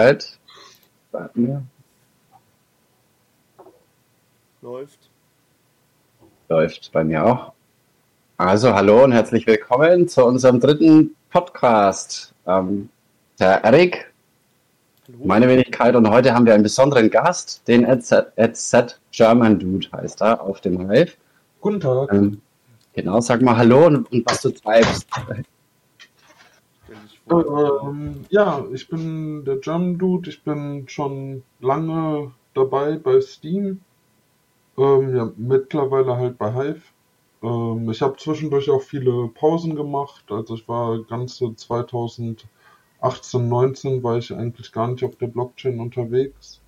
Warten wir. Läuft. Läuft bei mir auch. Also hallo und herzlich willkommen zu unserem dritten Podcast. Ähm, der Erik, Hallo. meine Wenigkeit und heute haben wir einen besonderen Gast, den EZ German Dude heißt er auf dem Hive. Guten Tag. Ähm, genau, sag mal Hallo und, und was du treibst. Ähm, ja, ich bin der German Dude. Ich bin schon lange dabei bei Steam. Ähm, ja, mittlerweile halt bei Hive. Ähm, ich habe zwischendurch auch viele Pausen gemacht. Also ich war ganze 2018, 19 war ich eigentlich gar nicht auf der Blockchain unterwegs.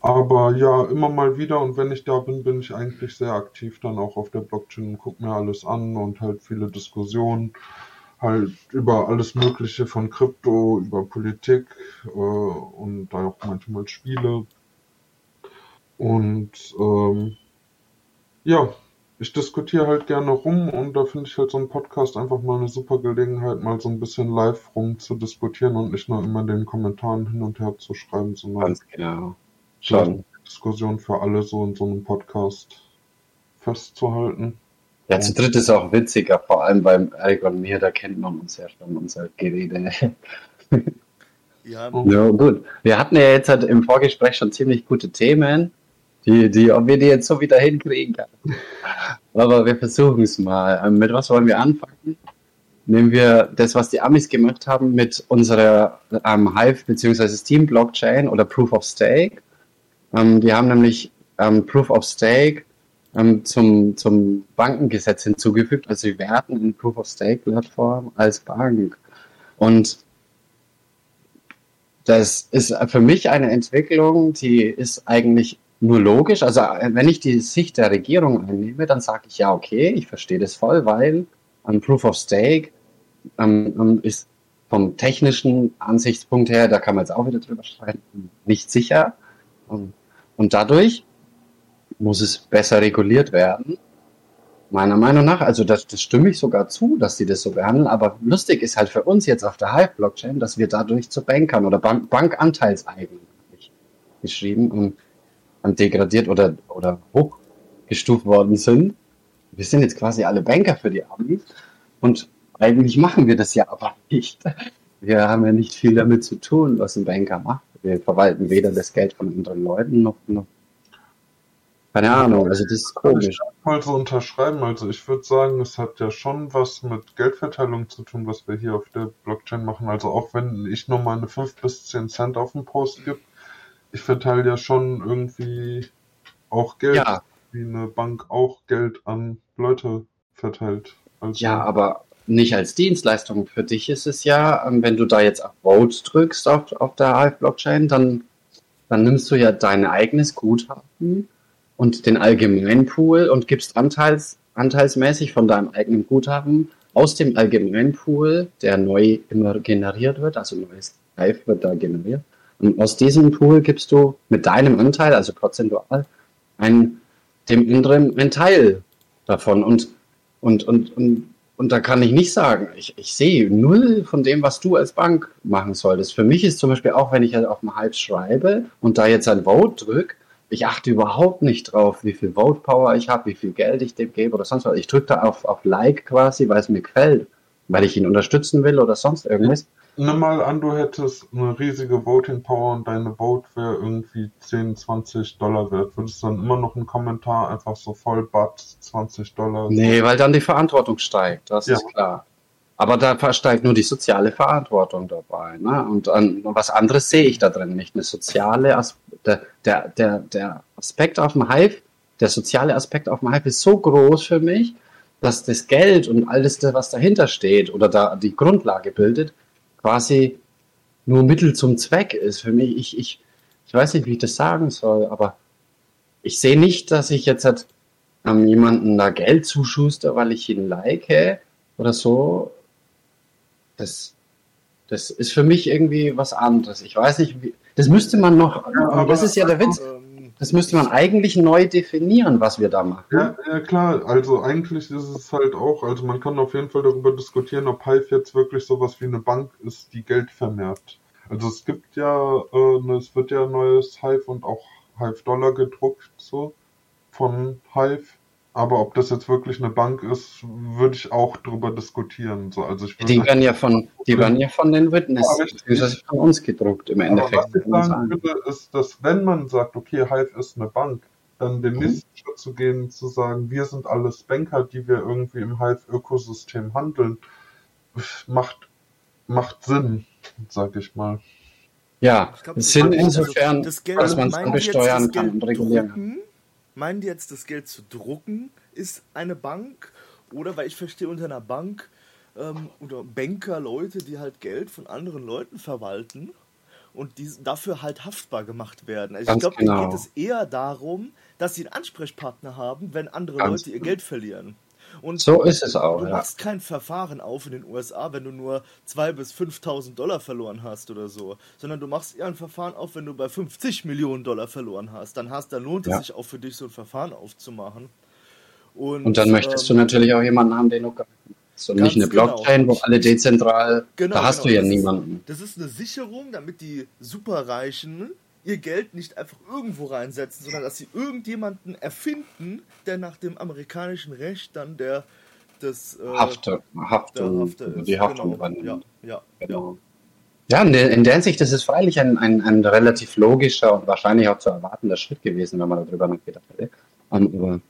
Aber ja, immer mal wieder und wenn ich da bin, bin ich eigentlich sehr aktiv dann auch auf der Blockchain und gucke mir alles an und halt viele Diskussionen halt über alles Mögliche von Krypto, über Politik äh, und da auch manchmal Spiele. Und ähm, ja, ich diskutiere halt gerne rum und da finde ich halt so ein Podcast einfach mal eine super Gelegenheit, mal so ein bisschen live rum zu diskutieren und nicht nur immer in den Kommentaren hin und her zu schreiben, sondern Ganz genau. Schon. eine Diskussion für alle so in so einem Podcast festzuhalten. Ja, zu dritt ist auch witziger, vor allem beim Erik und mir, da kennt man uns ja schon, unser Gerede. Ja, Ja, gut. Wir hatten ja jetzt halt im Vorgespräch schon ziemlich gute Themen, die, die, ob wir die jetzt so wieder hinkriegen können. Aber wir versuchen es mal. Ähm, Mit was wollen wir anfangen? Nehmen wir das, was die Amis gemacht haben mit unserer ähm, Hive bzw. Steam Blockchain oder Proof of Stake. Ähm, die haben nämlich ähm, Proof of Stake ähm, zum, zum Bankengesetz hinzugefügt. Also sie werten eine Proof of Stake Plattform als Bank. Und das ist für mich eine Entwicklung, die ist eigentlich nur logisch. Also wenn ich die Sicht der Regierung einnehme, dann sage ich ja, okay, ich verstehe das voll, weil ein Proof of Stake ähm, ähm, ist vom technischen Ansichtspunkt her, da kann man jetzt auch wieder drüber streiten, nicht sicher. Und dadurch muss es besser reguliert werden. Meiner Meinung nach, also das, das stimme ich sogar zu, dass sie das so behandeln, aber lustig ist halt für uns jetzt auf der Hive-Blockchain, dass wir dadurch zu Bankern oder Bank Bankanteilseigenen geschrieben und, und degradiert oder, oder hochgestuft worden sind. Wir sind jetzt quasi alle Banker für die Amis und eigentlich machen wir das ja aber nicht. Wir haben ja nicht viel damit zu tun, was ein Banker macht. Wir verwalten weder das Geld von anderen Leuten noch, noch keine Ahnung, also das ist Kann ich komisch. mal so unterschreiben. Also ich würde sagen, es hat ja schon was mit Geldverteilung zu tun, was wir hier auf der Blockchain machen. Also auch wenn ich nur mal eine 5 bis 10 Cent auf den Post gebe, ich verteile ja schon irgendwie auch Geld, Ja, wie eine Bank auch Geld an Leute verteilt. Also ja, aber nicht als Dienstleistung. Für dich ist es ja, ähm, wenn du da jetzt auf Vote drückst auf, auf der Hive-Blockchain, dann, dann nimmst du ja dein eigenes Guthaben und den allgemeinen Pool und gibst anteils, anteilsmäßig von deinem eigenen Guthaben aus dem allgemeinen Pool, der neu immer generiert wird, also neues Hive wird da generiert. Und aus diesem Pool gibst du mit deinem Anteil, also prozentual, ein, dem anderen einen Teil davon. Und, und, und, und, und da kann ich nicht sagen, ich, ich sehe null von dem, was du als Bank machen solltest. Für mich ist zum Beispiel auch, wenn ich halt auf dem Hype schreibe und da jetzt ein Vote drücke, ich achte überhaupt nicht drauf, wie viel Vote Power ich habe, wie viel Geld ich dem gebe oder sonst was. Ich drücke da auf, auf Like quasi, weil es mir gefällt, weil ich ihn unterstützen will oder sonst irgendwas. nimm mal an, du hättest eine riesige Voting Power und deine Vote wäre irgendwie 10, 20 Dollar wert. Würdest du dann immer noch einen Kommentar einfach so voll Bad 20 Dollar? Nee, weil dann die Verantwortung steigt, das Ja. ist klar. Aber da steigt nur die soziale Verantwortung dabei. Ne? Und an, was anderes sehe ich da drin nicht. Eine soziale As der, der, der, Aspekt auf dem Hive, der soziale Aspekt auf dem Hive ist so groß für mich, dass das Geld und alles, was dahinter steht oder da die Grundlage bildet, quasi nur Mittel zum Zweck ist. Für mich, ich, ich, ich weiß nicht, wie ich das sagen soll, aber ich sehe nicht, dass ich jetzt halt, ähm, jemanden da Geld zuschuster, weil ich ihn like oder so. Das, das ist für mich irgendwie was anderes. Ich weiß nicht, wie, das müsste man noch, Ja, das ist ja der Witz, Ähm, das müsste man eigentlich neu definieren, was wir da machen. Ja, ja klar, also eigentlich ist es halt auch, also man kann auf jeden Fall darüber diskutieren, ob Hive jetzt wirklich sowas wie eine Bank ist, die Geld vermehrt. Also es gibt ja, äh, ne, es wird ja neues Hive und auch Hive Dollar gedruckt, so von Hive. Aber ob das jetzt wirklich eine Bank ist, würde ich auch drüber diskutieren. So, also ich die werden ja von, die werden ja von den Witness, ja, von uns gedruckt im Endeffekt. Aber was ich sagen würde, ist, dass wenn man sagt, okay, Hive ist eine Bank, dann den mhm. nächsten Schritt zu gehen, zu sagen, wir sind alles Banker, die wir irgendwie im Hive-Ökosystem handeln, macht, macht Sinn, sag ich mal. Ja, glaub, Sinn insofern, das Geld, dass man es besteuern kann und regulieren kann. Meinen die jetzt, das Geld zu drucken ist eine Bank? Oder, weil ich verstehe unter einer Bank ähm, oder Banker Leute, die halt Geld von anderen Leuten verwalten und die dafür halt haftbar gemacht werden. Also Ganz ich glaube, genau. geht es eher darum, dass sie einen Ansprechpartner haben, wenn andere Ganz Leute ihr Geld verlieren. Und so ist es auch. Du ja. machst kein Verfahren auf in den USA, wenn du nur 2.000 bis 5.000 Dollar verloren hast oder so, sondern du machst eher ein Verfahren auf, wenn du bei 50 Millionen Dollar verloren hast. Dann hast, dann lohnt ja. es sich auch für dich, so ein Verfahren aufzumachen. Und, und dann möchtest ähm, du natürlich auch jemanden haben, den du so nicht eine genau. Blockchain, genau. wo alle dezentral, genau, da hast genau. du ja das niemanden. Ist, das ist eine Sicherung, damit die Superreichen ihr Geld nicht einfach irgendwo reinsetzen, sondern dass sie irgendjemanden erfinden, der nach dem amerikanischen Recht dann der das äh, Hafte, Haftung, Hafte die Haftung genau. übernimmt. Ja, ja, genau. Ja, in der, in der Hinsicht das ist freilich ein, ein, ein relativ logischer und wahrscheinlich auch zu erwartender Schritt gewesen, wenn man darüber nachgedacht hätte. Aber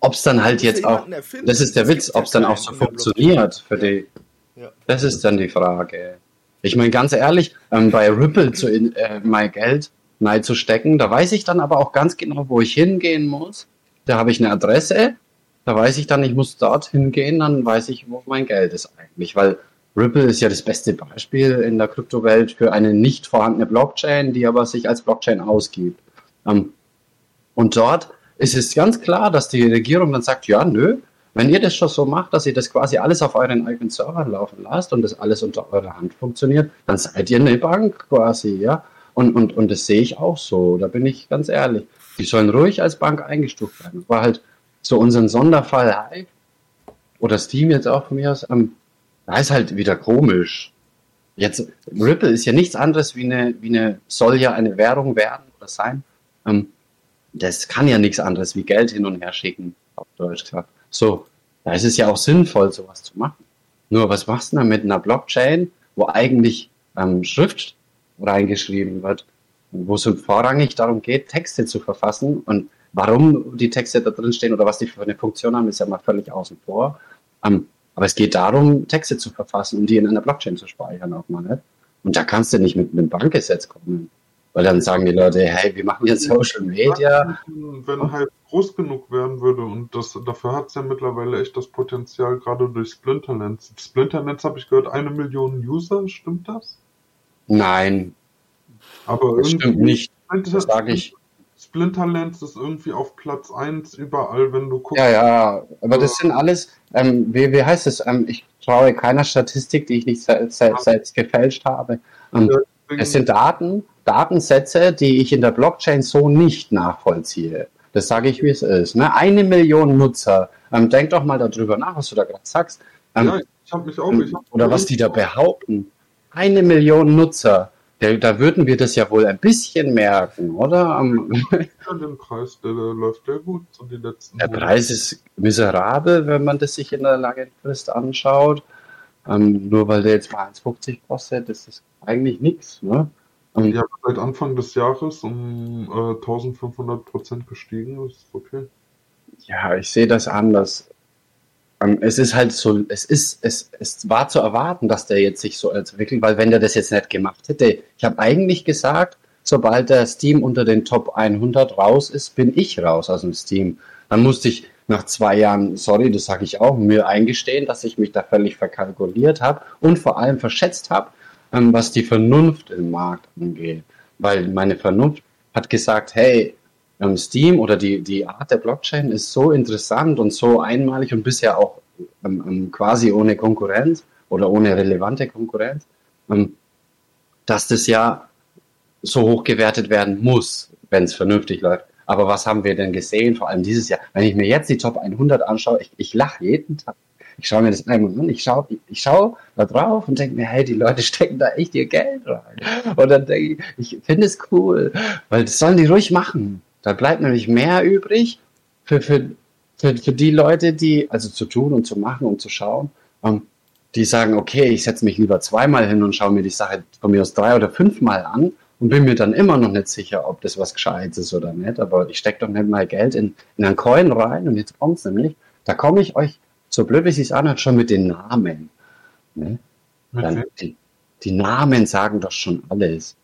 ob es dann halt jetzt auch, das ist der Witz, ob es dann auch so funktioniert für die, ja. das ist dann die Frage. Ich meine, ganz ehrlich, ähm, bei Ripple zu, äh, mein Geld nein zu stecken, da weiß ich dann aber auch ganz genau, wo ich hingehen muss. Da habe ich eine Adresse, da weiß ich dann, ich muss dort hingehen, dann weiß ich, wo mein Geld ist eigentlich, weil Ripple ist ja das beste Beispiel in der Kryptowelt für eine nicht vorhandene Blockchain, die aber sich als Blockchain ausgibt. Ähm, und dort ist es ganz klar, dass die Regierung dann sagt, ja, nö, wenn ihr das schon so macht, dass ihr das quasi alles auf euren eigenen Servern laufen lasst und das alles unter eurer Hand funktioniert, dann seid ihr eine Bank quasi, ja. Und, und, und das sehe ich auch so, da bin ich ganz ehrlich. Die sollen ruhig als Bank eingestuft werden. War halt so unseren Sonderfall Hive oder Steam jetzt auch von mir aus, ähm, da ist halt wieder komisch. Jetzt, Ripple ist ja nichts anderes wie eine, wie eine, soll ja eine Währung werden oder sein. Ähm, das kann ja nichts anderes wie Geld hin und her schicken, auf Deutsch gesagt. So, da ist es ja auch sinnvoll, sowas zu machen. Nur was machst du dann mit einer Blockchain, wo eigentlich ähm, Schrift reingeschrieben wird, wo es vorrangig darum geht, Texte zu verfassen und warum die Texte da drin stehen oder was die für eine Funktion haben, ist ja mal völlig außen vor. Ähm, aber es geht darum, Texte zu verfassen und die in einer Blockchain zu speichern auch mal nicht. Und da kannst du nicht mit einem Bankgesetz kommen. Weil dann sagen die Leute, hey, wir machen jetzt Social Media. Wenn halt groß genug werden würde und das, dafür hat es ja mittlerweile echt das Potenzial, gerade durch Splinterlands. Splinterlands habe ich gehört, eine Million User, stimmt das? Nein. Aber das stimmt nicht. Das sage ich. Splinterlands ist irgendwie auf Platz 1 überall, wenn du guckst. Ja, ja, aber das sind alles, ähm, wie, wie heißt es? Ähm, ich traue keiner Statistik, die ich nicht selbst, selbst gefälscht habe. Ähm, ja, es sind Daten, Datensätze, die ich in der Blockchain so nicht nachvollziehe. Das sage ich, wie es ist. Ne? Eine Million Nutzer. Ähm, denk doch mal darüber nach, was du da gerade sagst. Ähm, ja, ich habe mich auch. Ich hab oder was die da behaupten. Eine Million Nutzer. Der, da würden wir das ja wohl ein bisschen merken, oder? Um, ja, den Preis, der, der läuft ja gut. So die letzten der Preis ist miserabel, wenn man das sich in der langen Frist anschaut. Ähm, nur weil der jetzt mal 1,50 kostet, ist das eigentlich nichts. Ne? Und ja, seit Anfang des Jahres um äh, 1500 Prozent gestiegen, ist okay. Ja, ich sehe das anders. Ähm, es ist halt so, es ist, es, es war zu erwarten, dass der jetzt sich so entwickelt, weil wenn der das jetzt nicht gemacht hätte, ich habe eigentlich gesagt, sobald der Steam unter den Top 100 raus ist, bin ich raus aus dem Steam. Dann musste ich nach zwei Jahren, sorry, das sage ich auch, mir eingestehen, dass ich mich da völlig verkalkuliert habe und vor allem verschätzt habe ähm, was die Vernunft im Markt angeht. Weil meine Vernunft hat gesagt, hey, ähm, Steam oder die, die Art der Blockchain ist so interessant und so einmalig und bisher auch ähm, ähm quasi ohne Konkurrenz oder ohne relevante Konkurrenz, ähm, dass das ja so hoch gewertet werden muss, wenn es vernünftig läuft. Aber was haben wir denn gesehen, vor allem dieses Jahr? Wenn ich mir jetzt die Top 100 anschaue, ich, ich lache jeden Tag. Ich schaue mir das einmal an, ich schaue ich schau da drauf und denke mir, hey, die Leute stecken da echt ihr Geld rein. Und dann denke ich, ich finde es cool, weil das sollen die ruhig machen. Da bleibt nämlich mehr übrig für, für, für, für die Leute, die, also zu tun und zu machen und zu schauen, um, die sagen, okay, ich setze mich lieber zweimal hin und schaue mir die Sache von mir aus drei oder fünfmal an und bin mir dann immer noch nicht sicher, ob das was Gescheites ist oder nicht. Aber ich stecke doch nicht mal Geld in, in einen Coin rein und jetzt kommt's nämlich. Da komme ich euch, so blöd wie es sich anhört, schon mit den Namen. Ne? Dann, die, die Namen sagen doch schon alles.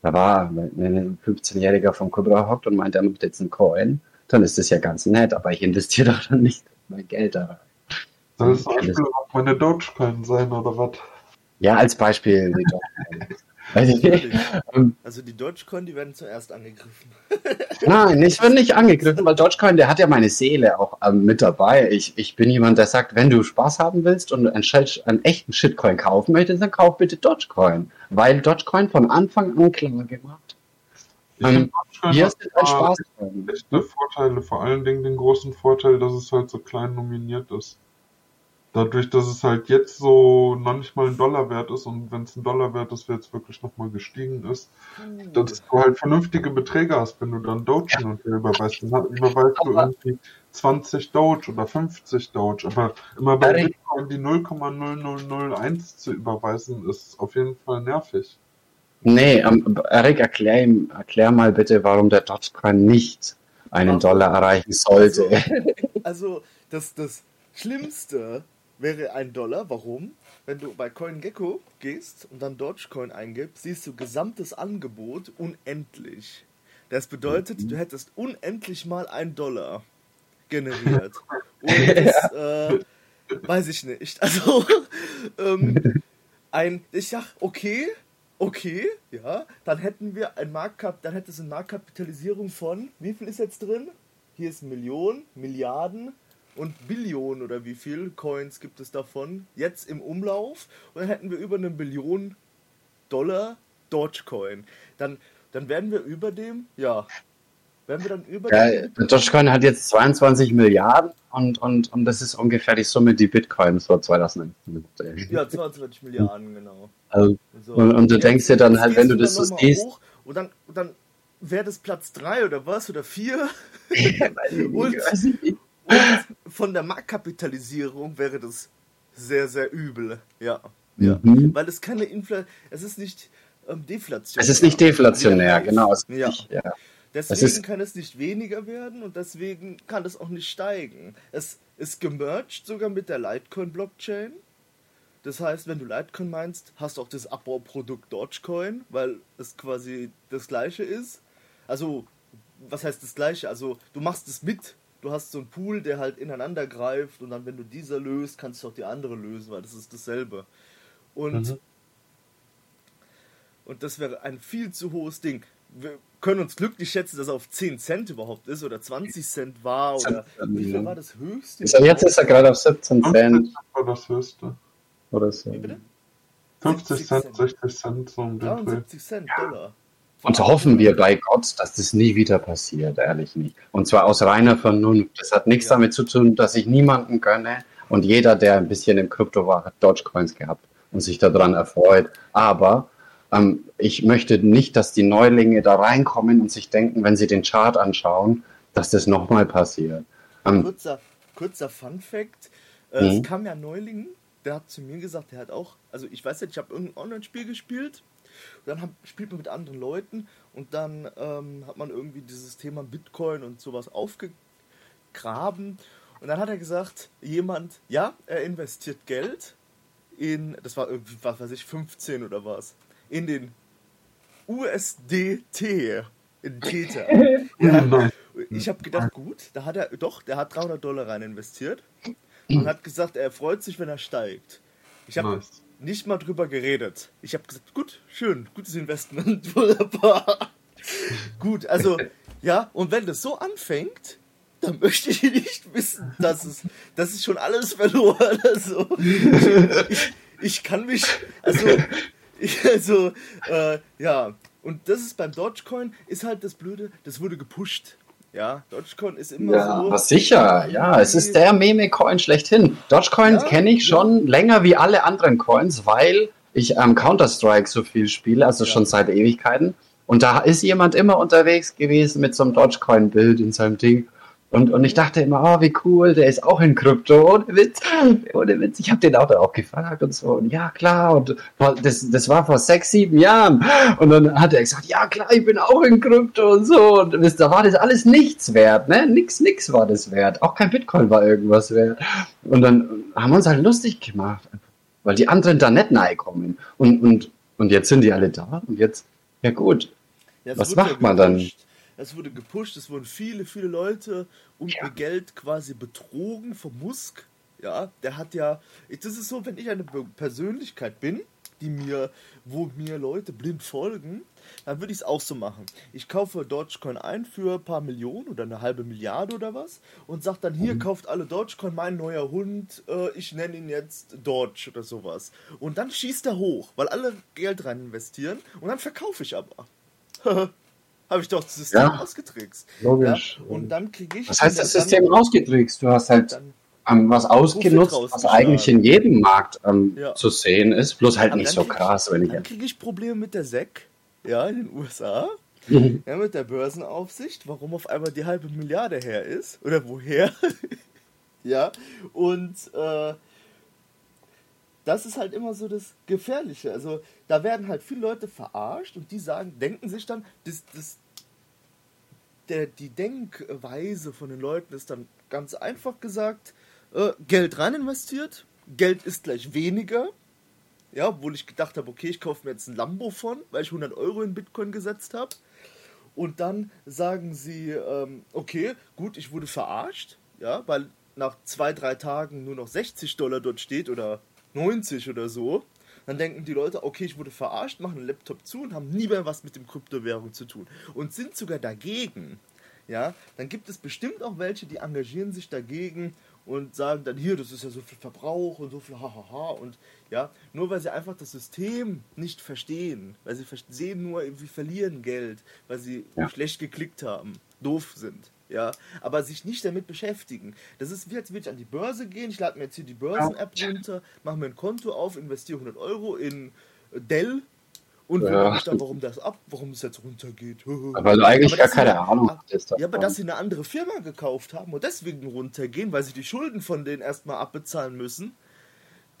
Da war ein 15-Jähriger von Cobra hockt und meint, er macht jetzt einen Coin, dann ist das ja ganz nett, aber ich investiere doch dann nicht mein Geld da rein. Soll es zum Beispiel auch meine Dogecoin sein oder was? Ja, als Beispiel. Ähm, also die Dogecoin, die werden zuerst angegriffen. Nein, ich werde nicht angegriffen, weil Dogecoin, der hat ja meine Seele auch ähm, mit dabei. Ich, ich bin jemand, der sagt, wenn du Spaß haben willst und einen, einen echten Shitcoin kaufen möchtest, dann kauf bitte Dogecoin. Weil Dogecoin von Anfang an klar gemacht. Ähm, hier ist ein Spaß. Echte Vorteile, vor allen Dingen den großen Vorteil, dass es halt so klein nominiert ist dadurch, dass es halt jetzt so noch nicht mal ein Dollar wert ist und wenn es ein Dollar wert ist, jetzt wirklich nochmal gestiegen ist, mhm. dass du halt vernünftige Beträge hast, wenn du dann Doge ja. und her überweist, dann überweist du irgendwie 20 Doge oder 50 Doge, aber immer bei Bitcoin die 0,0001 zu überweisen, ist auf jeden Fall nervig. Nee, um, Eric, erklär, ihm, erklär mal bitte, warum der Dogecoin nicht einen Dollar erreichen sollte. Also, also das, das Schlimmste wäre ein Dollar. Warum? Wenn du bei CoinGecko gehst und dann Dogecoin eingibst, siehst du gesamtes Angebot unendlich. Das bedeutet, du hättest unendlich mal ein Dollar generiert. Und das, äh, weiß ich nicht. Also, ähm, ein, ich sag, okay, okay, ja, dann hätten wir ein Marktkap, dann hätte es eine Marktkapitalisierung von, wie viel ist jetzt drin? Hier ist Millionen, Milliarden, und Billionen oder wie viel Coins gibt es davon jetzt im Umlauf und dann hätten wir über eine Billion Dollar Dogecoin. Dann, dann werden wir über dem, ja, werden wir dann über ja, dem. Dogecoin hat jetzt 22 Milliarden und, und, und das ist ungefähr die Summe, die Bitcoin vor 2019 Ja, 22 Milliarden, genau. Also, so. und, und, du jetzt, denkst dir dann halt, wenn du das so siehst. Und dann, dann wäre das Platz 3 oder was oder 4. und, und von der Marktkapitalisierung wäre das sehr, sehr übel. Ja. ja. Mhm. Weil es keine Inflation, es ist nicht ähm, deflationär. Es ist nicht deflationär, genau. Ja. Nicht, ja. Deswegen es kann es nicht weniger werden und deswegen kann es auch nicht steigen. Es ist gemerged sogar mit der Litecoin-Blockchain. Das heißt, wenn du Litecoin meinst, hast du auch das Abbauprodukt Dogecoin, weil es quasi das gleiche ist. Also, was heißt das gleiche? Also, du machst es mit du hast so einen Pool, der halt ineinander greift und dann, wenn du dieser löst, kannst du auch die andere lösen, weil das ist dasselbe. Und, mhm. und das wäre ein viel zu hohes Ding. Wir können uns glücklich schätzen, dass er auf 10 Cent überhaupt ist oder 20 Cent war oder wie viel war das höchste? Ist jetzt ist er gerade auf 17 Cent. War das höchste. Oder so. Wie bitte? 50 Cent, 60 Cent, so um den 73 Cent Dollar. Und hoffen wir bei Gott, dass das nie wieder passiert, ehrlich nicht. Und zwar aus reiner Vernunft. Das hat nichts ja. damit zu tun, dass ich niemanden gönne. Und jeder, der ein bisschen im Krypto war, hat Dogecoins gehabt und sich daran erfreut. Aber ähm, ich möchte nicht, dass die Neulinge da reinkommen und sich denken, wenn sie den Chart anschauen, dass das nochmal passiert. Ähm, kurzer, kurzer Fun Fact. Äh, es mhm. kam ja Neuling, der hat zu mir gesagt, der hat auch, also ich weiß nicht, ich habe irgendein Online-Spiel gespielt dann hab, spielt man mit anderen Leuten und dann ähm, hat man irgendwie dieses Thema Bitcoin und sowas aufgegraben. Und dann hat er gesagt, jemand, ja, er investiert Geld in, das war irgendwie, was weiß ich, 15 oder was, in den USDT, in Tether. ja. Ich habe gedacht, gut, da hat er, doch, der hat 300 Dollar rein investiert und hat gesagt, er freut sich, wenn er steigt. Ich habe nice nicht mal drüber geredet. Ich habe gesagt, gut, schön, gutes Investment, wunderbar. gut, also, ja, und wenn das so anfängt, dann möchte ich nicht wissen, dass es, das ist schon alles verloren. Also, ich, ich kann mich, also, ich, also, äh, ja, und das ist beim Dogecoin, ist halt das Blöde, das wurde gepusht. Ja, Dogecoin ist immer Ja, so. sicher, ja, es ist der Meme-Coin schlechthin. Dogecoin Ja, kenne ich ja. schon länger wie alle anderen Coins, weil ich am Counter-Strike so viel spiele, also Ja. schon seit Ewigkeiten. Und da ist jemand immer unterwegs gewesen mit so einem Dogecoin-Bild in seinem Ding. Und, und ich dachte immer, oh, wie cool, der ist auch in Krypto. Ohne Witz, ohne Witz. Ich habe den auch dann auch gefragt und so. Und ja, klar. Und das, das war vor sechs, sieben Jahren. Und dann hat er gesagt, ja, klar, ich bin auch in Krypto und so. Und wisst, da war das alles nichts wert, ne? Nix, nix war das wert. Auch kein Bitcoin war irgendwas wert. Und dann haben wir uns halt lustig gemacht. Weil die anderen da nicht nahe kommen. Und, und, und jetzt sind die alle da. Und jetzt, ja gut. Es Was macht man dann? Es wurde gepusht, es wurden viele, viele Leute um Ja. ihr Geld quasi betrogen vom Musk. Ja, der hat ja, das ist so, wenn ich eine Persönlichkeit bin, die mir, wo mir Leute blind folgen, dann würde ich es auch so machen. Ich kaufe Dogecoin ein für ein paar Millionen oder eine halbe Milliarde oder was und sag dann, Mhm. hier kauft alle Dogecoin, mein neuer Hund, äh, ich nenne ihn jetzt Dodge oder sowas. Und dann schießt er hoch, weil alle Geld rein investieren und dann verkaufe ich aber. Habe ich doch das System Ja. ausgetrickst. Logisch. Ja? Und dann kriege ich. Was heißt das System dann- ausgetrickst? Du hast halt ähm, was ausgenutzt, was eigentlich in jedem Markt ähm, Ja. zu sehen ist, bloß halt aber nicht so krieg ich- krass, wenn ich Dann kriege ich Probleme mit der SEC, ja, in den USA. Mhm. Ja, mit der Börsenaufsicht, warum auf einmal die halbe Milliarde her ist. Oder woher. ja, und äh, das ist halt immer so das Gefährliche. Also da werden halt viele Leute verarscht und die sagen, denken sich dann, das, das, der, die Denkweise von den Leuten ist dann ganz einfach gesagt, äh, Geld rein investiert, Geld ist gleich weniger. Ja, obwohl ich gedacht habe, okay, ich kaufe mir jetzt ein Lambo von, weil ich 100 Euro in Bitcoin gesetzt habe. Und dann sagen sie, ähm, okay, gut, ich wurde verarscht, ja, weil nach zwei, drei Tagen nur noch 60 Dollar dort steht oder 90 oder so. Dann denken die Leute, okay, ich wurde verarscht, machen den Laptop zu und haben nie mehr was mit dem Kryptowährung zu tun. Und sind sogar dagegen. Ja, dann gibt es bestimmt auch welche, die engagieren sich dagegen und sagen dann hier, das ist ja so viel Verbrauch und so viel hahaha und ja, nur weil sie einfach das System nicht verstehen, weil sie sehen nur, wir verlieren Geld, weil sie Ja. schlecht geklickt haben, doof sind, ja, aber sich nicht damit beschäftigen. Das ist wie, als würde ich an die Börse gehen, ich lade mir jetzt hier die Börsen-App runter, mache mir ein Konto auf, investiere 100 Euro in äh, Dell und Ja. mich dann, warum das ab, warum es jetzt runtergeht. Weil du eigentlich Aber gar keine Ahnung hattest. ja, aber dass sie eine andere Firma gekauft haben und deswegen runtergehen, weil sie die Schulden von denen erstmal abbezahlen müssen,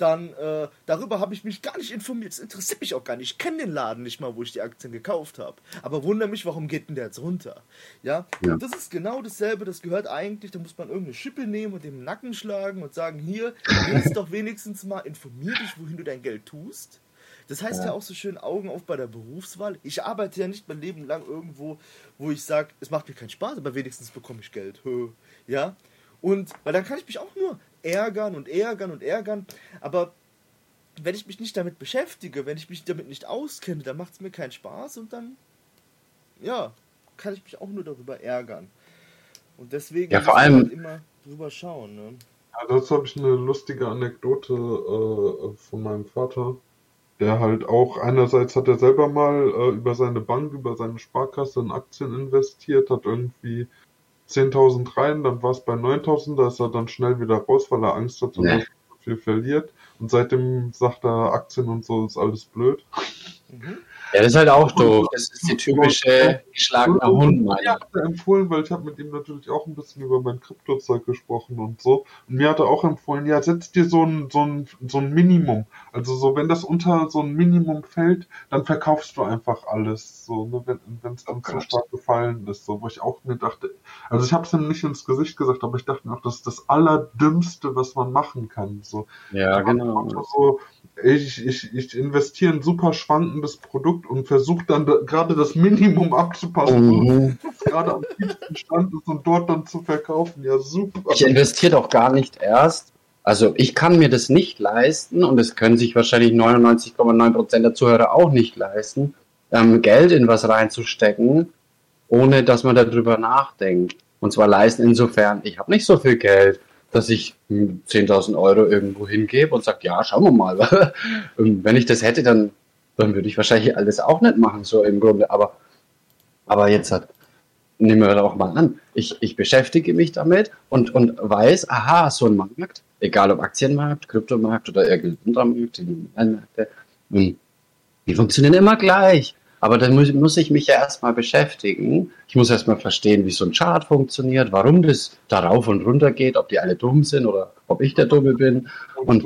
dann äh, darüber habe ich mich gar nicht informiert. Das interessiert mich auch gar nicht. Ich kenne den Laden nicht mal, wo ich die Aktien gekauft habe. Aber wundere mich, warum geht denn der jetzt runter? Ja, Ja. Und das ist genau dasselbe. Das gehört eigentlich, da muss man irgendeine Schippe nehmen und dem Nacken schlagen und sagen, hier, lies doch wenigstens mal, informier dich, wohin du dein Geld tust. Das heißt ja. Ja. auch so schön Augen auf bei der Berufswahl. Ich arbeite ja nicht mein Leben lang irgendwo, wo ich sage, es macht mir keinen Spaß, aber wenigstens bekomme ich Geld. Ja? Und, weil dann kann ich mich auch nur ärgern und ärgern und ärgern. Aber wenn ich mich nicht damit beschäftige, wenn ich mich damit nicht auskenne, dann macht es mir keinen Spaß und dann, ja, kann ich mich auch nur darüber ärgern. Und deswegen Ja, vor muss man allem- halt immer drüber schauen. Ne? Ja, dazu habe ich eine lustige Anekdote äh, von meinem Vater, der halt auch einerseits hat er selber mal äh, über seine Bank, über seine Sparkasse in Aktien investiert, hat irgendwie 10.000 rein, dann war es bei 9.000, da ist er dann schnell wieder raus, weil er Angst Nee. dass er so viel verliert. Und seitdem sagt er, Aktien und so ist alles blöd. Mhm. Ja, das ist halt auch doof. Das ist die typische geschlagene Hund, meine er empfohlen, weil ich habe mit ihm natürlich auch ein bisschen über mein Kryptozeug gesprochen und so. Und mir hat er auch empfohlen, ja, setz dir so ein, so ein, so ein Minimum. Also so, wenn das unter so ein Minimum fällt, dann verkaufst du einfach alles. So, ne, wenn es dann zu Gott. stark gefallen ist. So, wo ich auch mir dachte, also ich habe es ihm nicht ins Gesicht gesagt, aber ich dachte mir auch, das ist das Allerdümmste, was man machen kann. So, Ja, genau. so, ich, ich, ich investiere in ein super schwankendes Produkt und versuche dann da, gerade das Minimum abzupassen, was gerade am tiefsten Stand ist und dort dann zu verkaufen. Ja, super. Ich investiere doch gar nicht erst. Also ich kann mir das nicht leisten und das können sich wahrscheinlich 99,9% der Zuhörer auch nicht leisten, ähm, Geld in was reinzustecken, ohne dass man darüber nachdenkt. Und zwar leisten insofern, ich habe nicht so viel Geld, dass ich hm, 10.000 Euro irgendwo hingebe und sage, ja, schauen wir mal. Und Wenn ich das hätte, dann, dann würde ich wahrscheinlich alles auch nicht machen, so im Grunde. Aber, aber jetzt hat, nehmen wir doch mal an, ich, ich beschäftige mich damit und, und weiß, aha, so ein Markt, egal ob Aktienmarkt, Kryptomarkt oder irgendein Markt, die Märkte, die funktionieren immer gleich. Aber dann muss, muss ich mich ja erstmal beschäftigen. Ich muss erstmal verstehen, wie so ein Chart funktioniert, warum das da rauf und runter geht, ob die alle dumm sind oder ob ich der Dumme bin. Und,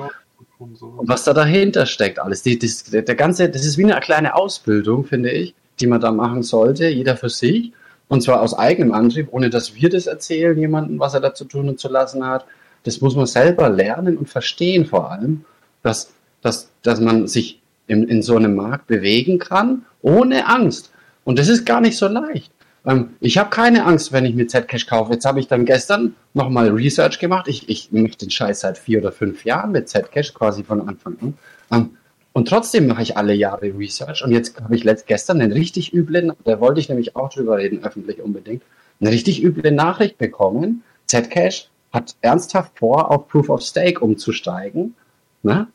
und was da dahinter steckt, alles. Die, das, der ganze, das ist wie eine kleine Ausbildung, finde ich, die man da machen sollte, jeder für sich. Und zwar aus eigenem Antrieb, ohne dass wir das erzählen, jemandem, was er da zu tun und zu lassen hat. Das muss man selber lernen und verstehen vor allem, dass, dass, dass man sich in, in so einem Markt bewegen kann, ohne Angst. Und das ist gar nicht so leicht. Ähm, ich habe keine Angst, wenn ich mir Zcash kaufe. Jetzt habe ich dann gestern nochmal Research gemacht. Ich, ich mache den Scheiß seit vier oder fünf Jahren mit Zcash, quasi von Anfang an. Ähm, und trotzdem mache ich alle Jahre Research. Und jetzt habe ich letzt, gestern einen richtig üblen, da wollte ich nämlich auch drüber reden, öffentlich unbedingt, eine richtig üble Nachricht bekommen. Zcash hat ernsthaft vor, auf Proof of Stake umzusteigen. Ne?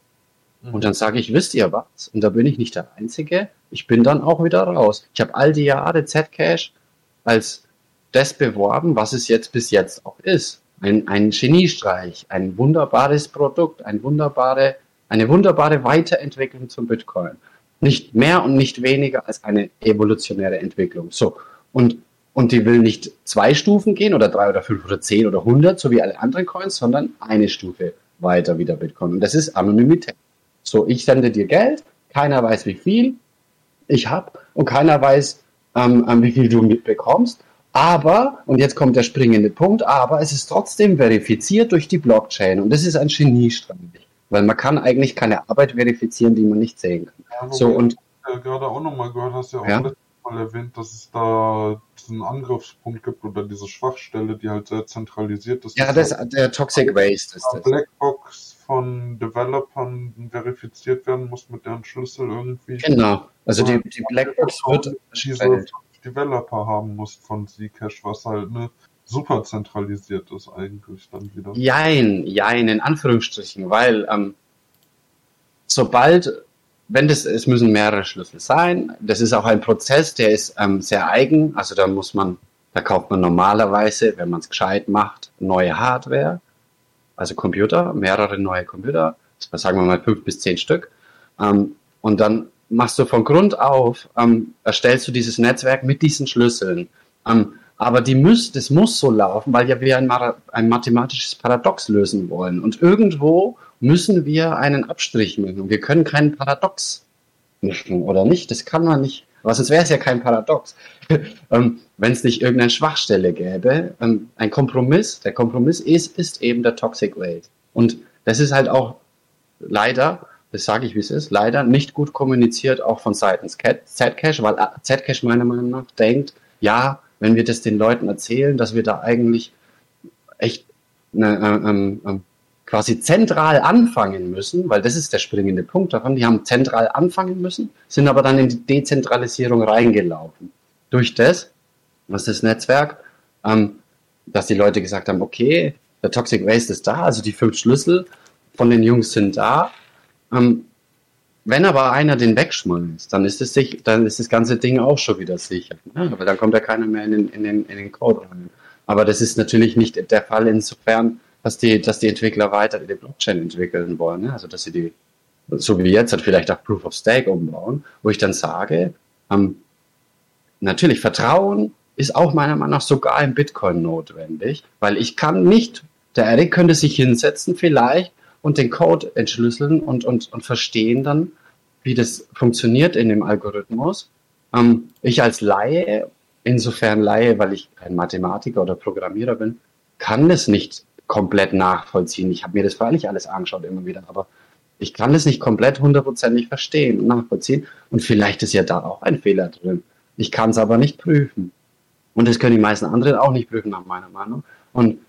Mhm. Und dann sage ich, wisst ihr was? Und da bin ich nicht der Einzige. Ich bin dann auch wieder raus. Ich habe all die Jahre Zcash als das beworben, was es jetzt bis jetzt auch ist. Ein, ein Geniestreich, ein wunderbares Produkt, ein wunderbare, eine wunderbare Weiterentwicklung zum Bitcoin. Nicht mehr und nicht weniger als eine evolutionäre Entwicklung. So. Und, und die will nicht zwei Stufen gehen oder drei oder fünf oder zehn oder hundert, so wie alle anderen Coins, sondern eine Stufe weiter wie der Bitcoin. Und das ist Anonymität. So, ich sende dir Geld, keiner weiß wie viel ich habe und keiner weiß, ähm, ähm, wie viel du mitbekommst. Aber, und jetzt kommt der springende Punkt, aber es ist trotzdem verifiziert durch die Blockchain und das ist ein Geniestreich, weil man kann eigentlich keine Arbeit verifizieren, die man nicht sehen kann. Ja, so und ja, gerade auch nochmal gehört, hast ja auch ja? Mal erwähnt, dass es da diesen Angriffspunkt gibt oder diese Schwachstelle, die halt sehr zentralisiert ist. Ja, das, das der Toxic Waste ist das. Blackbox von Developern verifiziert werden muss mit deren Schlüssel irgendwie. Genau. Also die, die Blackbox wird diese Developer haben muss von Zcash, was halt ne super zentralisiert ist eigentlich dann wieder. Jein, jein, in Anführungsstrichen, weil ähm, sobald, wenn das, es müssen mehrere Schlüssel sein, das ist auch ein Prozess, der ist ähm, sehr eigen, also da muss man, da kauft man normalerweise, wenn man es gescheit macht, neue Hardware also Computer, mehrere neue Computer, sagen wir mal fünf bis zehn Stück. Ähm, und dann machst du von Grund auf, ähm, erstellst du dieses Netzwerk mit diesen Schlüsseln. Ähm, aber die müß, das muss so laufen, weil ja wir ein, ein mathematisches Paradox lösen wollen. Und irgendwo müssen wir einen Abstrich machen. Wir können keinen Paradox machen, oder nicht? Das kann man nicht. Aber sonst wäre es ja kein Paradox. ähm, Wenn es nicht irgendeine Schwachstelle gäbe, ähm, ein Kompromiss, der Kompromiss ist, ist eben der Toxic Waste. Und das ist halt auch leider, das sage ich wie es ist, leider nicht gut kommuniziert, auch von seitens Zcash, weil Zcash meiner Meinung nach denkt, ja, wenn wir das den Leuten erzählen, dass wir da eigentlich echt eine, ähm, ähm, quasi zentral anfangen müssen, weil das ist der springende Punkt davon, die haben zentral anfangen müssen, sind aber dann in die Dezentralisierung reingelaufen. Durch das, was das Netzwerk, ähm, dass die Leute gesagt haben, okay, der Toxic Waste ist da, also die fünf Schlüssel von den Jungs sind da. Ähm, wenn aber einer den wegschmeißt, dann ist, es sich, dann ist das ganze Ding auch schon wieder sicher. Ne? Weil dann kommt ja keiner mehr in den, in, den, in den Code rein. Aber das ist natürlich nicht der Fall insofern, dass die, dass die Entwickler weiter die Blockchain entwickeln wollen. Ne? Also dass sie die, so wie jetzt, halt vielleicht auch Proof of Stake umbauen, wo ich dann sage, ähm, natürlich Vertrauen ist auch meiner Meinung nach sogar im Bitcoin notwendig, weil ich kann nicht, der Eric könnte sich hinsetzen vielleicht und den Code entschlüsseln und, und, und verstehen dann, wie das funktioniert in dem Algorithmus. Ähm, ich als Laie, insofern Laie, weil ich kein Mathematiker oder Programmierer bin, kann es nicht komplett nachvollziehen. Ich habe mir das freilich alles angeschaut immer wieder, aber ich kann es nicht komplett hundertprozentig verstehen und nachvollziehen. Und vielleicht ist ja da auch ein Fehler drin. Ich kann es aber nicht prüfen. Und das können die meisten anderen auch nicht prüfen, nach meiner Meinung. Und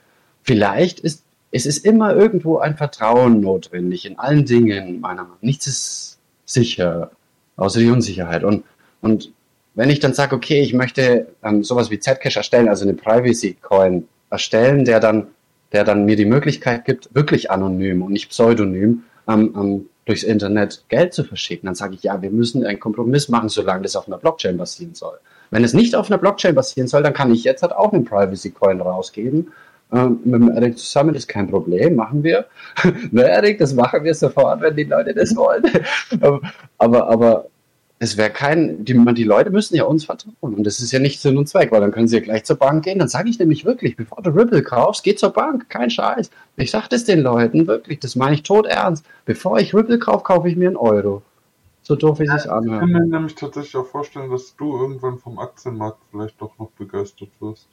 vielleicht ist es ist immer irgendwo ein Vertrauen notwendig in allen Dingen, meiner Meinung nach. Nichts ist sicher, außer die Unsicherheit. Und, und wenn ich dann sage, okay, ich möchte ähm, sowas wie Zcash erstellen, also eine Privacy Coin erstellen, der dann der dann mir die Möglichkeit gibt, wirklich anonym und nicht pseudonym ähm, ähm, durchs Internet Geld zu verschicken. Dann sage ich, ja, wir müssen einen Kompromiss machen, solange das auf einer Blockchain basieren soll. Wenn es nicht auf einer Blockchain basieren soll, dann kann ich jetzt halt auch einen Privacy Coin rausgeben. Ähm, mit dem Eric zusammen ist kein Problem, machen wir. ne, Eric, das machen wir sofort, wenn die Leute das wollen. aber, aber es wäre kein, die, die Leute müssen ja uns vertrauen. Und das ist ja nicht Sinn und Zweck, weil dann können sie ja gleich zur Bank gehen. Dann sage ich nämlich wirklich, bevor du Ripple kaufst, geh zur Bank, kein Scheiß. Ich sage das den Leuten wirklich, das meine ich tot ernst. Bevor ich Ripple kaufe, kaufe ich mir einen Euro. So doof, wie ja, sich anhört. Ich kann mir nämlich tatsächlich auch vorstellen, dass du irgendwann vom Aktienmarkt vielleicht doch noch begeistert wirst.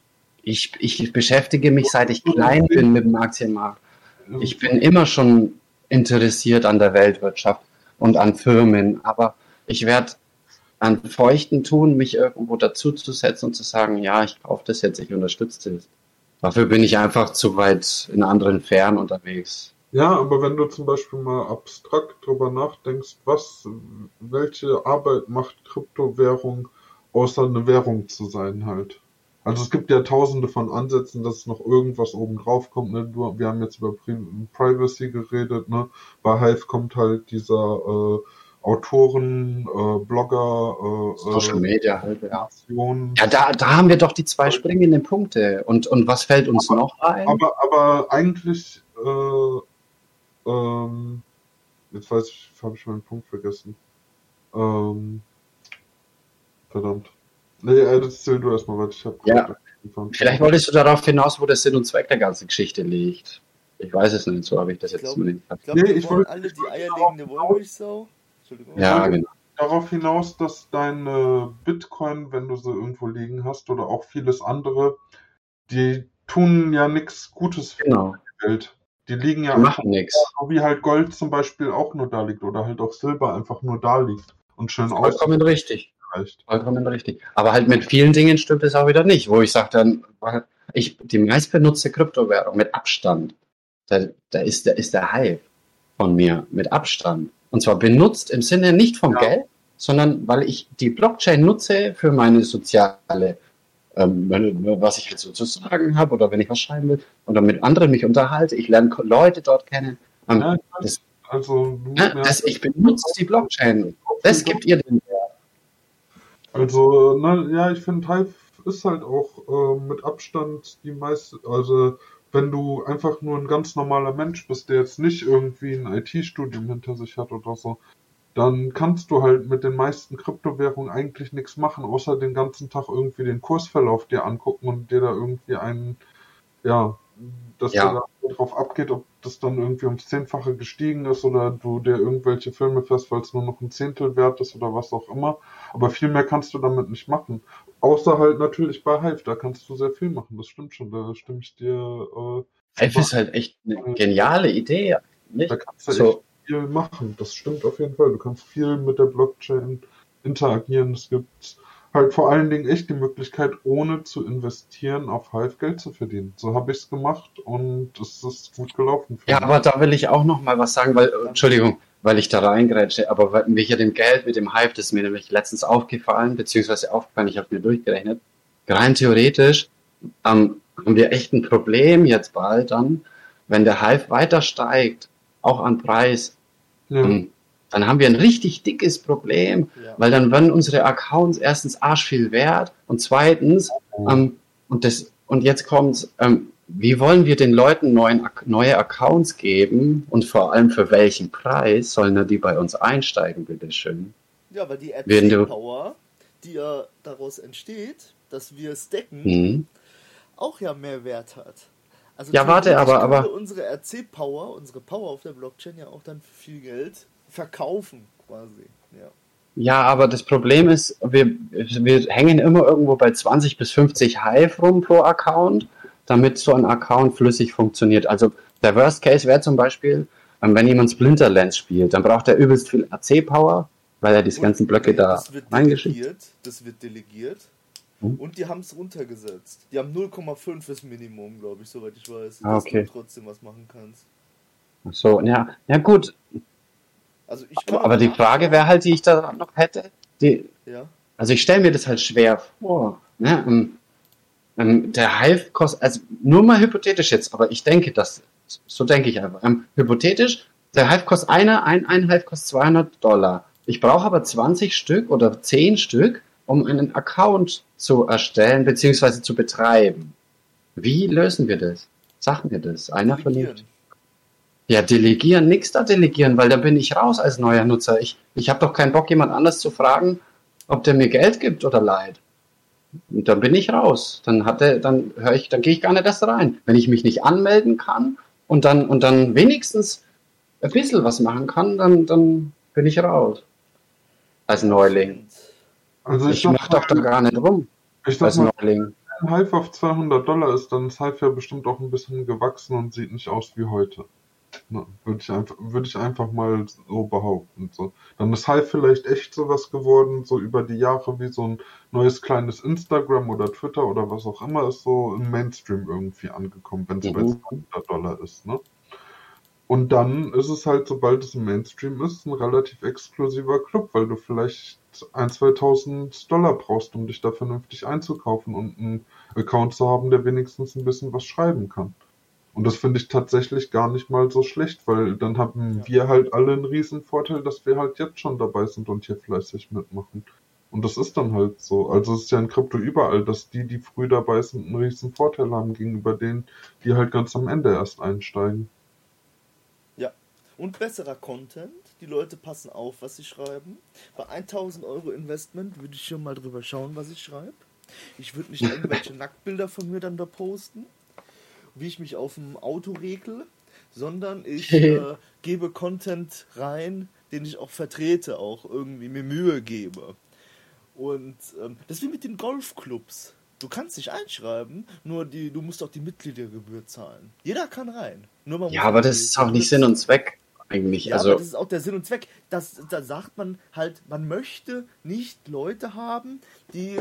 Ich, ich beschäftige mich, seit ich klein bin, mit dem Aktienmarkt. Ich bin immer schon interessiert an der Weltwirtschaft und an Firmen, aber ich werde an Feuchten tun, mich irgendwo dazuzusetzen und zu sagen, ja, ich kaufe das jetzt, ich unterstütze das. Dafür bin ich einfach zu weit in anderen Fern unterwegs. Ja, aber wenn du zum Beispiel mal abstrakt drüber nachdenkst, was, welche Arbeit macht Kryptowährung, außer eine Währung zu sein halt? Also es gibt ja tausende von Ansätzen, dass noch irgendwas oben drauf kommt. Ne? wir haben jetzt über Privacy geredet, ne? Bei Hive kommt halt dieser äh, Autoren, äh, Blogger, äh, Social Media halt, ja. Ja, da, da haben wir doch die zwei springenden Punkte. Und, und was fällt uns aber, noch ein? Aber, aber eigentlich, äh, ähm, jetzt weiß ich, habe ich meinen Punkt vergessen. Ähm, verdammt. Nee, das erzähl du erstmal, weil ich habe. Ja. Vielleicht wolltest du darauf hinaus, wo der Sinn und Zweck der ganzen Geschichte liegt. Ich weiß es nicht, so habe ich das ich jetzt glaub, nicht. Ich glaube, nee, ich wollte alle die eierlegende Wollmilchsau. Entschuldigung. Ja, genau. Darauf hinaus, dass deine Bitcoin, wenn du sie irgendwo liegen hast, oder auch vieles andere, die tun ja nichts Gutes für genau. die Welt. Die liegen ja die machen nichts. So wie halt Gold zum Beispiel auch nur da liegt oder halt auch Silber einfach nur da liegt und schön aus. Vollkommen richtig. Vollkommen richtig. Aber halt mit vielen Dingen stimmt es auch wieder nicht, wo ich sage dann, ich die meistbenutzte Kryptowährung mit Abstand, da, da ist, da ist der Hype von mir mit Abstand. Und zwar benutzt im Sinne nicht vom ja. Geld, sondern weil ich die Blockchain nutze für meine soziale, ähm, was ich jetzt so zu sagen habe oder wenn ich was schreiben will oder mit anderen mich unterhalte. Ich lerne Leute dort kennen. Ähm, ja, das, also, ja, das, ich benutze die Blockchain. Das gibt ihr den Wert. Also, na, ja, ich finde, Hive ist halt auch äh, mit Abstand die meiste, also wenn du einfach nur ein ganz normaler Mensch bist, der jetzt nicht irgendwie ein IT-Studium hinter sich hat oder so, dann kannst du halt mit den meisten Kryptowährungen eigentlich nichts machen, außer den ganzen Tag irgendwie den Kursverlauf dir angucken und dir da irgendwie einen, ja, dass ja. der da drauf abgeht, ob das dann irgendwie ums Zehnfache gestiegen ist oder du dir irgendwelche Filme fährst, weil es nur noch ein Zehntel wert ist oder was auch immer. Aber viel mehr kannst du damit nicht machen. Außer halt natürlich bei Hive, da kannst du sehr viel machen, das stimmt schon, da stimme ich dir. Äh, Hive ist halt echt eine geniale Idee. Nicht? Da kannst du so. echt viel machen, das stimmt auf jeden Fall. Du kannst viel mit der Blockchain interagieren. Es gibt halt vor allen Dingen echt die Möglichkeit, ohne zu investieren, auf Hive Geld zu verdienen. So habe ich es gemacht und es ist gut gelaufen. Ja, aber da will ich auch noch mal was sagen, weil, Entschuldigung, weil ich da reingrätsche, aber mit dem Geld, mit dem Hive, das ist mir nämlich letztens aufgefallen, beziehungsweise aufgefallen, ich habe mir durchgerechnet, rein theoretisch ähm, haben wir echt ein Problem jetzt bald dann, wenn der Hive weiter steigt, auch an Preis, ja. ähm, dann haben wir ein richtig dickes Problem, ja. weil dann werden unsere Accounts erstens arsch viel wert und zweitens, ähm, und das, und jetzt kommt, ähm, wie wollen wir den Leuten neuen, neue Accounts geben und vor allem für welchen Preis sollen die bei uns einsteigen, bitteschön? Ja, weil die RC-Power, die ja daraus entsteht, dass wir stacken, mhm. auch ja mehr Wert hat. Also ja, warte, aber, aber unsere RC-Power, unsere Power auf der Blockchain ja auch dann für viel Geld verkaufen, quasi. Ja. Ja, aber das Problem ist, wir, wir hängen immer irgendwo bei 20 bis 50 Hive rum pro Account, damit so ein Account flüssig funktioniert. Also der Worst Case wäre zum Beispiel, ähm, wenn jemand Splinterlands spielt, dann braucht er übelst viel AC-Power, weil er diese ganzen Blöcke da reingeschickt Das wird delegiert. Hm? Und die haben es runtergesetzt. Die haben 0,5 das Minimum, glaube ich, soweit ich weiß. Ah, okay. Dass du trotzdem was machen kannst. Ach so, ja, ja gut. Also ich aber, aber die Frage wäre halt, die ich da noch hätte, die, ja. also ich stelle mir das halt schwer vor. Ne? Ähm, der Hive kostet, also nur mal hypothetisch jetzt, aber ich denke das, so denke ich einfach. Ähm, hypothetisch, der Hive kostet einer, ein, ein Hive kostet 200 Dollar. Ich brauche aber 20 Stück oder 10 Stück, um einen Account zu erstellen bzw. zu betreiben. Wie lösen wir das? Sag mir das. Einer von euch. Ja, delegieren, nix da delegieren, weil da bin ich raus als neuer Nutzer. Ich, ich habe doch keinen Bock, jemand anders zu fragen, ob der mir Geld gibt oder leiht. Und dann bin ich raus. Dann hat er, dann höre ich, dann gehe ich gar nicht erst rein. Wenn ich mich nicht anmelden kann und dann und dann wenigstens ein bisschen was machen kann, dann, dann bin ich raus. Als Neuling. Also ich, Ich mach doch da gar nicht rum ich als mal, Neuling. wenn Hive auf 200 Dollar ist, dann ist Hive ja bestimmt auch ein bisschen gewachsen und sieht nicht aus wie heute. Würde ich einfach, würde ich einfach mal so behaupten. So. Dann ist Hive vielleicht echt sowas geworden, so über die Jahre wie so ein neues kleines Instagram oder Twitter oder was auch immer ist so im Mainstream irgendwie angekommen, wenn es bei Mhm. 200 Dollar ist, ne? Und dann ist es halt, sobald es im Mainstream ist, ein relativ exklusiver Club, weil du vielleicht 1.000, 2.000 Dollar brauchst, um dich da vernünftig einzukaufen und einen Account zu haben, der wenigstens ein bisschen was schreiben kann. Und das finde ich tatsächlich gar nicht mal so schlecht, weil dann haben wir halt alle einen riesen Vorteil, dass wir halt jetzt schon dabei sind und hier fleißig mitmachen. Und das ist dann halt so. Also es ist ja in Krypto überall, dass die, die früh dabei sind, einen riesen Vorteil haben gegenüber denen, die halt ganz am Ende erst einsteigen. Ja. Und besserer Content. Die Leute passen auf, was sie schreiben. Bei 1000 Euro Investment würde ich schon mal drüber schauen, was ich schreibe. Ich würde nicht irgendwelche Nacktbilder von mir dann da posten, wie ich mich auf dem Auto regle, sondern ich äh, gebe Content rein, den ich auch vertrete, auch irgendwie mir Mühe gebe. Und ähm, das ist wie mit den Golfclubs. Du kannst dich einschreiben, nur die, du musst auch die Mitgliedergebühr zahlen. Jeder kann rein. Nur man Ja, aber das ist auch nicht Sinn und Zweck eigentlich. ja, also aber das ist auch der Sinn und Zweck. Das, da sagt man halt, man möchte nicht Leute haben, die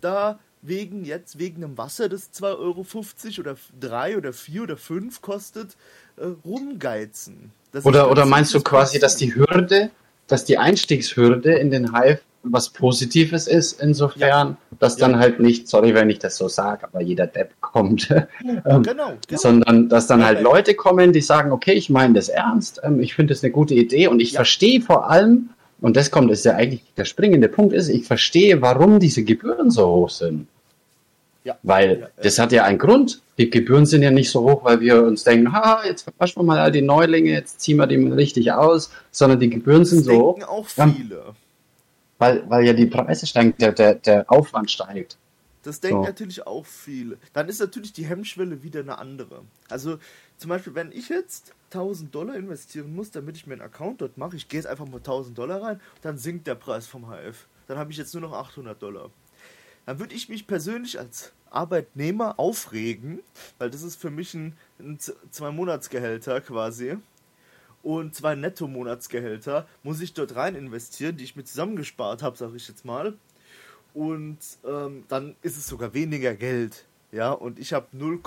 da wegen jetzt, wegen einem Wasser, das 2,50 Euro oder 3 oder 4 oder 5 kostet, äh, rumgeizen. Das Oder, oder meinst du quasi, dass die Hürde, dass die Einstiegshürde in den Hive was Positives ist, insofern, dass Ja. dann halt nicht, sorry, wenn ich das so sage, aber jeder Depp kommt, ähm, Genau, genau. sondern dass dann halt Ja. Leute kommen, die sagen, okay, ich meine das ernst, ähm, ich finde das eine gute Idee und ich Ja. verstehe vor allem, und das kommt, ist ja eigentlich der springende Punkt ist, ich verstehe, warum diese Gebühren so hoch sind. Ja. Weil Ja, das hat ja einen Grund. Die Gebühren sind ja nicht so hoch, weil wir uns denken, ha, jetzt verwaschen wir mal all die Neulinge, jetzt ziehen wir die mal richtig aus, sondern die Gebühren sind so hoch, denken auch Ja. viele. weil, weil ja die Preise steigen, der, der, der Aufwand steigt. Das denken So. natürlich auch viele. Dann ist natürlich die Hemmschwelle wieder eine andere. Also zum Beispiel, wenn ich jetzt 1000 Dollar investieren muss, damit ich mir einen Account dort mache, ich gehe jetzt einfach mal 1000 Dollar rein, dann sinkt der Preis vom HF. Dann habe ich jetzt nur noch 800 Dollar. Dann würde ich mich persönlich als Arbeitnehmer aufregen, weil das ist für mich ein, ein zwei Monatsgehälter quasi und zwei Netto-Monatsgehälter muss ich dort rein investieren, die ich mir zusammengespart habe, sage ich jetzt mal. Und ähm, dann ist es sogar weniger Geld. Ja, und ich habe 0,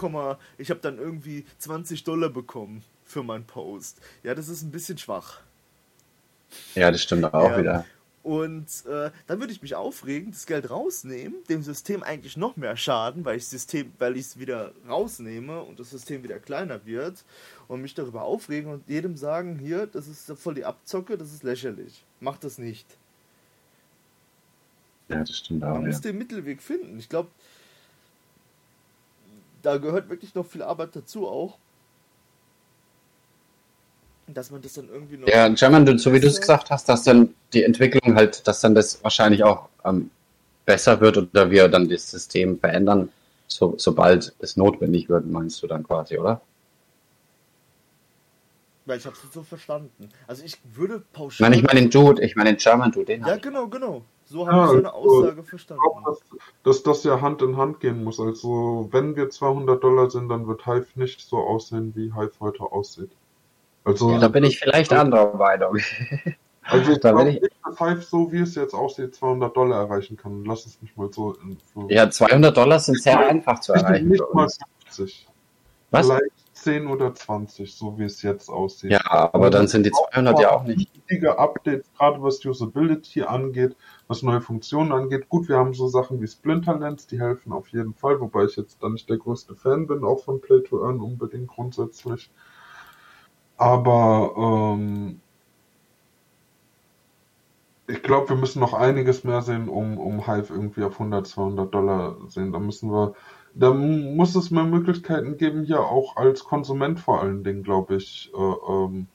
ich habe dann irgendwie 20 Dollar bekommen für meinen Post. Ja, das ist ein bisschen schwach. Ja, das stimmt auch Ja. wieder. Und äh, dann würde ich mich aufregen, das Geld rausnehmen, dem System eigentlich noch mehr schaden, weil ich System, weil ich es wieder rausnehme und das System wieder kleiner wird und mich darüber aufregen und jedem sagen, hier, das ist voll die Abzocke, das ist lächerlich. Macht das nicht. Ja, das stimmt auch. Man Ja. muss den Mittelweg finden. Ich glaube, da gehört wirklich noch viel Arbeit dazu auch. Dass man das dann irgendwie noch. Ja, German, du, so wie du es gesagt hast, dass dann die Entwicklung halt, dass dann das wahrscheinlich auch ähm, besser wird oder wir dann das System verändern, so, sobald es notwendig wird, meinst du dann quasi, oder? Weil ich habe es so verstanden. Also ich würde Ich pauschal. meine, ich meine den Dude, ich meine den German Dude, den Ja, hab ich. genau, genau. So Ja, habe ich seine also, Aussage Ich verstanden. glaube, dass, dass das ja Hand in Hand gehen muss. Also, wenn wir 200 Dollar sind, dann wird Hive nicht so aussehen, wie Hive heute aussieht. Also, Ja, da bin ich vielleicht anderer Meinung. also ich da glaube ich- nicht, dass Hive, so wie es jetzt aussieht, 200 Dollar erreichen kann. Lass es mich mal so. In, so Ja, 200 Dollar sind sehr einfach zu erreichen. nicht mal uns. 50. Was? Vielleicht 10 oder 20, so wie es jetzt aussieht. Ja, aber dann sind die 200 ja auch nicht. wichtige Updates, gerade was Usability angeht, was neue Funktionen angeht. Gut, wir haben so Sachen wie Splinterlands, die helfen auf jeden Fall, wobei ich jetzt da nicht der größte Fan bin, auch von Play to Earn unbedingt grundsätzlich. Aber ähm, ich glaube, wir müssen noch einiges mehr sehen, um, um Hive irgendwie auf 100, 200 Dollar sehen. Da müssen wir, da muss es mehr Möglichkeiten geben, hier auch als Konsument vor allen Dingen, glaube ich. Äh, ähm,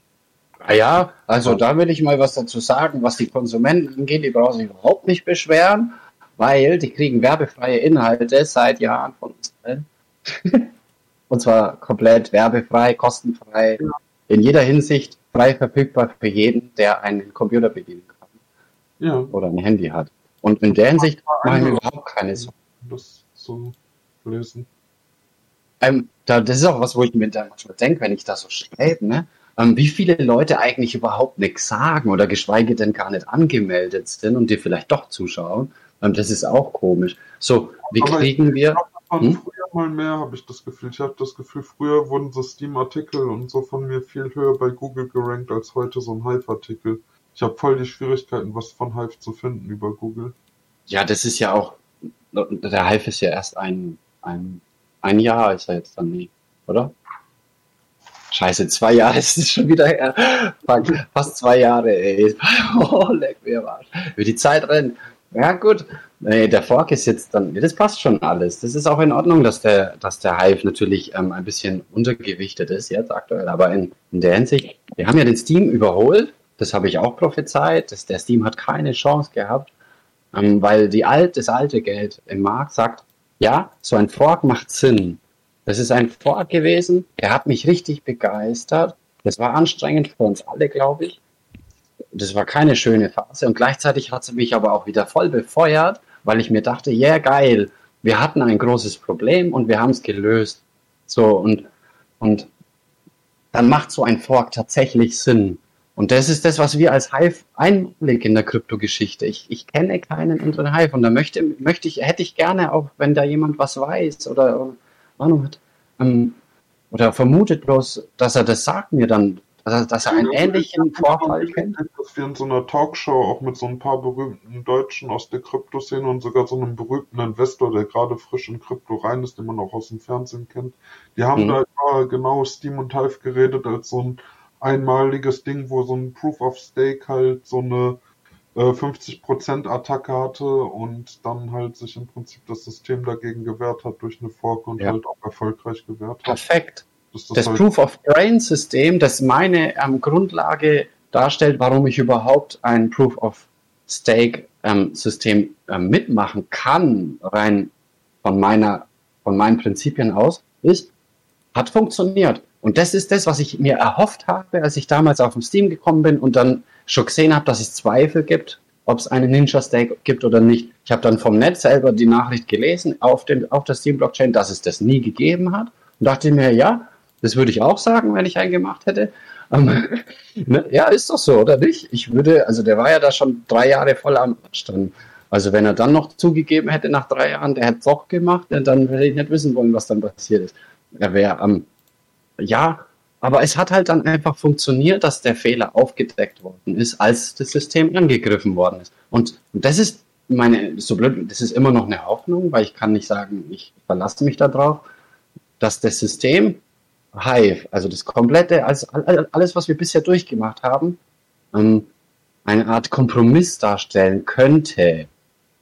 ah ja, also da will ich mal was dazu sagen, was die Konsumenten angeht, die brauchen sich überhaupt nicht beschweren, weil die kriegen werbefreie Inhalte seit Jahren von uns allen. Und zwar komplett werbefrei, kostenfrei, ja. In jeder Hinsicht frei verfügbar für jeden, der einen Computer bedienen kann. Ja. Oder ein Handy hat. Und in der Hinsicht mache ich mir überhaupt keine Sorgen. Das zu lösen. Ähm, da, das ist auch was, wo ich mir dann manchmal denke, wenn ich da so schreibe, ne? Ähm, wie viele Leute eigentlich überhaupt nichts sagen oder geschweige denn gar nicht angemeldet sind und dir vielleicht doch zuschauen. Ähm, das ist auch komisch. So, wie Aber kriegen wir. Hm? Früher mal mehr, habe ich das Gefühl. Ich habe das Gefühl, früher wurden so Steam-Artikel und so von mir viel höher bei Google gerankt als heute so ein Hive-Artikel. Ich habe voll die Schwierigkeiten, was von Hive zu finden über Google. Ja, das ist ja auch. Der Hive ist ja erst ein, ein, ein Jahr, ist er jetzt dann nie, oder? Scheiße, zwei Jahre ist es schon wieder her. Fast zwei Jahre, ey. Oh, leck mir was. Wie die Zeit rennt. Ja, gut. Nee, der Fork ist jetzt dann, das passt schon alles. Das ist auch in Ordnung, dass der, dass der Hive natürlich ähm, ein bisschen untergewichtet ist jetzt aktuell. Aber in, in der Hinsicht, wir haben ja den Steam überholt. Das habe ich auch prophezeit. Das, der Steam hat keine Chance gehabt, ähm, weil die alt, das alte Geld im Markt sagt, ja, so ein Fork macht Sinn. Das ist ein Fork gewesen, der hat mich richtig begeistert. Das war anstrengend für uns alle, glaube ich das war keine schöne Phase und gleichzeitig hat sie mich aber auch wieder voll befeuert, weil ich mir dachte, ja yeah, geil, wir hatten ein großes Problem und wir haben es gelöst. So und und dann macht so ein Fork tatsächlich Sinn. Und das ist das, was wir als Hive einblick in der Kryptogeschichte. Ich, ich kenne keinen anderen Hive und da möchte, möchte ich, hätte ich gerne auch, wenn da jemand was weiß oder, Ahnung ähm, oder vermutet bloß, dass er das sagt mir dann, also, dass er einen ähnlichen Vorfall kennt? Dass wir in so einer Talkshow auch mit so ein paar berühmten Deutschen aus der Kryptoszene und sogar so einem berühmten Investor, der gerade frisch in Krypto rein ist, den man auch aus dem Fernsehen kennt, die haben mhm. da über genau Steam und Hive geredet als so ein einmaliges Ding, wo so ein Proof of Stake halt so eine äh, 50% Attacke hatte und dann halt sich im Prinzip das System dagegen gewehrt hat durch eine Fork und ja. halt auch erfolgreich gewehrt hat. Perfekt. Das, das, halt Proof of Brain System, das meine ähm, Grundlage darstellt, warum ich überhaupt ein Proof of Stake ähm, System ähm, mitmachen kann, rein von meiner, von meinen Prinzipien aus, ist, hat funktioniert. Und das ist das, was ich mir erhofft habe, als ich damals auf dem Steam gekommen bin und dann schon gesehen habe, dass es Zweifel gibt, ob es einen Ninja Stake gibt oder nicht. Ich habe dann vom Netz selber die Nachricht gelesen auf, dem, auf der Steam Blockchain, dass es das nie gegeben hat und dachte mir, ja, das würde ich auch sagen, wenn ich einen gemacht hätte. Ähm, ne? Ja, ist doch so, oder nicht? Ich würde, also der war ja da schon drei Jahre voll am Stand. Also wenn er dann noch zugegeben hätte nach drei Jahren, der hätte es doch gemacht, dann hätte ich nicht wissen wollen, was dann passiert ist. Er wäre ähm, ja, aber es hat halt dann einfach funktioniert, dass der Fehler aufgedeckt worden ist, als das System angegriffen worden ist. Und, und das ist meine, so blöd, das ist immer noch eine Hoffnung, weil ich kann nicht sagen, ich verlasse mich darauf, dass das System Hive, also das komplette, alles, alles was wir bisher durchgemacht haben, ähm, eine Art Kompromiss darstellen könnte,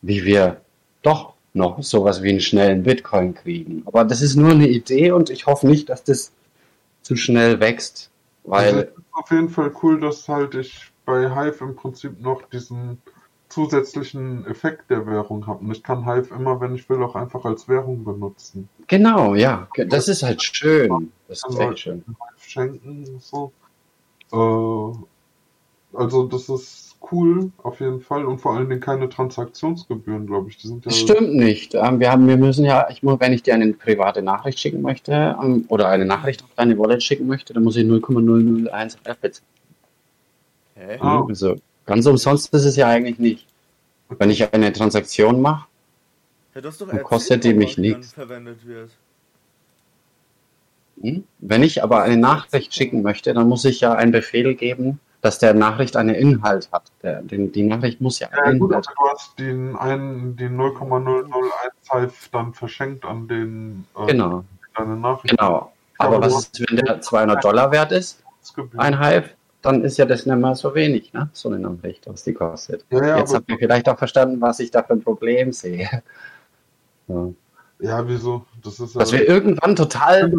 wie wir doch noch sowas wie einen schnellen Bitcoin kriegen. Aber das ist nur eine Idee und ich hoffe nicht, dass das zu schnell wächst, weil. Also ist auf jeden Fall cool, dass halt ich bei Hive im Prinzip noch diesen zusätzlichen Effekt der Währung habe. Und ich kann Hive immer, wenn ich will, auch einfach als Währung benutzen. Genau, ja. Das ist halt schön. Das ist echt schön. Schenken so. Äh, also das ist cool, auf jeden Fall. Und vor allen Dingen keine Transaktionsgebühren, glaube ich. Die sind ja Stimmt nicht. Ähm, wir, haben, wir müssen ja, ich muss, wenn ich dir eine private Nachricht schicken möchte ähm, oder eine Nachricht auf deine Wallet schicken möchte, dann muss ich 0,001 F bezahlen. Okay. Ah. Also Ganz umsonst ist es ja eigentlich nicht. Wenn ich eine Transaktion mache, ja, dann kostet die mich nichts. Hm? Wenn ich aber eine Nachricht schicken möchte, dann muss ich ja einen Befehl geben, dass der Nachricht einen Inhalt hat. Der, den, die Nachricht muss ja einen ja, Inhalt haben. Du hast den, einen, den 0,001 Hive dann verschenkt an den äh, genau. deine Nachricht. Genau. Aber, aber was ist, wenn der 200 Dollar wert ist? Ein Hive? Dann ist ja das nicht mehr so wenig, ne? So eine Nachricht, was die kostet. Ja, ja, Jetzt habt ihr vielleicht auch verstanden, was ich da für ein Problem sehe. Ja. Ja, wieso? Das ist ja Dass wir irgendwann total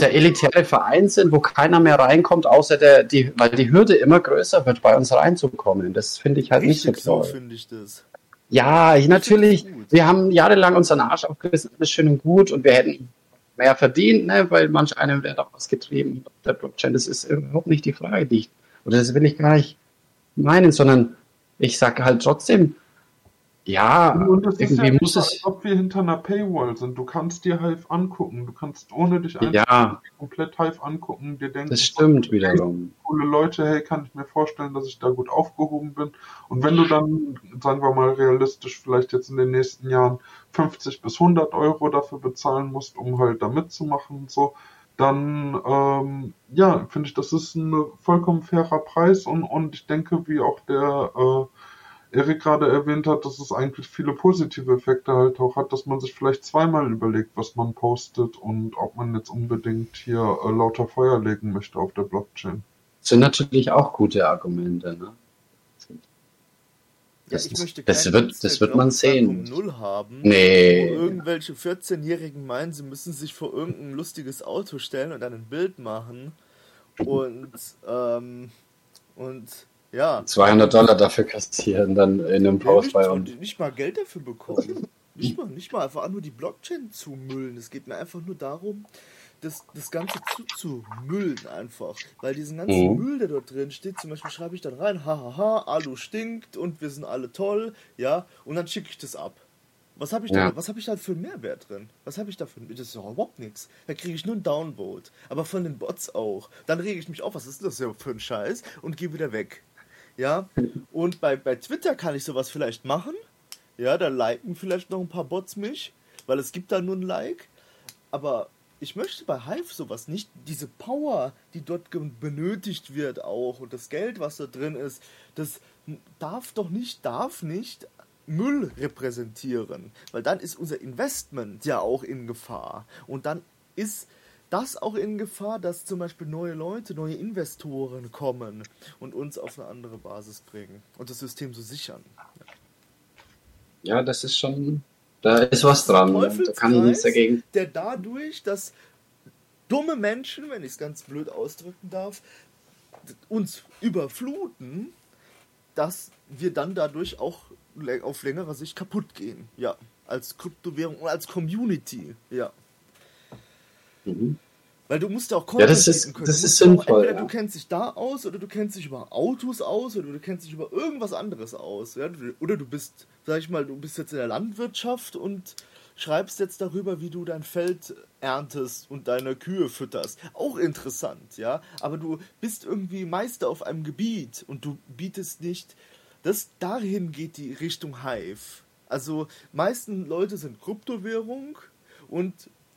der elitäre Verein sind, wo keiner mehr reinkommt, außer der, die, weil die Hürde immer größer wird, bei uns reinzukommen. Das finde ich halt nicht so Richtig so toll. finde ich das. Ja, ich, natürlich, wir haben jahrelang unseren Arsch aufgerissen, alles schön und gut und wir hätten mehr verdient, ne, weil manch einem wäre daraus getrieben der Blockchain. Das ist überhaupt nicht die Frage, die ich, oder das will ich gar nicht meinen, sondern ich sage halt trotzdem, ja, Und das ist irgendwie ja muss es, als ob wir hinter einer Paywall sind. Du kannst dir Hive angucken. Du kannst ohne dich einfach ja, komplett Hive angucken, dir denken, das stimmt wiederum. coole Leute, hey, kann ich mir vorstellen, dass ich da gut aufgehoben bin. Und wenn du dann, sagen wir mal realistisch, vielleicht jetzt in den nächsten Jahren 50 bis 100 Euro dafür bezahlen musst, um halt da mitzumachen und so, dann, ähm, ja, finde ich, das ist ein vollkommen fairer Preis und, und ich denke, wie auch der, äh, Erik gerade erwähnt hat, dass es eigentlich viele positive Effekte halt auch hat, dass man sich vielleicht zweimal überlegt, was man postet und ob man jetzt unbedingt hier äh, lauter Feuer legen möchte auf der Blockchain. Das sind natürlich auch gute Argumente, ne? Das, ja, ich möchte das, wird, das wird man sehen. 2.0 haben. Nee. Wo irgendwelche 14-Jährigen meinen, sie müssen sich vor irgendein lustiges Auto stellen und dann ein Bild machen. Und, ähm, und ja. 200 Dollar dafür kassieren dann in einem Post nicht, bei und uns. nicht mal Geld dafür bekommen. Nicht mal, nicht mal einfach nur die Blockchain zu müllen. Es geht mir einfach nur darum, das, das Ganze zuzumüllen einfach. Weil diesen ganzen Mhm. Müll, der dort drin steht, zum Beispiel schreibe ich dann rein, hahaha, Alu stinkt und wir sind alle toll, ja, und dann schicke ich das ab. Was habe ich, Ja. da, was hab ich da für einen Mehrwert drin? Was habe ich da für Das ist doch überhaupt nichts. Da kriege ich nur einen Downvote. Aber von den Bots auch. Dann rege ich mich auf, was ist das hier für ein Scheiß? Und gehe wieder weg. Ja. Und bei, bei Twitter kann ich sowas vielleicht machen. Ja, da liken vielleicht noch ein paar Bots mich, weil es gibt da nur ein Like. Aber ich möchte bei Hive sowas nicht. Diese Power, die dort benötigt wird auch und das Geld, was da drin ist, das darf doch nicht, darf nicht Müll repräsentieren. Weil dann ist unser Investment ja auch in Gefahr. Und dann ist das auch in Gefahr, dass zum Beispiel neue Leute, neue Investoren kommen und uns auf eine andere Basis bringen und das System so sichern. Ja, das ist schon, da ist was dran. Da kann ich nichts dagegen. Der dadurch, dass dumme Menschen, wenn ich es ganz blöd ausdrücken darf, uns überfluten, dass wir dann dadurch auch auf längere Sicht kaputt gehen. Ja, als Kryptowährung und als Community. Ja. Mhm. Weil du musst ja auch Ja, das Content ist- können. das Du ist sinnvoll, Entweder ja. du kennst dich da aus oder du kennst dich über Autos aus oder du kennst dich über irgendwas anderes aus. Ja? Oder du bist, sag ich mal, du bist jetzt in der Landwirtschaft und schreibst jetzt darüber, wie du dein Feld erntest und deine Kühe fütterst. Auch interessant, ja. Aber du bist irgendwie Meister auf einem Gebiet und du bietest nicht. Das dahin geht die Richtung Hive. Also meisten Leute sind Kryptowährung und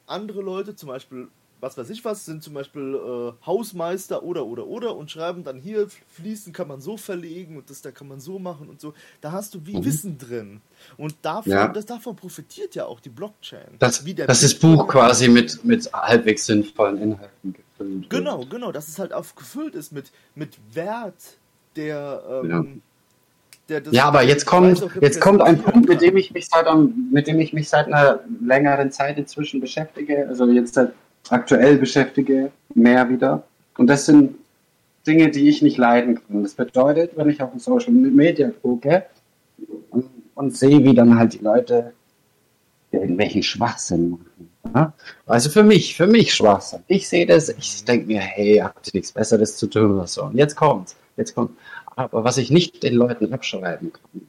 andere Leute, zum Beispiel, was weiß ich was, sind zum Beispiel äh, Hausmeister oder oder oder und schreiben dann hier, Fließen kann man so verlegen und das da kann man so machen und so. Da hast du wie Mhm. Wissen drin. Und davon, Ja. das, davon profitiert ja auch die Blockchain. Das, Wie das ist Buch quasi mit, mit halbwegs sinnvollen Inhalten gefüllt. wird. Genau, genau, dass es halt auch gefüllt ist mit, mit Wert, der, ähm, Ja. der Ja, aber jetzt kommt, jetzt kommt ein Punkt, mit dem ich mich seit mit dem ich mich seit einer längeren Zeit inzwischen beschäftige, also jetzt seit aktuell beschäftige, mehr wieder. Und das sind Dinge, die ich nicht leiden kann. Das bedeutet, wenn ich auf Social Media gucke und, und sehe, wie dann halt die Leute irgendwelchen Schwachsinn machen. Ja? Also für mich, für mich Schwachsinn. Ich sehe das, ich denke mir, hey, habt ihr nichts Besseres zu tun oder so. Und jetzt kommt's, jetzt kommt. Aber was ich nicht den Leuten abschreiben kann,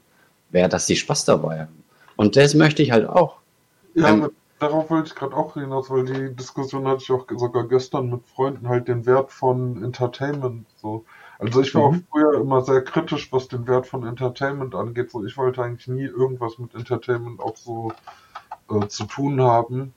wäre, dass sie Spaß dabei haben. Und das möchte ich halt auch. Ja, Ähm, darauf wollte ich gerade auch hinaus, weil die Diskussion hatte ich auch sogar gestern mit Freunden, halt den Wert von Entertainment so. Also ich war Mhm. auch früher immer sehr kritisch, was den Wert von Entertainment angeht. So, ich wollte eigentlich nie irgendwas mit Entertainment auch so äh, zu tun haben.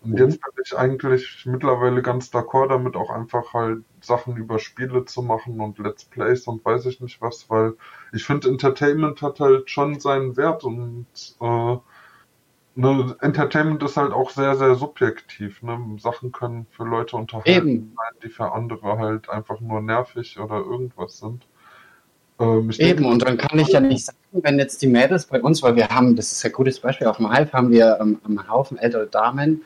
Und Mhm. jetzt bin ich eigentlich mittlerweile ganz d'accord damit, auch einfach halt Sachen über Spiele zu machen und Let's Plays und weiß ich nicht was, weil ich finde, Entertainment hat halt schon seinen Wert und äh, ne, Entertainment ist halt auch sehr, sehr subjektiv. Ne? Sachen können für Leute unterhalten Eben. sein, die für andere halt einfach nur nervig oder irgendwas sind. Ähm, Eben, denke, und dann kann ich ja nicht sagen, wenn jetzt die Mädels bei uns, weil wir haben, das ist ein gutes Beispiel, auf dem Hive haben wir ähm, einen Haufen ältere Damen,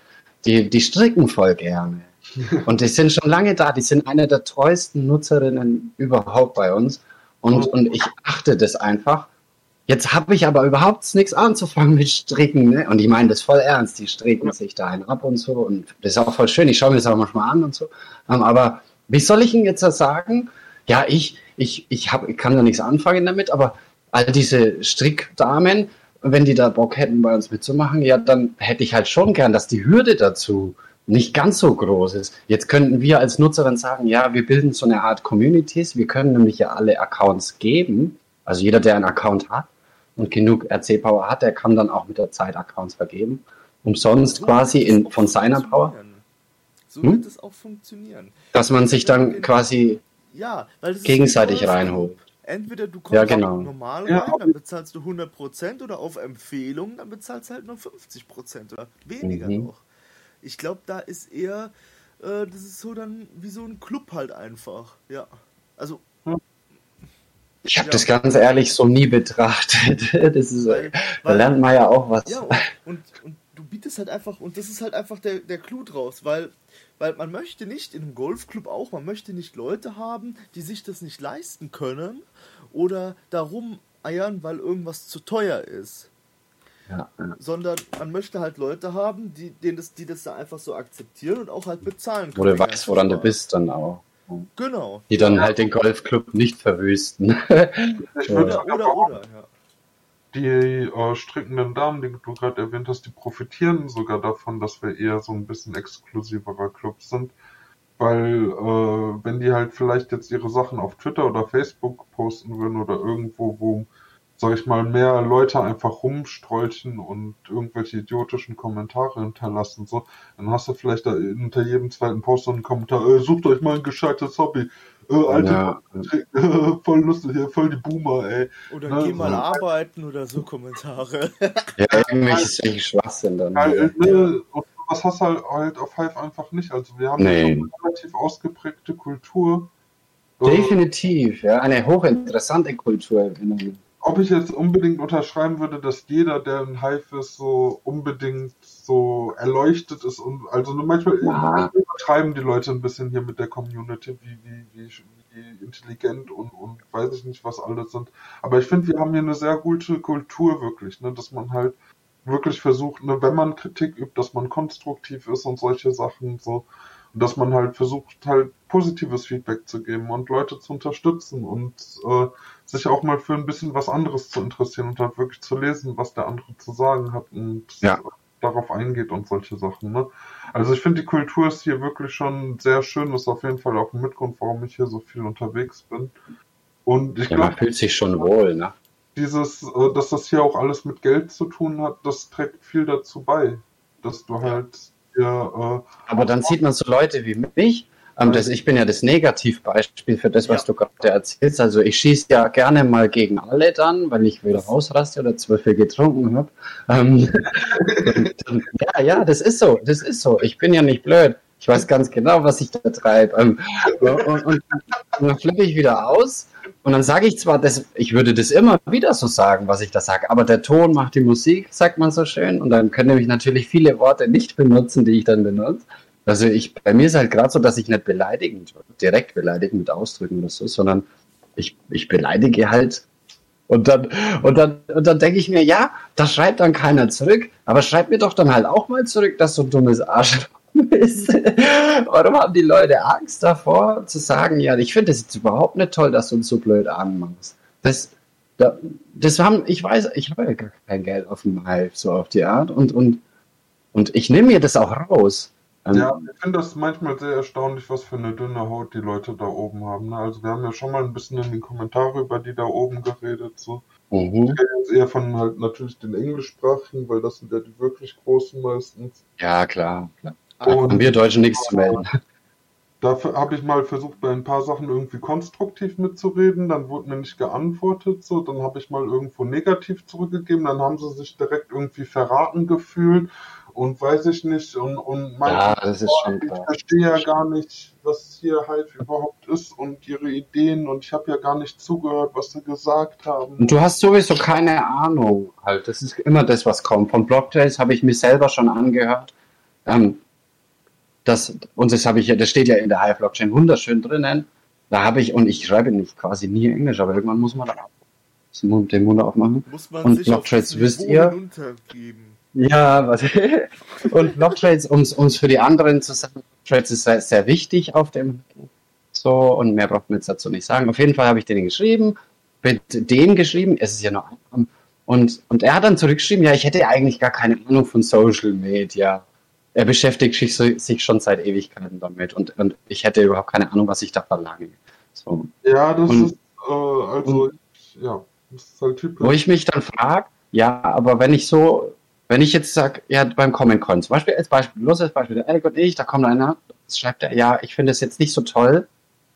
die, die stricken voll gerne. Und die sind schon lange da, die sind eine der treuesten Nutzerinnen überhaupt bei uns. Und, und ich achte das einfach. Jetzt habe ich aber überhaupt nichts anzufangen mit Stricken. Ne? Und ich meine das voll ernst. Die stricken sich da einen ab und so. Und das ist auch voll schön. Ich schaue mir das auch manchmal an und so. Ähm, aber wie soll ich Ihnen jetzt das sagen? Ja, ich, ich, ich, hab, ich kann da nichts anfangen damit, aber all diese Strickdamen, wenn die da Bock hätten, bei uns mitzumachen, ja, dann hätte ich halt schon gern, dass die Hürde dazu nicht ganz so groß ist. Jetzt könnten wir als Nutzer dann sagen, ja, wir bilden so eine Art Communities. Wir können nämlich ja alle Accounts geben. Also jeder, der einen Account hat und genug RC-Power hat, der kann dann auch mit der Zeit Accounts vergeben. Umsonst So quasi in, von seiner Power. So Hm? wird es auch funktionieren. Dass man sich dann quasi Ja, gegenseitig reinholt. Entweder du kommst Ja, genau. normal Ja, rein, dann bezahlst du 100% oder auf Empfehlung, dann bezahlst du halt nur 50% oder weniger Mhm. noch. Ich glaube, da ist eher, äh, das ist so dann wie so ein Club halt einfach. Ja. Also, Ich habe Ja. das ganz ehrlich so nie betrachtet. Das ist, weil, da weil lernt man ja auch was. Ja, und, und, und du bietest halt einfach, und das ist halt einfach der, der Clou draus, weil, weil man möchte nicht in einem Golfclub auch, man möchte nicht Leute haben, die sich das nicht leisten können oder darum eiern, weil irgendwas zu teuer ist. Ja. Sondern man möchte halt Leute haben, die, denen das, die das da einfach so akzeptieren und auch halt bezahlen du Den weißt, woran du bist dann auch. Genau. Die dann halt den Golfclub nicht verwüsten. ich würde Oder, sagen, oder, oder, ja. die äh, strickenden Damen, die du gerade erwähnt hast, die profitieren sogar davon, dass wir eher so ein bisschen exklusiverer Club sind. Weil äh, wenn die halt vielleicht jetzt ihre Sachen auf Twitter oder Facebook posten würden oder irgendwo, wo, sag ich mal, mehr Leute einfach rumstrolchen und irgendwelche idiotischen Kommentare hinterlassen, so, dann hast du vielleicht da unter jedem zweiten Post so einen Kommentar, äh, sucht euch mal ein gescheites Hobby. Äh, Alter, Ja, voll lustig, hier, voll die Boomer, ey. Oder Ne, geh mal so. arbeiten oder so Kommentare. ja irgendwelches solche Schwachsinn dann. Weil, ne, und das hast du halt, halt auf Hive einfach nicht. Also wir haben Nee. eine relativ ausgeprägte Kultur. Äh, Definitiv, ja. Eine hochinteressante Kultur. Ob ich jetzt unbedingt unterschreiben würde, dass jeder, der in Hive ist, so unbedingt so erleuchtet ist und also nur manchmal Ja. übertreiben die Leute ein bisschen hier mit der Community, wie, wie, wie, wie intelligent und, und weiß ich nicht, was alles sind. Aber ich finde, wir haben hier eine sehr gute Kultur wirklich, ne, dass man halt wirklich versucht, ne, wenn man Kritik übt, dass man konstruktiv ist und solche Sachen so. Und dass man halt versucht, halt positives Feedback zu geben und Leute zu unterstützen und äh, sich auch mal für ein bisschen was anderes zu interessieren und halt wirklich zu lesen, was der andere zu sagen hat und Ja. darauf eingeht und solche Sachen. Ne? Also ich finde, die Kultur ist hier wirklich schon sehr schön. Das ist auf jeden Fall auch ein Mitgrund, warum ich hier so viel unterwegs bin. Und ich Ja, man glaube, fühlt sich schon wohl, ne? dieses, äh, dass das hier auch alles mit Geld zu tun hat, das trägt viel dazu bei, dass du halt hier, äh, Aber dann sieht man so Leute wie mich. Ähm, das, ich bin ja das Negativbeispiel für das, was Ja. du gerade erzählst. Also ich schieße ja gerne mal gegen alle dann, weil ich wieder rausraste oder zu viel getrunken habe. Ähm, ja, ja, das ist so. Das ist so. Ich bin ja nicht blöd. Ich weiß ganz genau, was ich da treibe. Ähm, und, und, und dann flippe ich wieder aus. Und dann sage ich zwar, das, ich würde das immer wieder so sagen, was ich da sage, aber der Ton macht die Musik, sagt man so schön. Und dann können nämlich natürlich viele Worte nicht benutzen, die ich dann benutze. Also ich, bei mir ist halt gerade so, dass ich nicht beleidigend, direkt beleidigen mit Ausdrücken oder so, sondern ich, ich beleidige halt und dann, und dann, und dann denke ich mir, ja, da schreibt dann keiner zurück, aber schreibt mir doch dann halt auch mal zurück, dass so ein dummes Arschloch bist. Warum haben die Leute Angst davor, zu sagen, ja, ich finde das jetzt überhaupt nicht toll, dass du uns so blöd anmachst. Das, da, das haben, ich weiß, ich habe ja gar kein Geld auf dem Hive, so auf die Art, und, und, und ich nehme mir das auch raus. Ähm, ja, ich finde das manchmal sehr erstaunlich, was für eine dünne Haut die Leute da oben haben. Ne? Also wir haben ja schon mal ein bisschen in den Kommentaren über die da oben geredet, so. mhm. Ich rede jetzt eher von halt natürlich den englischsprachigen, weil das sind ja die wirklich großen meistens. Ja, klar, klar. Da Und- haben wir Deutschen nichts zu melden. Dafür habe ich mal versucht, bei ein paar Sachen irgendwie konstruktiv mitzureden, dann wurde mir nicht geantwortet, so, dann habe ich mal irgendwo negativ zurückgegeben, dann haben sie sich direkt irgendwie verraten gefühlt und weiß ich nicht und, und meinten, ja, das ist schon ich verstehe ja gar nicht, was hier halt überhaupt ist und ihre Ideen und ich habe ja gar nicht zugehört, was sie gesagt haben. Und du hast sowieso keine Ahnung halt, das ist immer das, was kommt. Von Blocktrace habe ich mir selber schon angehört. Ähm, das, und das habe ich ja, das steht ja in der High Blockchain wunderschön drinnen. Da habe ich, und ich schreibe nicht quasi nie Englisch, aber irgendwann muss man dann den Mund aufmachen. Muss man und Blocktrades wisst ihr. Ja, was, und Blocktrades, um es für die anderen zu sagen, Trades ist sehr, sehr wichtig auf dem so und mehr braucht man jetzt dazu nicht sagen. Auf jeden Fall habe ich den geschrieben, mit dem geschrieben, es ist ja nur ein und, und er hat dann zurückgeschrieben, ja, ich hätte eigentlich gar keine Ahnung von Social Media er beschäftigt sich, schon seit Ewigkeiten damit und, und ich hätte überhaupt keine Ahnung, was ich da verlange. So. Ja, das und, ist, äh, also, und, ja, das ist halt typisch. Wo ich mich dann frage, ja, aber wenn ich so, wenn ich jetzt sage, ja, beim Common Coin zum Beispiel, als Beispiel, los als Beispiel, der Eric und ich, da kommt einer, schreibt er, ja, ich finde es jetzt nicht so toll,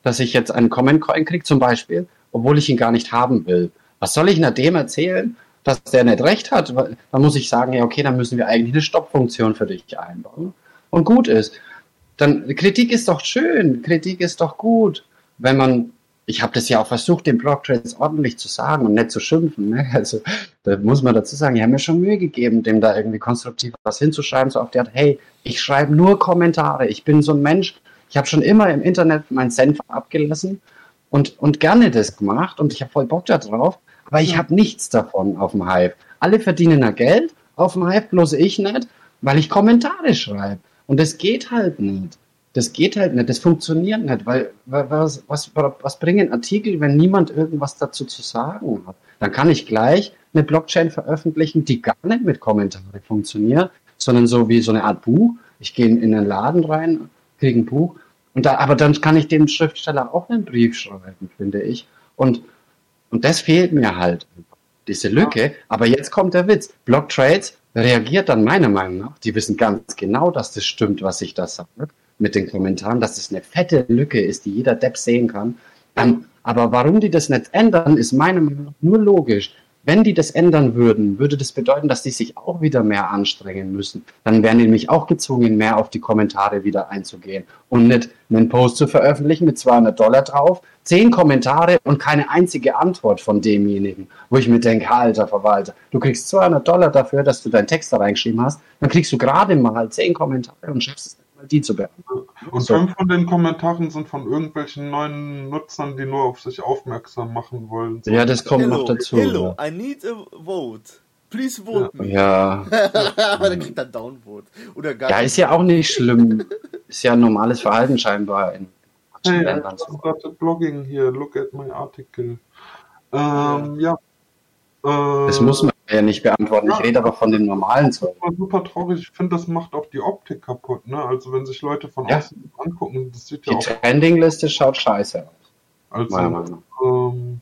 dass ich jetzt einen Common Coin kriege zum Beispiel, obwohl ich ihn gar nicht haben will. Was soll ich nach dem erzählen? Dass der nicht recht hat, dann muss ich sagen, ja, okay, dann müssen wir eigentlich eine Stoppfunktion für dich einbauen. Und gut ist. Dann, Kritik ist doch schön, Kritik ist doch gut, wenn man, ich habe das ja auch versucht, den Blogtrades ordentlich zu sagen und nicht zu schimpfen. Ne? Also da muss man dazu sagen, ich habe mir schon Mühe gegeben, dem da irgendwie konstruktiv was hinzuschreiben, so auf der Art, hey, ich schreibe nur Kommentare, ich bin so ein Mensch, ich habe schon immer im Internet meinen Senf abgelassen und, und gerne das gemacht und ich habe voll Bock da drauf. Aber ich habe nichts davon auf dem Hive. Alle verdienen da Geld auf dem Hive, bloß ich nicht, weil ich Kommentare schreibe. Und das geht halt nicht. Das geht halt nicht, das funktioniert nicht, weil was, was, was bringen Artikel, wenn niemand irgendwas dazu zu sagen hat? Dann kann ich gleich eine Blockchain veröffentlichen, die gar nicht mit Kommentare funktioniert, sondern so wie so eine Art Buch. Ich gehe in einen Laden rein, kriege ein Buch, und da, aber dann kann ich dem Schriftsteller auch einen Brief schreiben, finde ich. Und und das fehlt mir halt, diese Lücke. Aber jetzt kommt der Witz. Block Trades reagiert dann meiner Meinung nach, die wissen ganz genau, dass das stimmt, was ich da sage, mit den Kommentaren, dass es das eine fette Lücke ist, die jeder Depp sehen kann. Um, aber warum die das nicht ändern, ist meiner Meinung nach nur logisch. Wenn die das ändern würden, würde das bedeuten, dass die sich auch wieder mehr anstrengen müssen. Dann wären die nämlich auch gezwungen, mehr auf die Kommentare wieder einzugehen und nicht einen Post zu veröffentlichen mit 200 Dollar drauf, zehn Kommentare und keine einzige Antwort von demjenigen, wo ich mir denke, alter Verwalter, du kriegst 200 Dollar dafür, dass du deinen Text da reingeschrieben hast, dann kriegst du gerade mal zehn Kommentare und schaffst es mal, die zu beantworten. Und so. fünf von den Kommentaren sind von irgendwelchen neuen Nutzern, die nur auf sich aufmerksam machen wollen. So. Ja, das kommt hello, noch dazu. Hello, ja. I need a vote. Please vote me. Ja. Aber dann kriegt er Downvote. Oder gar ja, ist ja auch nicht schlimm. ist ja ein normales Verhalten scheinbar in hey, Ländern. Started blogging here. Look at my article. Ähm, ja. ja. Das muss man ja nicht beantworten. Ja, ich rede aber von den normalen Zeug. Super traurig. Ich finde, das macht auch die Optik kaputt. Ne? Also wenn sich Leute von ja. außen angucken, das sieht ja die auch... Die Trending-Liste schaut scheiße aus. Also, ähm,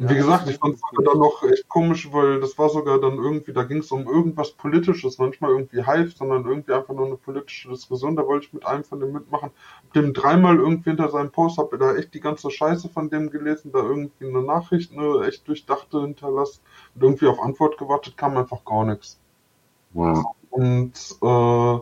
wie gesagt, ich fand es dann noch echt komisch, weil das war sogar dann irgendwie, da ging es um irgendwas Politisches, manchmal irgendwie Hive, sondern irgendwie einfach nur eine politische Diskussion. Da wollte ich mit einem von dem mitmachen. Hab dem dreimal irgendwie hinter seinem Post, hab da echt die ganze Scheiße von dem gelesen, da irgendwie eine Nachricht, eine echt durchdachte hinterlassen und irgendwie auf Antwort gewartet, kam einfach gar nichts. Wow. Und äh,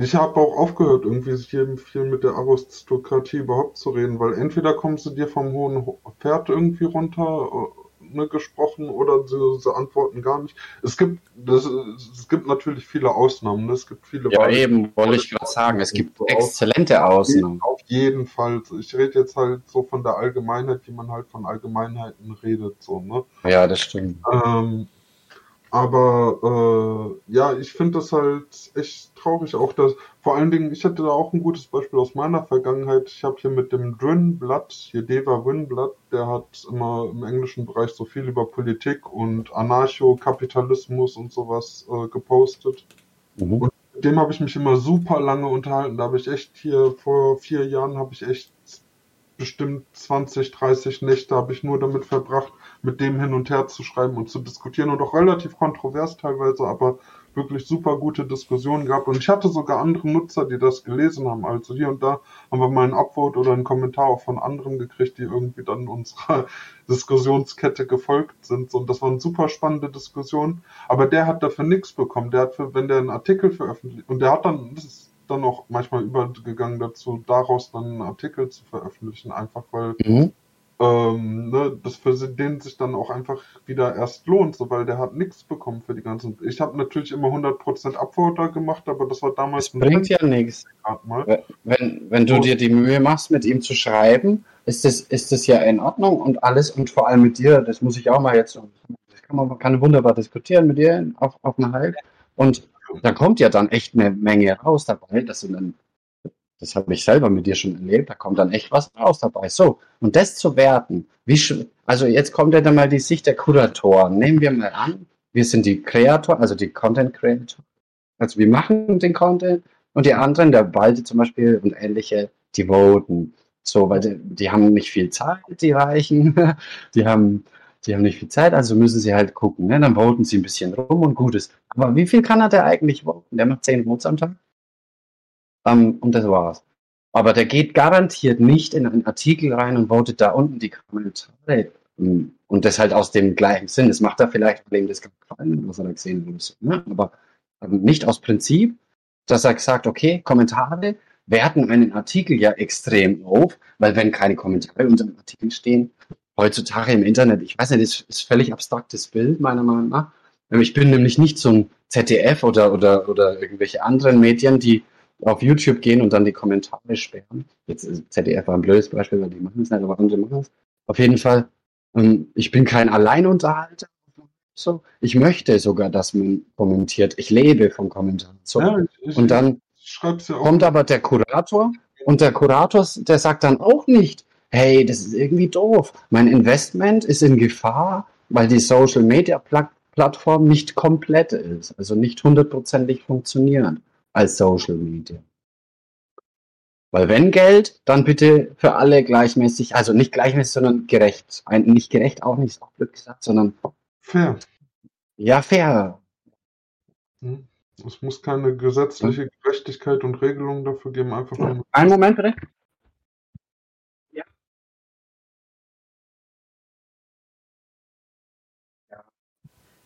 ich habe auch aufgehört, irgendwie hier viel mit der Aristokratie überhaupt zu reden, weil entweder kommen sie dir vom hohen Pferd irgendwie runter, äh, ne, gesprochen, oder sie, sie, antworten gar nicht. Es gibt, das, es gibt natürlich viele Ausnahmen. Ne? Es gibt viele. Ja, Beispiele, eben, wollte ich gerade sagen. Es gibt exzellente Ausnahmen. Auf jeden Fall. Ich rede jetzt halt so von der Allgemeinheit, wie man halt von Allgemeinheiten redet, so, ne? Ja, das stimmt. Ähm, aber äh, ja, ich finde das halt echt traurig. Auch dass, vor allen Dingen, ich hatte da auch ein gutes Beispiel aus meiner Vergangenheit. Ich habe hier mit dem Drin-Blatt, hier Deva Winblatt, der hat immer im englischen Bereich so viel über Politik und Anarchokapitalismus und sowas äh, gepostet. Mhm. Und mit dem habe ich mich immer super lange unterhalten. Da habe ich echt hier vor vier Jahren habe ich echt bestimmt 20, 30 Nächte habe ich nur damit verbracht, mit dem hin und her zu schreiben und zu diskutieren und auch relativ kontrovers teilweise, aber wirklich super gute Diskussionen gehabt. Und ich hatte sogar andere Nutzer, die das gelesen haben. Also hier und da haben wir mal ein Upvote oder einen Kommentar auch von anderen gekriegt, die irgendwie dann unserer Diskussionskette gefolgt sind. Und das waren super spannende Diskussionen. Aber der hat dafür nichts bekommen. Der hat für, wenn der einen Artikel veröffentlicht, und der hat dann, das ist dann auch manchmal übergegangen dazu, daraus dann einen Artikel zu veröffentlichen, einfach weil mhm ähm, ne, das für den sich dann auch einfach wieder erst lohnt, so, weil der hat nichts bekommen für die ganzen. Ich habe natürlich immer 100% Upvoter gemacht, aber das war damals. Das bringt ja nichts. Wenn, wenn du dir die Mühe machst, mit ihm zu schreiben, ist das, ist das ja in Ordnung und alles und vor allem mit dir, das muss ich auch mal jetzt, das kann man kann wunderbar diskutieren mit dir auf, auf einer Halb und da kommt ja dann echt eine Menge raus dabei, dass du dann das habe ich selber mit dir schon erlebt, da kommt dann echt was raus dabei. So, und das zu werten, wie also jetzt kommt ja dann mal die Sicht der Kuratoren. Nehmen wir mal an, wir sind die Kreator, also die Content Creator. Also wir machen den Content und die anderen, der Walde zum Beispiel und ähnliche, die voten. So, weil die, die haben nicht viel Zeit, die Reichen. die haben, die haben nicht viel Zeit, also müssen sie halt gucken. Ne? Dann voten sie ein bisschen rum und gut ist. Aber wie viel kann er da eigentlich voten? Der macht zehn Votes am Tag. Ähm, und das war's. Aber der geht garantiert nicht in einen Artikel rein und votet da unten die Kommentare. Ähm, und das halt aus dem gleichen Sinn. Das macht er vielleicht, weil ihm das gefallen was er da gesehen hat. Ne? Aber ähm, nicht aus Prinzip, dass er sagt, okay, Kommentare werten einen Artikel ja extrem auf, weil wenn keine Kommentare unter dem Artikel stehen, heutzutage im Internet, ich weiß nicht, das ist völlig abstraktes Bild, meiner Meinung nach. Ich bin nämlich nicht so ein ZDF oder, oder, oder irgendwelche anderen Medien, die auf YouTube gehen und dann die Kommentare sperren. Jetzt ist ZDF war ein blödes Beispiel, weil die machen es nicht, aber andere machen es. Auf jeden Fall, ähm, ich bin kein Alleinunterhalter. So, ich möchte sogar, dass man kommentiert. Ich lebe vom Kommentar. So. Ja, ich, und dann ja kommt aber der Kurator und der Kurator, der sagt dann auch nicht, hey, das ist irgendwie doof. Mein Investment ist in Gefahr, weil die Social Media Plattform nicht komplett ist, also nicht hundertprozentig funktioniert als Social Media. Weil wenn Geld, dann bitte für alle gleichmäßig, also nicht gleichmäßig, sondern gerecht. Ein, nicht gerecht, auch nicht, auch blöd gesagt, sondern fair. Ja, fair. Hm. Es muss keine gesetzliche Gerechtigkeit und Regelung dafür geben, einfach nur. Einen Moment bitte.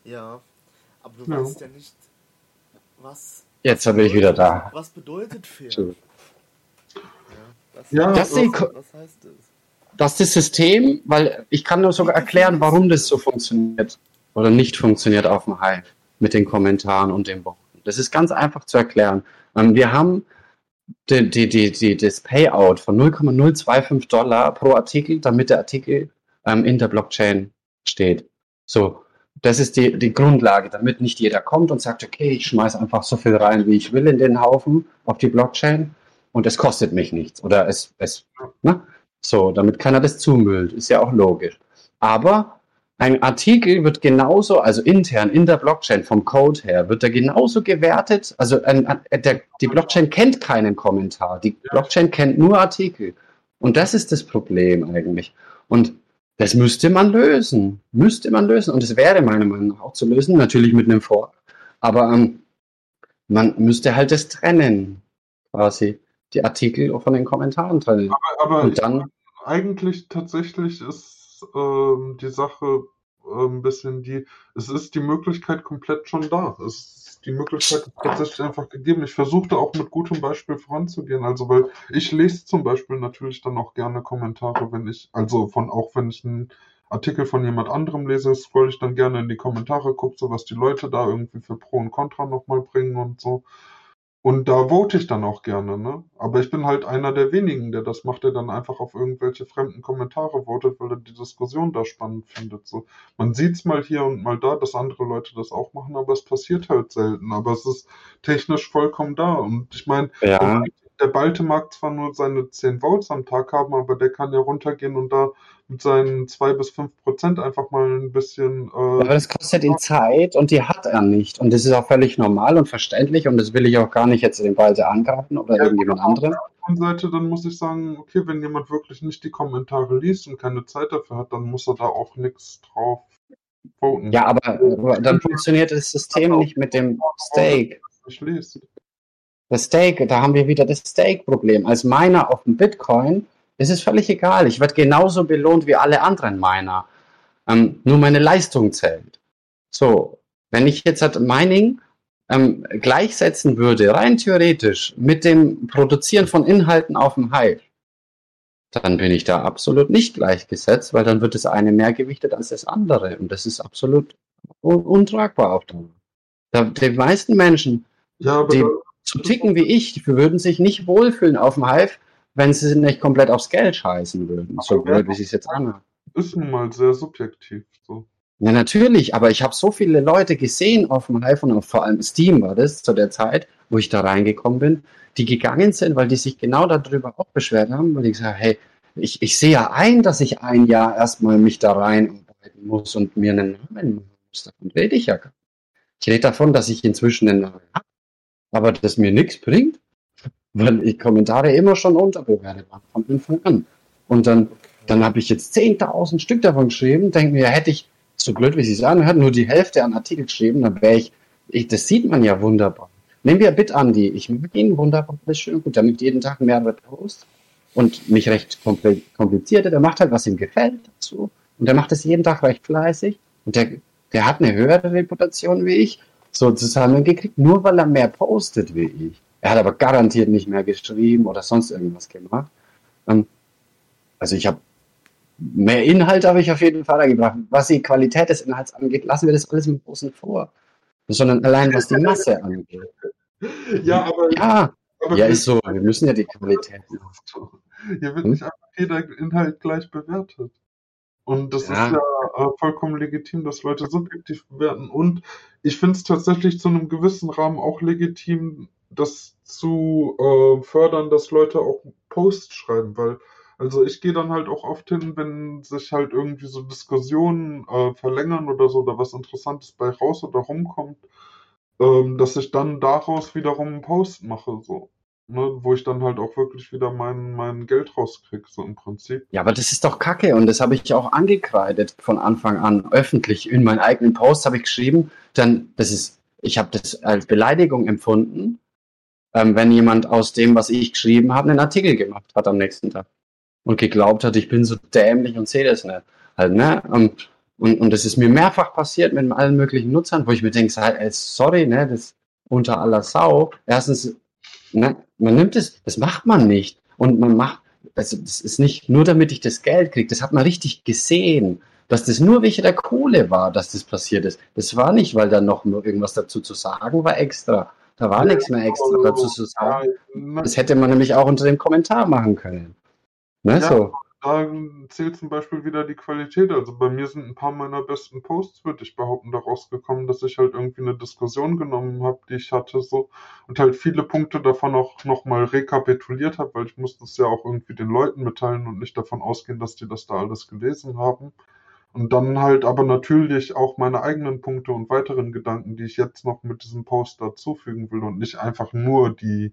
Ja, aber du ja. weißt ja nicht, was Jetzt bin ich wieder da. Was bedeutet fair? Ja, das, ja, das, was heißt das? Das ist das System, weil ich kann nur sogar erklären, warum das so funktioniert oder nicht funktioniert auf dem Hive mit den Kommentaren und den Worten. Das ist ganz einfach zu erklären. Ähm, wir haben die, die, die, die, das Payout von 0,025 Dollar pro Artikel, damit der Artikel ähm, in der Blockchain steht. So, das ist die, die Grundlage, damit nicht jeder kommt und sagt, okay, ich schmeiße einfach so viel rein, wie ich will in den Haufen auf die Blockchain und es kostet mich nichts. Oder es, es ne? so, damit keiner das zumüllt, ist ja auch logisch. Aber ein Artikel wird genauso, also intern in der Blockchain vom Code her, wird er genauso gewertet. Also ein, der, die Blockchain kennt keinen Kommentar. Die Blockchain kennt nur Artikel. Und das ist das Problem eigentlich. Und das müsste man lösen. Müsste man lösen. Und es wäre meiner Meinung nach auch zu lösen, natürlich mit einem Vor. Aber ähm, man müsste halt das trennen, quasi. Die Artikel von den Kommentaren trennen. Aber, aber Und dann, eigentlich tatsächlich ist ähm, die Sache äh, ein bisschen die, es ist die Möglichkeit komplett schon da. Es die Möglichkeit ist tatsächlich einfach gegeben. Ich versuchte auch mit gutem Beispiel voranzugehen. Also, weil ich lese zum Beispiel natürlich dann auch gerne Kommentare, wenn ich, also von auch wenn ich einen Artikel von jemand anderem lese, scroll ich dann gerne in die Kommentare, gucke so, was die Leute da irgendwie für Pro und Contra nochmal bringen und so. Und da vote ich dann auch gerne, ne? Aber ich bin halt einer der wenigen, der das macht, der dann einfach auf irgendwelche fremden Kommentare votet, weil er die Diskussion da spannend findet. So, man sieht's mal hier und mal da, dass andere Leute das auch machen, aber es passiert halt selten. Aber es ist technisch vollkommen da. Und ich meine, ja. der Balte mag zwar nur seine 10 Votes am Tag haben, aber der kann ja runtergehen und da mit seinen zwei bis fünf Prozent einfach mal ein bisschen. Äh, Aber das kostet ihn Zeit und die hat er nicht. Und das ist auch völlig normal und verständlich und das will ich auch gar nicht jetzt den Walter angreifen oder ja, irgendjemand anderen. Auf der Seite, dann muss ich sagen, okay, wenn jemand wirklich nicht die Kommentare liest und keine Zeit dafür hat, dann muss er da auch nichts drauf voten. Ja, aber dann funktioniert das System nicht mit dem Stake. Das Stake, da haben wir wieder das Stake-Problem. Als Miner auf dem Bitcoin ist es völlig egal. Ich werde genauso belohnt wie alle anderen Miner. Ähm, nur meine Leistung zählt. So, wenn ich jetzt halt Mining ähm, gleichsetzen würde, rein theoretisch, mit dem Produzieren von Inhalten auf dem Hive, dann bin ich da absolut nicht gleichgesetzt, weil dann wird das eine mehr gewichtet als das andere. Und das ist absolut un untragbar auf Dauer. Da, die meisten Menschen, ja, die so ticken wie ich, die würden sich nicht wohlfühlen auf dem Hive, wenn sie nicht komplett aufs Geld scheißen würden. So blöd, wie sie es jetzt anhört. Ist nun mal sehr subjektiv. So. Ja, natürlich, aber ich habe so viele Leute gesehen auf dem Hive und vor allem Steam war das zu der Zeit, wo ich da reingekommen bin, die gegangen sind, weil die sich genau darüber auch beschwert haben, weil die gesagt haben, hey, ich, ich sehe ja ein, dass ich ein Jahr erstmal mich da reinarbeiten muss und mir einen Namen machen muss. Davon rede ich ja gar nicht. Ich rede davon, dass ich inzwischen einen Namen habe, aber das mir nichts bringt, weil ich Kommentare immer schon unterbewertet habe von Anfang an. Und dann, dann habe ich jetzt 10.000 Stück davon geschrieben, denke mir, hätte ich, so blöd wie es sich anhört, nur die Hälfte an Artikel geschrieben, dann wäre ich, ich, das sieht man ja wunderbar. Nehmen wir Bit Andi. Ich mag ihn wunderbar, das ist schön gut. Macht jeden Tag mehrere Posts und nicht recht kompliziert. Der macht halt, was ihm gefällt dazu. Und der macht es jeden Tag recht fleißig. Und der, der hat eine höhere Reputation wie ich, sozusagen gekriegt, nur weil er mehr postet wie ich. Er hat aber garantiert nicht mehr geschrieben oder sonst irgendwas gemacht. Ähm, also ich habe mehr Inhalt habe ich auf jeden Fall gebracht. Was die Qualität des Inhalts angeht, lassen wir das alles im Großen vor. Sondern allein was die Masse angeht. Ja, aber. Ja, aber ja ist so. Wir müssen ja die Qualität. Hier wird hm? nicht einfach jeder Inhalt gleich bewertet. Und das ja. ist ja äh, vollkommen legitim, dass Leute subjektiv bewerten. Und ich finde es tatsächlich zu einem gewissen Rahmen auch legitim, das zu äh, fördern, dass Leute auch Posts schreiben, weil also ich gehe dann halt auch oft hin, wenn sich halt irgendwie so Diskussionen äh, verlängern oder so oder was Interessantes bei raus oder rumkommt, ähm, dass ich dann daraus wiederum einen Post mache, so. Ne, wo ich dann halt auch wirklich wieder mein, mein Geld rauskriege, so im Prinzip. Ja, aber das ist doch kacke und das habe ich auch angekreidet von Anfang an, öffentlich. In meinen eigenen Post habe ich geschrieben, dann, das ist, ich habe das als Beleidigung empfunden, ähm, wenn jemand aus dem, was ich geschrieben habe, einen Artikel gemacht hat am nächsten Tag und geglaubt hat, ich bin so dämlich und sehe das nicht. Halt, ne? Und, und, und das ist mir mehrfach passiert mit allen möglichen Nutzern, wo ich mir denke, sorry, ne, das unter aller Sau. Erstens, ne, man nimmt es, das macht man nicht. Und man macht, also das ist nicht nur damit ich das Geld kriege, das hat man richtig gesehen, dass das nur wegen der Kohle war, dass das passiert ist. Das war nicht, weil da noch irgendwas dazu zu sagen war extra. Da war nichts mehr extra dazu zu sagen. Das hätte man nämlich auch unter dem Kommentar machen können. Ne, ja, so. Da zählt zum Beispiel wieder die Qualität. Also bei mir sind ein paar meiner besten Posts, würde ich behaupten, daraus gekommen, dass ich halt irgendwie eine Diskussion genommen habe, die ich hatte, so und halt viele Punkte davon auch nochmal rekapituliert habe, weil ich musste es ja auch irgendwie den Leuten mitteilen und nicht davon ausgehen, dass die das da alles gelesen haben. Und dann halt aber natürlich auch meine eigenen Punkte und weiteren Gedanken, die ich jetzt noch mit diesem Post dazufügen will und nicht einfach nur die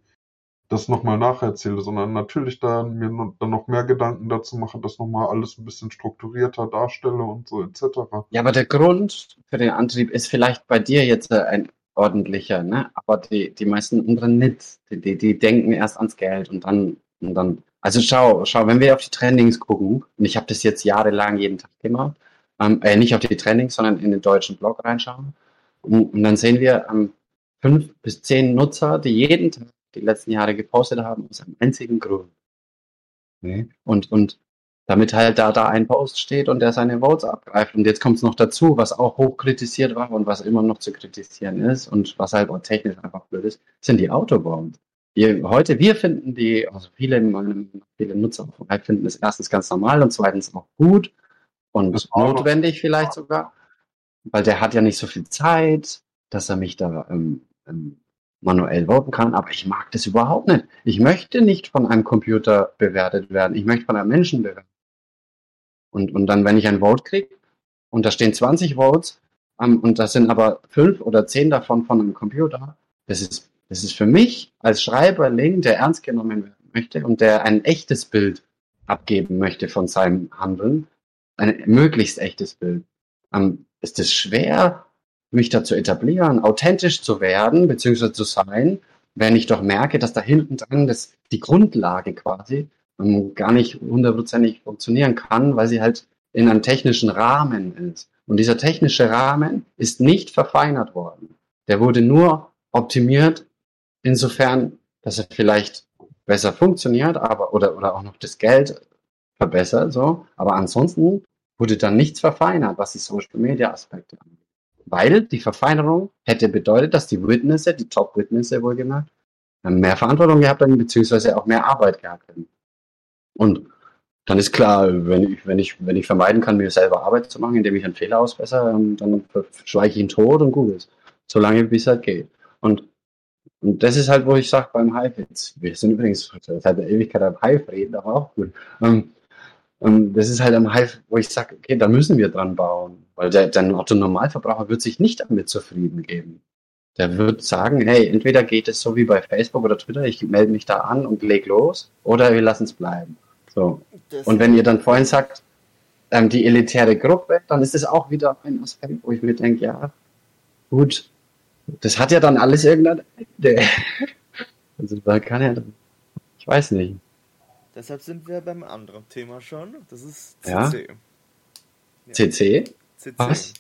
das nochmal nacherzähle, sondern natürlich da mir dann noch mehr Gedanken dazu mache, das nochmal alles ein bisschen strukturierter darstelle und so etc. Ja, aber der Grund für den Antrieb ist vielleicht bei dir jetzt äh, ein ordentlicher, ne? Aber die, die meisten anderen nicht. Die, die, die denken erst ans Geld und dann, und dann. Also schau, schau, wenn wir auf die Trendings gucken, und ich habe das jetzt jahrelang jeden Tag gemacht, ähm, äh, nicht auf die Trendings, sondern in den deutschen Blog reinschauen. Und, und dann sehen wir ähm, fünf bis zehn Nutzer, die jeden Tag die letzten Jahre gepostet haben, aus einem einzigen Grund. Nee. Und, und damit halt da, da ein Post steht und der seine Votes abgreift. Und jetzt kommt es noch dazu, was auch hoch kritisiert war und was immer noch zu kritisieren ist und was halt auch technisch einfach blöd ist, sind die Autobombs. Heute, wir finden die, also viele, viele Nutzer finden es erstens ganz normal und zweitens auch gut und notwendig vielleicht sogar, weil der hat ja nicht so viel Zeit, dass er mich da ähm, ähm, manuell voten kann, aber ich mag das überhaupt nicht. Ich möchte nicht von einem Computer bewertet werden. Ich möchte von einem Menschen bewertet und, und dann, wenn ich ein Vote kriege und da stehen 20 Votes um, und das sind aber fünf oder zehn davon von einem Computer, das ist, das ist für mich als Schreiberling, der ernst genommen werden möchte und der ein echtes Bild abgeben möchte von seinem Handeln, ein möglichst echtes Bild. Um, ist es schwer, mich da zu etablieren, authentisch zu werden, beziehungsweise zu sein, wenn ich doch merke, dass da hinten dran das, die Grundlage quasi ähm, gar nicht hundertprozentig funktionieren kann, weil sie halt in einem technischen Rahmen ist. Und dieser technische Rahmen ist nicht verfeinert worden. Der wurde nur optimiert, insofern, dass er vielleicht besser funktioniert, aber oder, oder auch noch das Geld verbessert, so. Aber ansonsten wurde dann nichts verfeinert, was die Social Media Aspekte angeht. Weil die Verfeinerung hätte bedeutet, dass die Witnesse, die Top-Witnesse wohlgemerkt, mehr Verantwortung gehabt hätten, beziehungsweise auch mehr Arbeit gehabt hätten. Und dann ist klar, wenn ich, wenn ich, wenn ich vermeiden kann, mir selber Arbeit zu machen, indem ich einen Fehler ausbessere, dann schweige ich ihn tot und gut ist. Solange bis halt geht. Und, und das ist halt, wo ich sage beim Hive jetzt, wir sind übrigens seit der Ewigkeit am Hive reden, aber auch gut. Ähm, und das ist halt am Hive, wo ich sage, okay, da müssen wir dran bauen. Weil der, der Otto-Normalverbraucher wird sich nicht damit zufrieden geben. Der wird sagen, hey, entweder geht es so wie bei Facebook oder Twitter, ich melde mich da an und leg los, oder wir lassen es bleiben. So. und wenn ihr dann vorhin sagt, ähm, die elitäre Gruppe, dann ist es auch wieder ein Aspekt, wo ich mir denke, ja, gut, das hat ja dann alles irgendein Ende. also da kann ja, ich weiß nicht. Deshalb sind wir beim anderen Thema schon. Das ist CC. Ja? Ja. CC? CC. Was?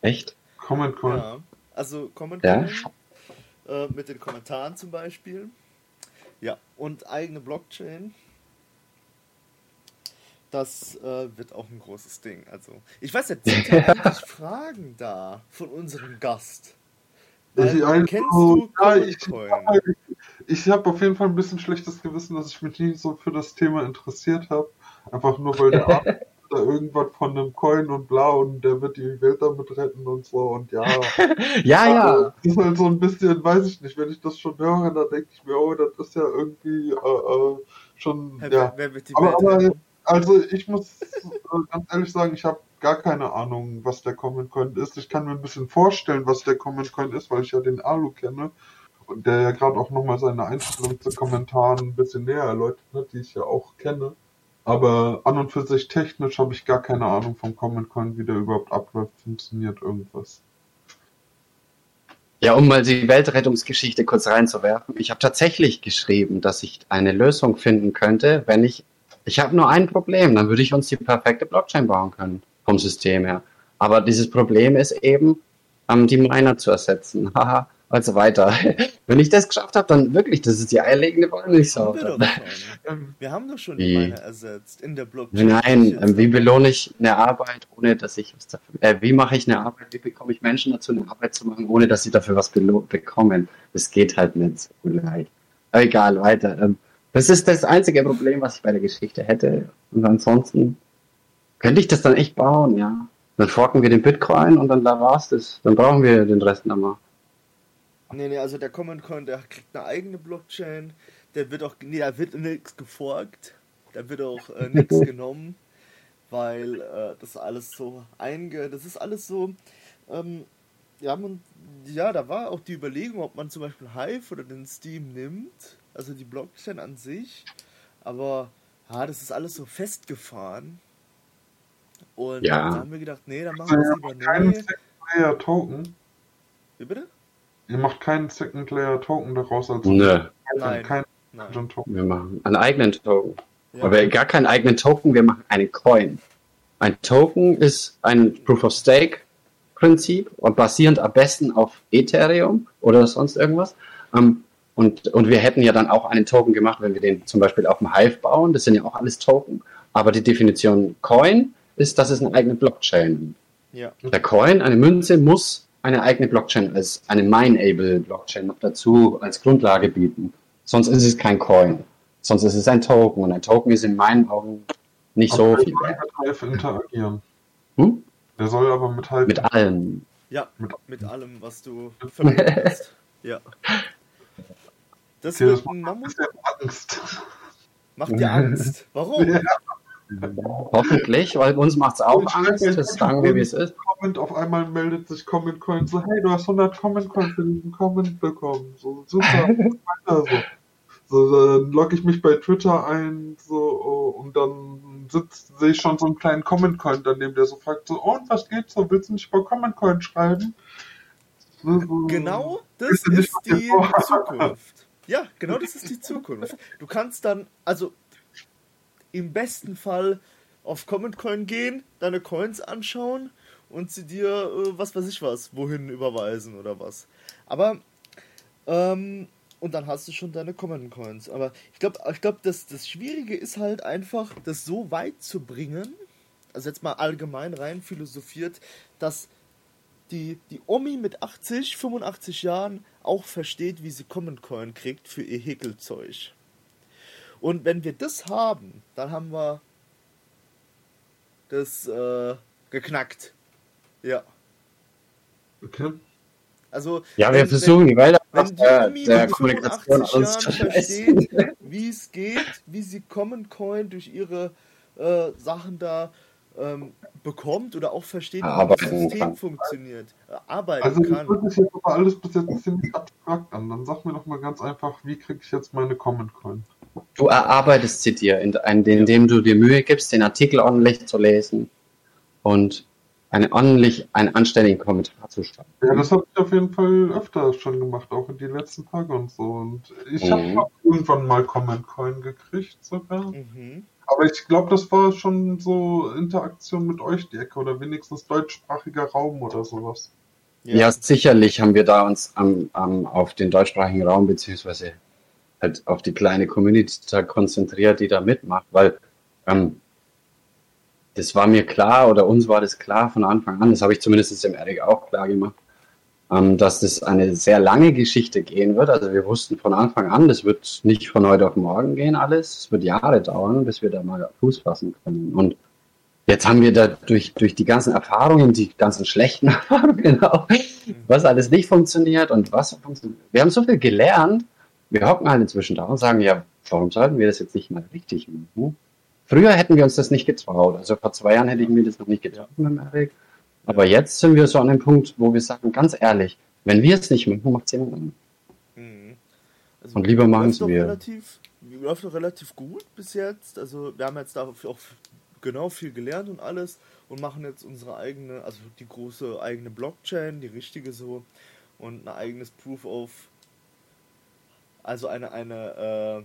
Echt? Comment Coin. Ja. Also Comment. Ja. Äh, mit den Kommentaren zum Beispiel. Ja, und eigene Blockchain. Das äh, wird auch ein großes Ding. Also, ich weiß nicht, sind da eigentlich Fragen da von unserem Gast? Weil, ich, kennst du ja, ich, ich habe auf jeden Fall ein bisschen schlechtes Gewissen, dass ich mich nie so für das Thema interessiert habe. Einfach nur, weil der Arzt da irgendwas von einem Coin und bla und der wird die Welt damit retten und so und ja. ja, ja. Das ist halt so ein bisschen, weiß ich nicht, wenn ich das schon höre, dann denke ich mir, oh, das ist ja irgendwie äh, äh, schon. Wer, ja. wer wird die aber, aber, also ich muss ganz ehrlich sagen, ich habe gar keine Ahnung, was der Comment Coin ist. Ich kann mir ein bisschen vorstellen, was der Comment Coin ist, weil ich ja den Alu kenne und der ja gerade auch nochmal seine Einstellung zu Kommentaren ein bisschen näher erläutert hat, die ich ja auch kenne. Aber an und für sich technisch habe ich gar keine Ahnung vom Comment Coin, wie der überhaupt abläuft, funktioniert irgendwas. Ja, um mal die Weltrettungsgeschichte kurz reinzuwerfen. Ich habe tatsächlich geschrieben, dass ich eine Lösung finden könnte, wenn ich ich habe nur ein Problem, dann würde ich uns die perfekte Blockchain bauen können, vom System her. Aber dieses Problem ist eben, ähm, die Miner zu ersetzen. Haha, also weiter. Wenn ich das geschafft habe, dann wirklich, das ist die eierlegende Wollmilchsau. Wir, wir haben doch schon die Miner ersetzt in der Blockchain. Nein, ähm, wie belohne ich eine Arbeit, ohne dass ich was dafür, äh, wie mache ich eine Arbeit, wie bekomme ich Menschen dazu, eine Arbeit zu machen, ohne dass sie dafür was bekommen? Das geht halt nicht so leicht. egal, weiter. Ähm, das ist das einzige Problem, was ich bei der Geschichte hätte. Und ansonsten könnte ich das dann echt bauen, ja. Dann forken wir den Bitcoin und dann da war's das. Dann brauchen wir den Rest nochmal. Nee, nee, also der Common Coin, der kriegt eine eigene Blockchain. Der wird auch, nee, da wird nichts geforkt. Da wird auch äh, nichts genommen, weil äh, das alles so einge, das ist alles so, ähm, ja, man, ja, da war auch die Überlegung, ob man zum Beispiel Hive oder den Steam nimmt also die Blockchain an sich. Aber ja, das ist alles so festgefahren. Und ja. dann haben wir gedacht, nee, dann machen wir es lieber keinen Second Layer Token. Wie bitte? Ihr macht keinen Second Layer Token daraus als Nö. Nein. Kein Nein. Token. Wir machen einen eigenen Token. Ja. Aber gar keinen eigenen Token, wir machen einen Coin. Ein Token ist ein Proof of Stake Prinzip und basierend am besten auf Ethereum oder sonst irgendwas. Ähm, und, und wir hätten ja dann auch einen Token gemacht, wenn wir den zum Beispiel auf dem Hive bauen. Das sind ja auch alles Token. Aber die Definition Coin ist, dass es eine eigene Blockchain ja. Der Coin, eine Münze, muss eine eigene Blockchain als eine Mineable-Blockchain noch dazu als Grundlage bieten. Sonst ist es kein Coin. Sonst ist es ein Token. Und ein Token ist in meinen Augen nicht aber so viel wert. mit Hive interagieren. Hm? Der soll aber mit Hive. Mit allem. Ja, mit, mit allem, was du verwendest. ja. Das ja, wird ein Mammut. Angst. Macht dir Angst. Warum? Ja. Hoffentlich, weil uns macht es auch Angst. Das sagen wir, wie es ist. Comment, auf einmal meldet sich Comment Coin so, hey, du hast 100 Comment Coins für diesen Comment bekommen. So, super. so. so, dann logge ich mich bei Twitter ein, so, und dann sehe ich schon so einen kleinen Comment Coin daneben, der so fragt so, oh, und was geht so, willst du nicht über Comment Coin schreiben? Genau, das ist die Zukunft. Ja, genau das ist die Zukunft. Du kannst dann, also im besten Fall auf Comment Coin gehen, deine Coins anschauen und sie dir, äh, was weiß ich was, wohin überweisen oder was. Aber, ähm, und dann hast du schon deine Common Coins. Aber ich glaube, ich glaub, das, das Schwierige ist halt einfach, das so weit zu bringen, also jetzt mal allgemein rein philosophiert, dass die, die Omi mit 80, 85 Jahren auch versteht, wie sie Common Coin kriegt für ihr Häkelzeug. Und wenn wir das haben, dann haben wir das äh, geknackt. Ja. Okay. Also, ja, wir wenn, versuchen die Welt wenn der, der Kommunikation uns versteht, wie es geht, wie sie Common Coin durch ihre äh, Sachen da ähm, bekommt oder auch versteht, wie das System kann. funktioniert, äh, arbeiten also, kann. Also das jetzt aber alles bis jetzt ziemlich abstrakt an. Dann sag mir doch mal ganz einfach, wie kriege ich jetzt meine Common Coin? Du erarbeitest sie dir, indem du dir Mühe gibst, den Artikel ordentlich zu lesen und einen ordentlich, einen anständigen Kommentar zu schreiben. Ja, das habe ich auf jeden Fall öfter schon gemacht, auch in den letzten Tagen und so. Und ich mhm. habe irgendwann mal Comment Coin gekriegt sogar. Mhm. Aber ich glaube, das war schon so Interaktion mit euch, die Ecke, oder wenigstens deutschsprachiger Raum oder sowas. Ja, ja sicherlich haben wir da uns am, am, auf den deutschsprachigen Raum beziehungsweise halt auf die kleine Community da konzentriert, die da mitmacht, weil ähm, das war mir klar oder uns war das klar von Anfang an, das habe ich zumindest dem Eric auch klar gemacht, ähm, dass das eine sehr lange Geschichte gehen wird. Also wir wussten von Anfang an, das wird nicht von heute auf morgen gehen alles. Es wird Jahre dauern, bis wir da mal Fuß fassen können. Und jetzt haben wir da durch, durch die ganzen Erfahrungen, die ganzen schlechten Erfahrungen auch, was alles nicht funktioniert und was funktioniert. Wir haben so viel gelernt. Wir hocken halt inzwischen da und sagen, ja, warum sollten wir das jetzt nicht mal richtig machen? Früher hätten wir uns das nicht getraut. Also vor zwei Jahren hätte ich mir das noch nicht getraut mit dem Eric. Aber jetzt sind wir so an dem Punkt, wo wir sagen, ganz ehrlich, wenn wir es nicht machen, macht es jemand anderes. Mhm. Also Und lieber machen es wir. Relativ, läuft noch relativ gut bis jetzt. Also wir haben jetzt da auch genau viel gelernt und alles und machen jetzt unsere eigene, also die große eigene Blockchain, die richtige so und ein eigenes Proof of, also eine, eine, äh,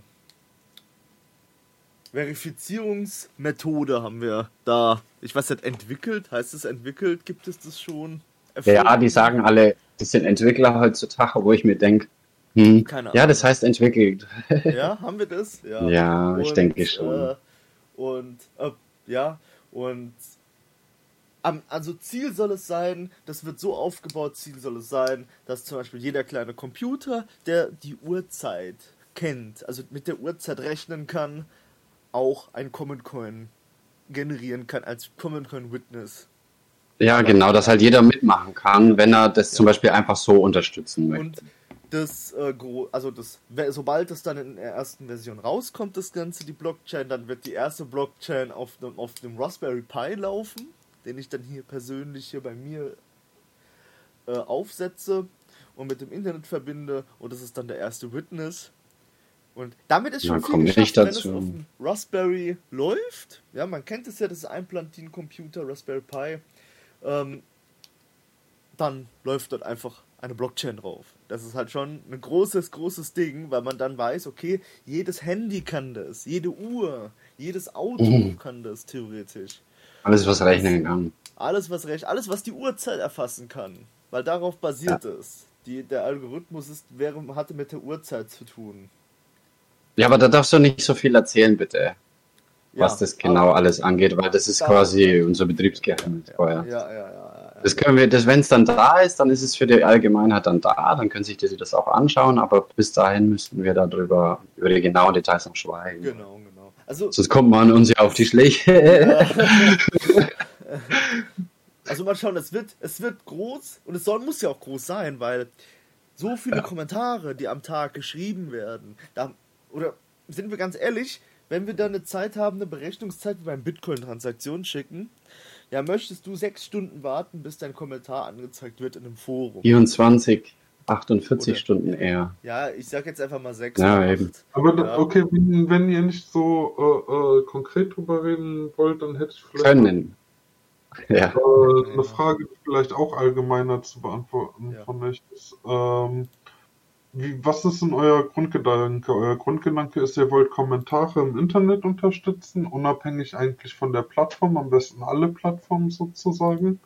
Verifizierungsmethode haben wir da, ich weiß nicht, entwickelt? Heißt es entwickelt? Gibt es das schon? Erfunden? Ja, die sagen alle, das sind Entwickler heutzutage, wo ich mir denke, hm, ja, das heißt entwickelt. Ja, haben wir das? Ja, ja und, ich denke schon. Äh, und äh, ja, und also Ziel soll es sein, das wird so aufgebaut, Ziel soll es sein, dass zum Beispiel jeder kleine Computer, der die Uhrzeit kennt, also mit der Uhrzeit rechnen kann, auch ein Common Coin generieren kann als Common Coin Witness. Ja, genau, dass halt jeder mitmachen kann, wenn er das ja. zum Beispiel einfach so unterstützen möchte. Und das, äh, also das, sobald es dann in der ersten Version rauskommt, das Ganze, die Blockchain, dann wird die erste Blockchain auf dem, auf dem Raspberry Pi laufen, den ich dann hier persönlich hier bei mir äh, aufsetze und mit dem Internet verbinde und das ist dann der erste Witness. Und damit ist schon ja, viel geschafft, wenn es auf dem Raspberry läuft. Ja, man kennt es ja, das ist ein Plantin-Computer, Raspberry Pi. Ähm, dann läuft dort einfach eine Blockchain drauf. Das ist halt schon ein großes, großes Ding, weil man dann weiß, okay, jedes Handy kann das, jede Uhr, jedes Auto mhm. kann das theoretisch. Alles, was rechnen kann. Alles, was rechnet, alles, was die Uhrzeit erfassen kann. Weil darauf basiert ja. es. Die, der Algorithmus ist, wäre, hatte mit der Uhrzeit zu tun. Ja, aber da darfst du nicht so viel erzählen, bitte. Was ja, das genau alles angeht, weil das ist quasi unser Betriebsgeheimnis vorher. Ja, ja, ja. Das können wir, das, wenn es dann da ist, dann ist es für die Allgemeinheit dann da, dann können sich die das auch anschauen, aber bis dahin müssten wir darüber, über die genauen Details noch schweigen. Genau, genau. Also, Sonst kommt man uns ja auf die Schläge. also mal schauen, es wird, es wird groß und es soll, muss ja auch groß sein, weil so viele. Kommentare, die am Tag geschrieben werden, da oder sind wir ganz ehrlich, wenn wir da eine Zeit haben, eine Berechnungszeit wie beim Bitcoin-Transaktionen schicken, ja, möchtest du sechs Stunden warten, bis dein Kommentar angezeigt wird in einem Forum? 24. 48 Oder- Stunden eher. Ja, ich sag jetzt einfach mal sechs. Ja, eben. Aber da, Ja. okay, wenn, wenn ihr nicht so äh, äh, konkret drüber reden wollt, dann hätte ich vielleicht Können. Ja. Äh, eine Frage, die vielleicht auch allgemeiner zu beantworten Ja. von euch ist. Ähm, wie, was ist denn euer Grundgedanke? Euer Grundgedanke ist, ihr wollt Kommentare im Internet unterstützen, unabhängig eigentlich von der Plattform, am besten alle Plattformen sozusagen.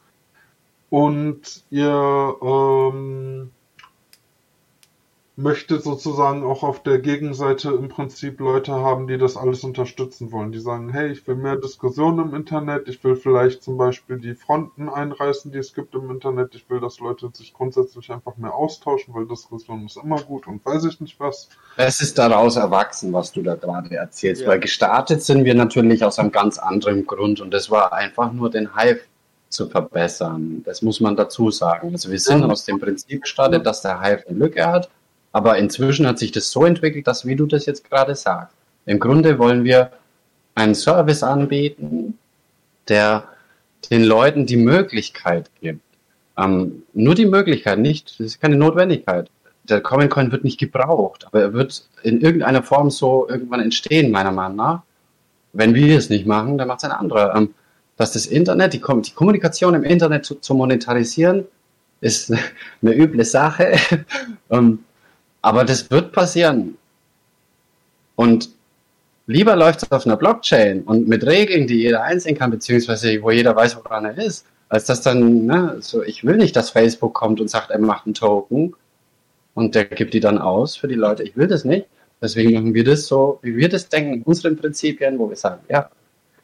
Und ihr ähm, möchte sozusagen auch auf der Gegenseite im Prinzip Leute haben, die das alles unterstützen wollen. Die sagen, hey, ich will mehr Diskussion im Internet, ich will vielleicht zum Beispiel die Fronten einreißen, die es gibt im Internet, ich will, dass Leute sich grundsätzlich einfach mehr austauschen, weil Diskussion ist immer gut und weiß ich nicht was. Es ist daraus erwachsen, was du da gerade erzählst, Ja. weil gestartet sind wir natürlich aus einem ganz anderen Grund und das war einfach nur den Hive zu verbessern. Das muss man dazu sagen. Also wir sind aus dem Prinzip gestartet, dass der Hive eine Lücke hat, aber inzwischen hat sich das so entwickelt, dass, wie du das jetzt gerade sagst, im Grunde wollen wir einen Service anbieten, der den Leuten die Möglichkeit gibt. Ähm, nur die Möglichkeit, nicht, das ist keine Notwendigkeit. Der Common Coin wird nicht gebraucht, aber er wird in irgendeiner Form so irgendwann entstehen, meiner Meinung nach. Wenn wir es nicht machen, dann macht es ein anderer. Ähm, dass das Internet, die, Kom die Kommunikation im Internet zu, zu monetarisieren, ist eine üble Sache. ähm, aber das wird passieren. Und lieber läuft es auf einer Blockchain und mit Regeln, die jeder einsehen kann, beziehungsweise wo jeder weiß, woran er ist, als dass dann, ne, so, ich will nicht, dass Facebook kommt und sagt, er macht einen Token und der gibt die dann aus für die Leute. Ich will das nicht. Deswegen machen wir das so, wie wir das denken, in unseren Prinzipien, wo wir sagen, ja,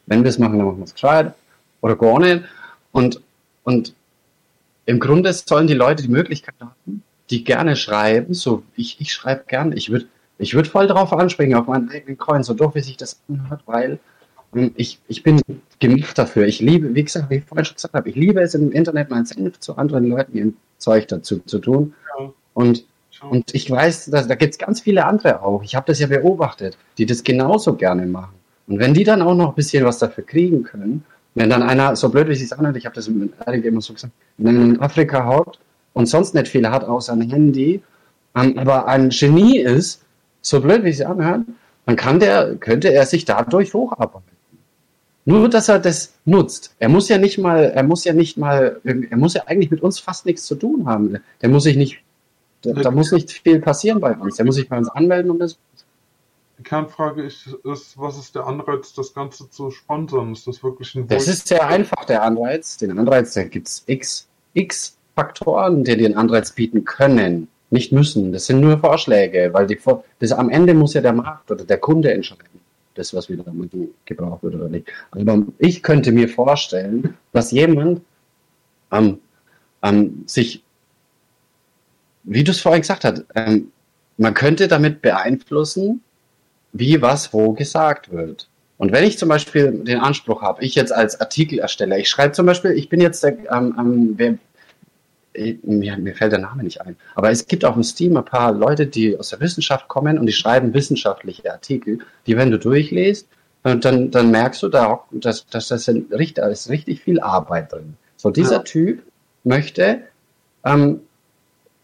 wenn wir es machen, dann machen wir es gescheit oder gar nicht. Und, und im Grunde sollen die Leute die Möglichkeit haben, die gerne schreiben, so ich, ich schreibe gern, ich würde ich würd voll drauf anspringen, auf meinen eigenen Coin, so doof wie sich das anhört, weil ähm, ich, ich bin gemacht dafür. Ich liebe, wie gesagt, wie ich vorhin schon gesagt habe, ich liebe es im Internet, mein Senf zu anderen Leuten ihr Zeug dazu zu tun. Ja. Und und ich weiß, dass, da gibt es ganz viele andere auch. Ich habe das ja beobachtet, die das genauso gerne machen. Und wenn die dann auch noch ein bisschen was dafür kriegen können, wenn dann einer, so blöd wie es sich anhört, ich habe das mit Erik immer so gesagt, wenn in Afrika haut und sonst nicht viel hat außer ein Handy, ähm, aber ein Genie ist, so blöd wie es sich anhört, dann kann der, könnte er sich dadurch hocharbeiten. Nur, dass er das nutzt. Er muss ja nicht mal, er muss ja nicht mal, er muss ja eigentlich mit uns fast nichts zu tun haben. Der muss sich nicht, da, da muss nicht viel passieren bei uns. Der muss sich bei uns anmelden und das. Die Kernfrage ist, ist, was ist der Anreiz, das Ganze zu sponsern? Ist das wirklich ein Das Wohl- ist sehr einfach, der Anreiz. Den Anreiz, da gibt's x, x Faktoren, die den Anreiz bieten können. Nicht müssen. Das sind nur Vorschläge, weil die, das am Ende muss ja der Markt oder der Kunde entscheiden. Das, was wieder gebraucht wird oder nicht. Aber ich könnte mir vorstellen, dass jemand ähm, ähm, sich, wie du es vorhin gesagt hast, ähm, man könnte damit beeinflussen, wie was wo gesagt wird. Und wenn ich zum Beispiel den Anspruch habe, ich jetzt als Artikelersteller, ich schreibe zum Beispiel, ich bin jetzt der, ähm, ähm, äh, mir, mir fällt der Name nicht ein, aber es gibt auf dem Steam ein paar Leute, die aus der Wissenschaft kommen und die schreiben wissenschaftliche Artikel, die, wenn du durchliest, äh, dann, dann merkst du da, dass, dass das richtig, da ist richtig viel Arbeit drin. So, dieser Ja. Typ möchte ähm,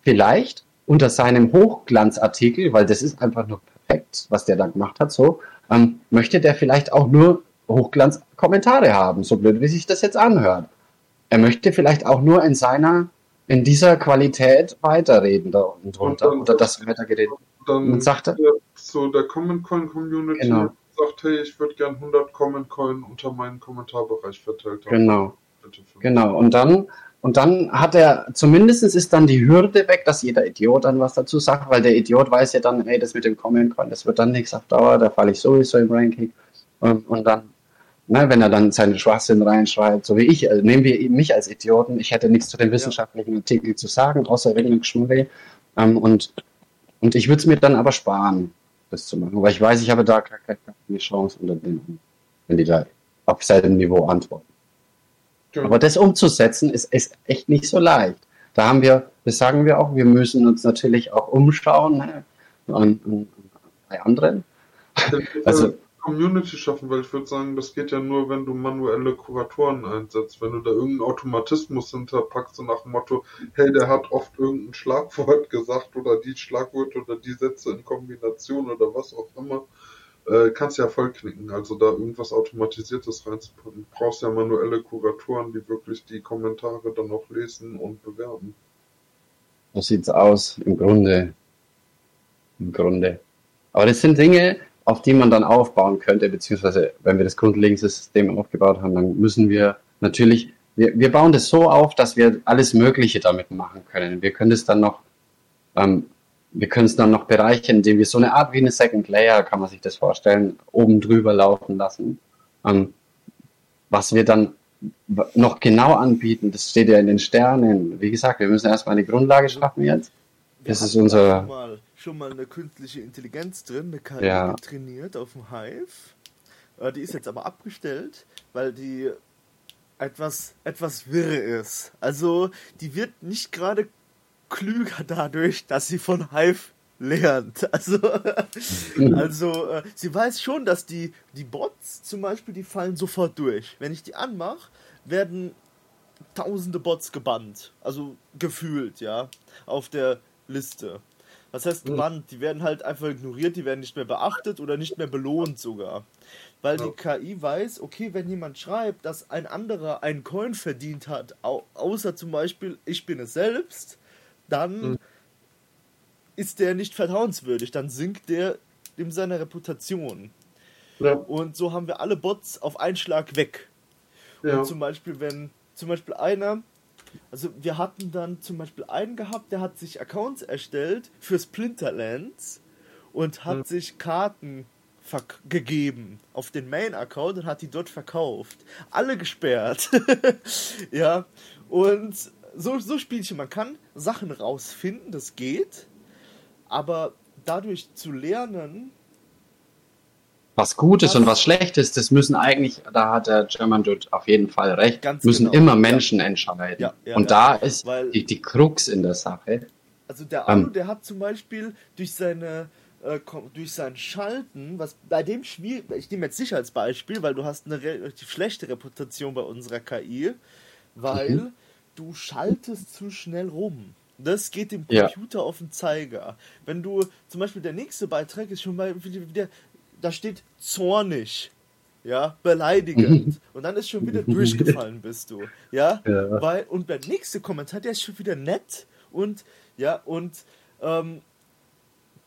vielleicht unter seinem Hochglanzartikel, weil das ist einfach nur perfekt, was der da gemacht hat, so, ähm, möchte der vielleicht auch nur Hochglanzkommentare haben, so blöd wie sich das jetzt anhört. Er möchte vielleicht auch nur in seiner, in dieser Qualität weiterreden da unten drunter, dann- oder das weitergeredet. Dann Man sagt- der, so der Common Coin Community Genau. sagt, hey, ich würde gern 100 Common Coin unter meinen Kommentarbereich verteilt haben. Genau. Genau, und dann, und dann hat er, zumindest ist dann die Hürde weg, dass jeder Idiot dann was dazu sagt, weil der Idiot weiß ja dann, hey, das mit dem Comment Coin, das wird dann nichts auf Dauer, da falle ich sowieso im Ranking. Und, und dann, na, wenn er dann seinen Schwachsinn reinschreibt, so wie ich, äh, nehmen wir mich als Idioten, ich hätte nichts zu den wissenschaftlichen Artikeln zu sagen, außer irgendein. Ähm, und, und ich würde es mir dann aber sparen, das zu machen, weil ich weiß, ich habe da gar keine Chance unter denen, wenn die da auf selben Niveau antworten. Ja. Aber das umzusetzen ist, ist echt nicht so leicht. Da haben wir, das sagen wir auch, wir müssen uns natürlich auch umschauen ne, an, an, bei anderen. Also- Community schaffen, weil ich würde sagen, das geht ja nur, wenn du manuelle Kuratoren einsetzt. Wenn du da irgendeinen Automatismus hinterpackst, so nach dem Motto, hey, der hat oft irgendein Schlagwort gesagt oder die Schlagwörter oder die Sätze in Kombination oder was auch immer, äh, kannst ja vollknicken. Also da irgendwas Automatisiertes reinzupacken. Du brauchst ja manuelle Kuratoren, die wirklich die Kommentare dann auch lesen und bewerten. So sieht's aus, im Grunde. Im Grunde. Aber das sind Dinge, auf die man dann aufbauen könnte, beziehungsweise wenn wir das grundlegende System aufgebaut haben, dann müssen wir natürlich, wir, wir bauen das so auf, dass wir alles Mögliche damit machen können. Wir können es dann noch, ähm, wir können es dann noch bereichern, indem wir so eine Art wie eine Second Layer, kann man sich das vorstellen, oben drüber laufen lassen. Ähm, was wir dann noch genau anbieten, das steht ja in den Sternen. Wie gesagt, wir müssen erstmal eine Grundlage schaffen jetzt. Das ist unser. Mal, schon mal eine künstliche Intelligenz drin, eine KI Ja. trainiert auf dem Hive. Äh, Die ist jetzt aber abgestellt, weil die etwas, etwas wirre ist. Also, die wird nicht gerade klüger dadurch, dass sie von Hive lernt. Also, also äh, sie weiß schon, dass die, die Bots zum Beispiel, die fallen sofort durch. Wenn ich die anmache, werden tausende Bots gebannt. Also gefühlt, ja, auf der Liste. Was heißt gebannt? Die werden halt einfach ignoriert, die werden nicht mehr beachtet oder nicht mehr belohnt sogar. Weil die KI weiß, okay, wenn jemand schreibt, dass ein anderer einen Coin verdient hat, au außer zum Beispiel ich bin es selbst, dann ist der nicht vertrauenswürdig, dann sinkt der in seiner Reputation. Ja, Und so haben wir alle Bots auf einen Schlag weg. ja. Und zum Beispiel, wenn zum Beispiel einer, also wir hatten dann zum Beispiel einen gehabt, der hat sich Accounts erstellt für Splinterlands und hat Hm. sich Karten gegeben auf den Main-Account und hat die dort verkauft. Alle gesperrt. ja, und so, so Spielchen, man kann Sachen rausfinden, das geht, aber dadurch zu lernen, Was Gutes und was Schlechtes, das müssen eigentlich, da hat der German Dude auf jeden Fall recht, Ganz müssen genau. immer Menschen entscheiden. Ja, ja, und ja. da ist Weil- die, die Krux in der Sache. Also der Ähm. Alu, der hat zum Beispiel durch seine äh, durch sein Schalten, was bei dem schwierig, ich nehme jetzt dich als Beispiel, weil du hast eine relativ schlechte Reputation bei unserer KI, weil Mhm. du schaltest zu schnell rum. Das geht dem Ja. Computer auf den Zeiger. Wenn du zum Beispiel der nächste Beitrag ist schon mal wieder da steht zornig, ja, beleidigend und dann ist schon wieder durchgefallen bist du, ja, Ja. weil und der nächste Kommentar, der ist schon wieder nett und ja und ähm,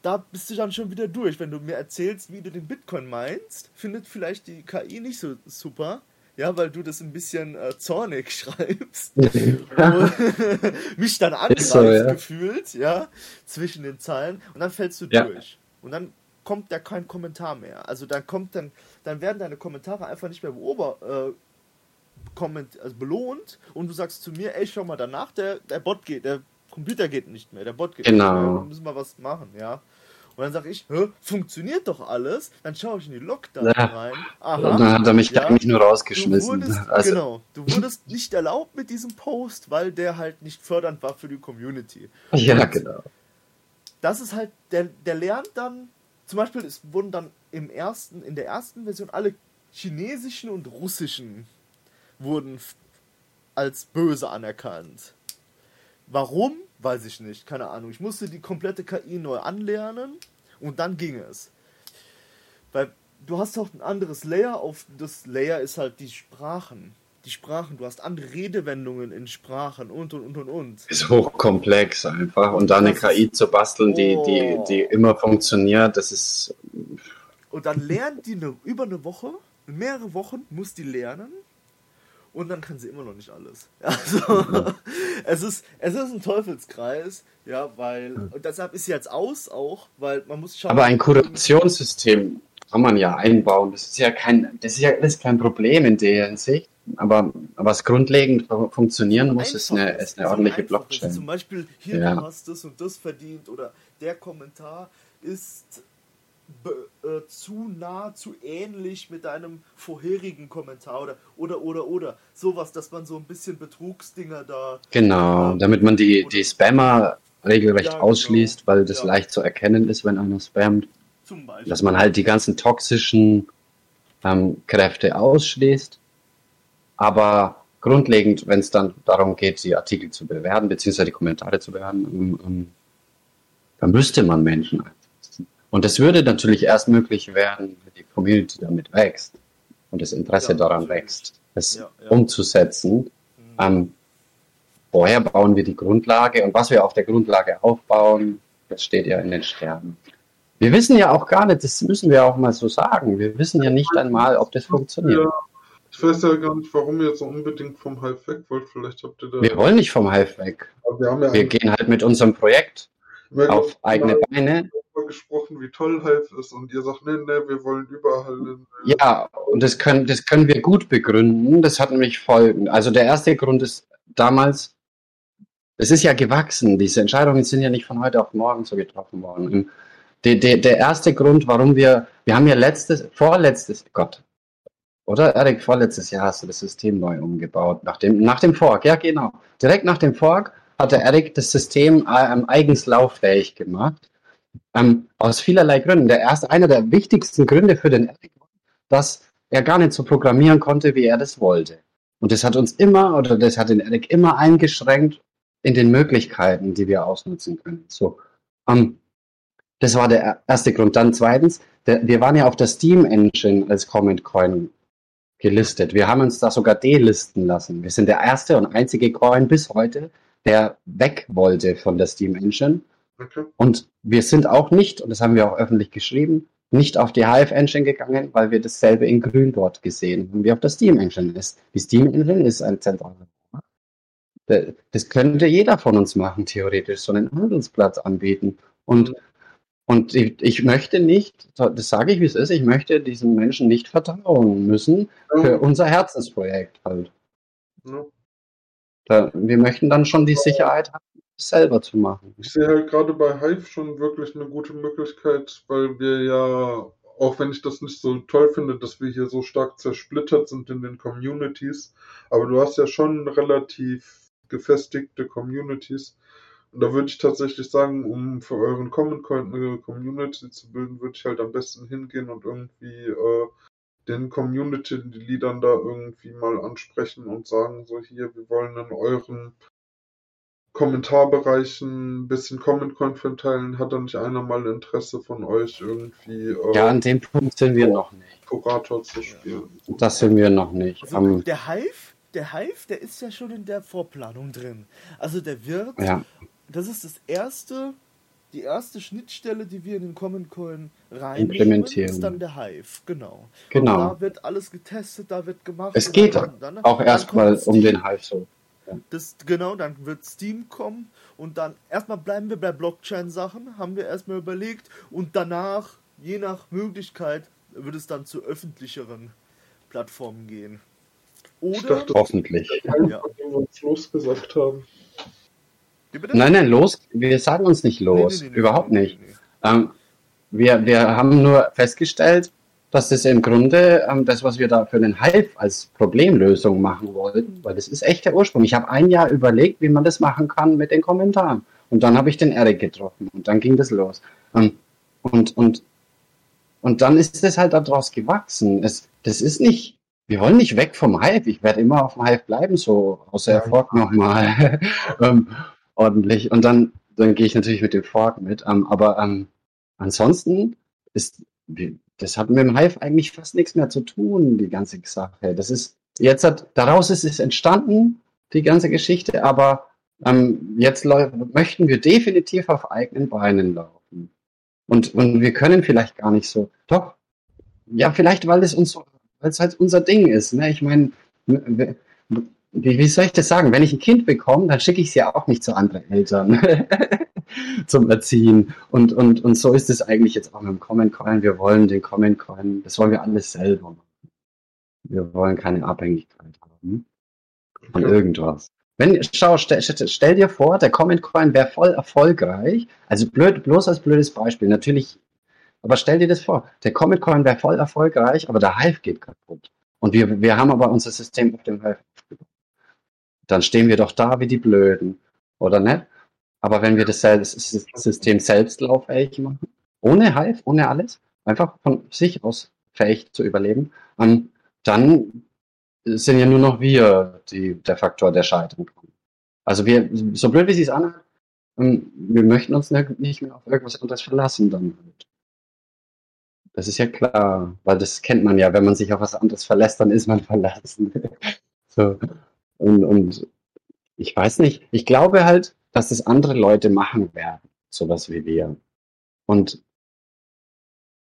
da bist du dann schon wieder durch. Wenn du mir erzählst, wie du den Bitcoin meinst, findet vielleicht die KI nicht so super. Ja, weil du das ein bisschen äh, zornig schreibst. mich dann angreift Ist so, ja. gefühlt, ja, zwischen den Zeilen. Und dann fällst du Ja. durch. Und dann kommt da kein Kommentar mehr. Also dann kommt dann, dann werden deine Kommentare einfach nicht mehr beober, äh, komment, also belohnt und du sagst zu mir, ey, schau mal danach, der, der Bot geht, der Computer geht nicht mehr, der Bot geht Genau. nicht mehr, wir müssen wir was machen, ja. Und dann sage ich, funktioniert doch alles. Dann schaue ich in die Logdaten Ja. rein. Und dann hat er mich Ja. eigentlich nur Du rausgeschmissen. wurdest, Also, genau, du wurdest nicht erlaubt mit diesem Post, weil der halt nicht fördernd war für die Community. Ja, Und genau. Das ist halt, der, der lernt dann, zum Beispiel, es wurden dann im ersten, in der ersten Version alle chinesischen und russischen wurden als böse anerkannt. Warum? Weiß ich nicht, keine Ahnung. Ich musste die komplette KI neu anlernen und dann ging es. Weil du hast auch ein anderes Layer auf das Layer ist halt die Sprachen. Die Sprachen, du hast andere Redewendungen in Sprachen und und und und und. Ist hochkomplex einfach. Und da eine KI zu basteln, die, die, Oh. die immer funktioniert, das ist. Und dann lernt die eine, über eine Woche, mehrere Wochen muss die lernen und dann kann sie immer noch nicht alles. Also, es ist, es ist ein Teufelskreis, ja, weil, und deshalb ist sie jetzt aus auch, weil man muss schauen. Aber ein Kurationssystem kann man ja einbauen. Das ist ja kein, das ist ja alles kein Problem in der Hinsicht. Aber was grundlegend fu- funktionieren muss, ist eine, ist eine ordentliche. Zum Blockchain. Beispiel, hier, Ja. du hast das und das verdient oder der Kommentar ist be- äh, zu nah, zu ähnlich mit deinem vorherigen Kommentar oder oder oder oder sowas, dass man so ein bisschen Betrugsdinger da Genau, damit man die, die Spammer regelrecht Ja, genau. ausschließt, weil das Ja. leicht zu erkennen ist, wenn einer spammt. Dass man halt die ganzen toxischen ähm, Kräfte ausschließt. Aber grundlegend, wenn es dann darum geht, die Artikel zu bewerten, beziehungsweise die Kommentare zu bewerten, ähm, ähm, dann müsste man Menschen einsetzen. Und das würde natürlich erst möglich werden, wenn die Community damit wächst und das Interesse ja, daran natürlich. wächst, es ja, ja. umzusetzen. Mhm. Ähm, vorher bauen wir die Grundlage und was wir auf der Grundlage aufbauen, das steht ja in den Sternen. Wir wissen ja auch gar nicht, das müssen wir auch mal so sagen, wir wissen ja nicht einmal, ob das funktioniert. Ja, ich weiß ja gar nicht, warum ihr so unbedingt vom Hive weg wollt. Vielleicht habt ihr da. Wir wollen nicht vom Hive weg. wir, ja wir gehen halt mit unserem Projekt auf eigene Beine. gesprochen, wie toll Hive ist und ihr sagt, nee, nee, wir wollen überall hin. Ja, und das können, das können wir gut begründen. Das hat nämlich Folgen. Also der erste Grund ist damals, es ist ja gewachsen. Diese Entscheidungen sind ja nicht von heute auf morgen so getroffen worden. Der, der, der erste Grund, warum wir, wir haben ja letztes, vorletztes, Gott, oder Erik, vorletztes Jahr hast du das System neu umgebaut, nach dem, nach dem Fork, ja genau. Direkt nach dem Fork hat der Erik das System ähm, eigens lauffähig gemacht. Ähm, aus vielerlei Gründen. Der erste, einer der wichtigsten Gründe für den Erik war, dass er gar nicht so programmieren konnte, wie er das wollte. Und das hat uns immer, oder das hat den Erik immer eingeschränkt in den Möglichkeiten, die wir ausnutzen können. So, ähm, das war der erste Grund. Dann zweitens, der, wir waren ja auf der Steam Engine als Comment Coin gelistet. Wir haben uns da sogar delisten lassen. Wir sind der erste und einzige Coin bis heute, der weg wollte von der Steam Engine. Okay. Und wir sind auch nicht, und das haben wir auch öffentlich geschrieben, nicht auf die Hive Engine gegangen, weil wir dasselbe in Grün dort gesehen haben, wie auf der Steam Engine ist. Die Steam Engine ist ein zentraler das könnte jeder von uns machen, theoretisch, so einen Handelsplatz anbieten. Und und ich, ich, möchte nicht, das sage ich wie es ist, ich möchte diesen Menschen nicht vertrauen müssen für ja. unser Herzensprojekt halt. Ja. Da, wir möchten dann schon die Sicherheit haben, es selber zu machen. Ich sehe halt gerade bei Hive schon wirklich eine gute Möglichkeit, weil wir ja, auch wenn ich das nicht so toll finde, dass wir hier so stark zersplittert sind in den Communities, aber du hast ja schon relativ gefestigte Communities da würde ich tatsächlich sagen, um für euren Common Coin eine Community zu bilden, würde ich halt am besten hingehen und irgendwie äh, den Community-Leadern da irgendwie mal ansprechen und sagen, so hier, wir wollen in euren Kommentarbereichen ein bisschen Common Coin verteilen. Hat da nicht einer mal Interesse von euch irgendwie? Äh, ja, an dem Punkt sind wir noch nicht. Kurator zu spielen. Das sind wir noch nicht. Also, um, der Hive, der Hive, der ist ja schon in der Vorplanung drin. Also der wird ja das ist das erste, die erste Schnittstelle, die wir in den Common Coin reinnehmen, ist dann der Hive, genau. Genau. Und da wird alles getestet, da wird gemacht. Es geht dann, dann, auch erstmal um den Hive so. Ja. Das, genau, dann wird Steam kommen und dann erstmal bleiben wir bei Blockchain-Sachen, haben wir erstmal überlegt und danach, je nach Möglichkeit, wird es dann zu öffentlicheren Plattformen gehen. Oder dachte, hoffentlich. Ja. wir uns losgesagt haben. Nein, nein, los. Wir sagen uns nicht los. Nee, nee, nee, Überhaupt nicht. Ähm, wir, wir haben nur festgestellt, dass das im Grunde ähm, das, was wir da für den Hive als Problemlösung machen wollten, weil das ist echt der Ursprung. Ich habe ein Jahr überlegt, wie man das machen kann mit den Kommentaren. Und dann habe ich den Eric getroffen und dann ging das los. Ähm, und, und, und dann ist das halt daraus gewachsen. Es, das ist nicht, wir wollen nicht weg vom Hive. Ich werde immer auf dem Hive bleiben, so außer Erfolg nochmal. ähm, ordentlich. Und dann, dann gehe ich natürlich mit dem Fork mit. Ähm, aber ähm, ansonsten ist, das hat mit dem Hive eigentlich fast nichts mehr zu tun, die ganze Sache. Das ist, jetzt hat, daraus ist es entstanden, die ganze Geschichte, aber ähm, jetzt möchten wir definitiv auf eigenen Beinen laufen. Und, und wir können vielleicht gar nicht so, doch, ja, vielleicht, weil es uns so, weil es halt unser Ding ist. Ne? Ich meine, wie, wie soll ich das sagen? Wenn ich ein Kind bekomme, dann schicke ich es ja auch nicht zu anderen Eltern zum Erziehen. Und, und, und so ist es eigentlich jetzt auch mit dem Comment Coin. Wir wollen den Comment Coin, das wollen wir alles selber machen. Wir wollen keine Abhängigkeit haben von irgendwas. Wenn, schau, stell, stell dir vor, der Comment Coin wäre voll erfolgreich. Also blöd, bloß als blödes Beispiel. Natürlich, aber stell dir das vor, der Comment Coin wäre voll erfolgreich, aber der Hive geht kaputt. Und wir, wir haben aber unser System auf dem Hive dann stehen wir doch da wie die Blöden, oder nicht? Aber wenn wir das System selbst lauffähig machen, ohne Hive, ohne alles, einfach von sich aus fähig zu überleben, ähm, dann sind ja nur noch wir die, der Faktor, der kann. Also wir, so blöd wie sie es anhört, ähm, wir möchten uns nicht mehr auf irgendwas anderes verlassen dann halt. Das ist ja klar, weil das kennt man ja, wenn man sich auf was anderes verlässt, dann ist man verlassen. so. Und, und ich weiß nicht, ich glaube halt, dass das andere Leute machen werden, sowas wie wir. Und,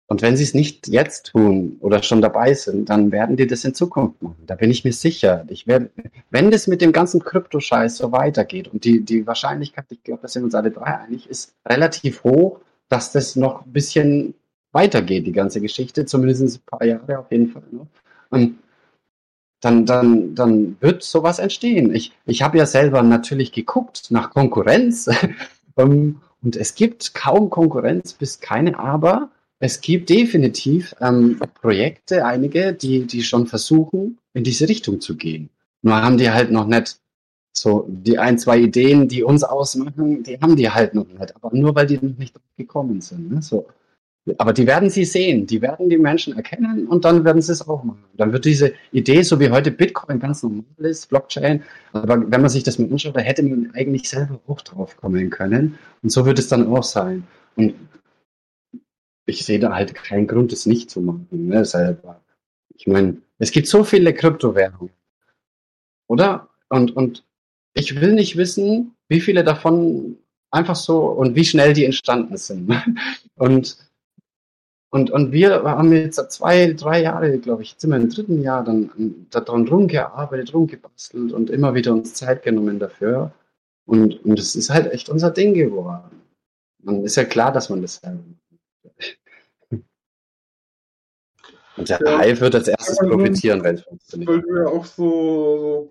und wenn sie es nicht jetzt tun oder schon dabei sind, dann werden die das in Zukunft machen. Da bin ich mir sicher. Ich werde, wenn das mit dem ganzen Kryptoscheiß so weitergeht und die, die Wahrscheinlichkeit, ich glaube, da sind uns alle drei einig, ist relativ hoch, dass das noch ein bisschen weitergeht, die ganze Geschichte, zumindest ein paar Jahre auf jeden Fall. Ne? Dann, dann, dann wird sowas entstehen. Ich, ich habe ja selber natürlich geguckt nach Konkurrenz ähm, und es gibt kaum Konkurrenz bis keine, aber es gibt definitiv ähm, Projekte, einige, die, die schon versuchen, in diese Richtung zu gehen. Nur haben die halt noch nicht so die ein, zwei Ideen, die uns ausmachen, die haben die halt noch nicht. Aber nur weil die noch nicht gekommen sind. Ne? So. Aber die werden sie sehen, die werden die Menschen erkennen und dann werden sie es auch machen. Dann wird diese Idee, so wie heute Bitcoin ganz normal ist, Blockchain, aber wenn man sich das mal anschaut, da hätte man eigentlich selber auch drauf kommen können. Und so wird es dann auch sein. Und ich sehe da halt keinen Grund, es nicht zu machen, ne, selber. Ich meine, es gibt so viele Kryptowährungen. Oder? Und, und ich will nicht wissen, wie viele davon einfach so und wie schnell die entstanden sind. Und und, und wir haben jetzt zwei, drei Jahre, glaube ich, jetzt sind wir im dritten Jahr dann daran rumgearbeitet, rumgebastelt und immer wieder uns Zeit genommen dafür. Und, und es ist halt echt unser Ding geworden. Man ist ja klar, dass man das selber Und der ja, Hive wird als erstes profitieren, wenn es funktioniert. Weil du ja auch so,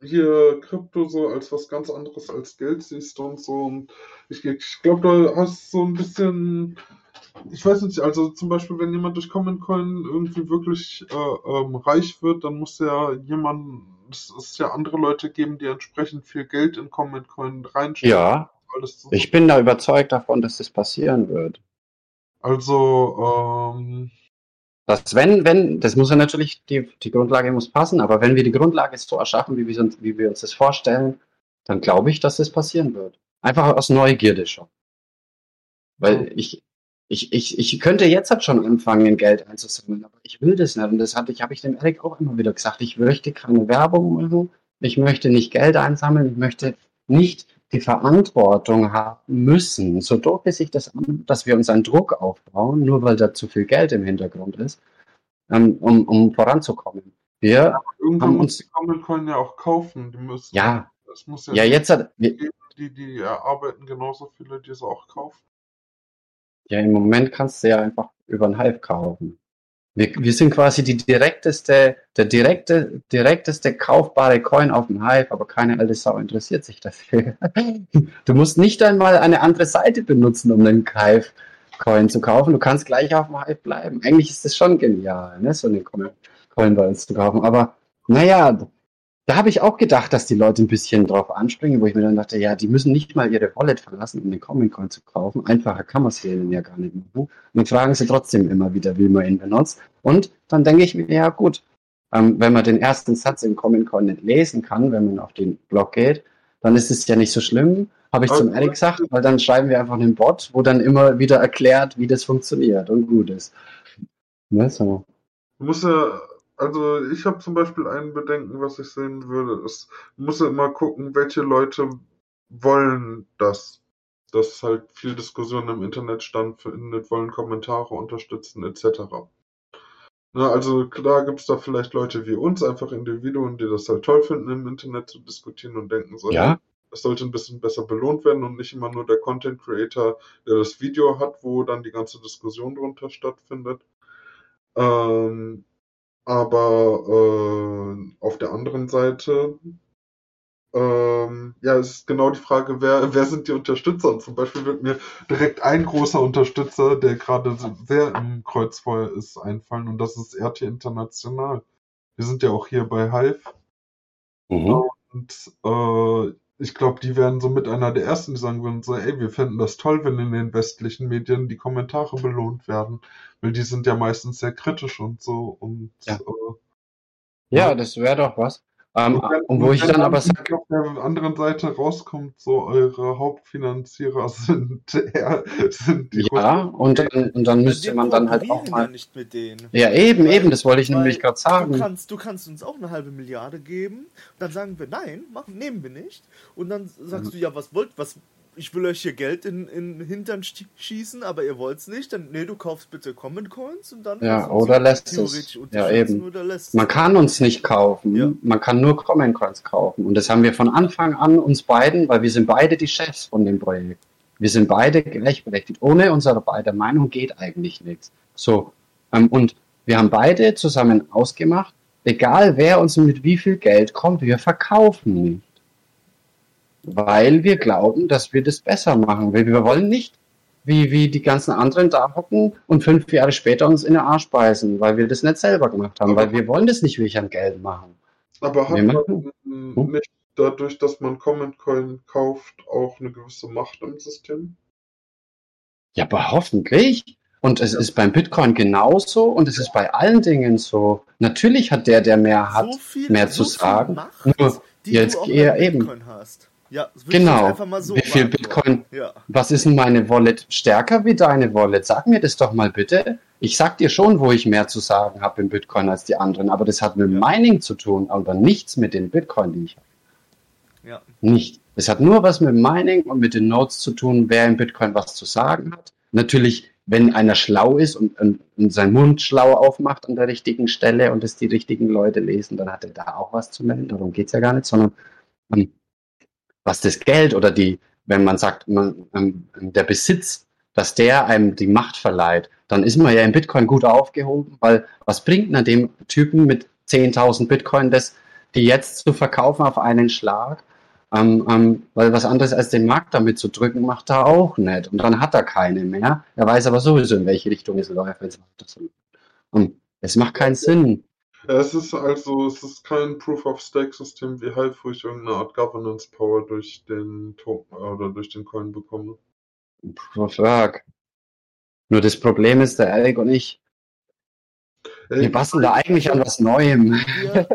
so hier Krypto so als was ganz anderes als Geld siehst und so. Und ich, ich glaube, du hast so ein bisschen ich weiß nicht, also zum Beispiel, wenn jemand durch Common Coin irgendwie wirklich äh, ähm, reich wird, dann muss ja jemand, es, es ja andere Leute geben, die entsprechend viel Geld in Common Coin reinstecken. Ja, ich bin da überzeugt davon, dass das passieren wird. Also, ähm, dass wenn, wenn, das muss ja natürlich, die, die Grundlage muss passen, aber wenn wir die Grundlage so erschaffen, wie wir, uns, wie wir uns das vorstellen, dann glaube ich, dass das passieren wird. Einfach aus Neugierde schon. Weil ich, ich, ich, ich könnte jetzt halt schon anfangen, Geld einzusammeln, aber ich will das nicht. Und das hatte ich, habe ich dem Eric auch immer wieder gesagt. Ich möchte keine Werbung machen. Ich möchte nicht Geld einsammeln. Ich möchte nicht die Verantwortung haben müssen. So doof ist sich das an, dass wir uns einen Druck aufbauen, nur weil da zu viel Geld im Hintergrund ist, ähm, um, um voranzukommen. Wir ja, irgendwann haben uns die Common Coin ja auch kaufen. Die müssen, ja, das muss ja, ja jetzt hat, die, die erarbeiten genauso viele, die es auch kaufen. Ja, im Moment kannst du ja einfach über einen Hive kaufen. Wir, wir sind quasi die direkteste, der direkte, direkteste kaufbare Coin auf dem Hive, aber keine alte Sau interessiert sich dafür. Du musst nicht einmal eine andere Seite benutzen, um einen Hive Coin zu kaufen. Du kannst gleich auf dem Hive bleiben. Eigentlich ist das schon genial, ne, so eine Coin bei uns zu kaufen. Aber naja, da habe ich auch gedacht, dass die Leute ein bisschen drauf anspringen, wo ich mir dann dachte, ja, die müssen nicht mal ihre Wallet verlassen, um den Comic Coin zu kaufen. Einfacher kann man es hier ja gar nicht machen. Und dann fragen sie trotzdem immer wieder, wie man ihn benutzt. Und dann denke ich mir, ja gut, ähm, wenn man den ersten Satz im Comic Coin nicht lesen kann, wenn man auf den Blog geht, dann ist es ja nicht so schlimm, habe ich also, zum Eric gesagt, weil dann schreiben wir einfach einen Bot, wo dann immer wieder erklärt, wie das funktioniert und gut ist. Ne, so. Du musst ja also ich habe zum Beispiel ein Bedenken, was ich sehen würde. Es muss ja immer gucken, welche Leute wollen das. Dass halt viel Diskussion im Internet stattfindet, wollen Kommentare unterstützen, etc. Na, also klar gibt es da vielleicht Leute wie uns, einfach Individuen, die das halt toll finden, im Internet zu diskutieren und denken so, ja. es sollte ein bisschen besser belohnt werden und nicht immer nur der Content Creator, der das Video hat, wo dann die ganze Diskussion drunter stattfindet. Ähm, aber äh, auf der anderen Seite, ähm, ja, es ist genau die Frage, wer, wer sind die Unterstützer? Und zum Beispiel wird mir direkt ein großer Unterstützer, der gerade sehr im Kreuzfeuer ist, einfallen und das ist RT International. Wir sind ja auch hier bei Hive. Mhm. Und äh, ich glaube, die wären so mit einer der ersten, die sagen würden, so, ey, wir fänden das toll, wenn in den westlichen Medien die Kommentare belohnt werden, weil die sind ja meistens sehr kritisch und so und Ja. äh, Ja, das wäre doch was. Ähm, Und und wo ich dann aber sage, auf der anderen Seite rauskommt, so eure Hauptfinanzierer sind eher sind die ja, und dann, und dann müsste man dann halt auch kooperieren ja mal. nicht mit denen. Ja, eben, Weil- eben, das wollte ich nämlich gerade Du sagen. kannst, du kannst uns auch eine halbe Milliarde geben. Und dann sagen wir, nein, machen, nehmen wir nicht. Und dann sagst du, ja, was wollt, was, ich will euch hier Geld in, in den Hintern sch- schießen, aber ihr wollt's nicht. Dann, nee, du kaufst bitte Common Coins und dann. Ja, oder lässt es. Ja, eben. Oder lässt Man kann uns nicht kaufen, Ja. man kann nur Comment Coins kaufen. Und das haben wir von Anfang an uns beiden, weil wir sind beide die Chefs von dem Projekt. Wir sind beide gleichberechtigt. Ohne unsere beide Meinung geht eigentlich nichts. So. Ähm, und wir haben beide zusammen ausgemacht, egal wer uns mit wie viel Geld kommt, wir verkaufen nicht. Weil wir glauben, dass wir das besser machen. Wir wollen nicht, wie, wie die ganzen anderen da hocken und fünf Jahre später uns in den Arsch beißen, weil wir das nicht selber gemacht haben. Weil wir wollen das nicht wirklich an Geld machen. Aber hat Wir man m, Hm? nicht dadurch, dass man Comment Coin kauft, auch eine gewisse Macht im System? Ja, aber hoffentlich. Und es ist beim Bitcoin genauso und es ist bei allen Dingen so. Natürlich hat der, der mehr hat, so viel, mehr so zu viel sagen. Macht, Nur die jetzt du auch eher eben. Bitcoin hast. Ja, Genau. jetzt einfach mal so Wie viel. Bitcoin- Ja. Was ist denn meine Wallet stärker wie deine Wallet? Sag mir das doch mal bitte. Ich sag dir schon, wo ich mehr zu sagen habe im Bitcoin als die anderen, aber das hat mit Ja. Mining zu tun, aber nichts mit den Bitcoin, die ich habe. Ja. Nicht. Es hat nur was mit Mining und mit den Nodes zu tun, wer im Bitcoin was zu sagen hat. Natürlich, wenn einer schlau ist und, und, und seinen Mund schlau aufmacht an der richtigen Stelle und es die richtigen Leute lesen, dann hat er da auch was zu melden. Darum geht's ja gar nicht, sondern was das Geld oder die, wenn man sagt, man, ähm, der Besitz, dass der einem die Macht verleiht, dann ist man ja im Bitcoin gut aufgehoben, weil was bringt man dem Typen mit 10.000 Bitcoin, das die jetzt zu verkaufen auf einen Schlag? Ähm, ähm, weil was anderes als den Markt damit zu drücken, macht er auch nicht. Und dann hat er keine mehr. Er weiß aber sowieso, in welche Richtung es läuft. Und es macht keinen Sinn. Ja, es ist also, es ist kein Proof-of-Stake-System wie Hive, wo ich irgendeine Art Governance-Power durch den Token oder durch den Coin bekomme. Proof of Work. Nur das Problem ist, der Eric und ich, wir basteln da eigentlich an was Neuem. Wir,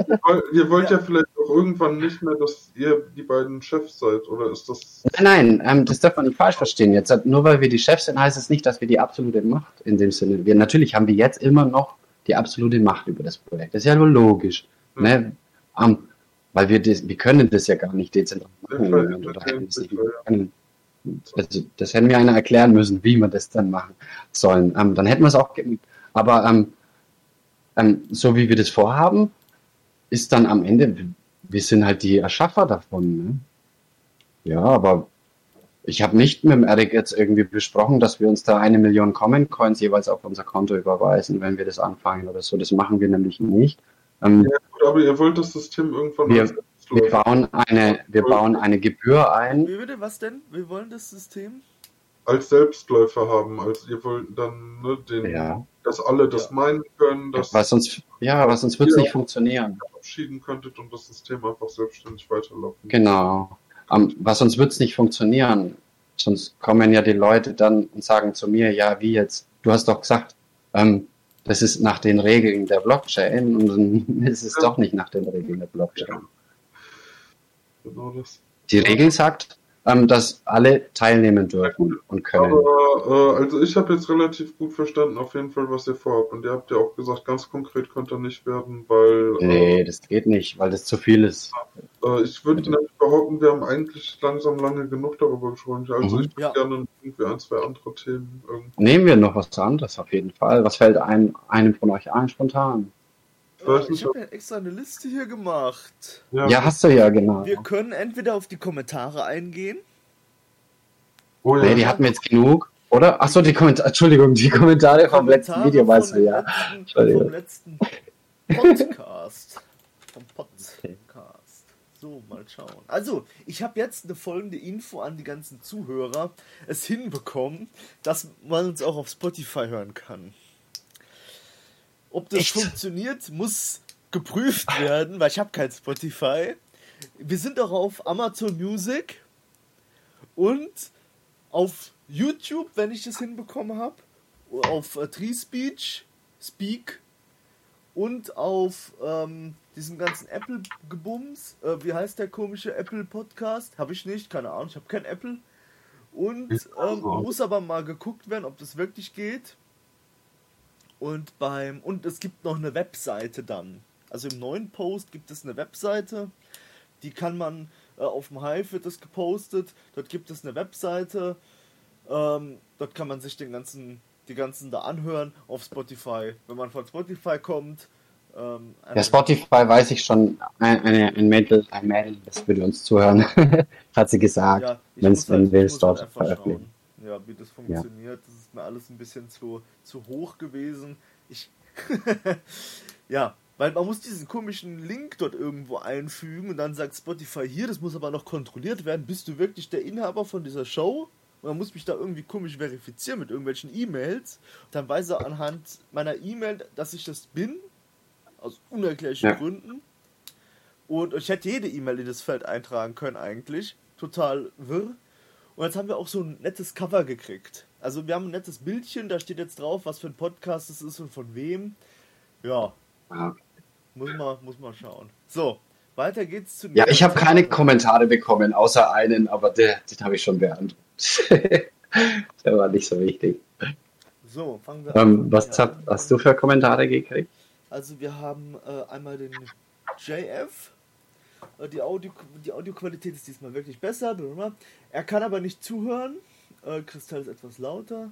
ihr wollt- ja. Ja. vielleicht auch irgendwann nicht mehr, dass ihr die beiden Chefs seid, oder ist das. Nein, nein, ähm, das darf man nicht falsch verstehen. Jetzt nur weil wir die Chefs sind, heißt es nicht, dass wir die absolute Macht in dem Sinne. Wir natürlich haben wir jetzt immer noch die absolute Macht über das Projekt. Das ist ja nur logisch, Hm. ne? Ähm, weil wir das, wir können das ja gar nicht dezentral machen. Hätten wir machen können. Also, das hätte mir einer erklären müssen, wie wir das dann machen sollen. Ähm, dann hätten wir es auch. Aber ähm, ähm, so wie wir das vorhaben, ist dann am Ende, wir sind halt die Erschaffer davon. Ne? Ja, aber ich habe nicht mit dem Eric jetzt irgendwie besprochen, dass wir uns da eine Million Common Coins jeweils auf unser Konto überweisen, wenn wir das anfangen oder so. Das machen wir nämlich nicht. Ähm, Ja, gut, aber ihr wollt das System irgendwann Wir- als wir bauen eine, wir bauen eine Gebühr ein. wie bitte, was denn? Wir wollen das System? als Selbstläufer haben. Also ihr wollt dann, ne, den, Ja, dass alle das meinen können, dass was sonst, ja, was sonst wird es Ja. nicht funktionieren. ihr verabschieden könntet und das System einfach selbstständig weiterlaufen. Genau. Ähm, was sonst wird es nicht funktionieren. Sonst kommen ja die Leute dann und sagen zu mir, ja, wie jetzt? Du hast doch gesagt, ähm, das ist nach den Regeln der Blockchain und dann ist es doch nicht nach den Regeln der Blockchain. Genau das. Die Regel sagt, ähm, dass alle teilnehmen dürfen und können. Aber äh, also ich habe jetzt relativ gut verstanden, auf jeden Fall, was ihr vorhabt. Und ihr habt ja auch gesagt, ganz konkret könnt ihr nicht werden, weil Nee, das geht nicht, weil das zu viel ist. äh, ich würde behaupten, wir haben eigentlich langsam lange genug darüber gesprochen. Also Mhm. ich würde Ja. gerne irgendwie ein, zwei andere Themen irgendwo. Nehmen wir noch was anderes auf jeden Fall. Was fällt ein, einem von euch ein spontan? Ich habe ja extra eine Liste hier gemacht. Ja, hast du ja, genau. Wir können entweder auf die Kommentare eingehen. oh ja, Nee, die hatten wir jetzt genug, oder? Achso, die Kommentare, Entschuldigung, die Kommentare vom letzten Kommentare Video, weißt du, ja. Letzten, Entschuldigung. vom letzten Podcast. vom Podcast. So, mal schauen. Also, ich habe jetzt eine folgende Info an die ganzen Zuhörer es hinbekommen, dass man uns auch auf Spotify hören kann. Ob das Echt? funktioniert, muss geprüft werden, weil ich habe kein Spotify. wir sind auch auf Amazon Music und auf YouTube, wenn ich das hinbekommen habe, auf äh, Tree Speech, Speak und auf ähm, diesem ganzen Apple-Gebums. Äh, wie heißt der komische Apple-Podcast? Habe ich nicht, keine Ahnung, ich habe kein Apple. Und ähm, muss aber mal geguckt werden, ob das wirklich geht. Und beim und es gibt noch eine Webseite dann. Also im neuen Post gibt es eine Webseite, die kann man äh, auf dem Hive wird das gepostet. Dort gibt es eine Webseite. Ähm, dort kann man sich den ganzen die ganzen da anhören auf Spotify. Wenn man von Spotify kommt. Ähm, ja, Spotify weiß ich schon, ein, ein, ein Mädel, ein Mädel, das würde uns zuhören, hat sie gesagt, ja, wenn es halt, will, dort halt veröffentlichen. Ja, wie das funktioniert, ja. das ist mir alles ein bisschen zu, zu hoch gewesen. Ich, ja, weil man muss diesen komischen Link dort irgendwo einfügen und dann sagt Spotify hier, das muss aber noch kontrolliert werden. Bist du wirklich der Inhaber von dieser Show? Und dann muss mich da irgendwie komisch verifizieren mit irgendwelchen E-Mails. Dann weiß er anhand meiner E-Mail, dass ich das bin. Aus unerklärlichen ja. Gründen. Und ich hätte jede E-Mail in das Feld eintragen können eigentlich. Total wirr. Und jetzt haben wir auch so ein nettes Cover gekriegt. Also wir haben ein nettes Bildchen, da steht jetzt drauf, was für ein Podcast es ist und von wem. Ja. Muss man, muss man schauen. So, weiter geht's zu. Ja, ich habe keine Kommentare bekommen, außer einen, aber der, den habe ich schon beantwortet. der war nicht so wichtig. So, fangen wir ähm, an. Was hab, hast du für Kommentare gekriegt? Also wir haben äh, einmal den JF. Äh, die, Audio, die Audioqualität ist diesmal wirklich besser. Er kann aber nicht zuhören. Äh, Kristall ist etwas lauter.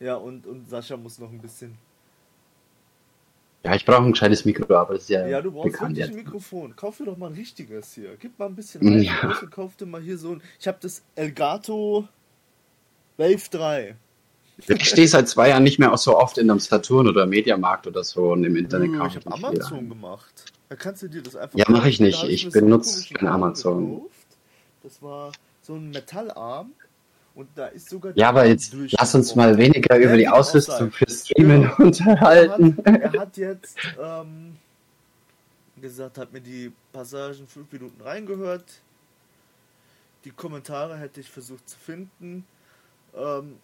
Ja, und, und Sascha muss noch ein bisschen ja, ich brauche ein gescheites Mikro, aber das ist ja. Ja, du brauchst bekannt wirklich ein Mikrofon. Kauf dir doch mal ein richtiges hier. Gib mal ein bisschen rein ja. und kauf dir mal hier so ein. Ich habe das Elgato Wave 3. Ich stehe seit zwei Jahren nicht mehr so oft in einem Saturn oder Mediamarkt oder so und im Internet kaufe ich. Ich habe Amazon wieder. gemacht. Da kannst du dir das einfach. Ja, mache ich nicht. Ich benutze kein Amazon. Gekauft. Das war so ein Metallarm und da ist sogar ja, aber jetzt lass uns mal weniger über die Ausrüstung für Streamen genau. unterhalten. Er hat, er hat jetzt ähm, gesagt, hat mir die Passagen fünf Minuten reingehört. Die Kommentare hätte ich versucht zu finden. Ähm,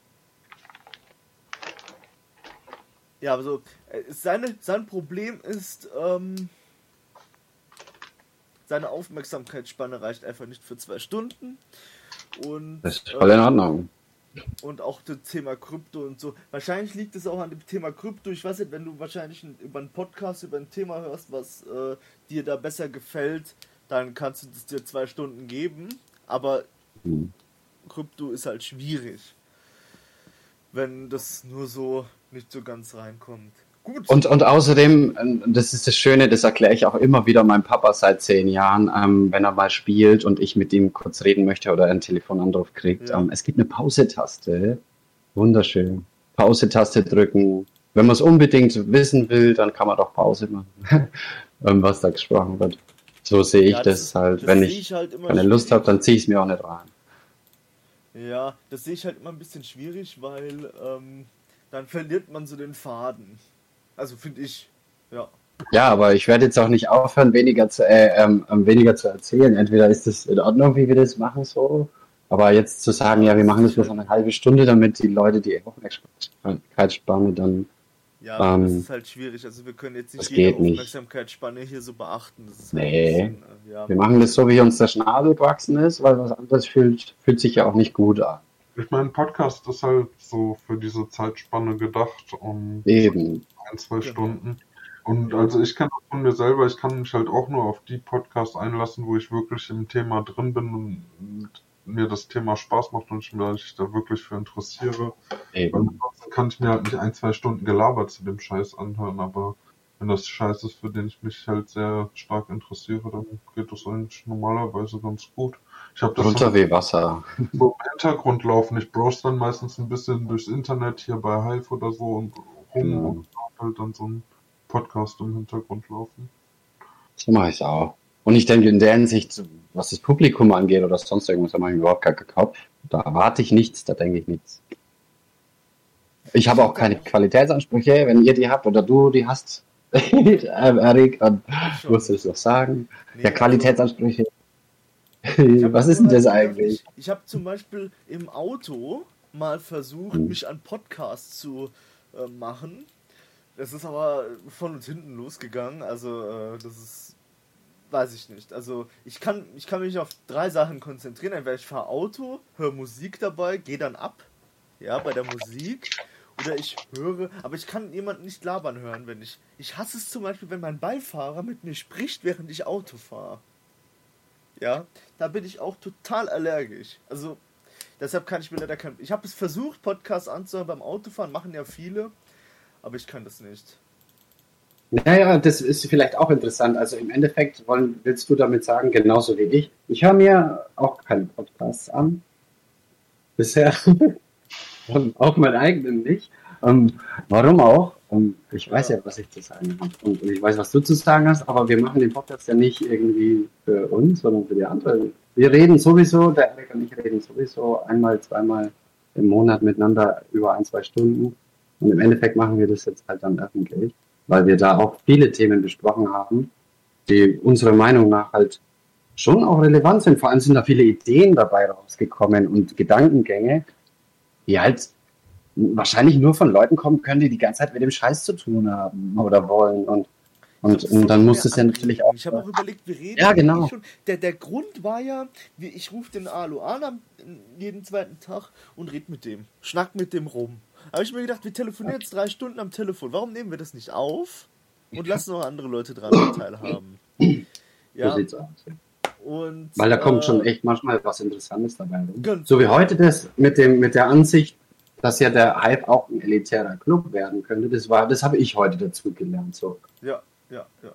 ja, also seine, sein Problem ist, ähm, seine Aufmerksamkeitsspanne reicht einfach nicht für zwei Stunden. Und, das ist voll in Ordnung. Und auch das Thema Krypto und so. Wahrscheinlich liegt es auch an dem Thema Krypto. Ich weiß nicht, wenn du wahrscheinlich über einen Podcast, über ein Thema hörst, was äh, dir da besser gefällt, dann kannst du es dir zwei Stunden geben. Aber hm. Krypto ist halt schwierig, wenn das nur so nicht so ganz reinkommt. Gut. Und, und außerdem, das ist das Schöne, das erkläre ich auch immer wieder meinem Papa seit zehn Jahren, ähm, wenn er mal spielt und ich mit ihm kurz reden möchte oder einen Telefonanruf kriegt. Ja. Ähm, es gibt eine Pause-Taste. Wunderschön. Pause-Taste drücken. Wenn man es unbedingt wissen will, dann kann man doch Pause machen, ähm, was da gesprochen wird. So sehe ich ja, das, das, halt. Das wenn ich, ich halt keine Lust habe, dann ziehe ich es mir auch nicht rein. Ja, das sehe ich halt immer ein bisschen schwierig, weil ähm, dann verliert man so den Faden. Also finde ich, ja. Ja, aber ich werde jetzt auch nicht aufhören, weniger zu, äh, ähm, ähm, weniger zu erzählen. Entweder ist es in Ordnung, wie wir das machen, so. Aber jetzt zu sagen, ja, wir machen das bloß eine halbe Stunde, damit die Leute die Aufmerksamkeitsspanne dann. Ja, ähm, das ist halt schwierig. Also wir können jetzt nicht jede Aufmerksamkeitsspanne nicht. hier so beachten. Halt nee. Bisschen, äh, ja. Wir machen das so, wie uns der Schnabel gewachsen ist, weil was anderes fühlt, fühlt sich ja auch nicht gut an. Ich meine, Podcast ist halt so für diese Zeitspanne gedacht. Um Eben ein, zwei genau. Stunden. Und also ich kenne das von mir selber, ich kann mich halt auch nur auf die Podcasts einlassen, wo ich wirklich im Thema drin bin und mir das Thema Spaß macht und ich mich da wirklich für interessiere. Eben. Ansonsten kann ich mir halt nicht ein, zwei Stunden gelabert zu dem Scheiß anhören, aber wenn das Scheiß ist, für den ich mich halt sehr stark interessiere, dann geht das eigentlich normalerweise ganz gut. Ich habe das runter wie Wasser. So im Hintergrund laufen. Ich browse dann meistens ein bisschen durchs Internet hier bei Hive oder so und rum genau. und halt dann so ein Podcast im Hintergrund laufen. So mache ich es auch. Und ich denke in der Hinsicht, was das Publikum angeht oder sonst irgendwas, da mache ich überhaupt gar keinen Kopf. Da erwarte ich nichts, da denke ich nichts. Ich habe auch keine Qualitätsansprüche, wenn ihr die habt oder du die hast, Erik, dann musst du es doch sagen. Nee, ja, Qualitätsansprüche Was ist denn das eigentlich? Ich, ich habe zum Beispiel im Auto mal versucht, Hm. mich an Podcasts zu äh, machen. Das ist aber von und hinten losgegangen. Also, äh, das ist. Weiß ich nicht. Also, ich kann, ich kann mich auf drei Sachen konzentrieren. Entweder ich fahre Auto, höre Musik dabei, gehe dann ab. Ja, bei der Musik. Oder ich höre. Aber ich kann jemanden nicht labern hören, wenn ich. Ich hasse es zum Beispiel, wenn mein Beifahrer mit mir spricht, während ich Auto fahre. Ja, da bin ich auch total allergisch. Also, deshalb kann ich mir leider kein. Ich habe es versucht, Podcasts anzuhören beim Autofahren, machen ja viele, aber ich kann das nicht. Naja, das ist vielleicht auch interessant. Also im Endeffekt wollen, willst du damit sagen, genauso wie ich. Ich höre mir auch keine Podcasts an. Bisher. Und auch meinen eigenen nicht. Ähm, warum auch? Ähm, ich weiß ja. was ich zu sagen habe. Und ich weiß, was du zu sagen hast, aber wir machen den Podcast ja nicht irgendwie für uns, sondern für die anderen. Wir reden sowieso, der Erik und ich reden sowieso einmal, zweimal im Monat miteinander über ein, zwei Stunden. Und im Endeffekt machen wir das jetzt halt dann öffentlich weil wir da auch viele Themen besprochen haben, die unserer Meinung nach halt schon auch relevant sind. Vor allem sind da viele Ideen dabei rausgekommen und Gedankengänge, die halt wahrscheinlich nur von Leuten kommen können, die die ganze Zeit mit dem Scheiß zu tun haben oder wollen. Und, und, und dann muss es ja natürlich auch. Ich habe auch überlegt, wir reden ja, genau. schon. Der, der Grund war ja, ich rufe den Alu an am, jeden zweiten Tag und red mit dem. Schnack mit dem rum. Habe ich mir gedacht, wir telefonieren jetzt drei Stunden am Telefon. Warum nehmen wir das nicht auf und lassen noch andere Leute dran teilhaben? Ja. So sieht's aus. Und, Weil da kommt äh, schon echt manchmal was Interessantes dabei rum. So wie heute das mit dem mit der Ansicht, dass ja der Hype auch ein elitärer Club werden könnte. Das war, das habe ich heute dazu gelernt. So. Ja, ja, ja.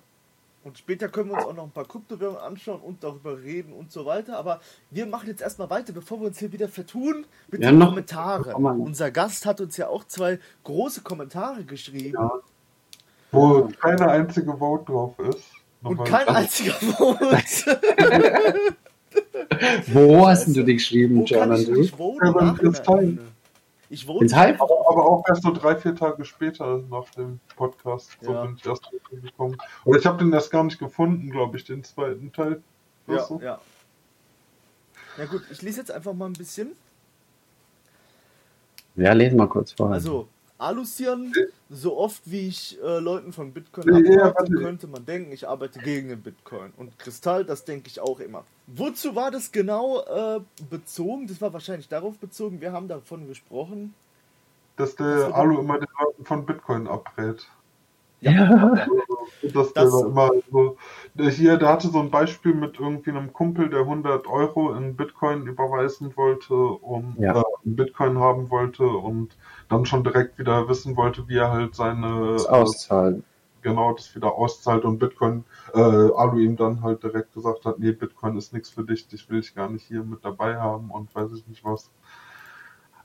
Und später können wir uns auch noch ein paar Kryptowährungen anschauen und darüber reden und so weiter. Aber wir machen jetzt erstmal weiter, bevor wir uns hier wieder vertun mit ja, den noch, Kommentaren. Unser Gast hat uns ja auch zwei große Kommentare geschrieben. Ja. Wo keine einzige Vote drauf ist. Und kein einziger Vote. Wo hast du die geschrieben, John? Ich wohne Ins Hype? Aber, aber, auch erst so drei, vier Tage später nach dem Podcast. So ja. bin ich erst gekommen. Oder ich habe den erst gar nicht gefunden, glaube ich, den zweiten Teil. Ja, so. ja. Na gut, ich lese jetzt einfach mal ein bisschen. Ja, lese mal kurz vor. Also, Alucian, so oft wie ich äh, Leuten von Bitcoin abrate, könnte man denken, ich arbeite gegen den Bitcoin. Und Kristall, das denke ich auch immer. Wozu war das genau äh, bezogen? Das war wahrscheinlich darauf bezogen, wir haben davon gesprochen. Dass der Alu immer den Leuten von Bitcoin abrät. Ja. Dass das der immer so, der hier, der hatte so ein Beispiel mit irgendwie einem Kumpel, der 100 Euro in Bitcoin überweisen wollte, um ja. äh, Bitcoin haben wollte und dann schon direkt wieder wissen wollte, wie er halt seine das auszahlen. Äh, genau, das wieder auszahlt und Bitcoin, äh, Alu ihm dann halt direkt gesagt hat, nee, Bitcoin ist nichts für dich, dich will ich gar nicht hier mit dabei haben und weiß ich nicht was.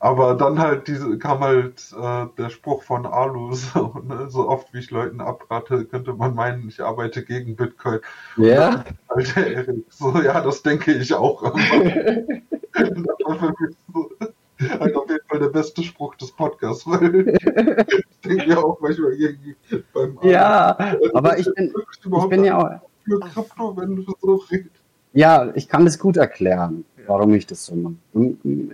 Aber dann halt diese kam halt äh, der Spruch von Alu, so, ne? so oft wie ich Leuten abrate, könnte man meinen, ich arbeite gegen Bitcoin. Ja. Alter Erik, so ja, das denke ich auch. das war für mich so, halt auf jeden Fall der beste Spruch des Podcasts, weil ich denke ja auch manchmal gegen beim Alu. Ja, aber ich bin, ich bin ja auch. Für Krypto, wenn du so redest. Ja, ich kann das gut erklären, warum ich das so mache.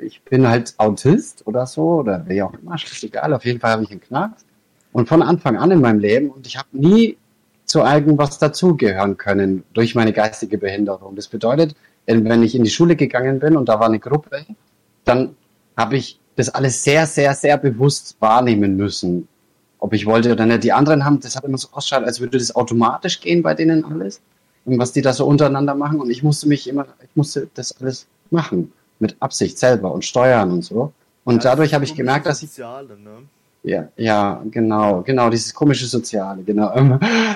Ich bin halt Autist oder so, oder wie auch immer, ist egal. Auf jeden Fall habe ich einen Knacks. Und von Anfang an in meinem Leben, und ich habe nie zu irgendwas dazugehören können durch meine geistige Behinderung. Das bedeutet, wenn ich in die Schule gegangen bin und da war eine Gruppe, dann habe ich das alles sehr, sehr, sehr bewusst wahrnehmen müssen. Ob ich wollte oder nicht. Die anderen haben, das hat immer so ausgeschaut, als würde das automatisch gehen bei denen alles was die da so untereinander machen. Und ich musste mich immer, ich musste das alles machen. Mit Absicht selber und steuern und so. Und ja, dadurch habe ich gemerkt, dass ich. Soziale, ne? Ja, ja, genau, genau, dieses komische Soziale, genau.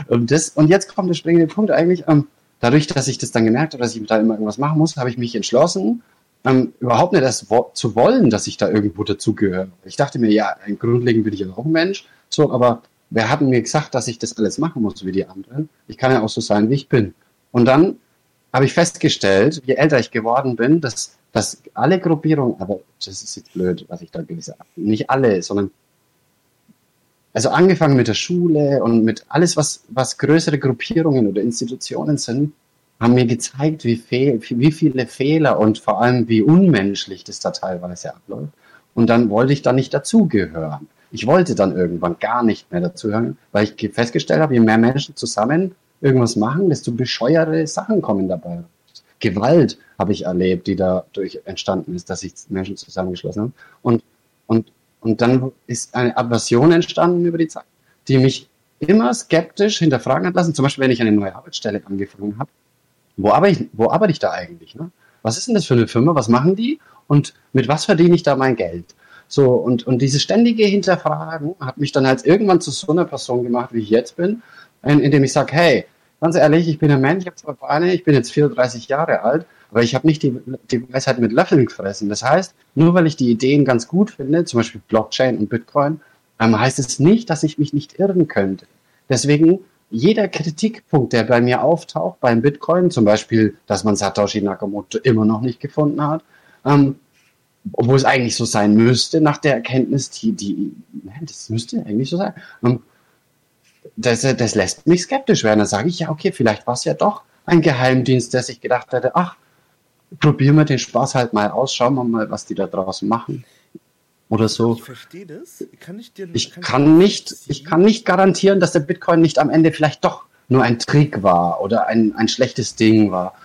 Und, das, und jetzt kommt der springende Punkt eigentlich. Ähm, dadurch, dass ich das dann gemerkt habe, dass ich da immer irgendwas machen muss, habe ich mich entschlossen, ähm, überhaupt nicht das wo zu wollen, dass ich da irgendwo dazugehöre. Ich dachte mir, ja, grundlegend bin ich ja auch ein Mensch, so, aber wer hat mir gesagt, dass ich das alles machen muss wie die anderen? Ich kann ja auch so sein, wie ich bin. Und dann habe ich festgestellt, je älter ich geworden bin, dass, dass alle Gruppierungen, aber das ist jetzt blöd, was ich da habe, nicht alle, sondern also angefangen mit der Schule und mit alles, was, was größere Gruppierungen oder Institutionen sind, haben mir gezeigt, wie, fehl, wie viele Fehler und vor allem wie unmenschlich das da teilweise abläuft. Und dann wollte ich da nicht dazugehören. Ich wollte dann irgendwann gar nicht mehr dazugehören, weil ich festgestellt habe, je mehr Menschen zusammen irgendwas machen, desto bescheuerte Sachen kommen dabei. Gewalt habe ich erlebt, die dadurch entstanden ist, dass sich Menschen zusammengeschlossen haben. Und, und, und dann ist eine Aversion entstanden über die Zeit, die mich immer skeptisch hinterfragen hat lassen. Zum Beispiel, wenn ich eine neue Arbeitsstelle angefangen habe. Wo arbeite ich, wo arbeite ich da eigentlich? Ne? Was ist denn das für eine Firma? Was machen die? Und mit was verdiene ich da mein Geld? So, und, und dieses ständige Hinterfragen hat mich dann halt irgendwann zu so einer Person gemacht, wie ich jetzt bin, indem ich sage, hey, ganz ehrlich, ich bin ein Mensch, ich habe zwei Beine, ich bin jetzt 34 Jahre alt, aber ich habe nicht die, die Weisheit mit Löffeln gefressen. Das heißt, nur weil ich die Ideen ganz gut finde, zum Beispiel Blockchain und Bitcoin, ähm, heißt es nicht, dass ich mich nicht irren könnte. Deswegen jeder Kritikpunkt, der bei mir auftaucht beim Bitcoin, zum Beispiel, dass man Satoshi Nakamoto immer noch nicht gefunden hat, ähm, obwohl es eigentlich so sein müsste, nach der Erkenntnis, die, die, das müsste eigentlich so sein. Ähm, das, das lässt mich skeptisch werden. Dann sage ich, ja, okay, vielleicht war es ja doch ein Geheimdienst, der sich gedacht hätte, ach, probieren wir den Spaß halt mal aus, schauen wir mal, was die da draußen machen oder so. Ich verstehe das. Kann ich dir ich kann, kann nicht, ich kann nicht garantieren, dass der Bitcoin nicht am Ende vielleicht doch nur ein Trick war oder ein, ein schlechtes Ding war.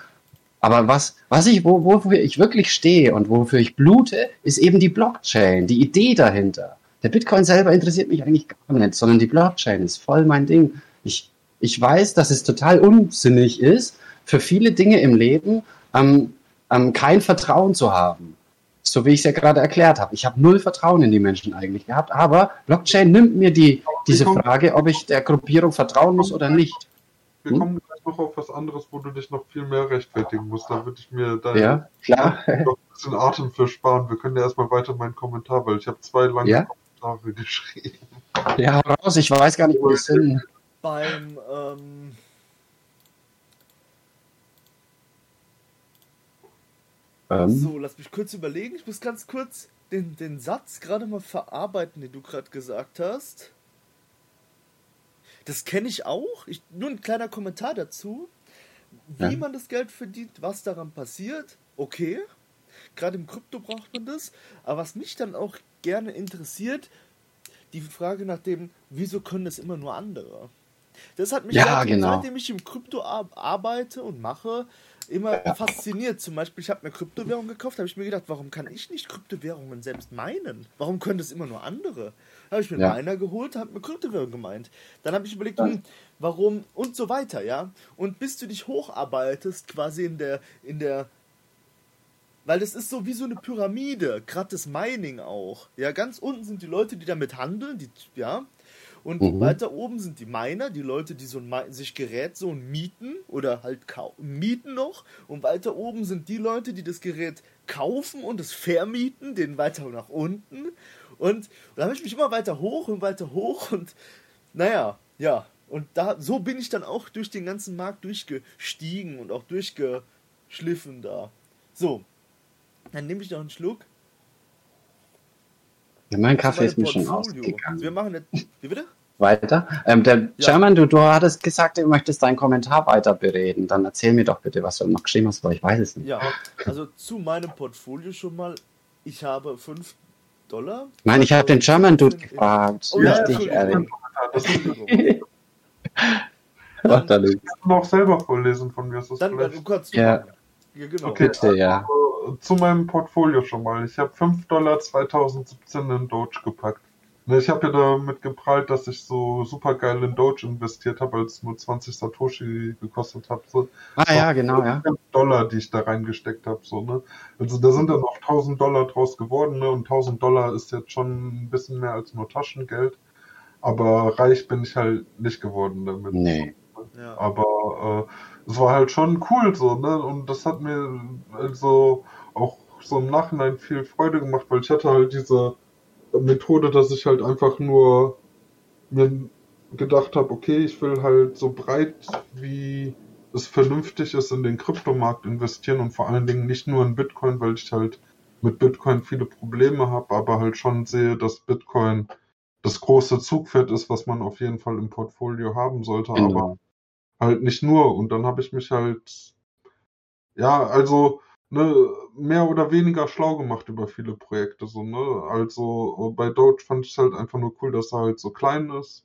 Aber was, was ich, wo, wofür ich wirklich stehe und wofür ich blute, ist eben die Blockchain, die Idee dahinter. Der Bitcoin selber interessiert mich eigentlich gar nicht, sondern die Blockchain ist voll mein Ding. Ich, ich weiß, dass es total unsinnig ist, für viele Dinge im Leben ähm, ähm, kein Vertrauen zu haben. So wie ich es ja gerade erklärt habe. Ich habe null Vertrauen in die Menschen eigentlich gehabt, aber Blockchain nimmt mir die, diese Frage, ob ich der Gruppierung vertrauen muss oder nicht. Wir hm? kommen gleich noch auf was anderes, wo du dich noch viel mehr rechtfertigen musst. Da würde ich mir deine ja, klar. noch ein bisschen Atem für sparen. Wir können ja erstmal weiter meinen Kommentar, weil ich habe zwei lange ja? Kommentare geschrieben. Ja, raus, ich weiß gar nicht, wo die sind. Beim ähm, Ähm. So, lass mich kurz überlegen. Ich muss ganz kurz den, den Satz gerade mal verarbeiten, den du gerade gesagt hast. Das kenne ich auch. Ich, nur ein kleiner Kommentar dazu. Wie ja. man das Geld verdient, was daran passiert, okay. Gerade im Krypto braucht man das. Aber was mich dann auch gerne interessiert, die Frage nach dem, wieso können das immer nur andere? Das hat mich ja, seitdem, genau. seitdem ich im Krypto arbeite und mache, immer ja. fasziniert. Zum Beispiel, ich habe mir Kryptowährung gekauft, habe ich mir gedacht, warum kann ich nicht Kryptowährungen selbst meinen? Warum können das immer nur andere? Habe ich mir ja. meiner geholt, habe mir Kryptowährung gemeint. Dann habe ich überlegt, hm, warum und so weiter, ja. Und bis du dich hocharbeitest, quasi in der, in der weil das ist so wie so eine Pyramide, gerade das Mining auch. Ja, ganz unten sind die Leute, die damit handeln, die, ja, und mhm. weiter oben sind die Miner, die Leute, die so ein, sich Gerät so mieten oder halt mieten noch. Und weiter oben sind die Leute, die das Gerät kaufen und es vermieten, den weiter nach unten. Und, und da habe ich mich immer weiter hoch und weiter hoch und naja, ja. Und da, so bin ich dann auch durch den ganzen Markt durchgestiegen und auch durchgeschliffen da. So, dann nehme ich noch einen Schluck. Ja, mein Kaffee ist mir schon ausgegangen. Wir machen jetzt, wie bitte? weiter. Ähm, der ja. German, du, du hattest gesagt, du möchtest deinen Kommentar weiter bereden. Dann erzähl mir doch bitte, was du noch geschrieben hast, weil ich weiß es nicht. Ja, also zu meinem Portfolio schon mal. Ich habe 5 Dollar. Nein, ich habe den German Dude gefragt. Oh, Richtig, ja, ehrlich. Mach da nicht. Ich kann noch selber vorlesen von mir. Dann, dann du kannst ja. ja, genau. Okay, Bitte, ja. Zu meinem Portfolio schon mal. Ich habe 5 Dollar 2017 in Doge gepackt. Ne, ich habe ja damit geprallt, dass ich so super geil in Doge investiert habe, als es nur 20 Satoshi gekostet hat. So, ah ja, genau, ja. Dollar, die ich da reingesteckt habe. So, ne? Also da sind dann auch 1000 Dollar draus geworden. Ne? Und 1000 Dollar ist jetzt schon ein bisschen mehr als nur Taschengeld. Aber reich bin ich halt nicht geworden damit. Nee. Ja. Aber äh, es war halt schon cool so, ne? Und das hat mir also auch so im Nachhinein viel Freude gemacht, weil ich hatte halt diese Methode, dass ich halt einfach nur mir gedacht habe, okay, ich will halt so breit wie es vernünftig ist in den Kryptomarkt investieren und vor allen Dingen nicht nur in Bitcoin, weil ich halt mit Bitcoin viele Probleme habe, aber halt schon sehe, dass Bitcoin das große Zugpferd ist, was man auf jeden Fall im Portfolio haben sollte, genau. aber halt nicht nur. Und dann habe ich mich halt ja, also ne, mehr oder weniger schlau gemacht über viele Projekte. So, ne? Also bei Doge fand ich es halt einfach nur cool, dass er halt so klein ist.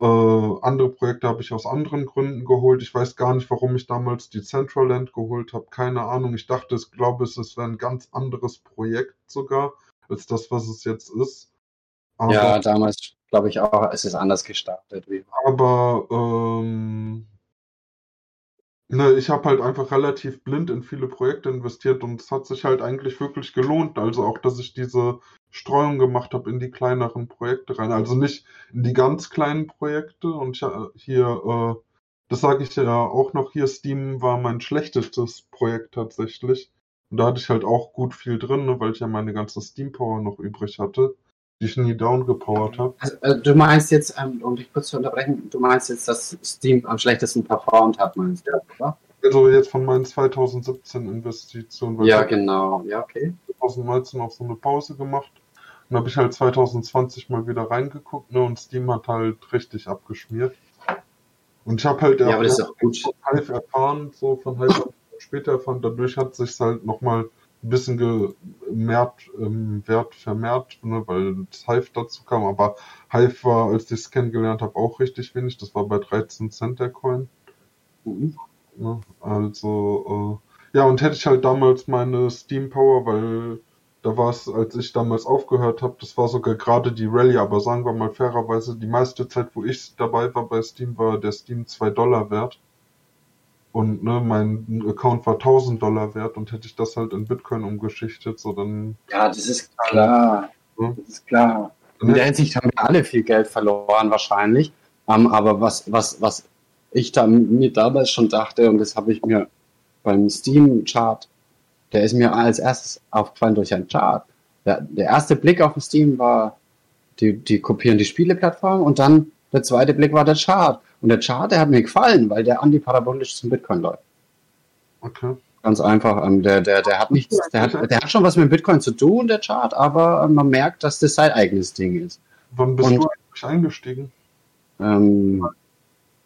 Äh, andere Projekte habe ich aus anderen Gründen geholt. Ich weiß gar nicht, warum ich damals die Centraland geholt habe. Keine Ahnung. Ich dachte, ich glaube, es wäre ein ganz anderes Projekt sogar, als das, was es jetzt ist. Aber, ja, damals glaube ich auch, es ist anders gestartet. aber ähm, ne, ich habe halt einfach relativ blind in viele Projekte investiert und es hat sich halt eigentlich wirklich gelohnt. Also auch, dass ich diese Streuung gemacht habe in die kleineren Projekte rein. Also nicht in die ganz kleinen Projekte. Und ich, äh, hier, äh, das sage ich ja auch noch hier, Steam war mein schlechtestes Projekt tatsächlich. Und da hatte ich halt auch gut viel drin, ne, weil ich ja meine ganze Steam Power noch übrig hatte, die ich nie down gepowert habe. Also, äh, du meinst jetzt, ähm, um dich kurz zu unterbrechen, du meinst jetzt, dass Steam am schlechtesten performt hat, meinst du, oder? Also jetzt von meinen 2017 Investitionen. Ja, genau. Ja, okay. 2019 auch so eine Pause gemacht. Und habe ich halt 2020 mal wieder reingeguckt, ne, und Steam hat halt richtig abgeschmiert. Und ich habe halt ja, aber das ist auch gut. von Hive erfahren, so von Hive später erfahren, dadurch hat sich halt nochmal ein bisschen gemerkt, ähm, Wert vermehrt, ne, weil das Hive dazu kam, aber Hive war, als ich es kennengelernt habe, auch richtig wenig, das war bei 13 Cent der Coin. Mhm. Ne, also, äh, ja, und hätte ich halt damals meine Steam Power, weil da war es, als ich damals aufgehört habe, das war sogar gerade die Rallye, aber sagen wir mal fairerweise, die meiste Zeit, wo ich dabei war bei Steam, war der Steam 2 Dollar wert. Und ne, mein Account war 1000 Dollar wert und hätte ich das halt in Bitcoin umgeschichtet, so dann. Ja, das ist klar. Ja. Das ist klar. In der Hinsicht haben wir alle viel Geld verloren, wahrscheinlich. Um, ähm, aber was, was, was ich da, mir damals schon dachte, und das habe ich mir beim Steam-Chart der ist mir als erstes aufgefallen durch einen Chart. Der, der erste Blick auf Steam war, die, die kopieren die Spieleplattform und dann der zweite Blick war der Chart. Und der Chart, der hat mir gefallen, weil der antiparabolisch zum Bitcoin läuft. Okay. Ganz einfach. Ähm, der, der, der hat nichts, der hat, der hat schon was mit Bitcoin zu tun, der Chart, aber ähm, man merkt, dass das sein eigenes Ding ist. Wann bist und, du eigentlich eingestiegen? Ähm,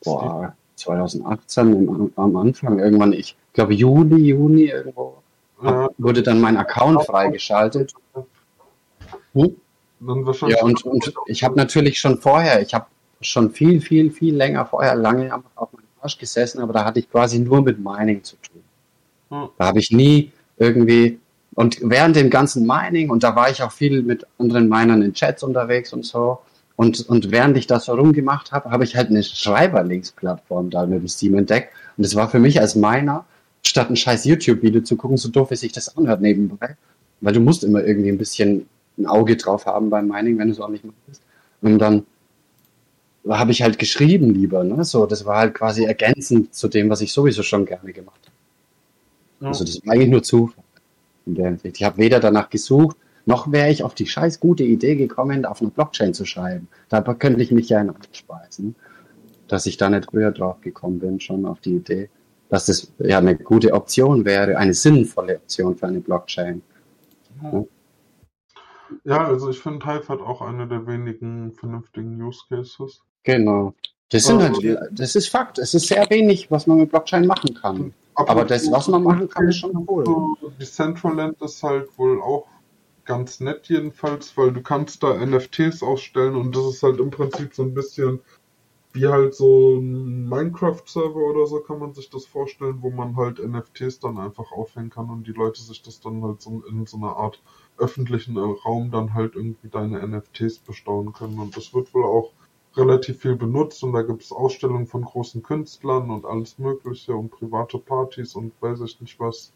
boah, 2018 im, am Anfang irgendwann, ich glaube Juli, Juni irgendwo ja. wurde dann mein Account freigeschaltet. Hm? Ja, und, und ich habe natürlich schon vorher, ich habe schon viel, viel, viel länger vorher lange auf meinem Arsch gesessen, aber da hatte ich quasi nur mit Mining zu tun. Hm. Da habe ich nie irgendwie, und während dem ganzen Mining, und da war ich auch viel mit anderen Minern in Chats unterwegs und so, und, und während ich das so rumgemacht habe, habe ich halt eine Schreiberlinks-Plattform da mit dem Steam entdeckt. Und das war für mich als Miner statt ein scheiß YouTube-Video zu gucken, so doof wie sich das anhört nebenbei. Weil du musst immer irgendwie ein bisschen ein Auge drauf haben beim Mining, wenn du es auch nicht machst. Und dann habe ich halt geschrieben lieber, ne? So, das war halt quasi ergänzend zu dem, was ich sowieso schon gerne gemacht habe. Ja. Also das war eigentlich nur Zufall in der Hinsicht. Ich habe weder danach gesucht, noch wäre ich auf die scheiß gute Idee gekommen, auf einer Blockchain zu schreiben. Da könnte ich mich ja in anspeisen, dass ich da nicht früher drauf gekommen bin, schon auf die Idee dass das ja eine gute Option wäre, eine sinnvolle Option für eine Blockchain. Ja, ja also ich finde Hive hat auch eine der wenigen vernünftigen Use Cases. Genau. Das, sind halt, das ist Fakt. Es ist sehr wenig, was man mit Blockchain machen kann. Aber, Aber das, was man machen kann, ist schon cool. Die Centraland ist halt wohl auch ganz nett jedenfalls, weil du kannst da NFTs ausstellen und das ist halt im Prinzip so ein bisschen wie halt so ein Minecraft-Server oder so kann man sich das vorstellen, wo man halt NFTs dann einfach aufhängen kann und die Leute sich das dann halt so in so einer Art öffentlichen Raum dann halt irgendwie deine NFTs bestaunen können. Und das wird wohl auch relativ viel benutzt und da gibt es Ausstellungen von großen Künstlern und alles Mögliche und private Partys und weiß ich nicht was.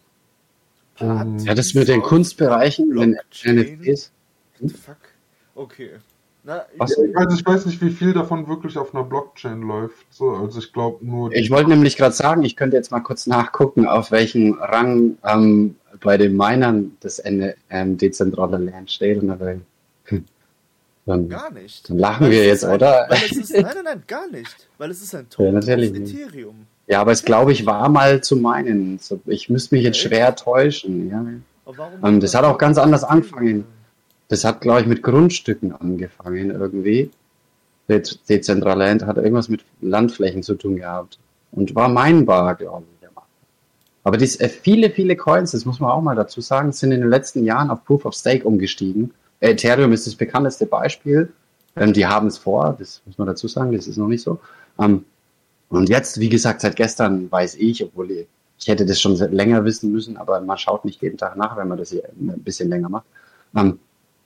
Um, ja, das mit den Kunstbereichen, wenn NFTs. Fuck. Okay. Na, ich, also ich weiß nicht, wie viel davon wirklich auf einer Blockchain läuft. So, also ich glaube nur. Ich wollte nämlich gerade sagen, ich könnte jetzt mal kurz nachgucken, auf welchem Rang ähm, bei den Minern das Ende ähm, dezentrale Lernen steht. Und dann, dann, gar nicht. Dann lachen wir jetzt, ein, oder? Ist, nein, nein, nein, gar nicht. Weil es ist ein Token ja, natürlich Ethereum. Ja, aber es glaube ich war mal zu meinen. Ich müsste mich jetzt schwer täuschen. Ja. Das hat auch ganz anders angefangen. Das hat, glaube ich, mit Grundstücken angefangen irgendwie. Dezentraland hat irgendwas mit Landflächen zu tun gehabt. Und war meinbar, glaube ich. Aber dies, äh, viele, viele Coins, das muss man auch mal dazu sagen, sind in den letzten Jahren auf Proof of Stake umgestiegen. Ethereum ist das bekannteste Beispiel. Ähm, die haben es vor, das muss man dazu sagen, das ist noch nicht so. Ähm, und jetzt, wie gesagt, seit gestern weiß ich, obwohl ich, ich hätte das schon länger wissen müssen, aber man schaut nicht jeden Tag nach, wenn man das hier ein bisschen länger macht. Ähm,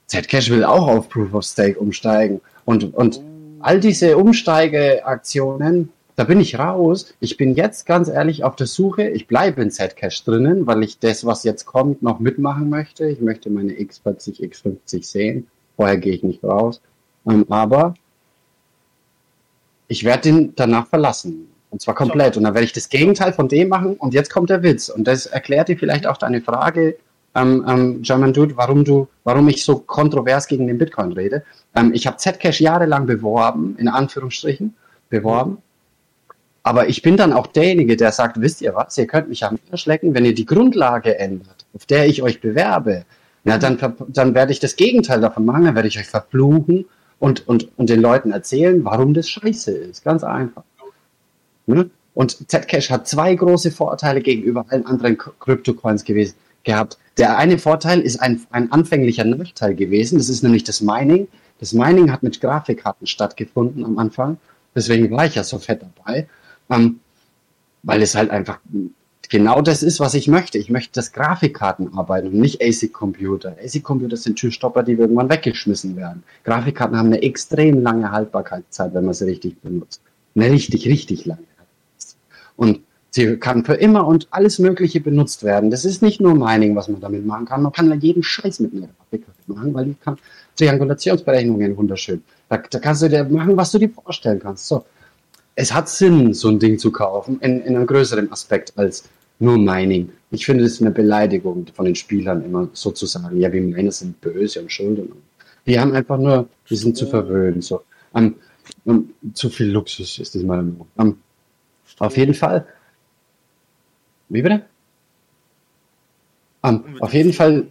Zcash will auch auf Proof of Stake umsteigen. Und, und all diese Umsteigeaktionen, da bin ich raus. Ich bin jetzt ganz ehrlich auf der Suche. Ich bleibe in Zcash drinnen, weil ich das, was jetzt kommt, noch mitmachen möchte. Ich möchte meine X40, X50 sehen. Vorher gehe ich nicht raus. Ähm, aber ich werde den danach verlassen. Und zwar komplett. Und dann werde ich das Gegenteil von dem machen. Und jetzt kommt der Witz. Und das erklärt dir vielleicht auch deine Frage, ähm, ähm, German Dude, warum du, warum ich so kontrovers gegen den Bitcoin rede. Ähm, ich habe Zcash jahrelang beworben, in Anführungsstrichen, beworben. Aber ich bin dann auch derjenige, der sagt, wisst ihr was, ihr könnt mich am verschlecken, wenn ihr die Grundlage ändert, auf der ich euch bewerbe, na, dann, dann werde ich das Gegenteil davon machen, dann werde ich euch verfluchen und, und, und den Leuten erzählen, warum das scheiße ist. Ganz einfach. Ne? Und Zcash hat zwei große Vorteile gegenüber allen anderen Kryptocoins gewesen, gehabt. Der eine Vorteil ist ein, ein anfänglicher Nachteil gewesen, das ist nämlich das Mining. Das Mining hat mit Grafikkarten stattgefunden am Anfang, deswegen war ich ja so fett dabei. Ähm, weil es halt einfach genau das ist, was ich möchte. Ich möchte das Grafikkarten arbeiten und nicht ASIC-Computer. ASIC-Computer sind Türstopper, die irgendwann weggeschmissen werden. Grafikkarten haben eine extrem lange Haltbarkeitszeit, wenn man sie richtig benutzt. Eine richtig, richtig lange. Und sie kann für immer und alles Mögliche benutzt werden. Das ist nicht nur Mining, was man damit machen kann. Man kann jeden Scheiß mit einer Grafikkarte machen, weil die kann Triangulationsberechnungen wunderschön. Da, da kannst du dir machen, was du dir vorstellen kannst. So es hat Sinn, so ein Ding zu kaufen, in, in einem größeren Aspekt als nur Mining. Ich finde, das ist eine Beleidigung von den Spielern immer sozusagen. Ja, wie Miner sind böse und schuld. Und, die haben einfach nur, die sind zu verwöhnt. So. Um, um, zu viel Luxus ist das mal. Um, auf jeden Fall. Wie bitte? auf jeden Fall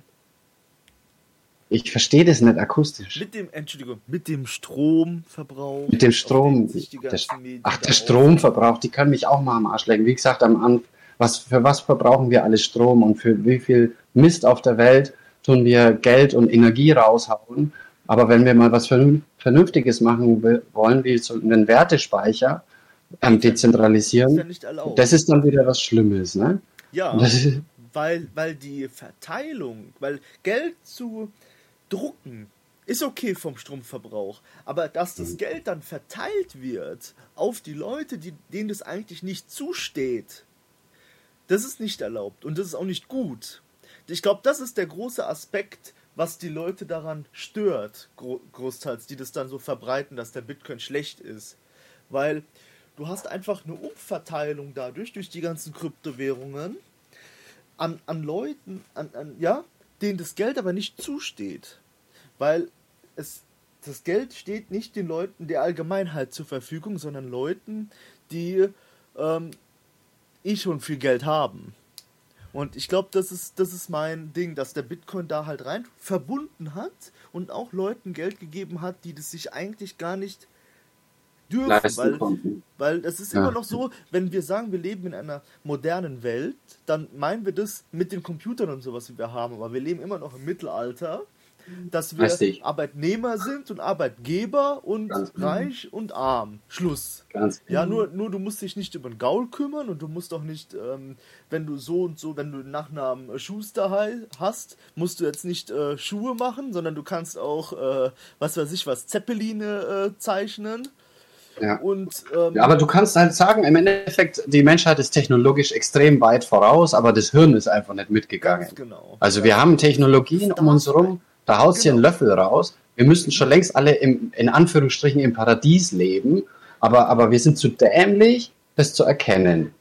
ich verstehe das nicht akustisch. Mit dem, Entschuldigung, mit dem Stromverbrauch. Mit dem Strom. Der, ach, der Stromverbrauch, die können mich auch mal am Arsch lecken. Wie gesagt, am Anfang, was, für was verbrauchen wir alles Strom und für wie viel Mist auf der Welt tun wir Geld und Energie raushauen. Aber wenn wir mal was Vernünftiges machen wollen, wie so einen Wertespeicher ähm, dezentralisieren, ist ja das ist dann wieder was Schlimmes. Ne? Ja, weil, weil die Verteilung, weil Geld zu drucken ist okay vom Stromverbrauch, aber dass das mhm. Geld dann verteilt wird auf die Leute, die, denen das eigentlich nicht zusteht, das ist nicht erlaubt und das ist auch nicht gut. Ich glaube, das ist der große Aspekt, was die Leute daran stört, gro großteils, die das dann so verbreiten, dass der Bitcoin schlecht ist. Weil du hast einfach eine Umverteilung dadurch, durch die ganzen Kryptowährungen, an, an Leuten, an, an, ja, denen das Geld aber nicht zusteht. Weil es, das Geld steht nicht den Leuten der Allgemeinheit zur Verfügung, sondern Leuten, die ähm, eh schon viel Geld haben. Und ich glaube, das ist, das ist mein Ding, dass der Bitcoin da halt rein verbunden hat und auch Leuten Geld gegeben hat, die das sich eigentlich gar nicht dürfen. Weil, weil es ist ja. immer noch so, wenn wir sagen, wir leben in einer modernen Welt, dann meinen wir das mit den Computern und sowas, wie wir haben. Aber wir leben immer noch im Mittelalter dass wir Arbeitnehmer sind und Arbeitgeber und Ganz genau. reich genau. und arm. Schluss. Ganz ja, genau. nur, nur du musst dich nicht über den Gaul kümmern und du musst auch nicht, ähm, wenn du so und so, wenn du den Nachnamen Schuster hast, musst du jetzt nicht äh, Schuhe machen, sondern du kannst auch, äh, was weiß ich was, Zeppeline äh, zeichnen. Ja. Und, ähm, ja, aber du kannst halt sagen, im Endeffekt, die Menschheit ist technologisch extrem weit voraus, aber das Hirn ist einfach nicht mitgegangen. Genau. Also wir haben Technologien um uns herum, da haut genau. hier einen Löffel raus. Wir müssten schon längst alle im, in Anführungsstrichen im Paradies leben, aber, aber wir sind zu dämlich, das zu erkennen.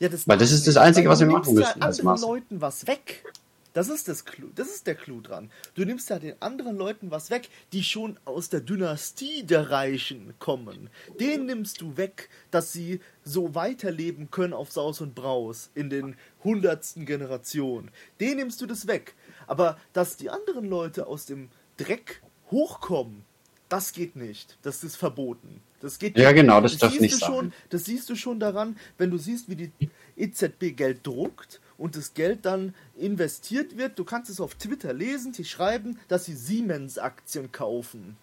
Ja, das Weil das ist das Einzige, was wir machen müssen. Ja anderen Leuten was weg. Das ist, das, Clou, das ist der Clou dran. Du nimmst ja den anderen Leuten was weg, die schon aus der Dynastie der Reichen kommen. Den nimmst du weg, dass sie so weiterleben können auf Saus und Braus in den hundertsten Generationen. Den nimmst du das weg. Aber dass die anderen Leute aus dem Dreck hochkommen, das geht nicht. Das ist verboten. Das geht ja, genau, das, das darf nicht schon, Das siehst du schon daran, wenn du siehst, wie die EZB Geld druckt und das Geld dann investiert wird. Du kannst es auf Twitter lesen, die schreiben, dass sie Siemens-Aktien kaufen.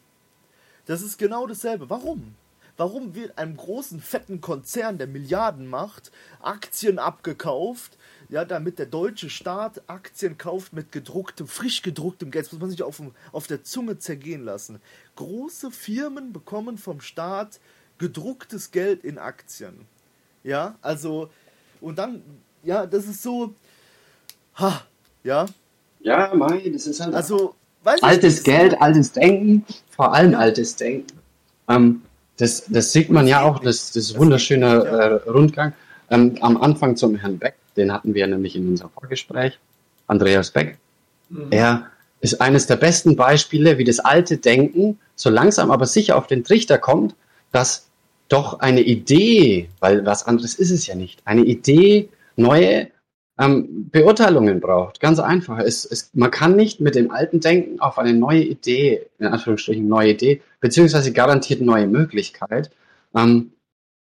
Das ist genau dasselbe. Warum? Warum wird einem großen, fetten Konzern, der Milliarden macht, Aktien abgekauft, ja, damit der deutsche Staat Aktien kauft mit gedrucktem, frisch gedrucktem Geld. Das muss man sich auf, auf der Zunge zergehen lassen. Große Firmen bekommen vom Staat gedrucktes Geld in Aktien. Ja, also, und dann, ja, das ist so, ha, ja. Ja, Mai, das ist halt. Also, altes Geld, altes Denken, vor allem ja. altes Denken. Ähm, das, das sieht man ja auch, das, das wunderschöne äh, Rundgang. Ähm, am Anfang zum Herrn Beck, den hatten wir nämlich in unserem Vorgespräch, Andreas Beck. Mhm. Er ist eines der besten Beispiele, wie das alte Denken so langsam aber sicher auf den Trichter kommt, dass doch eine Idee, weil was anderes ist es ja nicht, eine Idee neue ähm, Beurteilungen braucht. Ganz einfach. Es, es, man kann nicht mit dem alten Denken auf eine neue Idee, in Anführungsstrichen neue Idee, beziehungsweise garantiert neue Möglichkeit, ähm,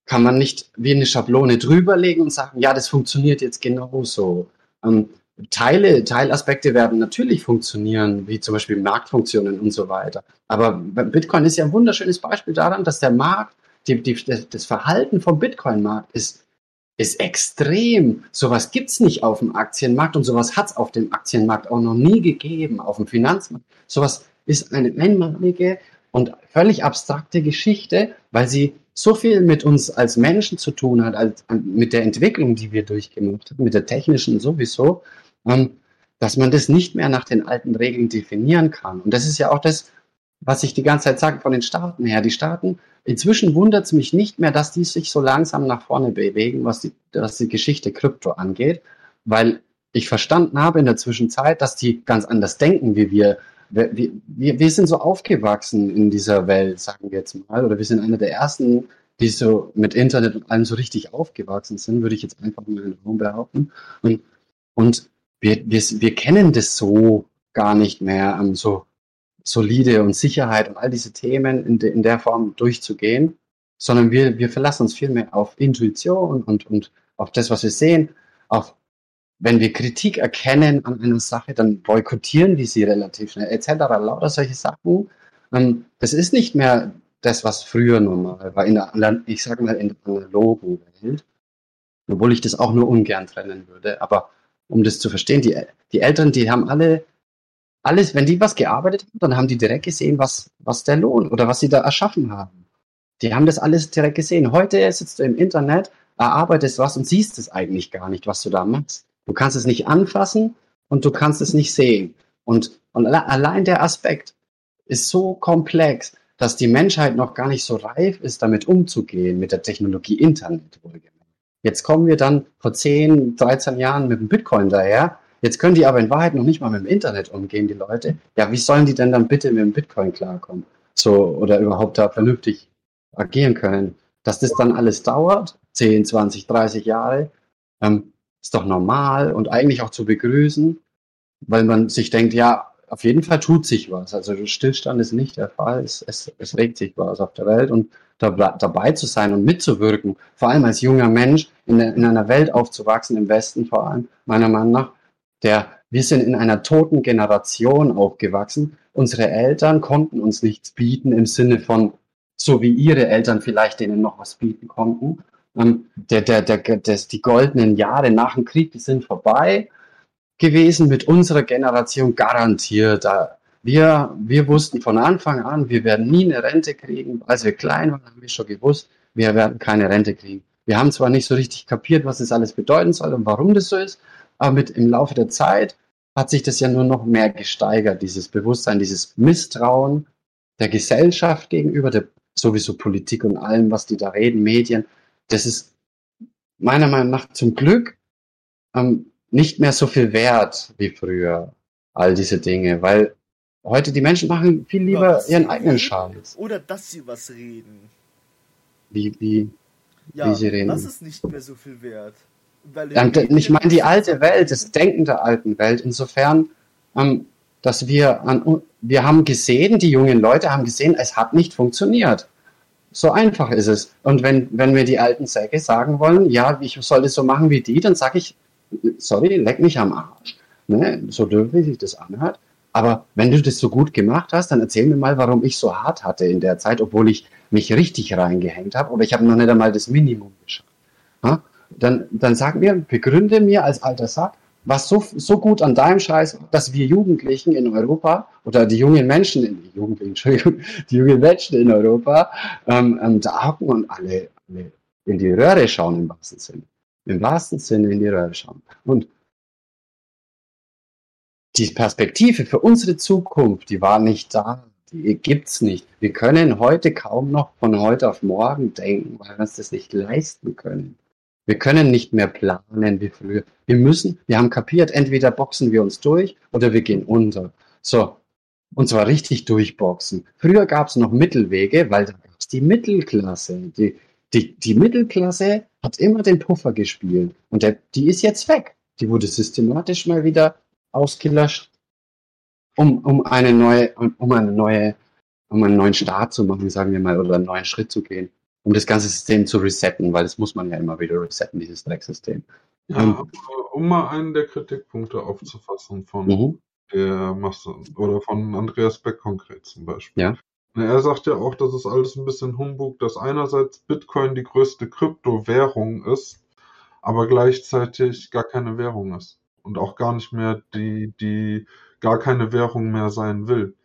kann man nicht wie eine Schablone drüberlegen und sagen, ja, das funktioniert jetzt genauso. Ähm, Teile, Teilaspekte werden natürlich funktionieren, wie zum Beispiel Marktfunktionen und so weiter. Aber Bitcoin ist ja ein wunderschönes Beispiel daran, dass der Markt, die, die, das Verhalten vom Bitcoin-Markt ist ist extrem. Sowas gibt's nicht auf dem Aktienmarkt und sowas hat's auf dem Aktienmarkt auch noch nie gegeben, auf dem Finanzmarkt. Sowas ist eine einmalige und völlig abstrakte Geschichte, weil sie so viel mit uns als Menschen zu tun hat, als mit der Entwicklung, die wir durchgemacht haben, mit der technischen sowieso, ähm, dass man das nicht mehr nach den alten Regeln definieren kann. Und das ist ja auch das, was ich die ganze Zeit sage von den Staaten her. Die Staaten Inzwischen wundert es mich nicht mehr, dass die sich so langsam nach vorne bewegen, was die, was die Geschichte Krypto angeht, weil ich verstanden habe in der Zwischenzeit, dass die ganz anders denken wie wir. Wir, wir, wir sind so aufgewachsen in dieser Welt, sagen wir jetzt mal, oder wir sind einer der ersten, die so mit Internet und allem so richtig aufgewachsen sind, würde ich jetzt einfach mal in den Raum behaupten. Und, und wir, wir, wir kennen das so gar nicht mehr, um, so solide und Sicherheit und all diese Themen in, de, in der Form durchzugehen, sondern wir, wir verlassen uns vielmehr auf Intuition und, und auf das, was wir sehen. Auf, wenn wir Kritik erkennen an einer Sache, dann boykottieren wir sie relativ schnell, etc. Lauter solche Sachen. Ähm, das ist nicht mehr das, was früher normal war, in der, ich sage mal, in der analogen Welt. Obwohl ich das auch nur ungern trennen würde. Aber um das zu verstehen, die, die Eltern, die haben alle alles, wenn die was gearbeitet haben, dann haben die direkt gesehen, was, was der Lohn oder was sie da erschaffen haben. Die haben das alles direkt gesehen. Heute sitzt du im Internet, erarbeitest was und siehst es eigentlich gar nicht, was du da machst. Du kannst es nicht anfassen und du kannst es nicht sehen. Und, und allein der Aspekt ist so komplex, dass die Menschheit noch gar nicht so reif ist, damit umzugehen, mit der Technologie Internet. Jetzt kommen wir dann vor 10, 13 Jahren mit dem Bitcoin daher Jetzt können die aber in Wahrheit noch nicht mal mit dem Internet umgehen, die Leute. Ja, wie sollen die denn dann bitte mit dem Bitcoin klarkommen? So, oder überhaupt da vernünftig agieren können? Dass das dann alles dauert, 10, 20, 30 Jahre, ähm, ist doch normal und eigentlich auch zu begrüßen, weil man sich denkt, ja, auf jeden Fall tut sich was. Also Stillstand ist nicht der Fall. Es, es, es regt sich was auf der Welt und da, dabei zu sein und mitzuwirken, vor allem als junger Mensch in, in einer Welt aufzuwachsen, im Westen vor allem, meiner Meinung nach, der wir sind in einer toten Generation aufgewachsen. Unsere Eltern konnten uns nichts bieten im Sinne von, so wie ihre Eltern vielleicht denen noch was bieten konnten. Ähm, der, der, der, des, die goldenen Jahre nach dem Krieg, die sind vorbei gewesen mit unserer Generation garantiert. Wir, wir wussten von Anfang an, wir werden nie eine Rente kriegen. Als wir klein waren, haben wir schon gewusst, wir werden keine Rente kriegen. Wir haben zwar nicht so richtig kapiert, was das alles bedeuten soll und warum das so ist, aber mit im Laufe der Zeit hat sich das ja nur noch mehr gesteigert, dieses Bewusstsein, dieses Misstrauen der Gesellschaft gegenüber, der sowieso Politik und allem, was die da reden, Medien. Das ist meiner Meinung nach zum Glück ähm, nicht mehr so viel wert wie früher, all diese Dinge, weil heute die Menschen machen viel lieber ihren eigenen Scheiß. Oder dass sie was reden. Wie, wie, ja, wie sie reden. Das ist nicht mehr so viel wert. Ich meine die alte Welt, das Denken der alten Welt. Insofern, ähm, dass wir an, wir haben gesehen, die jungen Leute haben gesehen, es hat nicht funktioniert. So einfach ist es. Und wenn, wenn wir die alten Säcke sagen wollen, ja, ich soll das so machen wie die, dann sage ich, sorry, leck mich am Arsch. Ne? So dürftig sich das anhört. Aber wenn du das so gut gemacht hast, dann erzähl mir mal, warum ich so hart hatte in der Zeit, obwohl ich mich richtig reingehängt habe, aber ich habe noch nicht einmal das Minimum geschafft. Ja? Dann, dann sag mir, begründe mir als alter Sack, was so, so gut an deinem Scheiß, dass wir Jugendlichen in Europa oder die jungen Menschen, die Jugendlichen, Entschuldigung, die jungen Menschen in Europa ähm, ähm, da hocken und alle, alle in die Röhre schauen im wahrsten Sinne. Im wahrsten Sinne in die Röhre schauen. Und die Perspektive für unsere Zukunft, die war nicht da. Die gibt's nicht. Wir können heute kaum noch von heute auf morgen denken, weil wir uns das nicht leisten können. Wir können nicht mehr planen wie früher. Wir müssen, wir haben kapiert, entweder boxen wir uns durch oder wir gehen unter. So. Und zwar richtig durchboxen. Früher gab's noch Mittelwege, weil da gab's die Mittelklasse. Die, die, die Mittelklasse hat immer den Puffer gespielt. Und der, die ist jetzt weg. Die wurde systematisch mal wieder ausgelöscht, um, um eine neue, um eine neue, um einen neuen Start zu machen, sagen wir mal, oder einen neuen Schritt zu gehen, um das ganze System zu resetten, weil das muss man ja immer wieder resetten, dieses Drecksystem. Ja, ähm, um mal einen der Kritikpunkte aufzufassen von mhm. der Masse oder von Andreas Beck konkret zum Beispiel. Ja. Er sagt ja auch, dass es alles ein bisschen Humbug, dass einerseits Bitcoin die größte Kryptowährung ist, aber gleichzeitig gar keine Währung ist und auch gar nicht mehr die, die gar keine Währung mehr sein will.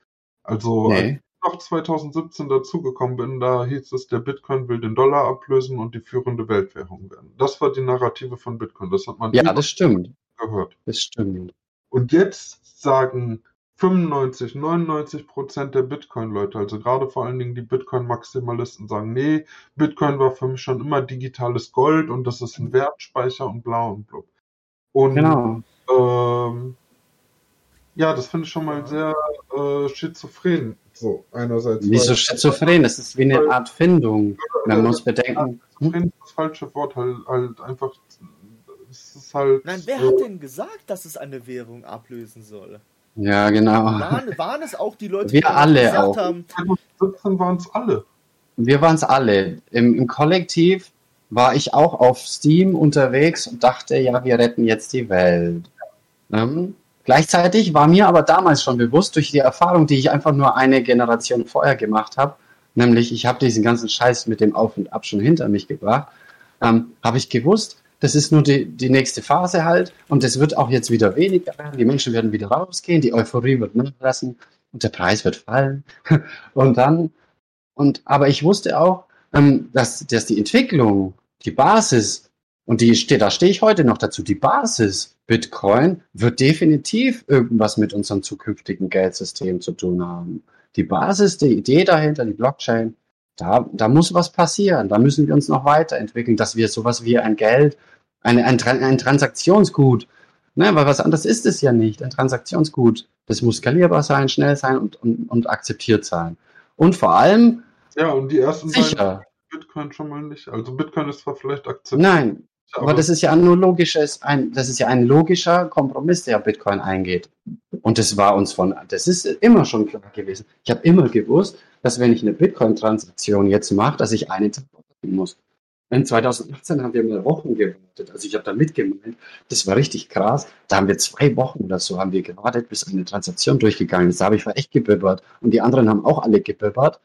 Also nee. Noch 2017 dazugekommen bin, da hieß es, der Bitcoin will den Dollar ablösen und die führende Weltwährung werden. Das war die Narrative von Bitcoin. Das hat man ja, das stimmt. gehört. Das stimmt. Und jetzt sagen 95, 99 Prozent der Bitcoin-Leute, also gerade vor allen Dingen die Bitcoin-Maximalisten, sagen, nee, Bitcoin war für mich schon immer digitales Gold und das ist ein Wertspeicher und blau und blub. Und genau. ähm, ja, das finde ich schon mal sehr äh, schizophren. So, einerseits. Wieso schizophren? Das ist wie eine Art Findung. Man muss bedenken. Schizophren ist das falsche Wort, halt, halt einfach. Es ist halt. Nein, wer äh, hat denn gesagt, dass es eine Währung ablösen soll? Ja, genau. Waren, waren es auch die Leute, Wir die alle gesagt auch. haben? 2017 waren es alle. Wir waren es alle. Im, Im Kollektiv war ich auch auf Steam unterwegs und dachte, ja, wir retten jetzt die Welt. Ähm, gleichzeitig war mir aber damals schon bewusst, durch die Erfahrung, die ich einfach nur eine Generation vorher gemacht habe, nämlich ich habe diesen ganzen Scheiß mit dem Auf und Ab schon hinter mich gebracht, ähm, habe ich gewusst, das ist nur die, die nächste Phase halt und es wird auch jetzt wieder weniger. Die Menschen werden wieder rausgehen, die Euphorie wird nachlassen und der Preis wird fallen. und dann, und aber ich wusste auch, ähm, dass, dass die Entwicklung die Basis, und die steht, da stehe ich heute noch dazu, die Basis Bitcoin wird definitiv irgendwas mit unserem zukünftigen Geldsystem zu tun haben. Die Basis, die Idee dahinter, die Blockchain, da, da muss was passieren. Da müssen wir uns noch weiterentwickeln, dass wir sowas wie ein Geld, eine, ein, ein Transaktionsgut, ne, weil was anderes ist es ja nicht, ein Transaktionsgut. Das muss skalierbar sein, schnell sein und, und, und akzeptiert sein. Und vor allem ja, und die ersten sicher. Bitcoin schon mal nicht. Also Bitcoin ist zwar vielleicht akzeptiert. Nein, aber, das ist ja nur logisches, ein, das ist ja ein logischer Kompromiss, der Bitcoin eingeht. Und das war uns von, das ist immer schon klar gewesen. Ich habe immer gewusst, dass wenn ich eine Bitcoin-Transaktion jetzt mache, dass ich eine Zeit warten muss. In 2018 haben wir mal Wochen gewartet. Also ich habe da mitgemeint, das war richtig krass. Da haben wir zwei Wochen oder so haben wir gewartet, bis eine Transaktion durchgegangen ist. Da habe ich echt gebibbert. Und die anderen haben auch alle gebibbert.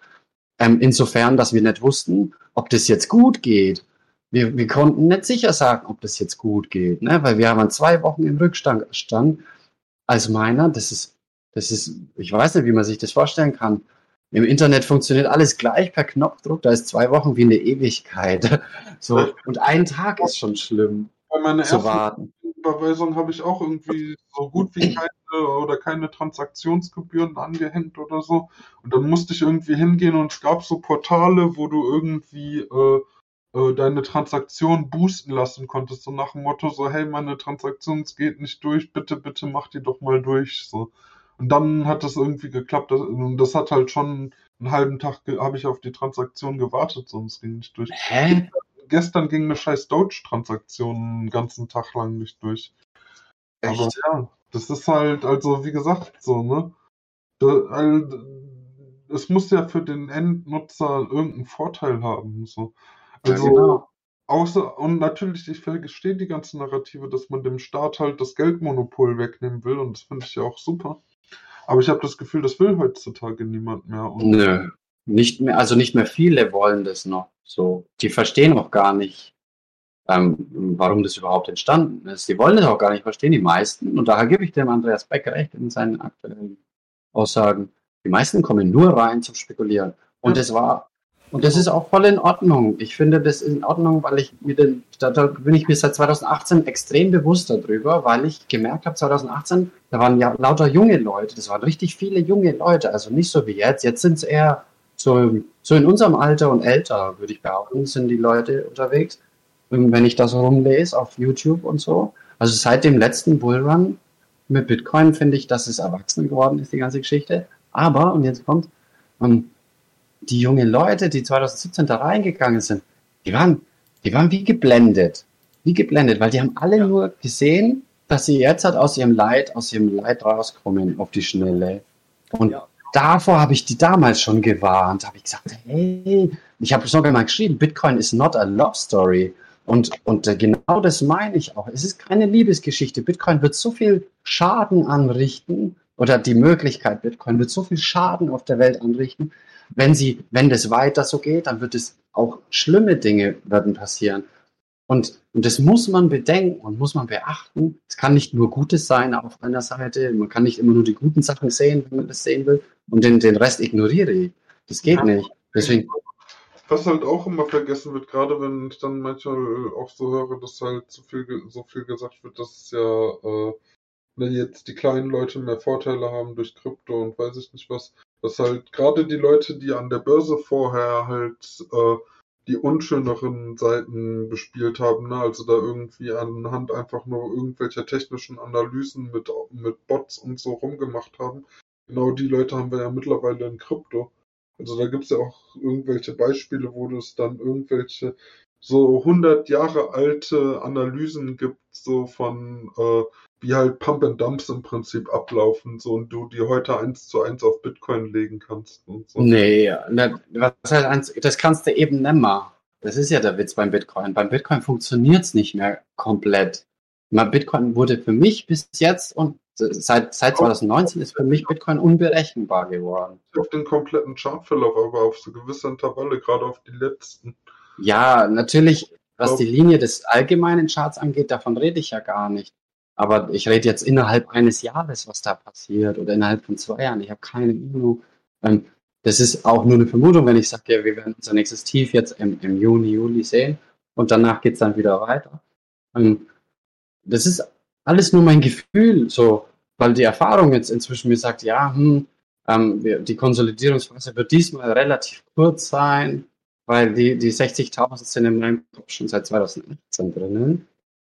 Ähm, insofern, dass wir nicht wussten, ob das jetzt gut geht. Wir, wir konnten nicht sicher sagen, ob das jetzt gut geht, ne? weil wir haben zwei Wochen im Rückstand stand, als meiner. Das ist, das ist, ich weiß nicht, wie man sich das vorstellen kann. Im Internet funktioniert alles gleich per Knopfdruck. Da ist zwei Wochen wie eine Ewigkeit. So und ein Tag ist schon schlimm zu warten. Überweisung habe ich auch irgendwie so gut wie keine oder keine Transaktionsgebühren angehängt oder so. Und dann musste ich irgendwie hingehen und es gab so Portale, wo du irgendwie äh, äh, deine Transaktion boosten lassen konntest, so nach dem Motto, so, hey, meine Transaktion geht nicht durch, bitte, bitte mach die doch mal durch. So. Und dann hat das irgendwie geklappt. Und das hat halt schon einen halben Tag habe ich auf die Transaktion gewartet, sonst ging nicht durch. Hä? gestern ging eine scheiß Doge-Transaktion einen ganzen Tag lang nicht durch. Echt? Aber ja, das ist halt, also wie gesagt, so, ne? Es muss ja für den Endnutzer irgendeinen Vorteil haben. So. Also, ja, genau. außer, und natürlich, ich verstehe die ganze Narrative, dass man dem Staat halt das Geldmonopol wegnehmen will und das finde ich ja auch super. Aber ich habe das Gefühl, das will heutzutage niemand mehr. Und Nö, nicht mehr, also nicht mehr viele wollen das noch. So, die verstehen auch gar nicht, ähm, warum das überhaupt entstanden ist. Die wollen es auch gar nicht verstehen, die meisten. Und daher gebe ich dem Andreas Beck recht in seinen aktuellen Aussagen. Die meisten kommen nur rein zum Spekulieren. Und es war, und das ist auch voll in Ordnung. Ich finde das in Ordnung, weil ich mir den, da, da bin ich mir seit 2018 extrem bewusst darüber, weil ich gemerkt habe, 2018, da waren ja lauter junge Leute, das waren richtig viele junge Leute, also nicht so wie jetzt. Jetzt sind es eher so, so in unserem Alter und älter, würde ich behaupten, sind die Leute unterwegs. Und wenn ich das rumlese auf YouTube und so. Also seit dem letzten Bullrun mit Bitcoin finde ich, dass es erwachsen geworden ist, die ganze Geschichte. Aber, und jetzt kommt, ähm, die jungen Leute, die 2017 da reingegangen sind, die waren, die waren wie geblendet. Wie geblendet, weil die haben alle Ja. nur gesehen, dass sie jetzt halt aus ihrem Leid, aus ihrem Leid rauskommen auf die Schnelle. Und Ja. davor habe ich die damals schon gewarnt. Habe ich gesagt, hey, ich habe sogar mal geschrieben, Bitcoin is not a love story. Und, und äh, genau das meine ich auch. Es ist keine Liebesgeschichte. Bitcoin wird so viel Schaden anrichten oder die Möglichkeit, Bitcoin wird so viel Schaden auf der Welt anrichten. Wenn sie, wenn das weiter so geht, dann wird es auch schlimme Dinge werden passieren. Und, und das muss man bedenken und muss man beachten. Es kann nicht nur Gutes sein auf einer Seite. Man kann nicht immer nur die guten Sachen sehen, wenn man das sehen will. Und den, den Rest ignoriere ich. Das geht nicht. Deswegen, Was halt auch immer vergessen wird, gerade wenn ich dann manchmal auch so höre, dass halt so viel, so viel gesagt wird, dass es ja, äh, wenn jetzt die kleinen Leute mehr Vorteile haben durch Krypto und weiß ich nicht was, dass halt gerade die Leute, die an der Börse vorher halt äh, die unschöneren Seiten bespielt haben, ne? also da irgendwie anhand einfach nur irgendwelcher technischen Analysen mit, mit Bots und so rumgemacht haben. Genau die Leute haben wir ja mittlerweile in Krypto. Also da gibt's ja auch irgendwelche Beispiele, wo es dann irgendwelche so 100 Jahre alte Analysen gibt, so von äh, wie halt Pump and Dumps im Prinzip ablaufen, so und du die heute eins zu eins auf Bitcoin legen kannst und so. nee, ne, was heißt eins, das kannst du eben nimmer. Das ist ja der Witz beim Bitcoin. Beim Bitcoin funktioniert's nicht mehr komplett. Mal Bitcoin wurde für mich bis jetzt und seit, seit 2019 ist für mich Bitcoin unberechenbar geworden. Auf den kompletten Chartverlauf, aber auf so gewisse Intervalle, gerade auf die letzten. Ja, natürlich, was die Linie des allgemeinen Charts angeht, davon rede ich ja gar nicht. Aber ich rede jetzt innerhalb eines Jahres, was da passiert, oder innerhalb von zwei Jahren. Ich habe keine Ahnung. Ähm, das ist auch nur eine Vermutung, wenn ich sage, ja, wir werden unser nächstes Tief jetzt im, im Juni, Juli sehen und danach geht's dann wieder weiter. Ähm, das ist alles nur mein Gefühl, so, weil die Erfahrung jetzt inzwischen mir sagt, ja, hm, ähm, die Konsolidierungsphase wird diesmal relativ kurz sein, weil die, die 60.000 sind in meinem Kopf schon seit 2018 drinnen.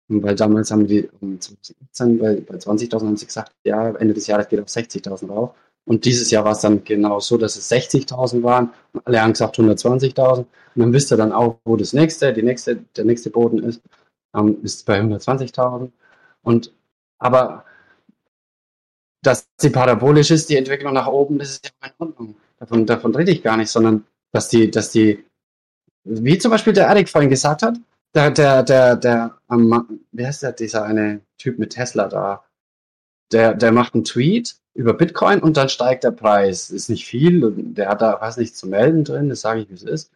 Weil damals haben die um 2018, bei, bei 20.000 haben sie gesagt, ja, Ende des Jahres geht auf 60.000 rauf. Und dieses Jahr war es dann genau so, dass es 60.000 waren. Alle haben gesagt 120.000. Und dann wisst ihr dann auch, wo das nächste, die nächste, der nächste Boden ist. Ähm, ist bei 120.000. Und, aber, dass die parabolisch ist, die Entwicklung nach oben, das ist ja in Ordnung. Davon, davon rede ich gar nicht, sondern, dass die, dass die, wie zum Beispiel der Erik vorhin gesagt hat, der, der, der, der, ähm, wie heißt der, dieser eine Typ mit Tesla da, der, der macht einen Tweet über Bitcoin und dann steigt der Preis. Ist nicht viel und der hat da was nicht zu melden drin, das sage ich, wie es ist.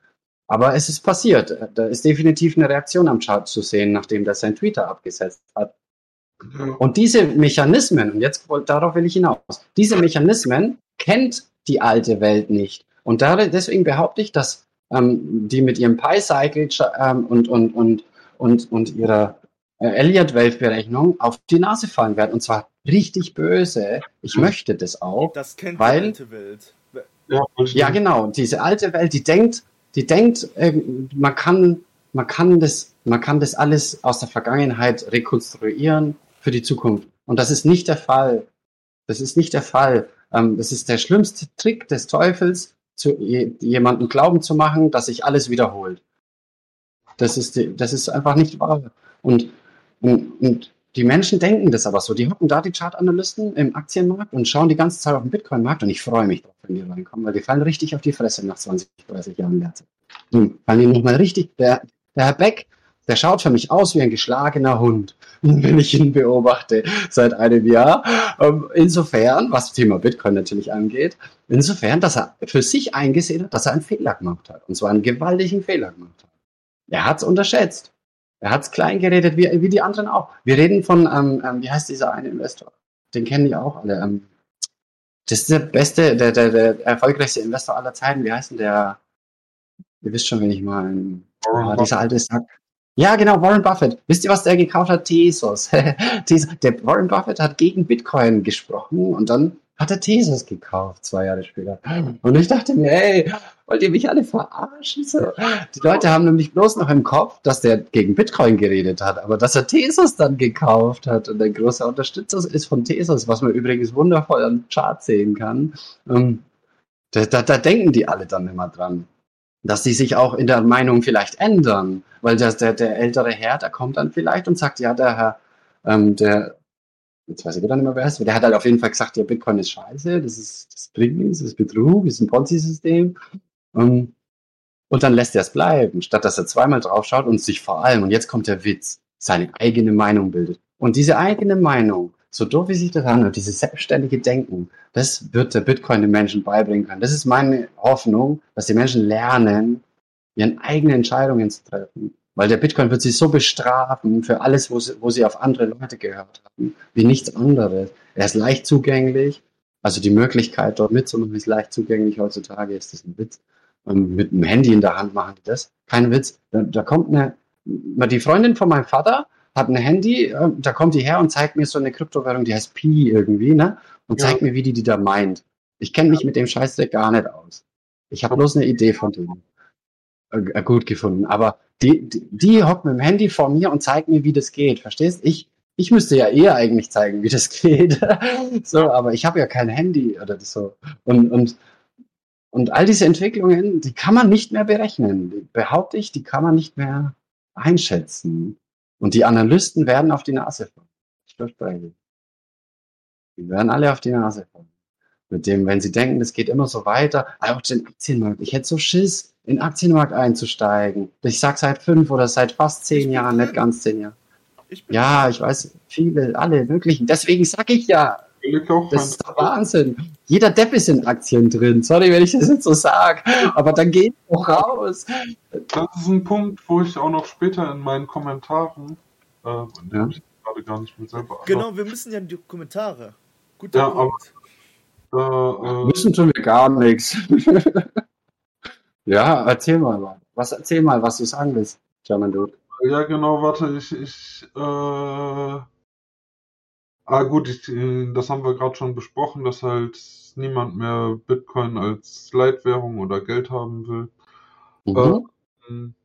Aber es ist passiert. Da ist definitiv eine Reaktion am Chart zu sehen, nachdem der sein Twitter abgesetzt hat. Und diese Mechanismen, und jetzt darauf will ich hinaus, diese Mechanismen kennt die alte Welt nicht. Und deswegen behaupte ich, dass ähm, die mit ihrem Pi-Cycle ähm, und, und, und, und, und ihrer äh, Elliott-Weltberechnung auf die Nase fallen werden. Und zwar richtig böse. Ich möchte das auch. Das kennt Weil- die alte Welt. Ja, Ja, genau. Diese alte Welt, die denkt, die denkt, ähm, man kann, man kann das, man kann das alles aus der Vergangenheit rekonstruieren für die Zukunft. Und das ist nicht der Fall. Das ist nicht der Fall. Ähm, das ist der schlimmste Trick des Teufels, zu je, jemanden glauben zu machen, dass sich alles wiederholt. Das ist, die, das ist einfach nicht wahr. Und, und, und die Menschen denken das aber so. Die hocken da, die Chartanalysten im Aktienmarkt und schauen die ganze Zeit auf den Bitcoin-Markt und ich freue mich drauf, wenn die reinkommen, weil die fallen richtig auf die Fresse nach 20, 30 Jahren Leerzeit. Hm, fallen die nochmal richtig. Der, der Herr Beck, Der schaut für mich aus wie ein geschlagener Hund, wenn ich ihn beobachte seit einem Jahr. Ähm, insofern, was das Thema Bitcoin natürlich angeht, insofern, dass er für sich eingesehen hat, dass er einen Fehler gemacht hat. Und zwar einen gewaltigen Fehler gemacht hat. Er hat es unterschätzt. Er hat es klein geredet, wie, wie die anderen auch. Wir reden von, ähm, ähm, wie heißt dieser eine Investor? Den kennen die auch alle. Ähm, das ist der beste, der, der, der erfolgreichste Investor aller Zeiten. Wie heißt denn der? Ihr wisst schon, wen ich meine. Oh, dieser alte Sack. Ja, genau, Warren Buffett. Wisst ihr, was der gekauft hat? Tesos. der Warren Buffett hat gegen Bitcoin gesprochen und dann hat er Tesos gekauft, zwei Jahre später. Und ich dachte mir, ey, wollt ihr mich alle verarschen? So. Die Leute haben nämlich bloß noch im Kopf, dass der gegen Bitcoin geredet hat, aber dass er Tesos dann gekauft hat und ein großer Unterstützer ist von Tesos, was man übrigens wundervoll am Chart sehen kann. Ähm, da, da, da denken die alle dann immer dran dass sie sich auch in der Meinung vielleicht ändern, weil der, der, der ältere Herr, der kommt dann vielleicht und sagt, ja, der Herr, ähm, der, jetzt weiß ich wieder nicht mehr, wer ist, der hat halt auf jeden Fall gesagt, ja, Bitcoin ist scheiße, das ist, das bringt nichts, das ist Betrug, das ist ein Ponzi-System. Ähm, und dann lässt er es bleiben, statt dass er zweimal drauf schaut und sich vor allem, und jetzt kommt der Witz, seine eigene Meinung bildet. Und diese eigene Meinung, so doof wie sich das anhört, dieses selbstständige Denken, das wird der Bitcoin den Menschen beibringen können. Das ist meine Hoffnung, dass die Menschen lernen, ihren eigenen Entscheidungen zu treffen. Weil der Bitcoin wird sie so bestrafen für alles, wo sie, wo sie auf andere Leute gehört haben, wie nichts anderes. Er ist leicht zugänglich. Also die Möglichkeit, dort mitzumachen, ist leicht zugänglich heutzutage. Ist das ein Witz? Und mit dem Handy in der Hand machen die das. Kein Witz. Da, da kommt eine, die Freundin von meinem Vater hat ein Handy, äh, da kommt die her und zeigt mir so eine Kryptowährung, die heißt Pi irgendwie, ne? Und ja. zeigt mir, wie die die da meint. Ich kenne mich mit dem Scheißdreck gar nicht aus. Ich habe bloß eine Idee von denen äh, äh, gut gefunden. Aber die, die, die hockt mit dem Handy vor mir und zeigt mir, wie das geht. Verstehst? Ich, ich müsste ja eher eigentlich zeigen, wie das geht. so, aber ich habe ja kein Handy oder so. Und, und, und all diese Entwicklungen, die kann man nicht mehr berechnen. Behaupte ich, die kann man nicht mehr einschätzen. Und die Analysten werden auf die Nase fallen. Ich verspreche. Die werden alle auf die Nase fallen. Mit dem, wenn sie denken, das geht immer so weiter, auch den Aktienmarkt. Ich hätte so Schiss, in den Aktienmarkt einzusteigen. Ich sag seit fünf oder seit fast zehn Jahren, nicht ganz zehn Jahren. Ich ja, ich weiß, viele, alle möglichen. Deswegen sag ich ja, das ist der Wahnsinn. Jeder Depp ist in Aktien drin. Sorry, wenn ich das jetzt so sage. Aber dann geht doch raus. Das ist ein Punkt, wo ich auch noch später in meinen Kommentaren, äh, ja. ich gerade gar nicht mehr selber. Genau, wir müssen ja die Kommentare. Guter ja, Punkt. Aber, äh, müssen tun wir gar nichts. ja, erzähl mal. Was erzähl mal, was du sagen willst, German Dude. Ja, genau, warte, ich, ich, äh, Ah gut, ich, äh, das haben wir gerade schon besprochen, dass halt niemand mehr Bitcoin als Leitwährung oder Geld haben will. Mhm. Ähm,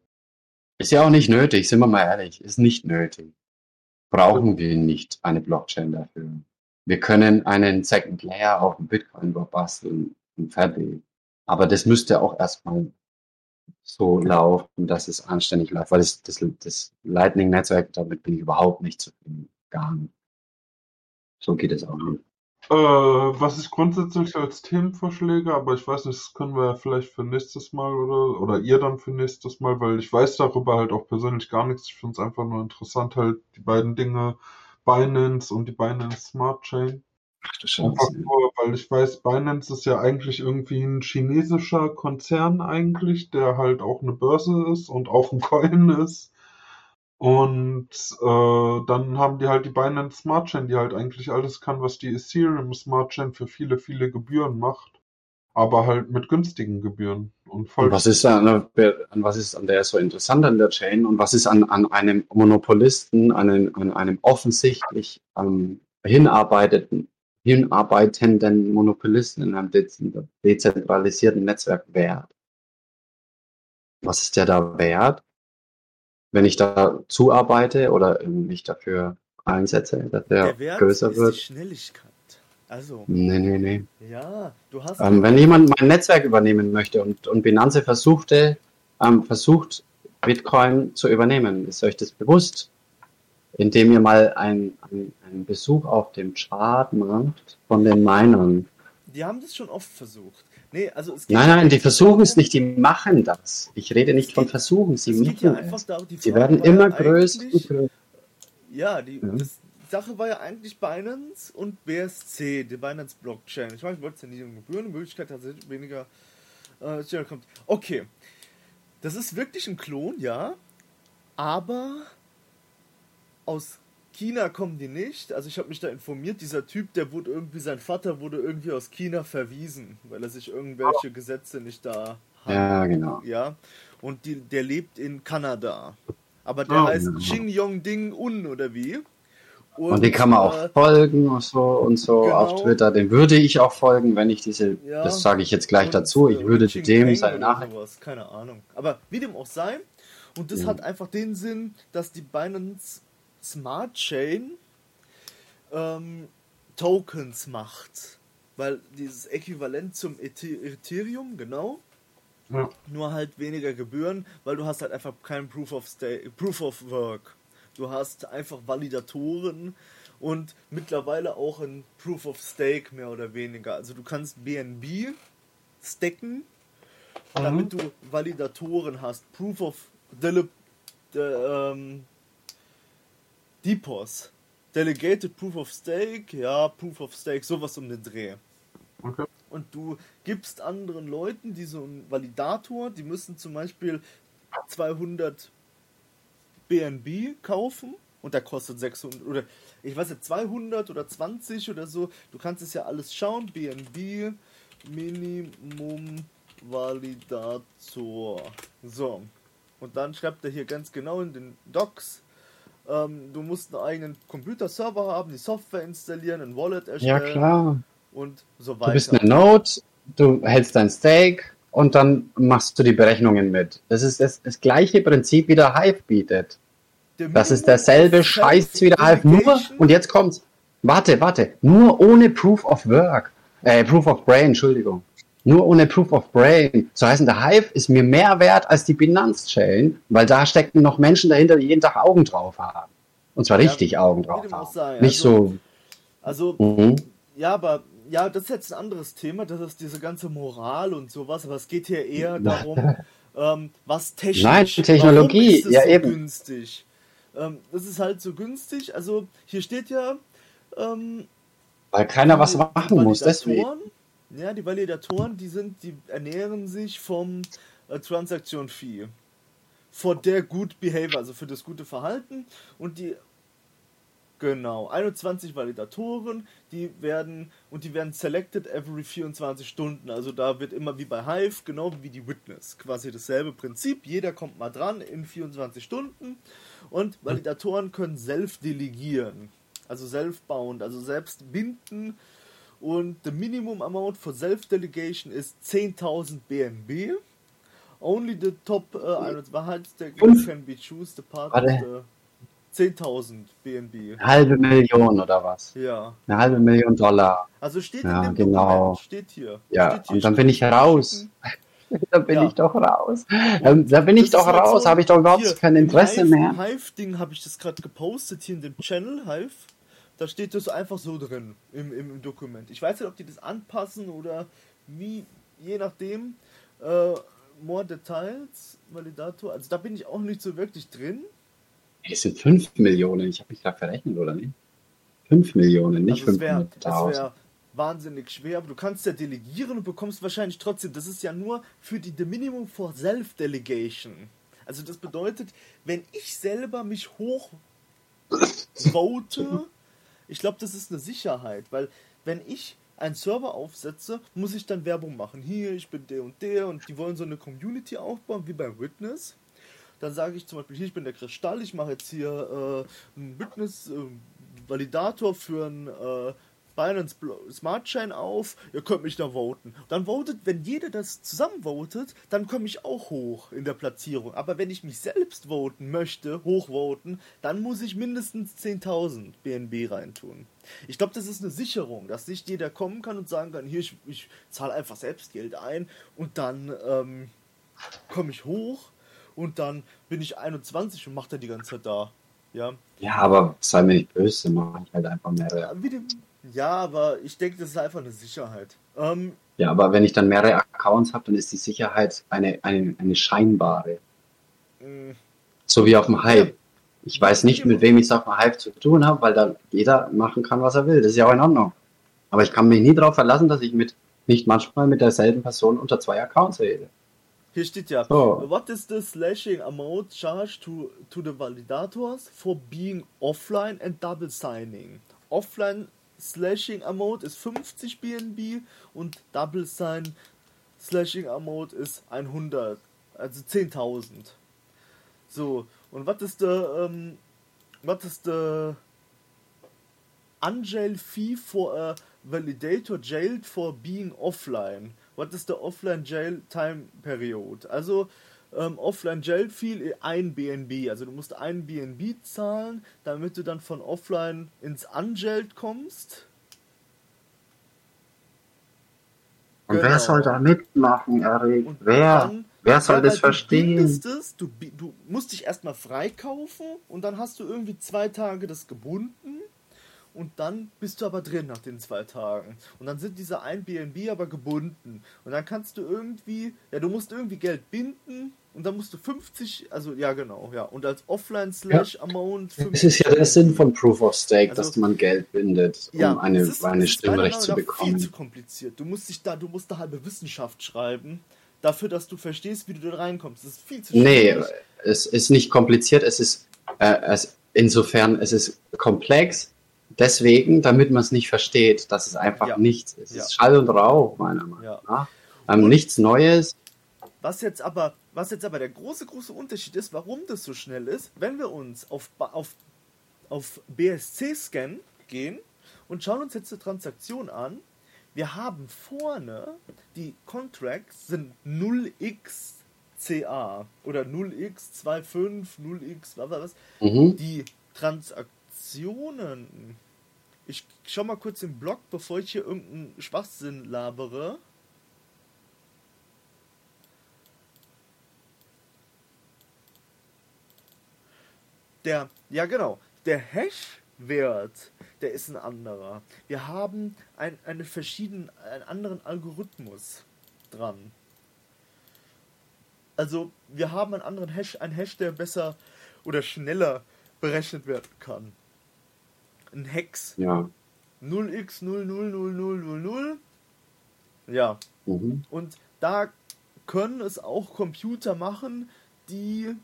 ist ja auch nicht nötig, sind wir mal ehrlich, ist nicht nötig. Brauchen wir nicht eine Blockchain dafür. Wir können einen Second Layer auf dem Bitcoin basteln und fertig. Aber das müsste auch erstmal so laufen, dass es anständig läuft, weil das, das, das Lightning-Netzwerk, damit bin ich überhaupt nicht zufrieden. Gar nicht. So geht es auch nicht. Äh, was ich grundsätzlich als Themenvorschläge, aber ich weiß nicht, das können wir ja vielleicht für nächstes Mal oder, oder ihr dann für nächstes Mal, weil ich weiß darüber halt auch persönlich gar nichts. Ich finde es einfach nur interessant, halt die beiden Dinge Binance und die Binance Smart Chain. Ach, das Einfach nur, weil ich weiß, Binance ist ja eigentlich irgendwie ein chinesischer Konzern eigentlich, der halt auch eine Börse ist und auch ein Coin ist. Und äh, dann haben die halt die Binance Smart Chain, die halt eigentlich alles kann, was die Ethereum Smart Chain für viele, viele Gebühren macht. Aber halt mit günstigen Gebühren. Und, voll und was ist an, an was ist an der so interessant an der Chain und was ist an, an einem Monopolisten, an, einem, an einem offensichtlich ähm, hinarbeiteten, hinarbeitenden Monopolisten in einem dezentralisierten Netzwerk wert? Was ist der da wert? Wenn ich da zuarbeite oder mich dafür einsetze, dass der, der Wert größer ist wird. Die Schnelligkeit. Also. Nee, nee, nee. Ja, du hast. Ähm, wenn jemand mein Netzwerk übernehmen möchte und, und Binance versuchte, ähm, versucht, Bitcoin zu übernehmen, ist euch das bewusst? Indem ihr mal einen ein Besuch auf dem Chart macht von den Minern. Die haben das schon oft versucht. Nee, also es Nein, nein, die versuchen es nicht, die machen das. Ich rede nicht von geht- Versuchen, sie geht ja machen einfach es. darum, die Sie werden war ja immer größer und größer. Ja, die Ja. Sache war ja eigentlich Binance und BSC, die Binance Blockchain. Ich meine, ich wollte es ja nicht um Gebühren, Möglichkeit tatsächlich weniger äh, kommt. Okay, das ist wirklich ein Klon, ja, aber aus China kommen die nicht. Also ich habe mich da informiert, dieser Typ, der wurde irgendwie, sein Vater wurde irgendwie aus China verwiesen, weil er sich irgendwelche Gesetze nicht da hat. Ja, genau. Ja, und die, der lebt in Kanada. Aber der Ah, heißt ja. Xing Yong Ding Un oder wie? Und den kann man auch äh, folgen und so und so genau. auf Twitter. Den würde ich auch folgen, wenn ich diese, Ja. das sage ich jetzt gleich und, dazu, ich äh, würde Xing dem Peng seine Nachricht. keine Ahnung. Aber wie dem auch sei, und das Ja. hat einfach den Sinn, dass die Binance Smart Chain ähm, Tokens macht. Weil dieses Äquivalent zum Ethe- Ethereum, genau, Ja. nur halt weniger Gebühren, weil du hast halt einfach kein Proof of Stake, Proof of Work. Du hast einfach Validatoren und mittlerweile auch ein Proof of Stake mehr oder weniger. Also du kannst BNB stacken, damit du Validatoren hast. Proof of Dele de, ähm, DPoS. Delegated Proof of Stake, ja, Proof of Stake, sowas um den Dreh Okay. und du gibst anderen Leuten, die so einen Validator, die müssen zum Beispiel 200 BNB kaufen und der kostet 600 oder ich weiß nicht 200 oder 20 oder so. Du kannst es ja alles schauen. BNB Minimum Validator. So. Und dann schreibt er hier ganz genau in den Docs. Ähm, du musst einen eigenen Computerserver haben, die Software installieren, ein Wallet erstellen Ja, klar. und so Du weiter. bist eine Node, du hältst dein Stake und dann machst du die Berechnungen mit. Das ist das, das gleiche Prinzip, wie der Hive bietet. Der Das ist derselbe Scheiß wie der Hive. Nur, und jetzt kommt's. Warte, warte. Nur ohne Proof of Work. Äh, Proof of Brain, Entschuldigung. Nur ohne Proof of Brain. So heißen, der Hive ist mir mehr wert als die Binance-Chain, weil da stecken noch Menschen dahinter, die jeden Tag Augen drauf haben. Und zwar Ja, richtig Augen drauf haben. sei. Nicht Also- so. Also, Mhm. ja, aber ja, das ist jetzt ein anderes Thema, das ist diese ganze Moral und sowas, aber es geht hier eher darum, ähm, was technisch. Nein, Technologie, ja, so eben. günstig? Ähm, das ist halt so günstig, also hier steht ja, ähm, Weil keiner was machen muss, deswegen. Ja, die Validatoren, die sind, die ernähren sich vom äh, Transaction Fee. For their good behavior, also für das gute Verhalten. Und die, genau, 21 Validatoren, die werden, und die werden selected every 24 Stunden. Also da wird immer wie bei Hive, genau wie die Witness, quasi dasselbe Prinzip. Jeder kommt mal dran in 24 Stunden. Und Validatoren können self delegieren. Also self-bound, also selbst binden. Und the minimum amount for self-delegation ist 10.000 BNB. Only the top uh, Wahrheitsdeck Fünf. can be choose the part Warte. of the 10.000 BNB. Eine halbe Million oder was? Ja. Eine halbe Million Dollar. Also steht Ja, in dem genau. Dokument, steht hier. Ja, steht hier, und dann bin ich raus. schicken. Da bin Ja. ich doch raus. Ähm, da bin ich Das doch ist halt raus, so, habe ich doch überhaupt hier, kein Interesse Hive, mehr. Hive-Ding habe ich das gerade gepostet hier in dem Channel Hive. Da steht das einfach so drin im, im, Dokument. Ich weiß nicht, ob die das anpassen oder wie, je nachdem. Äh, more Details, Validator. Also da bin ich auch nicht so wirklich drin. Es sind 5 Millionen, ich habe mich gerade verrechnet, oder nicht? 5 Millionen, nicht also es wäre 500.000. wär wahnsinnig schwer, aber du kannst ja delegieren und bekommst wahrscheinlich trotzdem. Das ist ja nur für die The Minimum for Self-Delegation. Also das bedeutet, wenn ich selber mich hoch vote, ich glaube, das ist eine Sicherheit, weil wenn ich einen Server aufsetze, muss ich dann Werbung machen. Hier, ich bin der und der und die wollen so eine Community aufbauen, wie bei Witness. Dann sage ich zum Beispiel, hier, ich bin der Kristall, ich mache jetzt hier äh, einen Witness-Validator für einen äh, Binance Smart Chain auf, ihr könnt mich da voten. Dann votet, wenn jeder das zusammen votet, dann komme ich auch hoch in der Platzierung. Aber wenn ich mich selbst voten möchte, hochvoten, dann muss ich mindestens 10.000 BNB reintun. Ich glaube, das ist eine Sicherung, dass nicht jeder kommen kann und sagen kann, hier, ich, ich zahle einfach selbst Geld ein und dann ähm, komme ich hoch und dann bin ich 21 und mache da die ganze Zeit da. Ja, Ja, aber sei mir nicht böse, mache ich halt einfach mehrere. wie dem, Ja, aber ich denke, das ist einfach eine Sicherheit. Ähm, Ja, aber wenn ich dann mehrere Accounts habe, dann ist die Sicherheit eine, eine, eine scheinbare. mh, So wie auf dem Hype. Ich weiß nicht, mit wem ich es auf dem Hype zu tun habe, weil da jeder machen kann, was er will. Das ist ja auch in Ordnung. Aber ich kann mich nie darauf verlassen, dass ich mit nicht manchmal mit derselben Person unter zwei Accounts rede. hier steht ja, So. what is the slashing amount charged to, to the validators for being offline and double signing? Offline slashing amount ist 50 BNB und double sign slashing amount ist 100, also 10.000. So, und was ist der, ähm, was ist der unjail fee for a validator jailed for being offline? What is the offline jail time period? Also, ähm, offline jail fee ein BNB. Also du musst ein BNB zahlen, damit du dann von offline ins unjailed kommst. Und Genau. wer soll da mitmachen, Erik? Wer? dann- wer soll das verstehen? Es, du, du musst dich erstmal freikaufen und dann hast du irgendwie zwei Tage das gebunden und dann bist du aber drin nach den zwei Tagen. Und dann sind diese 1 BNB aber gebunden. Und dann kannst du irgendwie, ja, du musst irgendwie Geld binden und dann musst du 50, also ja genau, ja. Und als Offline-Slash-Amount Es ist ja der Sinn von Proof of Stake, Also- dass man Geld bindet, um ja, eine, ist- eine ist Stimmrecht zu Meinung nach Viel zu bekommen. kompliziert. Du musst dich da, du musst da halbe Wissenschaft schreiben, dafür, dass du verstehst, wie du da reinkommst. Das ist viel zu Nee, schwierig. es ist nicht kompliziert, es ist äh, es, insofern, es ist komplex, deswegen, damit man es nicht versteht, dass es einfach Ja. nichts ist. Es Ja. ist Schall und Rauch, meiner Meinung Ja. nach. Ähm, nichts Neues. Was jetzt aber, was jetzt aber der große, große Unterschied ist, warum das so schnell ist, wenn wir uns auf, auf, auf BSC-Scan gehen und schauen uns jetzt die Transaktion an, wir haben vorne, die Contracts sind 0xCA oder 0x25, 0x, was, was, was. Mhm. Die Transaktionen. Ich schau mal kurz im Blog, bevor ich hier irgendeinen Schwachsinn labere. Der, ja genau, der Hash-Wert, der ist ein anderer. Wir haben ein, eine verschiedenen, einen anderen Algorithmus dran. Also, wir haben einen anderen Hash, ein Hash, der besser oder schneller berechnet werden kann. Ein Hex. Ja. 0x000000. Ja, Mhm. und da können es auch Computer machen, die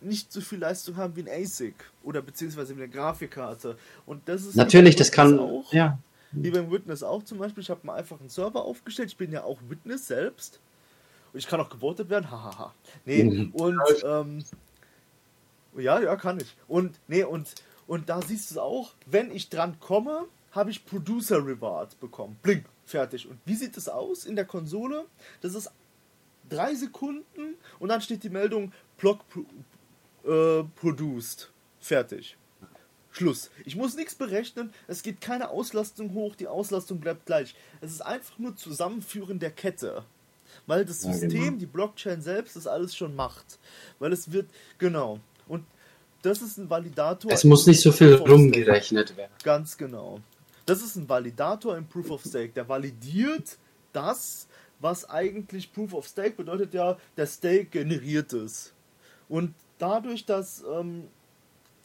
nicht so viel Leistung haben wie ein ASIC oder beziehungsweise wie eine Grafikkarte. Und das ist Natürlich, das kann. Auch. Ja. Wie beim Witness auch zum Beispiel. Ich habe mal einfach einen Server aufgestellt. Ich bin ja auch Witness selbst. Und ich kann auch gewotet werden. Hahaha. Nee, Mhm. und ähm, ja, ja, kann ich. Und nee, und, und da siehst du es auch, wenn ich dran komme, habe ich Producer Reward bekommen. Blink, fertig. Und wie sieht es aus in der Konsole? Das ist drei Sekunden und dann steht die Meldung Block äh, produced. Fertig. Schluss. Ich muss nichts berechnen, es geht keine Auslastung hoch, die Auslastung bleibt gleich. Es ist einfach nur Zusammenführen der Kette. Weil das Ja, System, genau. die Blockchain selbst, das alles schon macht. Weil es wird, genau. Das ist ein Validator. Es muss nicht so viel rumgerechnet werden. Ganz genau. Das ist ein Validator im Proof of Stake. Der validiert das, was eigentlich Proof of Stake bedeutet ja, der Stake generiert es. Und dadurch, dass ähm,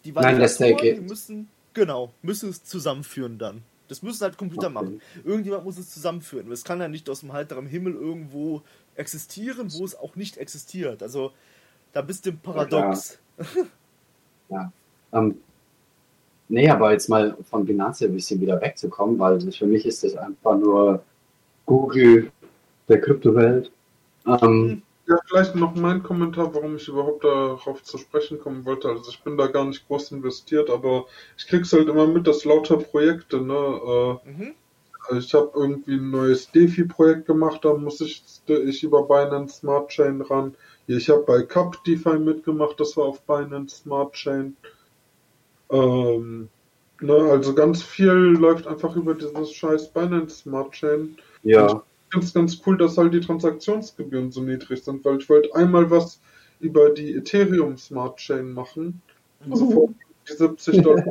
die Nein, der Stake die müssen, genau, müssen es zusammenführen dann. Das müssen halt Computer Okay. machen. Irgendjemand muss es zusammenführen. Es kann ja nicht aus dem heiteren Himmel irgendwo existieren, wo es auch nicht existiert. Also da bist du im Paradox. Ähm, nee, aber jetzt mal von Binance ein bisschen wieder wegzukommen, weil für mich ist das einfach nur Google der Kryptowelt. Ähm, Ja, vielleicht noch mein Kommentar, warum ich überhaupt darauf zu sprechen kommen wollte. Also ich bin da gar nicht groß investiert, aber ich krieg's halt immer mit, dass lauter Projekte, ne, äh, Mhm. Ich habe irgendwie ein neues DeFi-Projekt gemacht, da muss ich, ich über Binance Smart Chain ran. Ich habe bei Cup DeFi mitgemacht, das war auf Binance Smart Chain. Ähm, ne, also ganz viel läuft einfach über dieses scheiß Binance Smart Chain. ja, Ich finde es ganz cool, dass halt die Transaktionsgebühren so niedrig sind, weil ich wollte einmal was über die Ethereum Smart Chain machen. Und sofort die 70 Dollar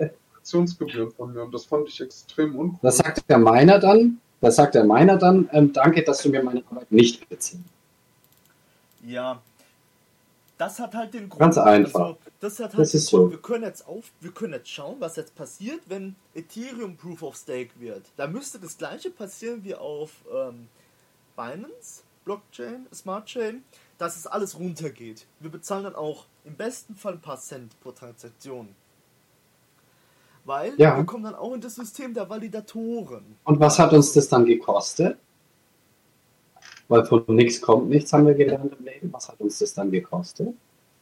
Transaktionsgebühren von mir und das fand ich extrem uncool. Das sagt der Miner dann, das sagt der Miner dann, ähm, danke, dass du mir meine Arbeit nicht beziehst. Ja. Das hat halt den Grund. Ganz einfach. Also, das hat halt Das ist Grund. so. Wir können jetzt auf, wir können jetzt schauen, was jetzt passiert, wenn Ethereum Proof of Stake wird. Da müsste das gleiche passieren wie auf ähm, Binance, Blockchain, Smart Chain, dass es alles runtergeht. Wir bezahlen dann auch im besten Fall ein paar Cent pro Transaktion. Weil Ja. wir kommen dann auch in das System der Validatoren. Und was hat uns das dann gekostet? Weil von nichts kommt nichts, haben wir gelernt im Leben. Was hat uns das dann gekostet?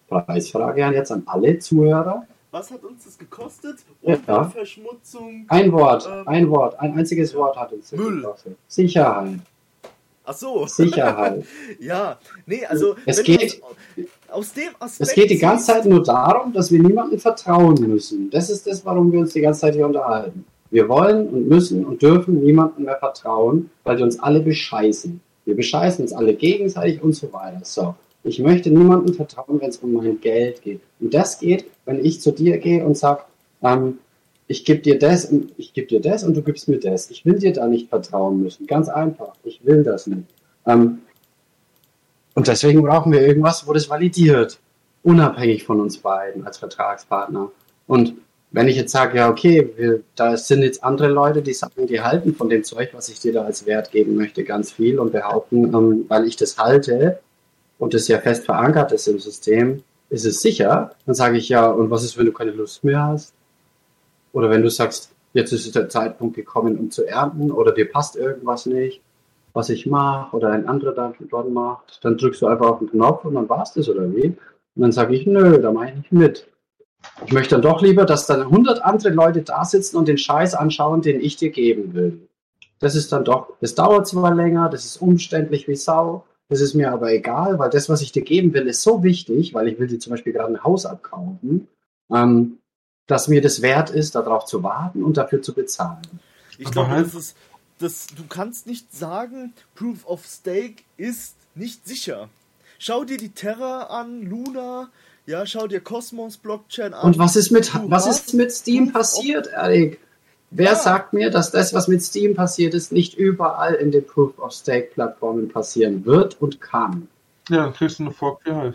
Preisfrage an jetzt an alle Zuhörer. Was hat uns das gekostet? Ja. Umweltverschmutzung. Ein Wort, Ähm, ein Wort, ein einziges Wort hat uns das Müll. gekostet. Sicherheit, Ach so. Sicherheit. Ja, nee, also Es geht- aus, dem Aspekt Es geht die ganze Zeit nur darum, dass wir niemandem vertrauen müssen. Das ist das, warum wir uns die ganze Zeit hier unterhalten. Wir wollen und müssen und dürfen niemandem mehr vertrauen, weil die uns alle bescheißen. Wir bescheißen uns alle gegenseitig und so weiter. So, ich möchte niemandem vertrauen, wenn es um mein Geld geht. Und das geht, wenn ich zu dir gehe und sage, ähm, ich gebe dir das und ich gebe dir das und du gibst mir das. Ich will dir da nicht vertrauen müssen. Ganz einfach. Ich will das nicht. Ähm, und deswegen brauchen wir irgendwas, wo das validiert unabhängig von uns beiden als Vertragspartner. Und wenn ich jetzt sage, ja, okay, wir, da sind jetzt andere Leute, die sagen, die halten von dem Zeug, was ich dir da als Wert geben möchte, ganz viel und behaupten, ähm, weil ich das halte und das ja fest verankert ist im System, ist es sicher. Dann sage ich ja, und was ist, wenn du keine Lust mehr hast? Oder wenn du sagst, jetzt ist der Zeitpunkt gekommen, um zu ernten oder dir passt irgendwas nicht, was ich mache oder ein anderer da dort macht, dann drückst du einfach auf den Knopf und dann war's das oder wie? Und dann sage ich, nö, da mache ich nicht mit. Ich möchte dann doch lieber, dass dann 100 andere Leute da sitzen und den Scheiß anschauen, den ich dir geben will. Das ist dann doch, das dauert zwar länger, das ist umständlich wie Sau, das ist mir aber egal, weil das, was ich dir geben will, ist so wichtig, weil ich will dir zum Beispiel gerade ein Haus abkaufen, ähm, dass mir das wert ist, darauf zu warten und dafür zu bezahlen. Ich Aber glaube, halt- das ist, das, du kannst nicht sagen, Proof of Stake ist nicht sicher. Schau dir die Terra an, Luna, ja, schau dir Cosmos Blockchain an. Und was ist mit, was ist mit Steam passiert, Erik? Wer Ja. sagt mir, dass das, was mit Steam passiert ist, nicht überall in den Proof of Stake Plattformen passieren wird und kann? Ja, dann kriegst du eine Fork wie Hive.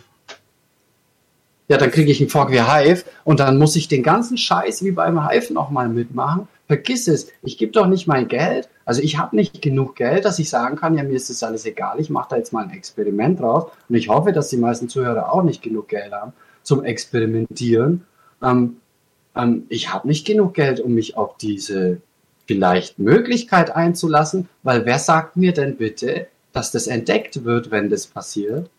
Ja, dann kriege ich einen Fork wie Hive und dann muss ich den ganzen Scheiß wie beim Hive nochmal mitmachen. Vergiss es, ich gebe doch nicht mein Geld. Also ich habe nicht genug Geld, dass ich sagen kann, ja, mir ist das alles egal, ich mache da jetzt mal ein Experiment draus. Und ich hoffe, dass die meisten Zuhörer auch nicht genug Geld haben zum Experimentieren. Ähm, ähm, ich habe nicht genug Geld, um mich auf diese vielleicht Möglichkeit einzulassen, weil wer sagt mir denn bitte, dass das entdeckt wird, wenn das passiert?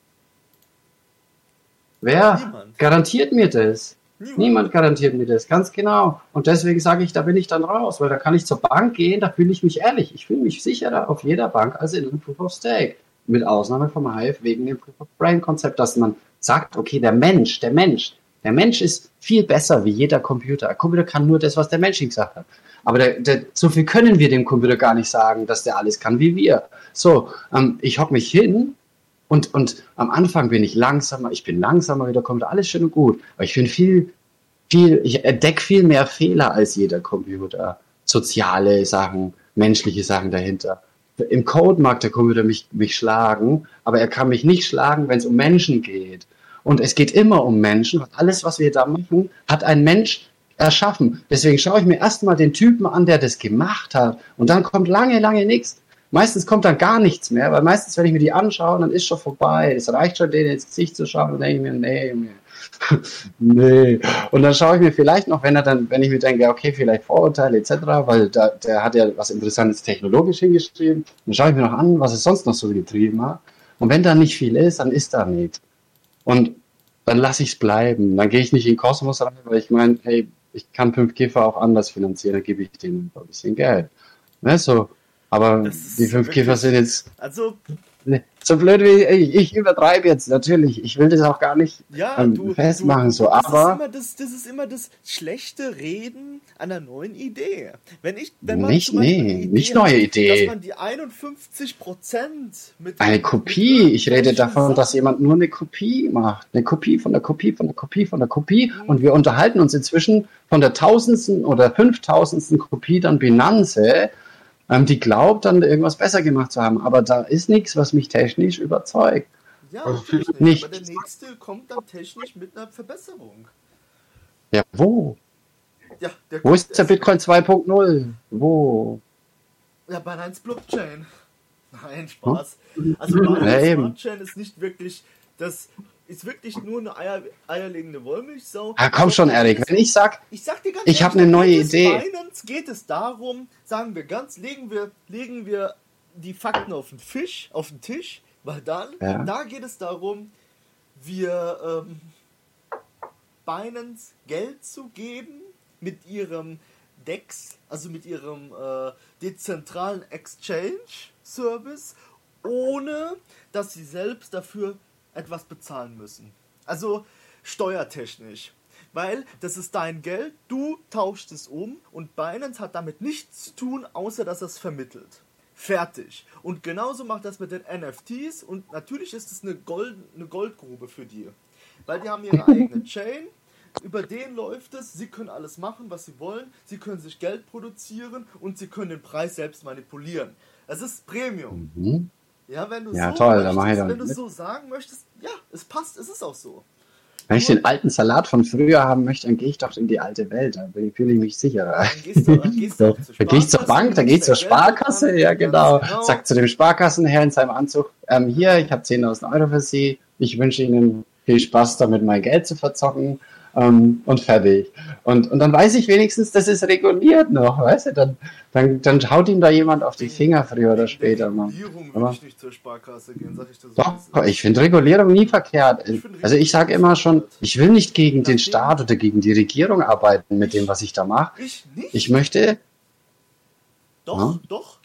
Wer Niemand. garantiert mir das? Niemand. Garantiert mir das, ganz genau. Und deswegen sage ich, da bin ich dann raus, weil da kann ich zur Bank gehen, da fühle ich mich ehrlich. Ich fühle mich sicherer auf jeder Bank als in einem Proof of Stake. Mit Ausnahme vom Hive wegen dem Proof of Brain Konzept, dass man sagt, okay, der Mensch, der Mensch, der Mensch ist viel besser wie jeder Computer. Ein Computer kann nur das, was der Mensch ihm gesagt hat. Aber der, der, so viel können wir dem Computer gar nicht sagen, dass der alles kann wie wir. So, ähm, ich hock mich hin und, und am Anfang bin ich langsamer, ich bin langsamer, wieder kommt alles schön und gut. Aber ich bin viel, viel, ich entdecke viel mehr Fehler als jeder Computer. Soziale Sachen, menschliche Sachen dahinter. Im Code mag der Computer mich, mich schlagen, aber er kann mich nicht schlagen, wenn es um Menschen geht. Und es geht immer um Menschen. Alles, was wir da machen, hat ein Mensch erschaffen. Deswegen schaue ich mir erstmal den Typen an, der das gemacht hat. Und dann kommt lange, lange nichts. Meistens kommt dann gar nichts mehr, weil meistens, wenn ich mir die anschaue, dann ist schon vorbei. Es reicht schon, denen ins Gesicht zu schauen und denke ich mir, nee, Junge. nee. Und dann schaue ich mir vielleicht noch, wenn er dann, wenn ich mir denke, okay, vielleicht Vorurteile etc., weil da, der hat ja was Interessantes technologisch hingeschrieben, dann schaue ich mir noch an, was es sonst noch so getrieben hat. Und wenn da nicht viel ist, dann ist da nichts. Und dann lasse ich es bleiben. Dann gehe ich nicht in Kosmos rein, weil ich meine, hey, ich kann 5G auch anders finanzieren, dann gebe ich denen ein bisschen Geld. Ne, so. Aber ist die 5G wirklich- sind jetzt, Also, Ne, so blöd wie ich, ich übertreibe jetzt natürlich. Ich will das auch gar nicht Ja, ähm, du, festmachen, du, so, das Ist aber immer das, das ist immer das schlechte Reden einer neuen Idee. Wenn ich, wenn Nicht- zum Beispiel nee, nicht hat, neue Idee. Dass man die 51 Prozent mit eine Kopie. Ich rede davon, dass Sachen- jemand nur eine Kopie macht. Eine Kopie von der Kopie von der Kopie von der Kopie. Mhm. Und wir unterhalten uns inzwischen von der tausendsten oder fünftausendsten Kopie dann Binanze, ähm, die glaubt, dann irgendwas besser gemacht zu haben. Aber da ist nichts, was mich technisch überzeugt. Ja, Also viele- nicht. nicht. Aber der nächste kommt dann technisch mit einer Verbesserung. Ja, wo? Ja, der Wo ist der Bitcoin 2.0? Wo? Ja, Binance Blockchain. Nein, Spaß. Also Ja, Binance eben. Blockchain ist nicht wirklich, das ist wirklich nur eine Eier, eierlegende Wollmilchsau. Ah, komm schon, Erik. Wenn ich sag, Ich sag dir ganz Ich hab ehrlich, eine neue Idee. Binance geht es darum, sagen wir ganz, legen wir, legen wir die Fakten auf den Fisch, auf den Tisch, weil dann, Ja. da geht es darum, wir ähm, Binance Geld zu geben mit ihrem DEX, also mit ihrem äh, dezentralen Exchange Service, ohne dass sie selbst dafür etwas bezahlen müssen. Also steuertechnisch. Weil das ist dein Geld, du tauschst es um und Binance hat damit nichts zu tun, außer dass es vermittelt. Fertig. Und genauso macht das mit den NFTs und natürlich ist es eine, Gold, eine Goldgrube für die. Weil die haben ihre eigene Chain, über den läuft es, sie können alles machen, was sie wollen, sie können sich Geld produzieren und sie können den Preis selbst manipulieren. Es ist Premium. hm, Ja, wenn du Ja, so toll, möchtest, dann wenn du so sagen möchtest, ja, es passt, es ist auch so. wenn ich den alten Salat von früher haben möchte, dann gehe ich doch in die alte Welt. Da fühle ich mich sicherer. Dann gehst du, dann gehst du auch zur Da gehe ich zur Bank, da nimmst gehe ich zur Geld Sparkasse, ja genau. genau. Sagt zu dem Sparkassenherr in seinem Anzug, ähm, hier, ich habe 10.000 Euro für Sie, ich wünsche Ihnen viel Spaß damit, mein Geld zu verzocken ähm, und fertig. Und, und dann weiß ich wenigstens, das ist reguliert noch, weißt du, dann, dann, dann haut ihm da jemand auf die Finger früher oder später. Regulierung würde ich nicht zur Sparkasse gehen, sag ich dir so. Doch, ich finde Regulierung nie verkehrt. Ich Also ich sage immer schon, ich will nicht gegen den Staat oder gegen die Regierung arbeiten mit dem, was ich da mache. Ich nicht. Ich möchte, doch, Ja? doch, doch.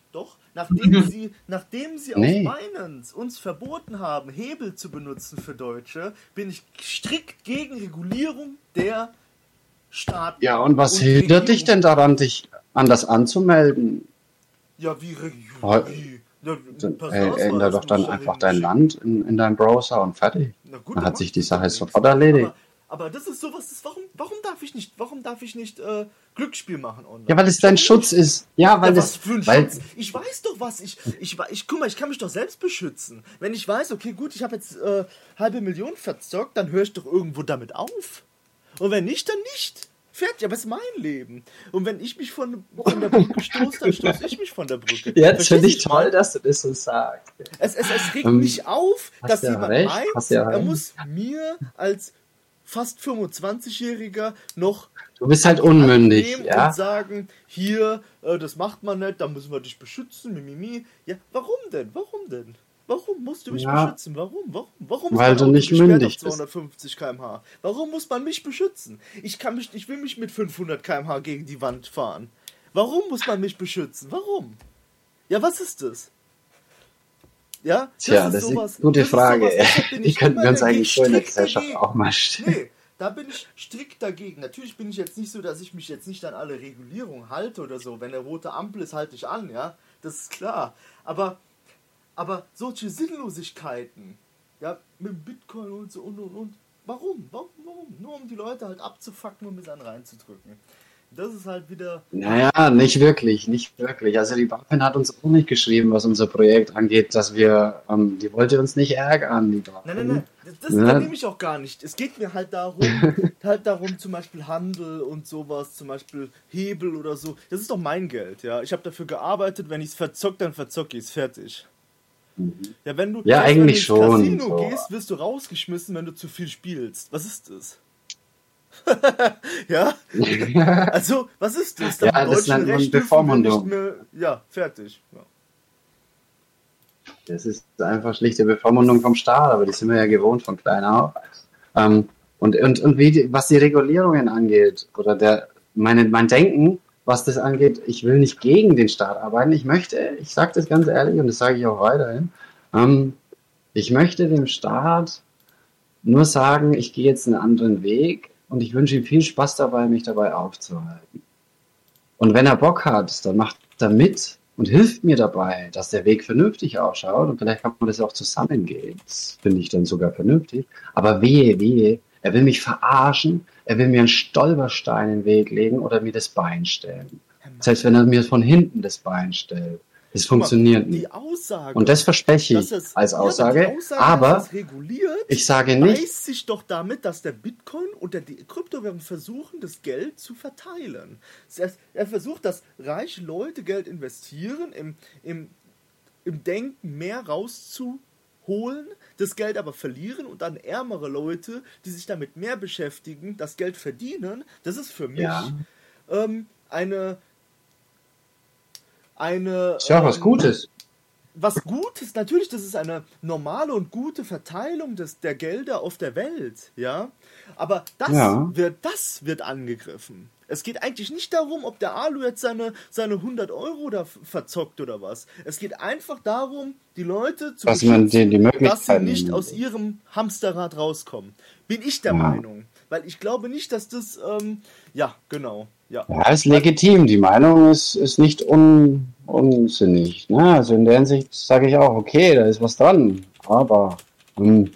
Nachdem sie, nachdem sie Nee. auf Binance uns verboten haben, Hebel zu benutzen für Deutsche, bin ich strikt gegen Regulierung der Staaten. ja, und was Und hindert dich Regierung. denn daran, dich anders anzumelden? Ja, wie Dann, Personalausweis äh, änder doch muss dann einfach dein. Land in, in deinem Browser und fertig. Na gut, Dann hat sich die Sache doch sofort erledigt. Aber, aber das ist sowas, das, warum, warum darf ich nicht, warum darf ich nicht äh, Glücksspiel machen online? Ja, weil es dein Schutz ist. Ja, weil ja, das, weil, Schutz? Ich weiß doch was. Ich, ich, ich, guck mal, ich kann mich doch selbst beschützen. Wenn ich weiß, okay, gut, ich habe jetzt äh, halbe Million verzockt, dann höre ich doch irgendwo damit auf. Und wenn nicht, dann nicht. Fertig, aber es ist mein Leben. Und wenn ich mich von, von der Brücke stoße, dann stoße ich mich von der Brücke. jetzt Verstehst finde ich toll, dass du das so sagst. Es, es, es regt Ähm, mich auf, dass ja jemand recht, meint, ja er muss mir als fast 25-Jähriger noch Du bist halt unmündig, ja. und sagen, hier, äh, das macht man nicht, da müssen wir dich beschützen, mimimi. Ja, warum denn? Warum denn? Warum musst du mich Ja. beschützen? Warum? Warum? Warum Weil du nicht mündig bist. 250 km/h? Warum muss man mich beschützen? Ich kann mich, ich will mich mit 500 km/h gegen die Wand fahren. Warum muss man mich beschützen? Warum? Ja, was ist das? Ja, Tja, das ist eine sowas- gute das ist Frage. sowas, Die ich könnten wir uns eigentlich so in der Gesellschaft dagegen. auch mal stellen. Nee, da bin ich strikt dagegen. Natürlich bin ich jetzt nicht so, dass ich mich jetzt nicht an alle Regulierungen halte oder so. Wenn eine rote Ampel ist, halte ich an, ja. Das ist klar. Aber, aber solche Sinnlosigkeiten, ja, mit Bitcoin und so und und und. Warum? Warum? Warum? Nur um die Leute halt abzufacken und mit an reinzudrücken. Das ist halt wieder. Naja, nicht wirklich, nicht wirklich. Also die BaFin hat uns auch nicht geschrieben, was unser Projekt angeht, dass wir, ähm, die wollte uns nicht ärgern, die BaFin. Nein, nein, nein. Das, das Ja. nehme ich auch gar nicht. Es geht mir halt darum, halt darum, zum Beispiel Handel und sowas, zum Beispiel Hebel oder so. Das ist doch mein Geld, ja. Ich habe dafür gearbeitet, wenn ich es verzock, dann verzocke ich es fertig. Ja, wenn du Ja, wenn du ins schon, Casino so. gehst, wirst du rausgeschmissen, wenn du zu viel spielst. Was ist das? ja? Also, was ist das? Ja, Nach das nennt man Bevormundung. mehr- Ja, fertig. Ja. Das ist einfach schlichte Bevormundung vom Staat, aber die sind wir ja gewohnt von klein auf. Ähm, und und, und wie was die Regulierungen angeht, oder der, meine, mein Denken, was das angeht, ich will nicht gegen den Staat arbeiten. Ich möchte, ich sage das ganz ehrlich und das sage ich auch weiterhin, Ähm, ich möchte dem Staat nur sagen, ich gehe jetzt einen anderen Weg und ich wünsche ihm viel Spaß dabei, mich dabei aufzuhalten. Und wenn er Bock hat, dann macht er mit und hilft mir dabei, dass der Weg vernünftig ausschaut und vielleicht kann man das auch zusammengehen. Das finde ich dann sogar vernünftig. Aber wehe, wehe, er will mich verarschen, er will mir einen Stolperstein in den Weg legen oder mir das Bein stellen. Selbst wenn er mir von hinten das Bein stellt. Es funktioniert nicht. Und das verspreche ich es, als Aussage. Ja, Aussage aber ich sage nicht. Weiß sich doch damit, dass der Bitcoin und der die Kryptowährung versuchen, das Geld zu verteilen. Er, er versucht, dass reiche Leute Geld investieren, im, im, im Denken mehr rauszuholen, das Geld aber verlieren und dann ärmere Leute, die sich damit mehr beschäftigen, das Geld verdienen. Das ist für mich Ja. ähm, eine eine Ist ja was ähm, Gutes. was Gutes, natürlich, das ist eine normale und gute Verteilung des, der Gelder auf der Welt, ja. Aber das Ja. wird, das wird angegriffen. Es geht eigentlich nicht darum, ob der Alu jetzt seine, seine 100 Euro da verzockt oder was. Es geht einfach darum, die Leute zu Dass man die- die dass sie nicht aus ihrem Hamsterrad rauskommen. Bin ich der Ja. Meinung. Weil ich glaube nicht, dass das, ähm, ja, genau, ja. Ja, ist legitim. Die Meinung ist, ist nicht un, unsinnig. Ne? Also in der Hinsicht sage ich auch, okay, da ist was dran. Aber hm,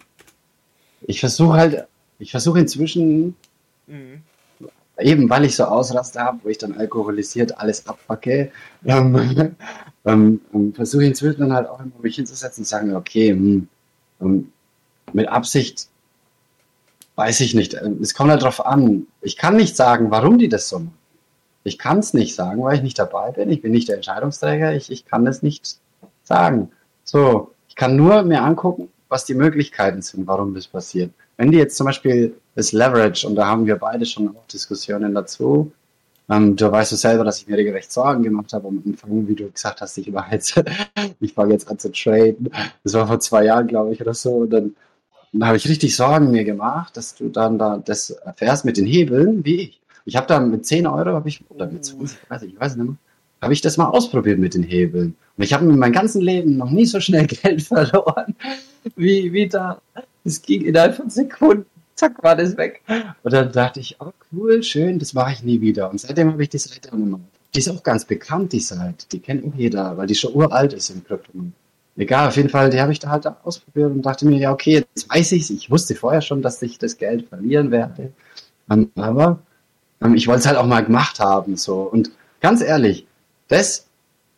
ich versuche halt, ich versuche inzwischen, Mhm. eben weil ich so Ausraster habe, wo ich dann alkoholisiert alles abpacke, ähm, ähm, ähm, versuche inzwischen dann halt auch immer mich hinzusetzen und sagen, okay, hm, ähm, mit Absicht weiß ich nicht. Ähm, Es kommt halt drauf an. Ich kann nicht sagen, warum die das so machen. Ich kann es nicht sagen, weil ich nicht dabei bin. Ich bin nicht der Entscheidungsträger. Ich, ich kann das nicht sagen. So, ich kann nur mir angucken, was die Möglichkeiten sind, warum das passiert. Wenn die jetzt zum Beispiel das Leverage, und da haben wir beide schon auch Diskussionen dazu, ähm, du weißt du selber, dass ich mir regelrecht Sorgen gemacht habe am Anfang, wie du gesagt hast, ich war jetzt, ich fange jetzt an zu traden. Das war vor zwei Jahren, glaube ich, oder so. Und dann, dann habe ich richtig Sorgen mir gemacht, dass du dann da das erfährst mit den Hebeln, wie ich. Ich habe da mit 10 Euro, habe ich, oder mit 20, weiß ich, ich weiß nicht mehr, habe ich das mal ausprobiert mit den Hebeln. Und ich habe in meinem ganzen Leben noch nie so schnell Geld verloren, wie, wie da. Es ging innerhalb von Sekunden. Zack, war das weg. Und dann dachte ich, oh cool, schön, das mache ich nie wieder. Und seitdem habe ich die Seite gemacht. Die ist auch ganz bekannt, die Seite. Die kennt auch jeder, weil die schon uralt ist im Kryptomarkt. Egal, auf jeden Fall, die habe ich da halt ausprobiert und dachte mir, ja, okay, jetzt weiß ich's. Ich wusste vorher schon, dass ich das Geld verlieren werde. Aber ich wollte es halt auch mal gemacht haben, so. Und ganz ehrlich, das,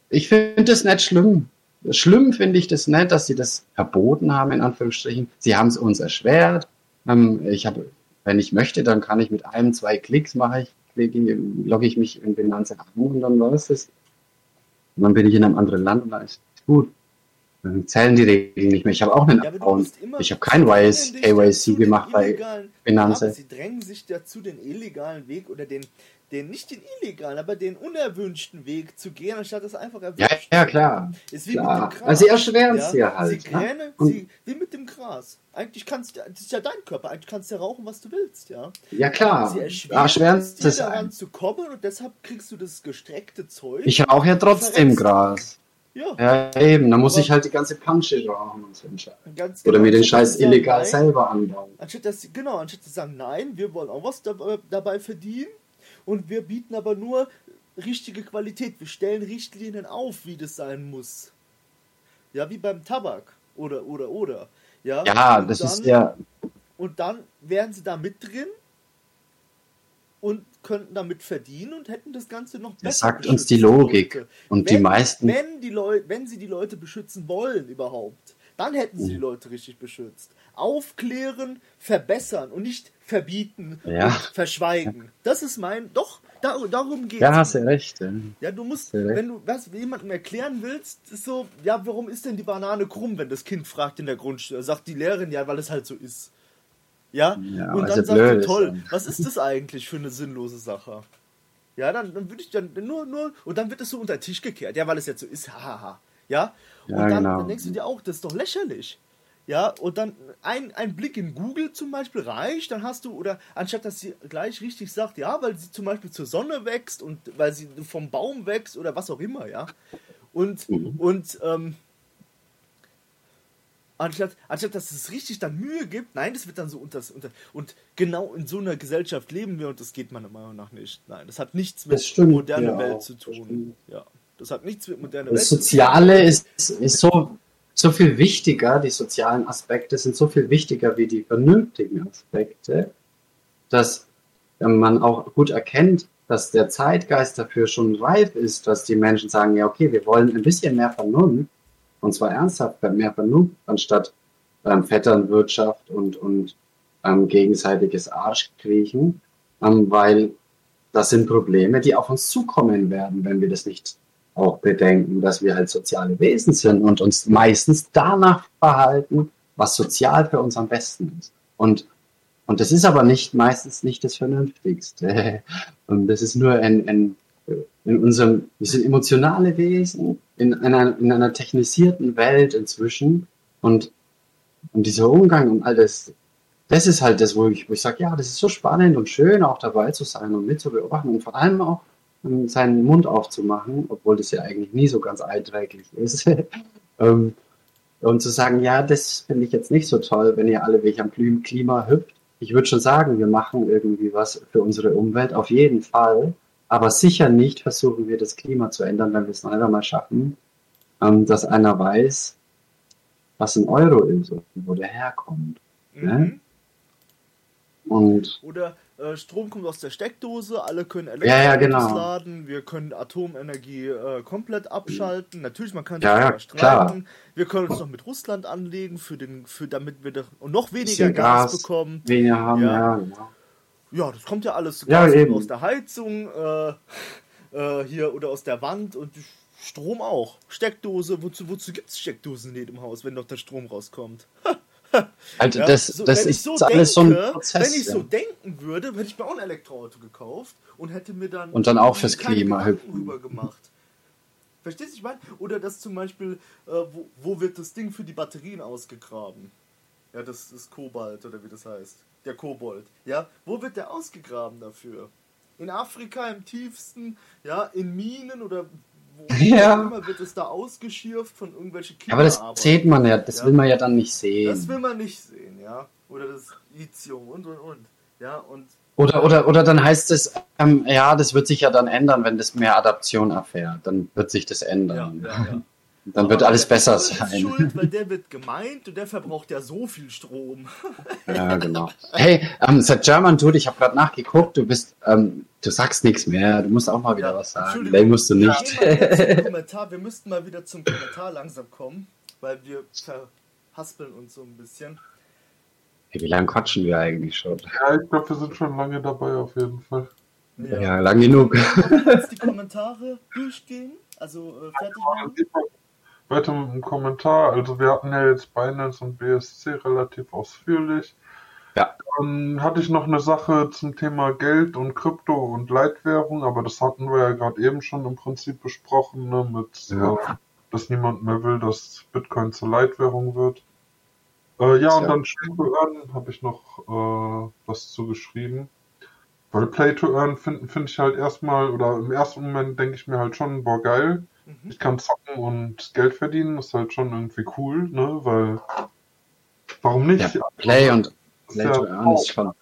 ich finde das nicht schlimm. Schlimm finde ich das nicht, dass sie das verboten haben, in Anführungsstrichen. Sie haben es uns erschwert. Ähm, ich habe, wenn ich möchte, dann kann ich mit einem, zwei Klicks mache ich, klicke, logge ich mich in Binance an und dann war es das. Und dann bin ich in einem anderen Land und dann ist es gut. Dann zählen die Regeln nicht mehr. Ich habe auch einen Ja, Account. Ich habe kein KYC den gemacht bei. Aber sie drängen sich dazu, den illegalen Weg oder den, den nicht den illegalen, aber den unerwünschten Weg zu gehen, anstatt es einfach Ja, erwünscht ja, zu klar. Ist wie klar. mit dem Gras. Also sie erschweren es ja? dir halt. Sie ne? gränen, Und- sie, wie mit dem Gras. Eigentlich kannst du, das ist ja dein Körper, eigentlich kannst du ja rauchen, was du willst, ja. Ja, klar. Sie erschweren es dir daran ein. zu kommen und deshalb kriegst du das gestreckte Zeug. Ich rauche ja trotzdem. Gras. Ja, Ja, eben. Da muss Aber- ich halt die ganze Pansche rauchen und so ganz Oder genau. mir den Anstatt Scheiß illegal nein, selber anbauen. Anstatt dass genau, anstatt zu sagen, nein, wir wollen auch was dabei, dabei verdienen und wir bieten aber nur richtige Qualität. Wir stellen Richtlinien auf, wie das sein muss. Ja, wie beim Tabak. Oder, oder, oder. Ja, Ja, und das dann, ist ja, Und dann wären sie da mit drin und könnten damit verdienen und hätten das Ganze noch besser das sagt uns die Logik. Leute. Und wenn, die meisten, Wenn, die Leu wenn sie die Leute beschützen wollen überhaupt, dann hätten sie die Leute richtig beschützt. Aufklären, verbessern und nicht verbieten Ja. und verschweigen. Das ist mein. Doch, da, darum geht ja, hast du recht. Ja. ja, du musst, wenn du was jemandem erklären willst, ist so, ja, warum ist denn die Banane krumm, wenn das Kind fragt in der Grundschule? Sagt die Lehrerin, ja, weil es halt so ist. Ja, Ja, und dann sagt ist, toll, ja. was ist das eigentlich für eine sinnlose Sache? Ja, dann, dann würde ich dann nur, nur, und dann wird es so unter den Tisch gekehrt, ja, weil es jetzt so ist, haha. Ja, und Ja, dann, genau. dann denkst du dir auch, das ist doch lächerlich. Ja, und dann ein, ein Blick in Google zum Beispiel reicht, dann hast du, oder anstatt dass sie gleich richtig sagt, ja, weil sie zum Beispiel zur Sonne wächst und weil sie vom Baum wächst oder was auch immer, ja. Und, Mhm. und, ähm, Anstatt, anstatt dass es richtig dann Mühe gibt, nein, das wird dann so unter, unter. Und genau in so einer Gesellschaft leben wir und das geht meiner Meinung nach nicht. Nein, das hat nichts mit stimmt, moderner ja, Welt zu das tun. stimmt. Ja, das hat nichts mit moderner Das Welt zu tun. Soziale ist, ist so, so viel wichtiger, die sozialen Aspekte sind so viel wichtiger wie die vernünftigen Aspekte, dass ähm, man auch gut erkennt, dass der Zeitgeist dafür schon reif ist, dass die Menschen sagen, ja okay, wir wollen ein bisschen mehr Vernunft, und zwar ernsthaft mehr Vernunft, anstatt ähm, Vetternwirtschaft und, und ähm, gegenseitiges Arschkriechen, ähm, weil das sind Probleme, die auf uns zukommen werden, wenn wir das nicht auch bedenken, dass wir halt soziale Wesen sind und uns meistens danach verhalten, was sozial für uns am besten ist. Und, und das ist aber nicht meistens nicht das Vernünftigste. Und das ist nur ein, ein in unserem, wir sind emotionale Wesen in einer, in einer technisierten Welt inzwischen und, und dieser Umgang und all das, das ist halt das, wo ich, wo ich sage, ja, das ist so spannend und schön, auch dabei zu sein und mitzubeobachten und vor allem auch um seinen Mund aufzumachen, obwohl das ja eigentlich nie so ganz einträglich ist. ähm, und zu sagen, ja, das finde ich jetzt nicht so toll, wenn ihr alle weg am Klima hüpft. Ich würde schon sagen, wir machen irgendwie was für unsere Umwelt, auf jeden Fall. Aber sicher nicht versuchen wir das Klima zu ändern, wenn wir es noch einmal schaffen, ähm, dass einer weiß, was ein Euro ist und wo der herkommt. Ne? Mhm. Und Oder äh, Strom kommt aus der Steckdose, alle können Ja, ja, Elektroautos genau. laden, wir können Atomenergie äh, komplett abschalten. Natürlich, man kann sich Ja, ja, streiten. Wir können uns noch mit Russland anlegen, für den, für, damit wir noch weniger Gas, Gas. bekommen. weniger haben, Ja. ja, genau. Ja, das kommt ja alles Ja, eben. aus der Heizung äh, äh, hier oder aus der Wand und Strom auch. Steckdose, wozu, wozu gibt es Steckdosen in jedem Haus, wenn doch der Strom rauskommt? Also Ja, das, so, das wenn ist ich so alles so ein denke, Prozess. Wenn ich ja. so denken würde, hätte ich mir auch ein Elektroauto gekauft und hätte mir dann. Und dann auch fürs Klima hüpfen. rüber gemacht. Verstehst du, ich meine? Oder das zum Beispiel, äh, wo, wo wird das Ding für die Batterien ausgegraben? Ja, das ist Kobalt oder wie das heißt. Der Kobold. Ja, wo wird der ausgegraben dafür? In Afrika im tiefsten, ja, in Minen oder wo Ja. immer wird es da ausgeschürft von irgendwelchen Aber das sieht man ja, das Ja. will man ja dann nicht sehen. Das will man nicht sehen, ja. Oder das Lithium und und und. Ja, und Oder, oder, oder dann heißt es, ähm, ja, das wird sich ja dann ändern, wenn das mehr Adaption erfährt. Dann wird sich das ja, ändern. ja, ja. Dann wird alles besser sein. Schuld, weil der wird gemeint und der verbraucht ja so viel Strom. Ja, genau. Hey, ähm, seit German Dude, ich habe gerade nachgeguckt, du bist, ähm, du sagst nichts mehr, du musst auch mal wieder Ja, was sagen. Nee, musst du Wir, nicht. zum Kommentar. wir müssten mal wieder zum Kommentar langsam kommen, weil wir verhaspeln uns so ein bisschen. Hey, wie lange quatschen wir eigentlich schon? Ja, ich glaube, wir sind schon lange dabei auf jeden Fall. Ja, lang genug. Jetzt die Kommentare durchgehen, also äh, fertig machen. Weiter mit dem Kommentar. Also wir hatten ja jetzt Binance und BSC relativ ausführlich. Ja. Dann hatte ich noch eine Sache zum Thema Geld und Krypto und Leitwährung, aber das hatten wir ja gerade eben schon im Prinzip besprochen, ne, mit, Ja. äh, dass niemand mehr will, dass Bitcoin zur Leitwährung wird. Äh, ja, und Ja. dann Play to Earn habe ich noch äh, was zu geschrieben. Weil Play to Earn finde find ich halt erstmal, oder im ersten Moment denke ich mir halt schon, boah, geil. Mhm. Ich kann zocken und Geld verdienen, ist halt schon irgendwie cool, ne? Weil warum nicht? Ja, Play und Play ja to Earn ist schon.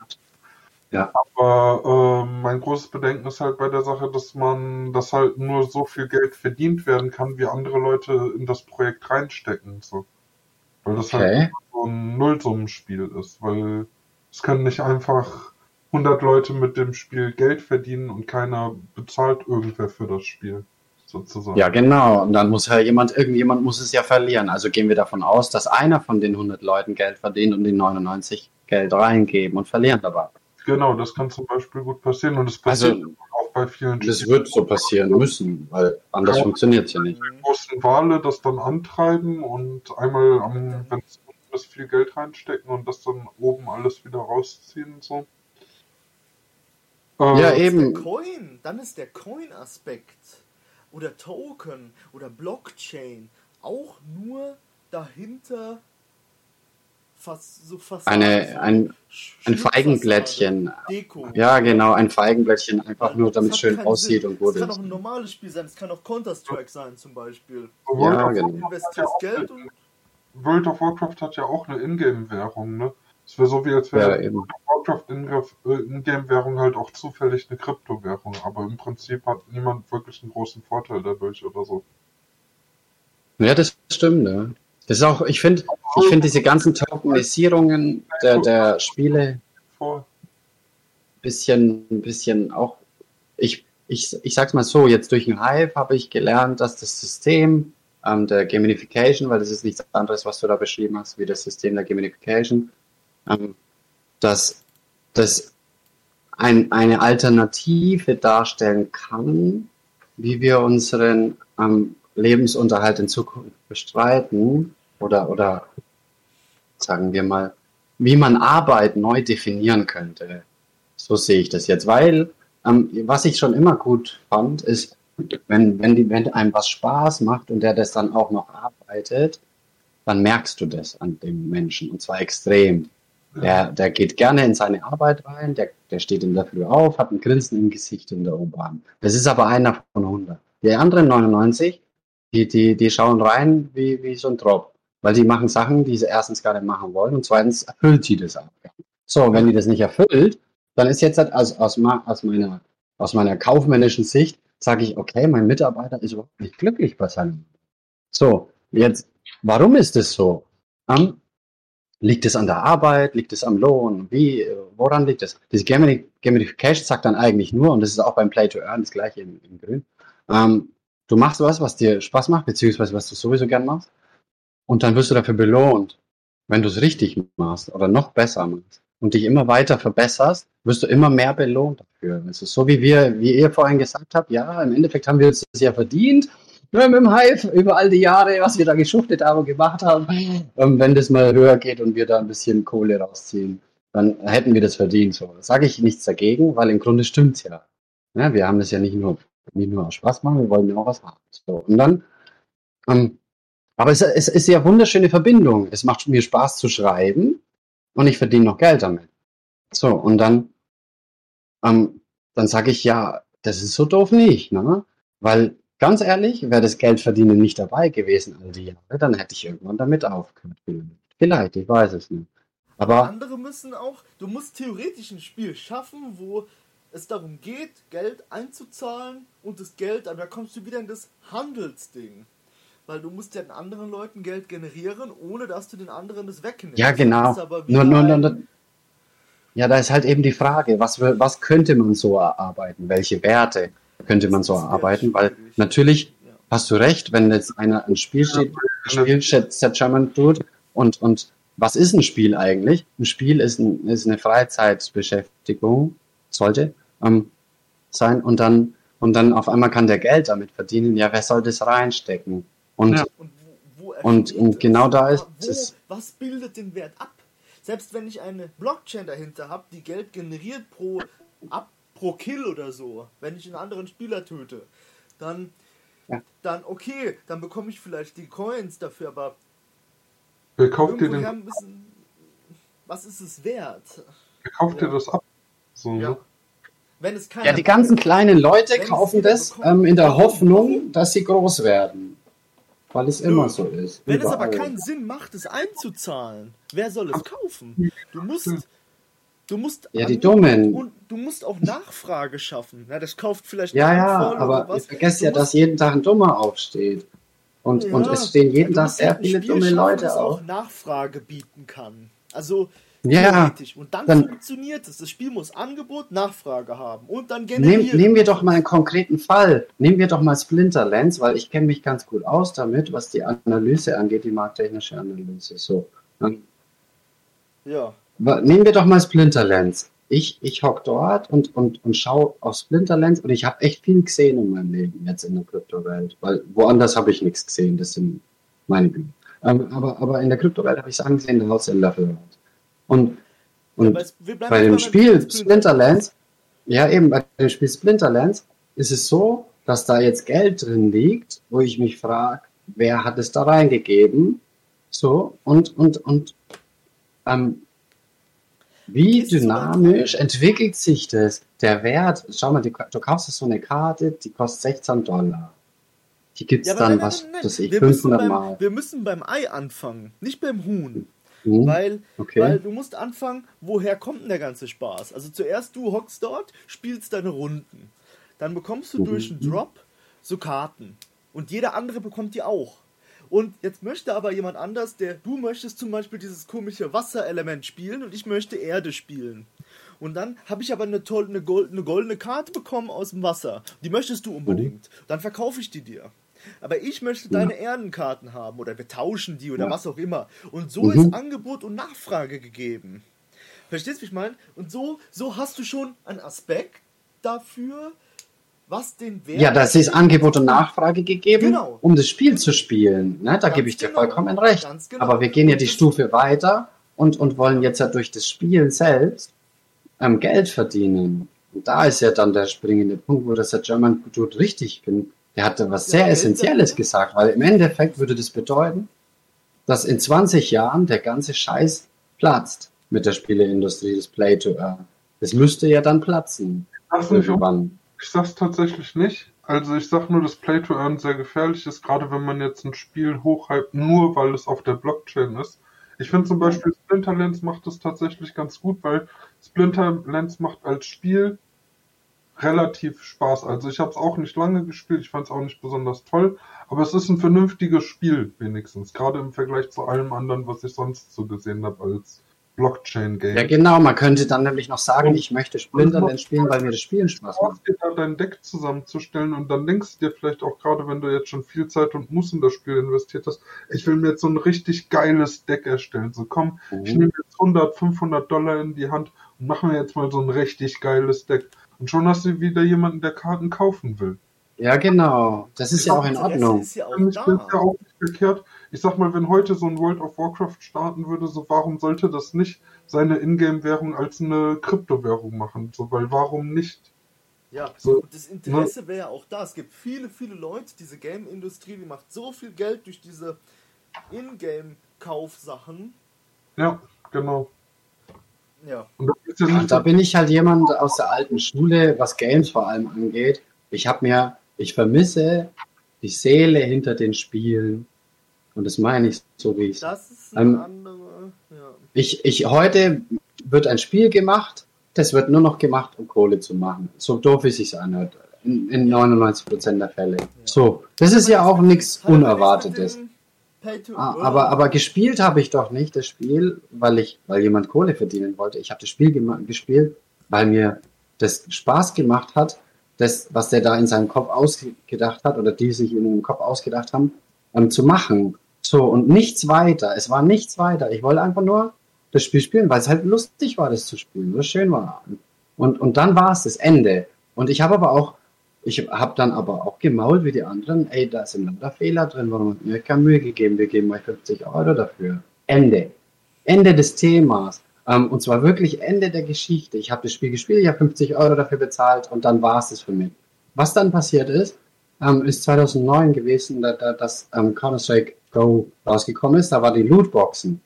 Aber ähm, mein großes Bedenken ist halt bei der Sache, dass man, dass halt nur so viel Geld verdient werden kann, wie andere Leute in das Projekt reinstecken. So. Weil das halt Okay. so ein Nullsummenspiel ist, weil es können nicht einfach 100 Leute mit dem Spiel Geld verdienen und keiner bezahlt irgendwer für das Spiel, sozusagen. Ja, genau. Und dann muss ja jemand, irgendjemand muss es ja verlieren. Also gehen wir davon aus, dass einer von den 100 Leuten Geld verdient und die 99 Geld reingeben und verlieren dabei. Genau, das kann zum Beispiel gut passieren und es passiert Also, auch bei vielen das wird so passieren müssen, weil anders Ja. funktioniert es ja nicht. Mhm. großen Wale das dann antreiben und einmal am, wenn es unten ist, viel Geld reinstecken und das dann oben alles wieder rausziehen und so. Ja, ist eben. Der Coin, dann ist der Coin-Aspekt oder Token oder Blockchain auch nur dahinter fast so fast Eine, ein, ein Feigenblättchen. Deko. Ja, genau, ein Feigenblättchen, einfach nur, damit es schön aussieht Sinn. und gut Es kann auch ist. ein normales Spiel sein, es kann auch Counter-Strike sein zum Beispiel. Ja, auf- genau. Du investierst Geld und World of Warcraft hat ja auch eine Ingame-Währung, ne? Es wäre so wie als wäre Ja, eben. Warcraft äh, Ingame-Währung halt auch zufällig eine Kryptowährung, aber im Prinzip hat niemand wirklich einen großen Vorteil dadurch oder so. Ja, das stimmt, ja. Das ist auch, ich finde, ich finde diese ganzen Tokenisierungen der, der Spiele bisschen, ein bisschen auch, ich, ich, ich sag's mal so, jetzt durch den Hive habe ich gelernt, dass das System ähm, der Gamification, weil das ist nichts anderes, was du da beschrieben hast, wie das System der Gamification, ähm, dass das ein, eine Alternative darstellen kann, wie wir unseren ähm, Lebensunterhalt in Zukunft bestreiten oder, oder sagen wir mal, wie man Arbeit neu definieren könnte. So sehe ich das jetzt, weil ähm, was ich schon immer gut fand, ist, wenn, wenn, die, wenn einem was Spaß macht und der das dann auch noch arbeitet, dann merkst du das an dem Menschen und zwar extrem. Der, der geht gerne in seine Arbeit rein, der, der steht in der Früh auf, hat ein Grinsen im Gesicht in der U-Bahn. Das ist aber einer von 100. Die anderen 99, die, die, die schauen rein wie, wie so ein Drop, weil die machen Sachen, die sie erstens gar nicht machen wollen und zweitens erfüllt die das auch. So, wenn die das nicht erfüllt, dann ist jetzt halt aus, aus, aus, meiner, aus meiner kaufmännischen Sicht, sage ich, okay, mein Mitarbeiter ist überhaupt nicht glücklich bei seinem. So, jetzt, warum ist es so? Ähm, liegt es an der Arbeit? Liegt es am Lohn? Wie, woran liegt es? Gamini- Gamification sagt dann eigentlich nur, und das ist auch beim Play to Earn das gleiche in, in Grün, ähm, du machst was, was dir Spaß macht, beziehungsweise was du sowieso gern machst, und dann wirst du dafür belohnt. Wenn du es richtig machst oder noch besser machst und dich immer weiter verbesserst, wirst du immer mehr belohnt dafür. Es ist so, wie wir, wie ihr vorhin gesagt habt, ja, im Endeffekt haben wir das ja verdient. Mit dem Hive über all die Jahre, was wir da geschuftet haben und gemacht haben. Ähm, wenn das mal höher geht und wir da ein bisschen Kohle rausziehen, dann hätten wir das verdient. So sage ich nichts dagegen, weil im Grunde stimmt's ja. ja. Wir haben das ja nicht nur, nicht nur Spaß machen, wir wollen ja auch was haben. So, und dann, ähm, aber es, es ist ja wunderschöne Verbindung. Es macht mir Spaß zu schreiben und ich verdiene noch Geld damit. So, und dann, ähm, dann sage ich, ja, das ist so doof nicht, ne? Weil ganz ehrlich, wäre das Geldverdienen nicht dabei gewesen all die Jahre, dann hätte ich irgendwann damit aufgehört. Vielleicht, ich weiß es nicht. Aber Andere müssen auch, du musst theoretisch ein Spiel schaffen, wo es darum geht, Geld einzuzahlen und das Geld, aber da kommst du wieder in das Handelsding. Weil du musst ja den anderen Leuten Geld generieren, ohne dass du den anderen das wegnimmst. ja, genau. Nur, nur, nur, ja, da ist halt eben die Frage, was, was könnte man so erarbeiten? Welche Werte könnte man so erarbeiten? Weil natürlich hast du recht, wenn jetzt einer ein Spiel steht, ein Spiel Settlement tut und, und was ist ein Spiel eigentlich? Ein Spiel ist, ein, ist eine Freizeitbeschäftigung, sollte ähm, sein und dann und dann auf einmal kann der Geld damit verdienen. Ja, wer soll das reinstecken? Und Ja. Und, wo, wo Und- und genau da ist es. Was bildet den Wert ab? Selbst wenn ich eine Blockchain dahinter habe, die Geld generiert pro, ab, pro Kill oder so, wenn ich einen anderen Spieler töte, dann, Ja. dann okay, dann bekomme ich vielleicht die Coins dafür, aber Wer kauft dir denn, müssen. Was ist es wert? wer kauft dir Ja. das ab? So, Ja. Wenn es keiner ja, die ganzen kleinen Leute kaufen das ähm, in der? Hoffnung, dass sie groß werden. Weil es immer so ist. Wenn es aber Überall. keinen Sinn macht, es einzuzahlen, wer soll es kaufen? Du musst, du musst, Ja, die Dummen. und du musst auch Nachfrage schaffen. Ja, das kauft vielleicht Ja, ja, aber ihr vergesst ja, dass jeden Tag ein Dummer aufsteht. Und, Ja, und es stehen jeden Tag sehr halt viele Spiel dumme schaffen, Leute auf. auch Nachfrage bieten kann. Also Ja, theoretisch. Und dann, dann- funktioniert es. Das Spiel muss Angebot, Nachfrage haben und dann Nehm, generieren. nehmen wir doch mal einen konkreten Fall. Nehmen wir doch mal Splinterlands, weil ich kenne mich ganz gut aus damit, was die Analyse angeht, die markttechnische Analyse. So. Ja. Nehmen wir doch mal Splinterlands. Ich, ich hock dort und, und, und schaue auf Splinterlands und ich habe echt viel gesehen in meinem Leben jetzt in der Kryptowelt, weil woanders habe ich nichts gesehen, das sind meine Bücher. Ähm, aber, aber in der Kryptowelt habe ich Sachen gesehen, da haut in Löffel. Und, und es- bei dem Spiel Splinter- Splinterlands, ja eben, bei dem Spiel Splinterlands ist es so, dass da jetzt Geld drin liegt, wo ich mich frage, wer hat es da reingegeben? So, und, und, und, ähm, wie dynamisch entwickelt sich das? Der Wert, schau mal, die, du kaufst so eine Karte, die kostet 16 Dollar. Die gibt's Ja, dann, nein, nein, was, nein, das ich, wir, müssen 500 beim, Mal. wir müssen beim Ei anfangen, nicht beim Huhn. Hm, Weil, okay. weil du musst anfangen, woher kommt denn der ganze Spaß? Also zuerst du hockst dort, spielst deine Runden. Dann bekommst du Mhm. durch einen Drop so Karten. Und jeder andere bekommt die auch. Und jetzt möchte aber jemand anders, der, du möchtest zum Beispiel dieses komische Wasserelement spielen und ich möchte Erde spielen. Und dann habe ich aber eine tolle, eine, gold, eine goldene Karte bekommen aus dem Wasser. Die möchtest du unbedingt. Dann verkaufe ich die dir. Aber ich möchte deine Erdenkarten haben oder wir tauschen die oder Ja. was auch immer. Und so Mhm. ist Angebot und Nachfrage gegeben. Verstehst du, wie ich meine? Und so, so hast du schon einen Aspekt dafür, was den Wert. Ja, das ist Angebot und Nachfrage gegeben, Genau. um das Spiel zu spielen. Ne? Da Ganz gebe ich dir genau. vollkommen recht. Ganz genau. Aber wir gehen ja die Stufe weiter und, und wollen jetzt ja durch das Spiel selbst ähm, Geld verdienen. Und da ist ja dann der springende Punkt, wo das der German Dude richtig bin. Der hatte was Ja, sehr Essentielles verdienen. gesagt, weil im Endeffekt würde das bedeuten, dass in 20 Jahren der ganze Scheiß platzt mit der Spieleindustrie, das Play to Earn. Das müsste ja dann platzen. Nicht, Irgendwann. Ich sag's tatsächlich nicht. Also ich sag nur, dass Play to Earn sehr gefährlich ist, gerade wenn man jetzt ein Spiel hochhypt, nur weil es auf der Blockchain ist. Ich finde zum Beispiel Splinterlands macht das tatsächlich ganz gut, weil Splinterlands macht als Spiel relativ Spaß. Also ich habe es auch nicht lange gespielt, ich fand es auch nicht besonders toll, aber es ist ein vernünftiges Spiel wenigstens, gerade im Vergleich zu allem anderen, was ich sonst so gesehen habe als Blockchain-Game. Ja, genau. Man könnte dann nämlich noch sagen, Und- ich möchte Splinterland spielen, weil mir das Spielen Spaß macht. Dir da dein Deck zusammenzustellen und dann denkst du dir vielleicht auch gerade, wenn du jetzt schon viel Zeit und Muss in das Spiel investiert hast, ich will mir jetzt so ein richtig geiles Deck erstellen. So komm, ich Mhm. nehme jetzt 100, 500 Dollar in die Hand und mache mir jetzt mal so ein richtig geiles Deck. Und schon hast du wieder jemanden, der Karten kaufen will. Ja, genau. Das ist ja auch in Ordnung. Ist ja auch Ich es ja da. auch nicht verkehrt. Ich sag mal, wenn heute so ein World of Warcraft starten würde, so warum sollte das nicht seine Ingame-Währung als eine Kryptowährung machen? So, weil warum nicht? Ja, So, und das Interesse wäre ja auch da. Es gibt viele, viele Leute, diese Game-Industrie, die macht so viel Geld durch diese Ingame-Kaufsachen. Ja, genau. Ja. Ja da bin ich halt jemand aus der alten Schule, was Games vor allem angeht. Ich habe mir, ich vermisse die Seele hinter den Spielen. Und das meine ich so, wie ich Das ist eine Ähm, andere. Ja. Ich, ich, heute wird ein Spiel gemacht, das wird nur noch gemacht, um Kohle zu machen. So doof es sich anhört. In, in 99% der Fälle. So. Das ist ja auch nichts Unerwartetes. Ah. Aber, aber gespielt habe ich doch nicht das Spiel, weil ich, weil jemand Kohle verdienen wollte. Ich habe das Spiel gespielt, weil mir das Spaß gemacht hat, das, was der da in seinem Kopf ausgedacht hat oder die sich in ihrem Kopf ausgedacht haben, ähm, zu machen. So, und nichts weiter. Es war nichts weiter. Ich wollte einfach nur das Spiel spielen, weil es halt lustig war, das zu spielen, weil es schön war. Und, und dann war es das Ende. Und ich habe aber auch, ich habe dann aber auch gemault wie die anderen, ey, da sind lauter Fehler drin, warum ihr euch keine Mühe gegeben, wir geben euch 50 Euro dafür. Ende. Ende des Themas. Ähm, und zwar wirklich Ende der Geschichte. Ich habe das Spiel gespielt, ich habe 50 Euro dafür bezahlt und dann war es das für mich. Was dann passiert ist, ähm, ist 2009 gewesen, da, da, dass ähm, Counter-Strike Go rausgekommen ist. Da war die Lootboxen.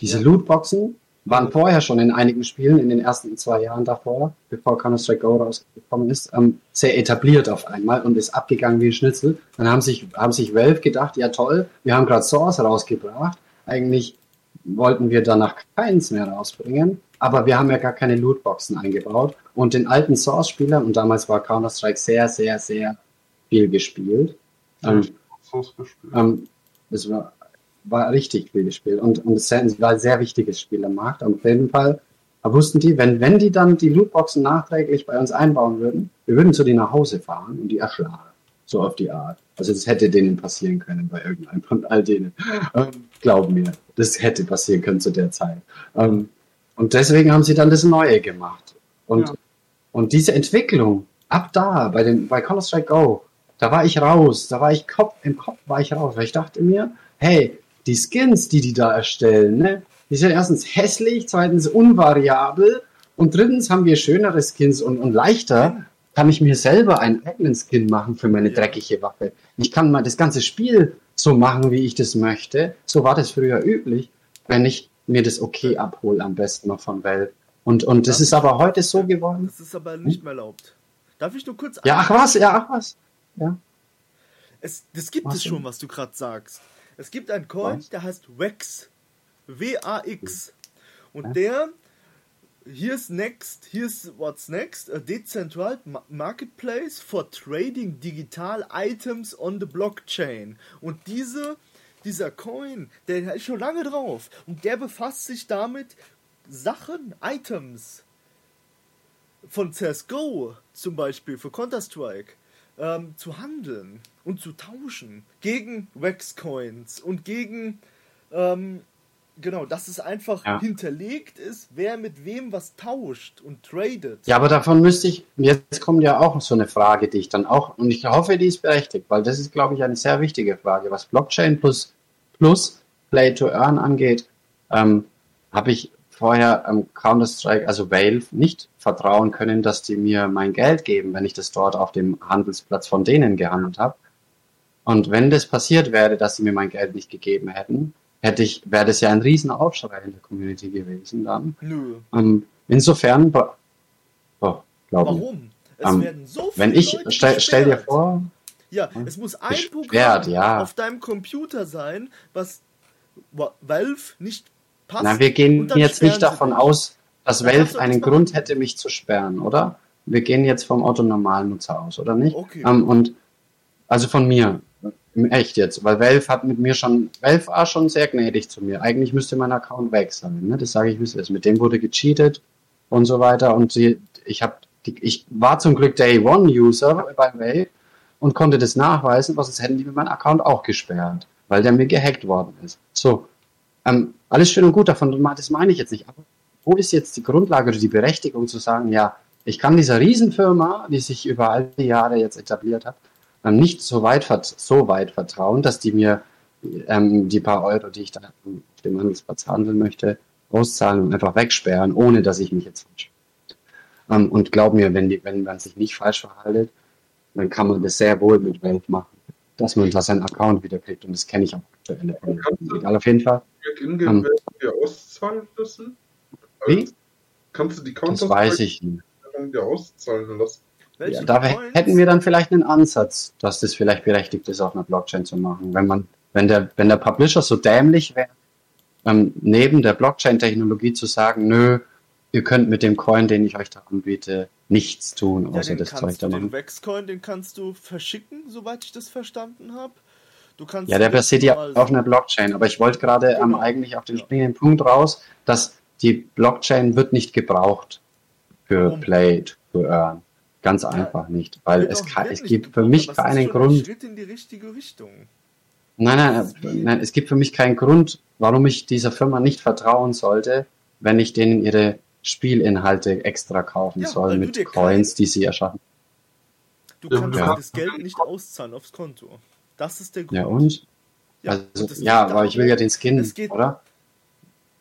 Diese Ja. Lootboxen waren vorher schon in einigen Spielen, in den ersten zwei Jahren davor, bevor Counter-Strike Go rausgekommen ist, ähm, sehr etabliert auf einmal und ist abgegangen wie ein Schnitzel. Dann haben sich, haben sich Valve gedacht, ja toll, wir haben gerade Source rausgebracht. Eigentlich wollten wir danach keins mehr rausbringen, aber wir haben ja gar keine Lootboxen eingebaut. Und den alten Source-Spielern, und damals war Counter-Strike sehr, sehr, sehr viel gespielt, ähm, ähm, es war, war richtig viel gespielt und, und es war ein sehr wichtiges Spiel am Markt. Auf jeden Fall wussten die, wenn, wenn die dann die Lootboxen nachträglich bei uns einbauen würden, wir würden zu denen nach Hause fahren und die erschlagen. So auf die Art. Also das hätte denen passieren können bei irgendeinem von all denen. Ähm, glaub mir, das hätte passieren können zu der Zeit. Ähm, und deswegen haben sie dann das Neue gemacht. Und, Ja. und diese Entwicklung, ab da, bei, den, bei Counter-Strike Go, da war ich raus, da war ich Kopf, im Kopf war ich raus, weil ich dachte mir, hey, die Skins, die die da erstellen, ne, die sind erstens hässlich, zweitens unvariabel und drittens haben wir schönere Skins und, und leichter kann ich mir selber einen eigenen Skin machen für meine dreckige Waffe. Ich kann mal das ganze Spiel so machen, wie ich das möchte. So war das früher üblich, wenn ich mir das okay abhole, am besten noch von Welt. Und, und das ist aber heute so geworden. Das ist aber nicht mehr erlaubt. Darf ich nur kurz Ja, ach was, ja, ach was. Ja. Es, das gibt Was es schon, was du gerade sagst. Es gibt einen Coin, Was? der heißt WAX. W-A-X. Und Ja. der, here's next, here's what's next, a decentralized ma- marketplace for trading digital items on the blockchain. Und diese, dieser Coin, der ist schon lange drauf. Und der befasst sich damit, Sachen, Items von CSGO zum Beispiel, für Counter-Strike, ähm, zu handeln und zu tauschen gegen Wax-Coins und gegen, ähm, genau, dass es einfach Ja. hinterlegt ist, wer mit wem was tauscht und tradet. Ja, aber davon müsste ich, jetzt kommt ja auch so eine Frage, die ich dann auch, und ich hoffe, die ist berechtigt, weil das ist, glaube ich, eine sehr wichtige Frage. Was Blockchain plus, plus Play to Earn angeht, ähm, habe ich vorher am Counter-Strike, also Valve, nicht vertrauen können, dass die mir mein Geld geben, wenn ich das dort auf dem Handelsplatz von denen gehandelt habe. Und wenn das passiert wäre, dass sie mir mein Geld nicht gegeben hätten, hätte ich, wäre das ja ein Riesenaufschrei in der Community gewesen dann. Nö. Ähm, insofern, oh, glaube. Warum? Es Ähm, werden so viele Wenn ich, Leute stell, stell dir vor, Ja, es muss ein Programm ja. auf deinem Computer sein, was Wa- Valve nicht passt. na, wir gehen jetzt nicht davon aus, dass Valve einen. Grund hätte, mich zu sperren, oder? Wir gehen jetzt vom Otto-Normalen-Nutzer aus, oder nicht? Okay. Ähm, und also von mir, im Echt jetzt, weil Valve hat mit mir schon, Valve war schon sehr gnädig zu mir. Eigentlich müsste mein Account weg sein, ne? Das sage ich, wie es ist. Mit dem wurde gecheatet und so weiter. Und sie, ich habe, ich war zum Glück Day One User bei Valve und konnte das nachweisen, was sonst hätten die mit meinem Account auch gesperrt, weil der mir gehackt worden ist. So, ähm, alles schön und gut davon, das meine ich jetzt nicht. Aber wo ist jetzt die Grundlage oder die Berechtigung zu sagen, ja, ich kann dieser Riesenfirma, die sich über all die Jahre jetzt etabliert hat, ähm, nicht so weit, so weit vertrauen, dass die mir ähm, die paar Euro, die ich da auf dem Handelsplatz handeln möchte, auszahlen und einfach wegsperren, ohne dass ich mich jetzt falsch ähm, Und glaub mir, wenn, die, wenn man sich nicht falsch verhaltet, dann kann man das sehr wohl mit Welt machen, dass man da seinen Account wieder kriegt. Und das kenne ich auch aktuell. Egal, auf jeden Fall. Ingame Ähm. wir auszahlen lassen? Wie? Also, kannst du die Das weiß ich nicht. Dir auszahlen lassen? Ja, da hätten wir dann vielleicht einen Ansatz, dass das vielleicht berechtigt ist, auf einer Blockchain zu machen. Wenn man, wenn der, wenn der Publisher so dämlich wäre, ähm, neben der Blockchain-Technologie zu sagen, nö, ihr könnt mit dem Coin, den ich euch da anbiete, nichts tun, Ja, außer den das Zeug da du, den machen. Waxcoin, den kannst du verschicken, soweit ich das verstanden habe. Du kannst Ja, der den basiert ja auf einer Blockchain, aber ich wollte gerade Genau. eigentlich auf den Ja. springenden Punkt raus, dass die Blockchain wird nicht gebraucht für Warum? Play to Earn. Ganz einfach nicht, weil es, kann, es gibt für mich keinen schon ein Grund, Schritt in die richtige Richtung. Nein, nein, nein, es gibt für mich keinen Grund, warum ich dieser Firma nicht vertrauen sollte, wenn ich denen ihre Spielinhalte extra kaufen Ja, soll weil du mit Coins, die sie erschaffen. Du kannst ja. dir das Geld nicht auszahlen aufs Konto. Das ist der Grund. Ja und? Ja, also, ja, aber ich will ja den Skin, geht- oder?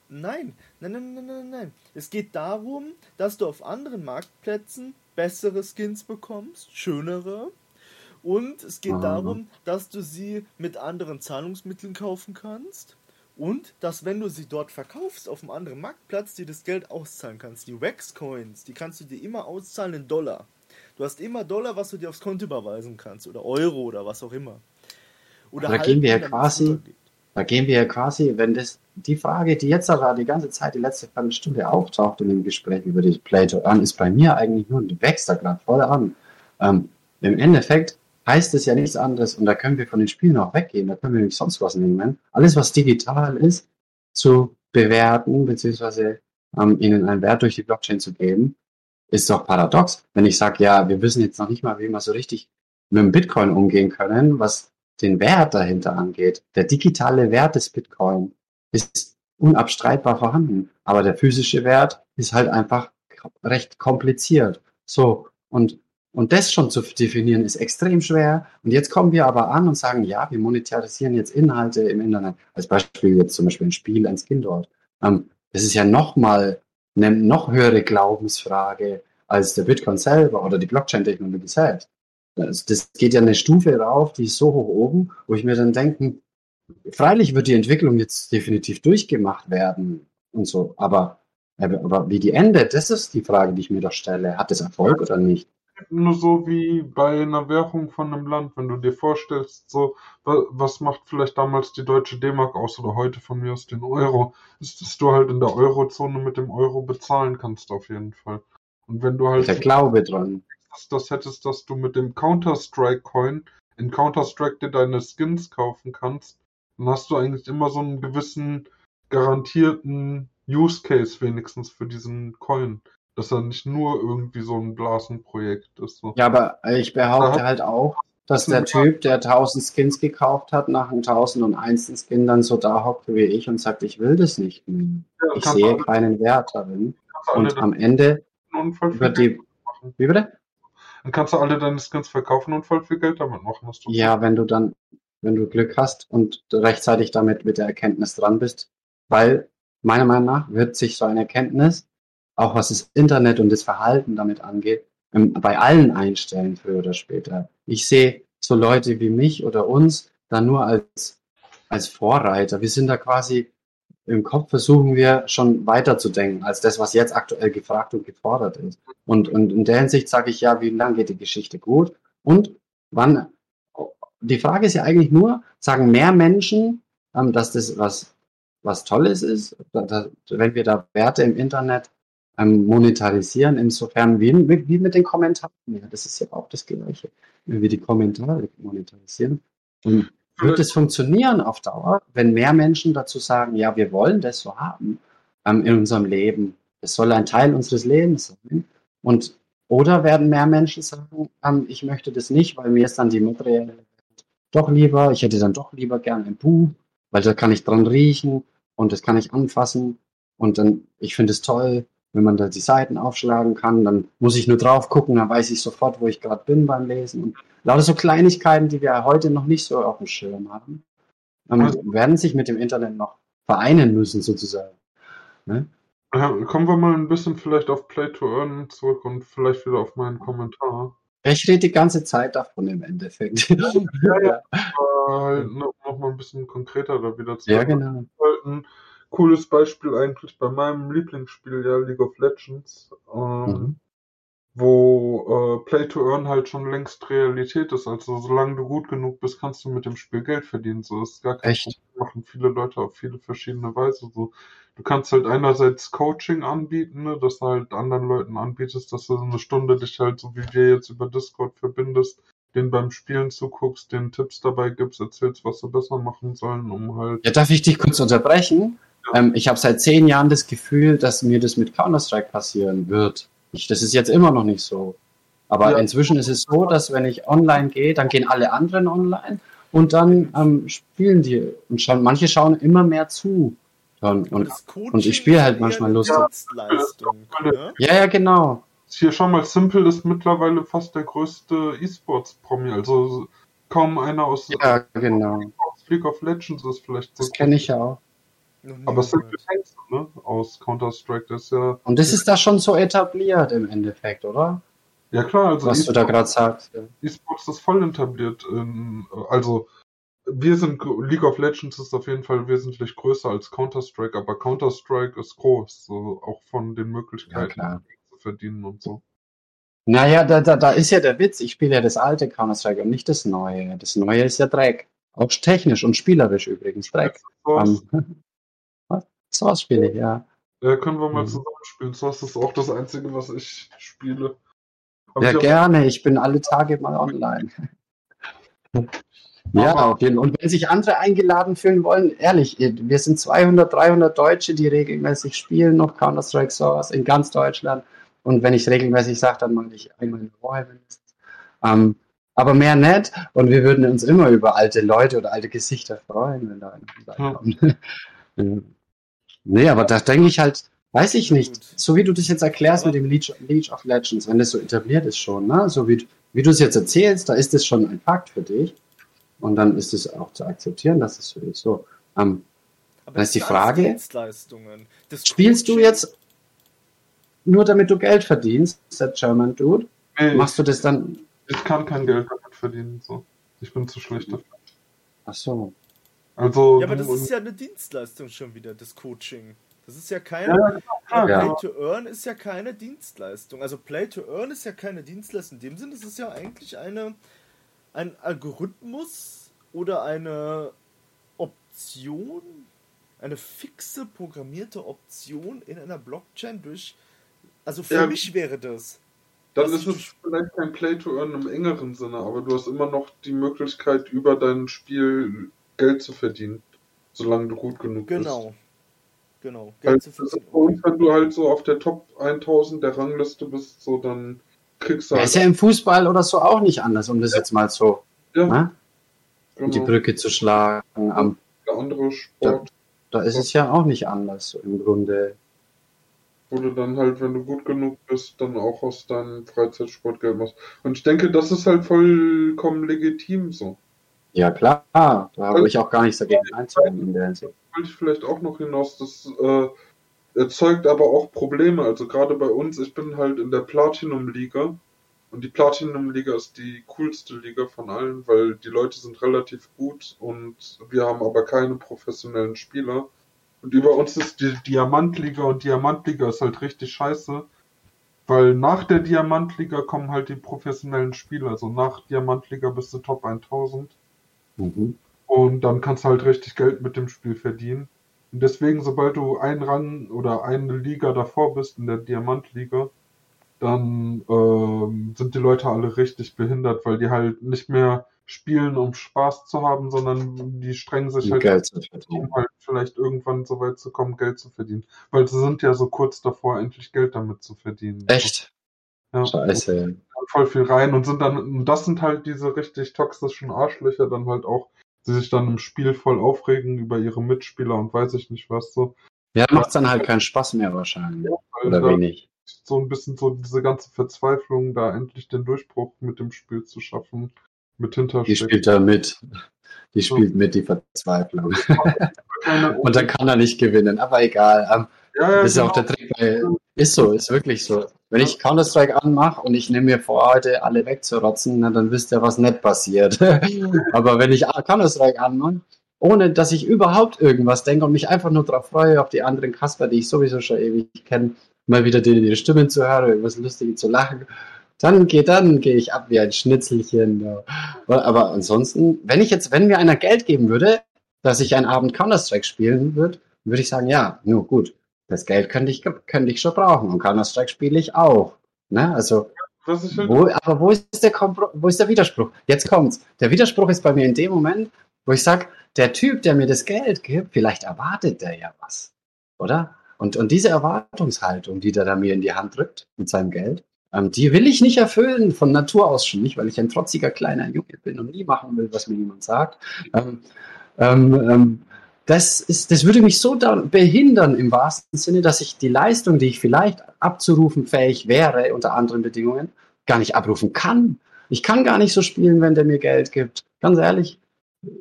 Nein, nein, nein, nein, nein, nein. Es geht darum, dass du auf anderen Marktplätzen bessere Skins bekommst, schönere. Und es geht Ah. darum, dass du sie mit anderen Zahlungsmitteln kaufen kannst. Und dass, wenn du sie dort verkaufst auf einem anderen Marktplatz, dir das Geld auszahlen kannst. Die Wax-Coins, die kannst du dir immer auszahlen in Dollar. Du hast immer Dollar, was du dir aufs Konto überweisen kannst. Oder Euro oder was auch immer. Oder Da gehen wir ja quasi-. Da gehen wir ja quasi, wenn das die Frage, die jetzt aber die ganze Zeit, die letzte Viertelstunde auftaucht in dem Gespräch über die Play to Earn, ist bei mir eigentlich nur, die wächst da gerade voll an. Ähm, Im Endeffekt heißt es ja nichts anderes und da können wir von den Spielen auch weggehen, da können wir nicht sonst was nehmen. Alles, was digital ist, zu bewerten, beziehungsweise ähm, ihnen einen Wert durch die Blockchain zu geben, ist doch paradox. Wenn ich sage, ja, wir wissen jetzt noch nicht mal, wie wir so richtig mit dem Bitcoin umgehen können, was den Wert dahinter angeht. Der digitale Wert des Bitcoin ist unabstreitbar vorhanden, aber der physische Wert ist halt einfach recht kompliziert. So, und, und das schon zu definieren ist extrem schwer. Und jetzt kommen wir aber an und sagen, ja, wir monetarisieren jetzt Inhalte im Internet. Als Beispiel jetzt zum Beispiel ein Spiel, ein Skin dort. Ähm, das ist ja nochmal eine noch höhere Glaubensfrage als der Bitcoin selber oder die Blockchain-Technologie selbst. Das, das geht ja eine Stufe rauf, die ist so hoch oben, wo ich mir dann denke, freilich wird die Entwicklung jetzt definitiv durchgemacht werden und so, aber, aber wie die endet, das ist die Frage, die ich mir doch stelle. Hat das Erfolg oder nicht? Nur so wie bei einer Währung von einem Land, wenn du dir vorstellst, so, wa- was macht vielleicht damals die deutsche D-Mark aus oder heute von mir aus den Euro, ist, dass du halt in der Eurozone mit dem Euro bezahlen kannst auf jeden Fall. Und wenn du halt Der Glaube dran. das, das hättest, dass du mit dem Counter-Strike-Coin in Counter-Strike dir deine Skins kaufen kannst, dann hast du eigentlich immer so einen gewissen garantierten Use Case wenigstens für diesen Coin. Dass er nicht nur irgendwie so ein Blasenprojekt ist. So. Ja, aber ich behaupte Ja. halt auch, dass der Typ, der 1000 Skins gekauft hat, nach einem 1001. Skin dann so da hockt wie ich und sagt, ich will das nicht mehr. Ja, Ich sehe alle- keinen Wert darin. Und am Ende über für die, machen. wie bitte? Dann kannst du alle deine Skins verkaufen und voll viel Geld damit machen. Hast du Ja, wenn du dann, wenn du Glück hast und rechtzeitig damit mit der Erkenntnis dran bist, weil meiner Meinung nach wird sich so eine Erkenntnis, auch was das Internet und das Verhalten damit angeht, ähm, bei allen einstellen, früher oder später. Ich sehe so Leute wie mich oder uns da nur als, als Vorreiter. Wir sind da quasi im Kopf versuchen wir schon weiterzudenken als das, was jetzt aktuell gefragt und gefordert ist. Und, und in der Hinsicht sage ich ja, wie lange geht die Geschichte gut und wann die Frage ist ja eigentlich nur, sagen mehr Menschen, ähm, dass das was, was Tolles ist, wenn wir da Werte im Internet ähm, monetarisieren, insofern wie, wie, mit den Kommentaren. Ja, das ist ja auch das Gleiche, wenn wir die Kommentare monetarisieren. Und wird es funktionieren auf Dauer, wenn mehr Menschen dazu sagen, ja, wir wollen das so haben ähm, in unserem Leben. Es soll ein Teil unseres Lebens sein. Und oder werden mehr Menschen sagen, ähm, ich möchte das nicht, weil mir ist dann die materielle doch lieber, ich hätte dann doch lieber gern ein Buch, weil da kann ich dran riechen und das kann ich anfassen und dann, ich finde es toll, wenn man da die Seiten aufschlagen kann, dann muss ich nur drauf gucken, dann weiß ich sofort, wo ich gerade bin beim Lesen und lauter so Kleinigkeiten, die wir heute noch nicht so auf dem Schirm haben, ähm, werden sich mit dem Internet noch vereinen müssen sozusagen. Ne? Ja, kommen wir mal ein bisschen vielleicht auf Play to Earn zurück und vielleicht wieder auf meinen Kommentar. Ich rede die ganze Zeit davon im Endeffekt. Ja, ja. Äh, halt noch, noch mal ein bisschen konkreter da wieder zu ja, genau. halt ein cooles Beispiel eigentlich bei meinem Lieblingsspiel, ja, League of Legends, ähm, Mhm. wo äh, Play to Earn halt schon längst Realität ist. Also solange du gut genug bist, kannst du mit dem Spiel Geld verdienen. So ist gar kein Echt? Problem. Machen viele Leute auf viele verschiedene Weise. So, du kannst halt einerseits Coaching anbieten, ne, dass du halt anderen Leuten anbietest, dass du so eine Stunde dich halt so wie wir jetzt über Discord verbindest, den beim Spielen zuguckst, den Tipps dabei gibst, erzählst, was sie besser machen sollen, um halt Ja, darf ich dich kurz unterbrechen? Ähm, ich habe seit zehn Jahren das Gefühl, dass mir das mit Counter-Strike passieren wird. Ich, das ist jetzt immer noch nicht so. Aber Ja. inzwischen ist es so, dass wenn ich online gehe, dann gehen alle anderen online und dann ähm, spielen die und schauen, manche schauen immer mehr zu. Und, Coaching und ich spiele halt manchmal lustig. Ne? ja, ja, genau. Hier schau mal, Simple ist mittlerweile fast der größte E-Sports-Promi. Also kaum einer aus, Ja, genau. League of Legends ist vielleicht so. Das kenne ich ja auch. Aber Simple du, ne? Aus Counter-Strike, das ist ja. Und das ist da schon so etabliert im Endeffekt, oder? Ja klar, also Was du da gerade sagst. Ja. E-Sports ist voll etabliert. In, also wir sind League of Legends ist auf jeden Fall wesentlich größer als Counter-Strike, aber Counter-Strike ist groß, so auch von den Ja, Möglichkeiten klar. zu verdienen und so. Naja, da, da, da ist ja der Witz. Ich spiele ja das alte Counter-Strike und nicht das neue. Das neue ist ja Dreck. Auch technisch und spielerisch übrigens Dreck. Was? Source spiele ich, ja. äh, können wir mal Mhm. zusammenspielen. Source ist auch das Einzige, was ich spiele. Hab Ja, ich gerne. Ich bin alle Tage mal online. Ja, Aber- auf jeden Fall. Und wenn sich andere eingeladen fühlen wollen, ehrlich, wir sind 200, 300 Deutsche, die regelmäßig spielen, noch Counter-Strike Source in ganz Deutschland. Und wenn ich regelmäßig sage, dann mache ich einmal in der Woche mindestens. Ähm, aber mehr nicht. Und wir würden uns immer über alte Leute oder alte Gesichter freuen, wenn da einer vorbeikommt. ja. Nee, aber da denke ich halt, weiß ich nicht, Gut. so wie du das jetzt erklärst Aber- mit dem League, League of Legends, wenn das so etabliert ist schon, ne? so wie, wie du es jetzt erzählst, da ist das schon ein Fakt für dich. Und dann ist es auch zu akzeptieren, dass es so ist. So, ähm, Aber Dann ist die Frage, spielst du jetzt nur damit du Geld verdienst, der German Dude? Nee, Machst du das dann? ich kann kein Geld damit verdienen. So. Ich bin zu schlecht dafür. Ach so. Also, Ja, aber das ist ja eine Dienstleistung schon wieder, das Coaching. Das ist ja keine. Ja, Ja. Play to Earn ist ja keine Dienstleistung. Also Play to Earn ist ja keine Dienstleistung. In dem Sinne ist es ja eigentlich eine, ein Algorithmus oder eine Option, eine fixe programmierte Option in einer Blockchain durch. Also für Ja. mich wäre das. Dann ist es vielleicht kein Play to Earn im engeren Sinne, aber du hast immer noch die Möglichkeit, über dein Spiel Geld zu verdienen, solange du gut genug bist. Genau. Genau. Geld das zu verdienen. uns, wenn du halt so auf der Top 1000 der Rangliste bist, so dann kriegst du Ja, halt ist ja im Fußball oder so auch nicht anders, um das jetzt mal so ja, ne, die genau, Brücke zu schlagen. Am, der andere Sport, da ist es ja auch nicht anders so im Grunde. wo du dann halt, wenn du gut genug bist, dann auch aus deinem Freizeitsport Geld machst. Und ich denke, das ist halt vollkommen legitim so. Ja klar, da habe ich auch gar nichts dagegen einzuwenden in der Hinsicht. wollte ich vielleicht auch noch hinaus, das äh, erzeugt aber auch Probleme. Also gerade bei uns, ich bin halt in der Platinum-Liga und die Platinum-Liga ist die coolste Liga von allen, weil die Leute sind relativ gut und wir haben aber keine professionellen Spieler. Und über uns ist die Diamantliga und Diamantliga ist halt richtig scheiße, weil nach der Diamantliga kommen halt die professionellen Spieler. Also nach Diamantliga bist du Top 1000. Mhm. Und dann kannst du halt richtig Geld mit dem Spiel verdienen. Und deswegen, sobald du einen Rang oder eine Liga davor bist, in der Diamantliga, dann ähm, sind die Leute alle richtig behindert, weil die halt nicht mehr spielen, um Spaß zu haben, sondern die strengen sich Um halt, Geld zu verdienen. um halt vielleicht irgendwann so weit zu kommen, Geld zu verdienen. Weil sie sind ja so kurz davor, endlich Geld damit zu verdienen. Echt? Ja. Scheiße. Voll viel rein und sind dann, und das sind halt diese richtig toxischen Arschlöcher dann halt auch, die sich dann im Spiel voll aufregen über ihre Mitspieler und weiß ich nicht was so. Ja, macht's dann halt keinen Spaß mehr wahrscheinlich. Weil Oder wenig. so ein bisschen so diese ganze Verzweiflung, da endlich den Durchbruch mit dem Spiel zu schaffen, mit Die hinterstecken. spielt da mit. Die spielt mit, die Verzweiflung. Und dann kann er nicht gewinnen, aber egal. Ja, ja, Das ist genau. auch der Trick, weil ist so, ist wirklich so. Wenn ich Counter-Strike anmache und ich nehme mir vor, heute alle wegzurotzen, na, dann wisst ihr, was nicht passiert. Aber wenn ich Counter-Strike anmache, ohne dass ich überhaupt irgendwas denke und mich einfach nur darauf freue, auf die anderen Kasper, die ich sowieso schon ewig kenne, mal wieder denen ihre Stimmen zu hören, irgendwas Lustiges zu lachen, dann geht dann gehe ich ab wie ein Schnitzelchen. Ja. Aber ansonsten, wenn ich jetzt, wenn mir einer Geld geben würde, dass ich einen Abend Counter-Strike spielen würde, würde ich sagen, ja, nur gut. Das Geld könnte ich, könnte ich schon brauchen. Und Counter-Strike spiele ich auch. Ne? Also, wo, aber wo ist, der Kompro wo ist der Widerspruch? Jetzt kommt's. Der Widerspruch ist bei mir in dem Moment, wo ich sage, der Typ, der mir das Geld gibt, vielleicht erwartet der ja was. Oder? Und, und diese Erwartungshaltung, die der da mir in die Hand drückt mit seinem Geld, ähm, die will ich nicht erfüllen von Natur aus schon nicht, weil ich ein trotziger kleiner Junge bin und nie machen will, was mir niemand sagt. Ähm, ähm, ähm, das, ist, das würde mich so behindern im wahrsten Sinne, dass ich die Leistung, die ich vielleicht abzurufen fähig wäre, unter anderen Bedingungen, gar nicht abrufen kann. Ich kann gar nicht so spielen, wenn der mir Geld gibt. Ganz ehrlich,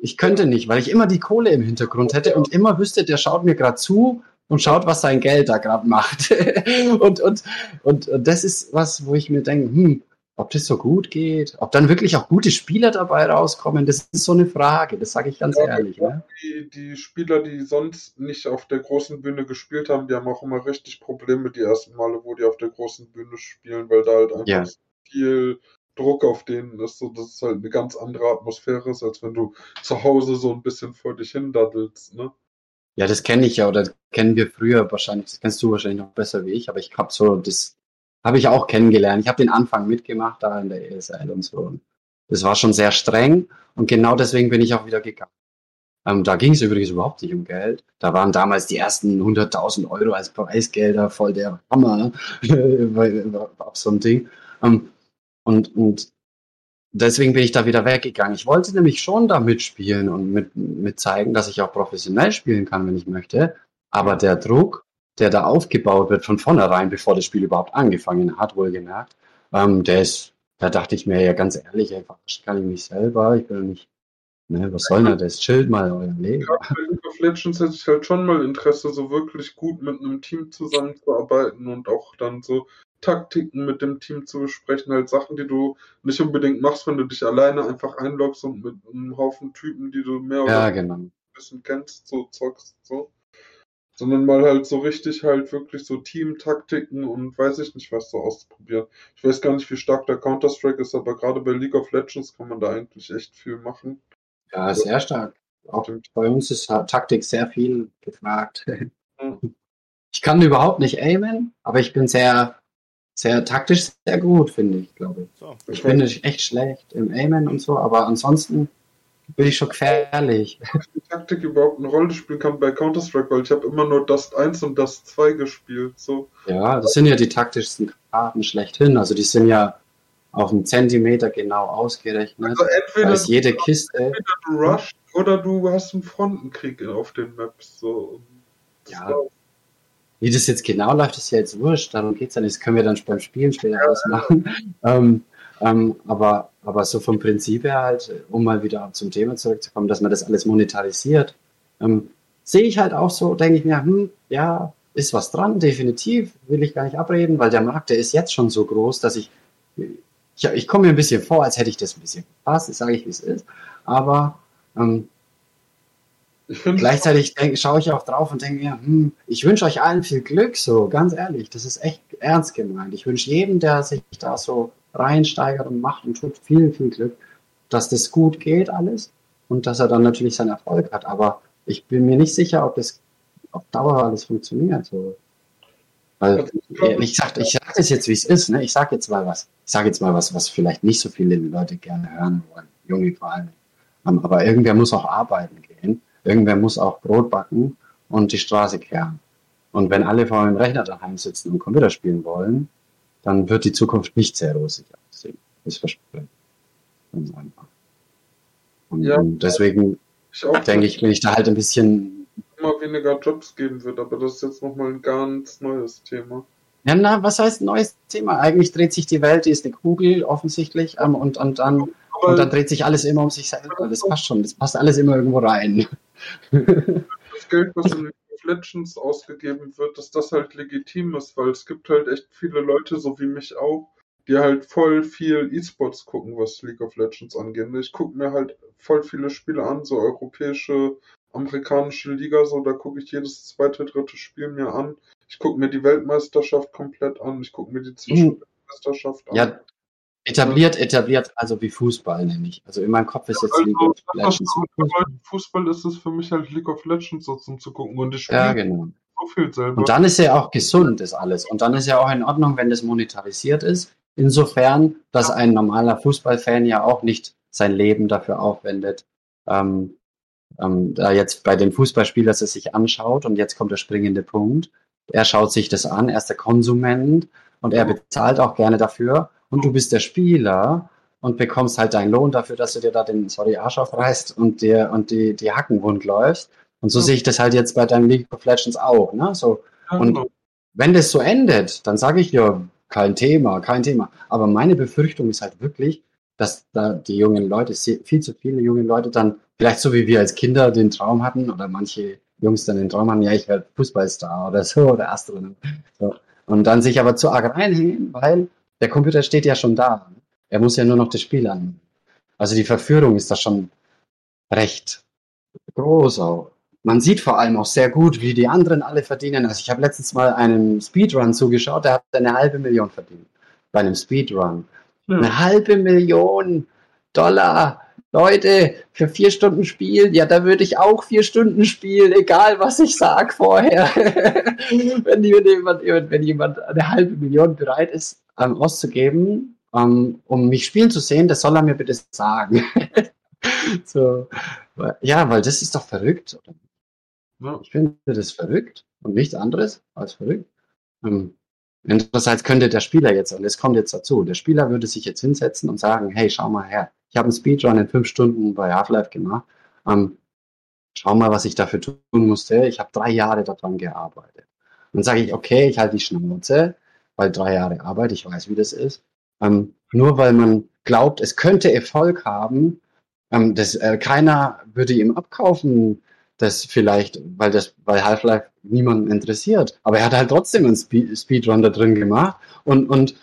ich könnte nicht, weil ich immer die Kohle im Hintergrund hätte und immer wüsste, der schaut mir gerade zu und schaut, was sein Geld da gerade macht. und, und, und, und das ist was, wo ich mir denke, hm, ob das so gut geht, ob dann wirklich auch gute Spieler dabei rauskommen, das ist so eine Frage, das sage ich ganz Ja, ehrlich. Ne? die, die Spieler, die sonst nicht auf der großen Bühne gespielt haben, die haben auch immer richtig Probleme die ersten Male, wo die auf der großen Bühne spielen, weil da halt einfach Ja. so viel Druck auf denen ist, so dass es halt eine ganz andere Atmosphäre ist, als wenn du zu Hause so ein bisschen vor dich hin daddelst, ne? Ja, das kenne ich ja oder kennen wir früher wahrscheinlich, das kennst du wahrscheinlich noch besser wie ich, aber ich habe so, das habe ich auch kennengelernt. Ich habe den Anfang mitgemacht da in der ESL und so. Das war schon sehr streng und genau deswegen bin ich auch wieder gegangen. Ähm, da ging es übrigens überhaupt nicht um Geld. Da waren damals die ersten 100.000 Euro als Preisgelder voll der Hammer weil- auf so ein Ding. Ähm, und, und deswegen bin ich da wieder weggegangen. Ich wollte nämlich schon da mitspielen und mit, mit zeigen, dass ich auch professionell spielen kann, wenn ich möchte. Aber der Druck, der da aufgebaut wird von vornherein, bevor das Spiel überhaupt angefangen hat, wohlgemerkt, ähm, der ist, da dachte ich mir ja ganz ehrlich, ey, verarscht kann ich mich selber, ich bin nicht, ne, was soll denn das? Chillt mal euer Leben. Gerade bei League of Legends hätte ich halt schon mal Interesse, so wirklich gut mit einem Team zusammenzuarbeiten und auch dann so Taktiken mit dem Team zu besprechen, halt Sachen, die du nicht unbedingt machst, wenn du dich alleine einfach einloggst und mit einem Haufen Typen, die du mehr oder Ja, genau. ein bisschen kennst, so zockst, so. Sondern mal halt so richtig halt wirklich so Team-Taktiken und weiß ich nicht was so auszuprobieren. Ich weiß gar nicht, wie stark der Counter-Strike ist, aber gerade bei League of Legends kann man da eigentlich echt viel machen. Ja, sehr stark. Auch bei uns ist Taktik sehr viel gefragt. Ich kann überhaupt nicht aimen, aber ich bin sehr, sehr taktisch sehr gut, finde ich, glaube ich. So. Ich bin echt schlecht im Aimen und so, aber ansonsten bin ich schon gefährlich. Die Taktik überhaupt eine Rolle spielen kann bei Counter-Strike, weil ich habe immer nur Dust 1 und Dust 2 gespielt. So. Ja, das sind ja die taktischsten Karten schlechthin. Also die sind ja auf einen Zentimeter genau ausgerechnet. Also entweder, ist jede Kiste. Entweder du rushst oder du hast einen Frontenkrieg auf den Maps. So. Ja. Wie das jetzt genau läuft, ist ja jetzt wurscht. Darum geht es ja nicht. Das können wir dann beim Spielen später ja, ausmachen. Ähm, ähm, aber, aber so vom Prinzip her halt, um mal wieder zum Thema zurückzukommen, dass man das alles monetarisiert, ähm, sehe ich halt auch so, denke ich mir, hm, ja, ist was dran, definitiv, will ich gar nicht abreden, weil der Markt, der ist jetzt schon so groß, dass ich, ich, ich komme mir ein bisschen vor, als hätte ich das ein bisschen verpasst, sage ich, wie es ist, aber ähm, Gleichzeitig denk, schaue ich auch drauf und denke mir, hm, ich wünsche euch allen viel Glück, so ganz ehrlich, das ist echt ernst gemeint. Ich wünsche jedem, der sich da so reinsteigert und macht und tut, viel, viel Glück, dass das gut geht alles und dass er dann natürlich seinen Erfolg hat. Aber ich bin mir nicht sicher, ob das auf Dauer alles funktioniert. So. Weil, ich sag, ich sag das jetzt, wie es ist, ne? Ich sag jetzt mal was. Ich sage jetzt mal was, was vielleicht nicht so viele Leute gerne hören wollen. Junge vor allem. Aber irgendwer muss auch arbeiten gehen. Irgendwer muss auch Brot backen und die Straße kehren. Und wenn alle vor dem Rechner daheim sitzen und Computer spielen wollen, dann wird die Zukunft nicht sehr rosig aussehen. Das verspreche Ganz einfach. Und, ja, und deswegen ich denke ich, bin ich da halt ein bisschen. Immer weniger Jobs geben wird, aber das ist jetzt nochmal ein ganz neues Thema. Ja, na, was heißt neues Thema? Eigentlich dreht sich die Welt, die ist eine Kugel offensichtlich ähm, und, und, dann, und dann dreht sich alles immer um sich selber. Das passt schon, das passt alles immer irgendwo rein. Das Geld, was in Legends ausgegeben wird, dass das halt legitim ist, weil es gibt halt echt viele Leute, so wie mich auch, die halt voll viel E-Sports gucken, was League of Legends angeht. Ich gucke mir halt voll viele Spiele an, so europäische, amerikanische Liga, so da gucke ich jedes zweite, dritte Spiel mir an. Ich gucke mir die Weltmeisterschaft komplett an, ich gucke mir die Zwischenweltmeisterschaft an. Ja, Etabliert, etabliert, also wie Fußball nämlich. Also in meinem Kopf ist jetzt also, League of Legends. Fußball ist es für mich halt League of Legends so zum zu gucken und ich spiele ja, genau. so viel selber. Und dann ist ja auch gesund, ist alles. Und dann ist ja auch in Ordnung, wenn das monetarisiert ist. Insofern, dass ein normaler Fußballfan ja auch nicht sein Leben dafür aufwendet, ähm, ähm, da jetzt bei dem Fußballspiel, dass er sich anschaut und jetzt kommt der springende Punkt. Er schaut sich das an, er ist der Konsument und er bezahlt auch gerne dafür und du bist der Spieler und bekommst halt deinen Lohn dafür, dass du dir da den, sorry, Arsch aufreißt und dir und die, die Hacken wund läufst. Und so ja. sehe ich das halt jetzt bei deinem League of Legends auch, ne? So. Und genau. wenn das so endet, dann sage ich ja, kein Thema, kein Thema. Aber meine Befürchtung ist halt wirklich, dass da die jungen Leute, viel zu viele junge Leute dann, vielleicht so wie wir als Kinder den Traum hatten oder manche Jungs dann den Traum haben, ja, ich werde Fußballstar oder so oder Astronaut. So. Und dann sich aber zu arg reinhängen, weil der Computer steht ja schon da. Er muss ja nur noch das Spiel an. Also die Verführung ist da schon recht groß auch. Man sieht vor allem auch sehr gut, wie die anderen alle verdienen. Also ich habe letztens mal einem Speedrun zugeschaut, der hat eine halbe Million verdient. Bei einem Speedrun. Ja. Eine halbe Million Dollar. Leute, für vier Stunden Spiel, ja, da würde ich auch vier Stunden spielen, egal was ich sag vorher. wenn, jemand, wenn jemand eine halbe Million bereit ist, ähm, auszugeben, ähm, um mich spielen zu sehen, das soll er mir bitte sagen. so, ja, weil das ist doch verrückt. Ich finde das verrückt und nichts anderes als verrückt. Ähm, andererseits könnte der Spieler jetzt, und es kommt jetzt dazu, der Spieler würde sich jetzt hinsetzen und sagen, hey, schau mal her, ich habe einen Speedrun in fünf Stunden bei Half-Life gemacht. Ähm, schau mal, was ich dafür tun musste. Ich habe drei Jahre daran gearbeitet. Dann sage ich, okay, ich halte die Schnauze, weil drei Jahre Arbeit, ich weiß, wie das ist. Ähm, nur weil man glaubt, es könnte Erfolg haben, ähm, das, äh, keiner würde ihm abkaufen, das vielleicht, weil das, weil Half-Life niemanden interessiert. Aber er hat halt trotzdem einen Speed Speedrun da drin gemacht und, und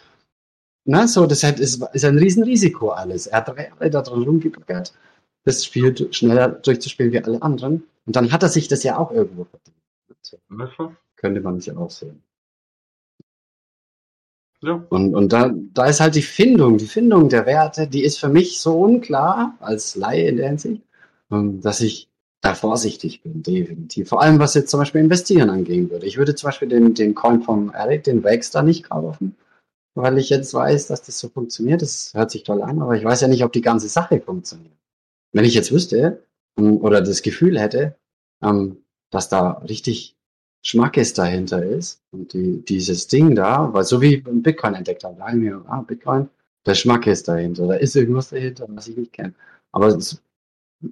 na, so, das ist, ist ein Riesenrisiko alles. Er hat drei Jahre da dran rumgebaggert, das Spiel schneller durchzuspielen wie alle anderen. Und dann hat er sich das ja auch irgendwo verdient. So könnte man sich auch sehen. Ja. Und, und da, da ist halt die Findung, die Findung der Werte, die ist für mich so unklar als Laie in der Hinsicht, ähm, dass ich da vorsichtig bin, definitiv. Vor allem, was jetzt zum Beispiel Investieren angehen würde. Ich würde zum Beispiel den, den Coin vom Eric, den Wakestar, nicht kaufen, weil ich jetzt weiß, dass das so funktioniert. Das hört sich toll an, aber ich weiß ja nicht, ob die ganze Sache funktioniert. Wenn ich jetzt wüsste ähm, oder das Gefühl hätte, ähm, dass da richtig Schmackes dahinter ist und die, dieses Ding da, weil so wie beim Bitcoin entdeckt haben, sagen wir, ah, Bitcoin, der Schmack ist dahinter, da ist irgendwas dahinter, was ich nicht kenne. Aber es,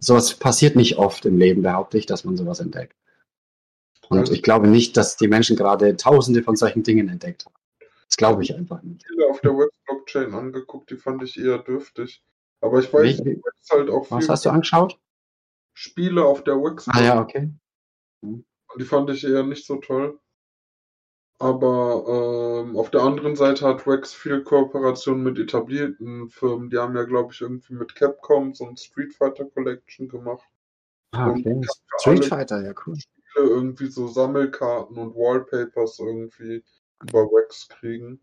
sowas passiert nicht oft im Leben, behaupte ich, dass man sowas entdeckt. Und ich glaube nicht, dass die Menschen gerade tausende von solchen Dingen entdeckt haben. Das glaube ich einfach nicht. Spiele auf der Web-Blockchain angeguckt, die fand ich eher dürftig. Aber ich weiß, Wie- halt auch Was hast du angeschaut? Spiele auf der Wax. Ah ja, okay. Die fand ich eher nicht so toll. Aber ähm, auf der anderen Seite hat Wax viel Kooperation mit etablierten Firmen. Die haben ja, glaube ich, irgendwie mit Capcom so ein Street Fighter Collection gemacht. Ah, okay. Street Fighter, ja cool. Spiele irgendwie so Sammelkarten und Wallpapers irgendwie über Wax kriegen.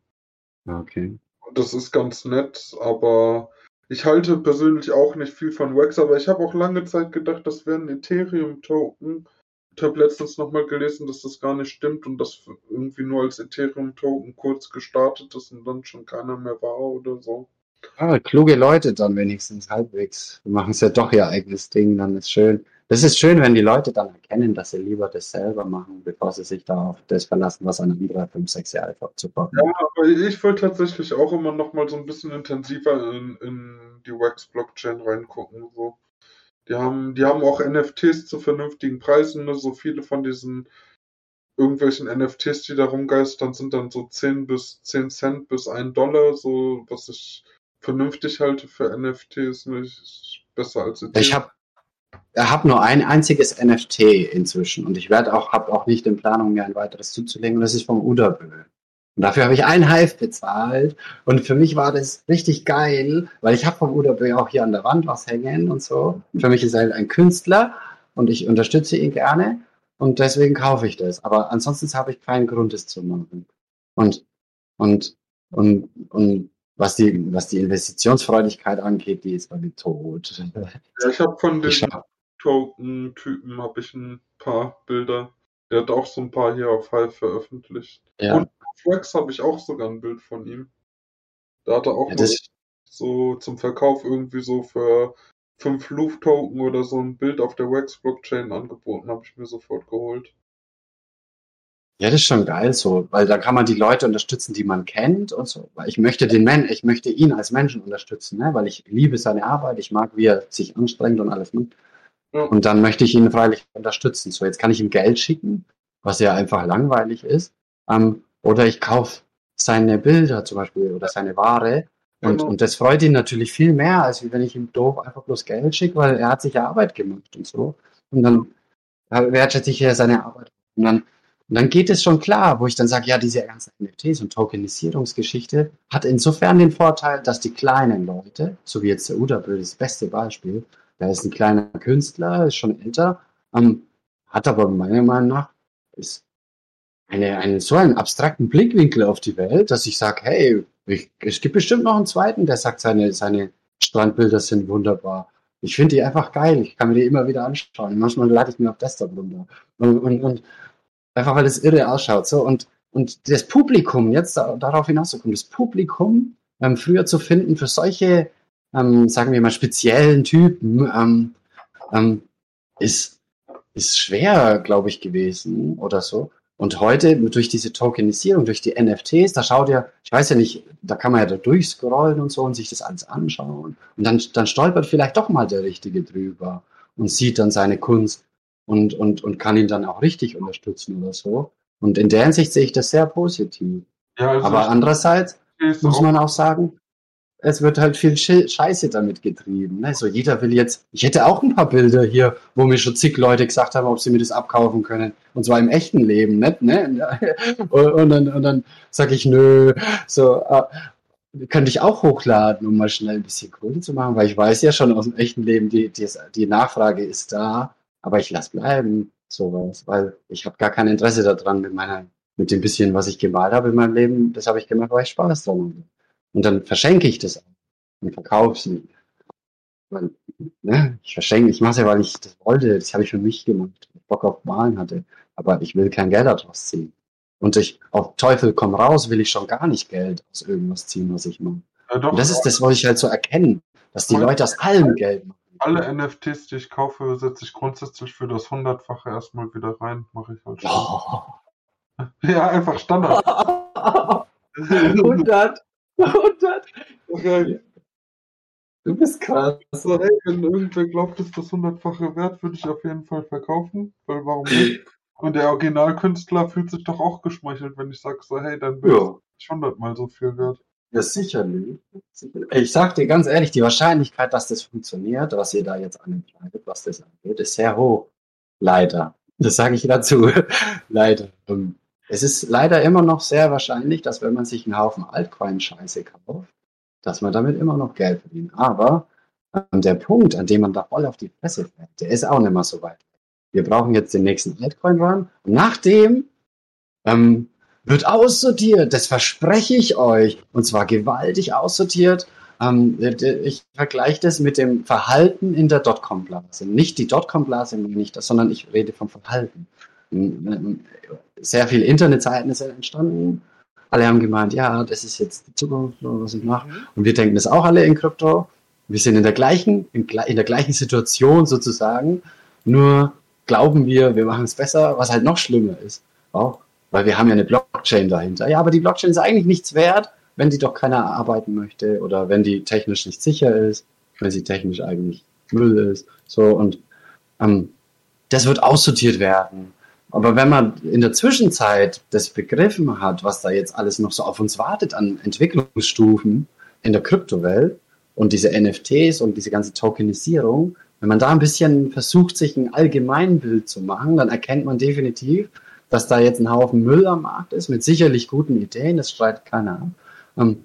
Ah, Okay. Und das ist ganz nett, aber ich halte persönlich auch nicht viel von Wax, aber ich habe auch lange Zeit gedacht, das wäre ein Ethereum-Token. Ich habe letztens nochmal gelesen, dass das gar nicht stimmt und das irgendwie nur als Ethereum-Token kurz gestartet ist und dann schon keiner mehr war oder so. Ah, kluge Leute dann wenigstens halbwegs. Wir machen es ja doch ihr eigenes Ding, dann ist schön. Das ist schön, wenn die Leute dann erkennen, dass sie lieber das selber machen, bevor sie sich da auf das verlassen, was ein anderer fünf, sechs Jahre fortzubauen. Ja, aber ich will tatsächlich auch immer nochmal so ein bisschen intensiver in, in die Wax-Blockchain reingucken. So. Die haben, die haben auch NFTs zu vernünftigen Preisen. Ne? So viele von diesen irgendwelchen NFTs, die da rumgeistern, sind dann so 10 bis 10 Cent bis 1 Dollar, so was ich vernünftig halte für NFTs. Ne? Ist besser als Ich habe hab nur ein einziges NFT inzwischen und ich werde auch, habe auch nicht in Planung, mir ein weiteres zuzulegen das ist vom Udabö. Und dafür habe ich einen Hive bezahlt und für mich war das richtig geil, weil ich habe vom Udabö auch hier an der Wand was hängen und so. Für mich ist er halt ein Künstler und ich unterstütze ihn gerne und deswegen kaufe ich das. Aber ansonsten habe ich keinen Grund, es zu machen. Und, und, und, und was die, was die Investitionsfreudigkeit angeht, die ist bei mir tot. Ja, ich habe von den Token-Typen habe ich ein paar Bilder. Der hat auch so ein paar hier auf Hive veröffentlicht. ja. Und auf Wax habe ich auch sogar ein Bild von ihm. Da hat er auch Ja, mal so zum Verkauf irgendwie so für 5 Loop-Token oder so ein Bild auf der Wax-Blockchain angeboten, habe ich mir sofort geholt. ja, das ist schon geil so, weil da kann man die Leute unterstützen, die man kennt und so. Weil ich möchte den Men ich möchte ihn als Menschen unterstützen, ne? weil ich liebe seine Arbeit, ich mag, wie er sich anstrengt und alles macht. Ja. Und dann möchte ich ihn freilich unterstützen. So, jetzt kann ich ihm Geld schicken, was ja einfach langweilig ist. Ähm, oder ich kaufe seine Bilder zum Beispiel oder seine Ware. Und, Genau. und das freut ihn natürlich viel mehr, als wenn ich ihm doof einfach bloß Geld schicke, weil er hat sich ja Arbeit gemacht und so. Und dann äh, wertschätze ich ja seine Arbeit. Und dann, und dann geht es schon klar, wo ich dann sage, ja, diese ganzen NFTs und Tokenisierungsgeschichte hat insofern den Vorteil, dass die kleinen Leute, so wie jetzt der Udabö, das beste Beispiel, der ist ein kleiner Künstler, ist schon älter, ähm, hat aber meiner Meinung nach ist eine, einen, so einen abstrakten Blickwinkel auf die Welt, dass ich sage, hey, ich, es gibt bestimmt noch einen zweiten, der sagt, seine, seine Strandbilder sind wunderbar. Ich finde die einfach geil. Ich kann mir die immer wieder anschauen. Manchmal lade ich mir auf Desktop runter. Und, und, und einfach weil das irre ausschaut. So, und, und das Publikum, jetzt da, darauf hinauszukommen, das Publikum ähm, früher zu finden für solche, ähm, sagen wir mal, speziellen Typen, ähm, ähm, ist, ist schwer, glaube ich, gewesen oder so. Und heute durch diese Tokenisierung, durch die NFTs, da schaut ja, ich weiß ja nicht, da kann man ja da durchscrollen und so und sich das alles anschauen. Und dann, dann stolpert vielleicht doch mal der Richtige drüber und sieht dann seine Kunst und, und, und kann ihn dann auch richtig unterstützen oder so. Und in der Hinsicht sehe ich das sehr positiv. Ja, also Aber andererseits muss man auch sagen, es wird halt viel Sche- Scheiße damit getrieben. Ne? So jeder will jetzt, ich hätte auch ein paar Bilder hier, wo mir schon zig Leute gesagt haben, ob sie mir das abkaufen können. Und zwar im echten Leben, nicht? Ne? Und, dann, und dann sage ich, nö, so äh, könnte ich auch hochladen, um mal schnell ein bisschen Kohle zu machen, weil ich weiß ja schon aus dem echten Leben, die, die, die Nachfrage ist da, aber ich lasse bleiben. sowas, weil ich habe gar kein Interesse daran mit meiner, mit dem bisschen, was ich gemalt habe in meinem Leben, das habe ich gemacht, weil ich Spaß dran habe. Und dann verschenke ich das und verkaufe es. Ne? Ich verschenke, ich mache es ja, weil ich das wollte, das habe ich für mich gemacht, weil ich Bock auf Malen hatte, aber ich will kein Geld daraus ziehen. Und ich, auf Teufel komm raus, will ich schon gar nicht Geld aus irgendwas ziehen, was ich mache. Ja, doch, und das ist das, was ich halt so erkennen, dass die Leute aus allem Geld machen. Alle NFTs, die ich kaufe, setze ich grundsätzlich für das Hundertfache erstmal wieder rein, mache ich halt schon. Oh. Ja, einfach Standard. 100, 100. Okay. Du bist krass. Also, hey, wenn irgendwer glaubt, dass das hundertfache wert, würde ich auf jeden Fall verkaufen, weil warum nicht? Und der Originalkünstler fühlt sich doch auch geschmeichelt, wenn ich sage so, hey, dann bin ja. ich hundertmal so viel wert. Ja, sicherlich. Ich sag dir ganz ehrlich, die Wahrscheinlichkeit, dass das funktioniert, was ihr da jetzt ankleidet, was das angeht, ist sehr hoch. Leider. Das sage ich dazu. leider. Es ist leider immer noch sehr wahrscheinlich, dass wenn man sich einen Haufen Altcoin-Scheiße kauft, dass man damit immer noch Geld verdient. Aber ähm, der Punkt, an dem man da voll auf die Fresse fällt, der ist auch nicht mehr so weit. Wir brauchen jetzt den nächsten Altcoin-Run. Und nachdem ähm, wird aussortiert. Das verspreche ich euch. Und zwar gewaltig aussortiert. Ähm, ich vergleiche das mit dem Verhalten in der Dotcom-Blase. Nicht die Dotcom-Blase sondern ich rede vom Verhalten. Sehr viele Internetseiten sind entstanden. Alle haben gemeint, ja, das ist jetzt die Zukunft, was ich mache. Und wir denken das auch alle in Krypto. Wir sind in der gleichen, in, in der gleichen Situation sozusagen. Nur glauben wir, wir machen es besser, was halt noch schlimmer ist. Auch weil wir haben ja eine Blockchain dahinter. Ja, aber die Blockchain ist eigentlich nichts wert, wenn die doch keiner arbeiten möchte oder wenn die technisch nicht sicher ist, wenn sie technisch eigentlich Müll ist. So und ähm, das wird aussortiert werden. Aber wenn man in der Zwischenzeit das begriffen hat, was da jetzt alles noch so auf uns wartet an Entwicklungsstufen in der Kryptowelt und diese NFTs und diese ganze Tokenisierung, wenn man da ein bisschen versucht, sich ein Allgemeinbild zu machen, dann erkennt man definitiv, dass da jetzt ein Haufen Müll am Markt ist mit sicherlich guten Ideen, das streitet keiner. Ähm,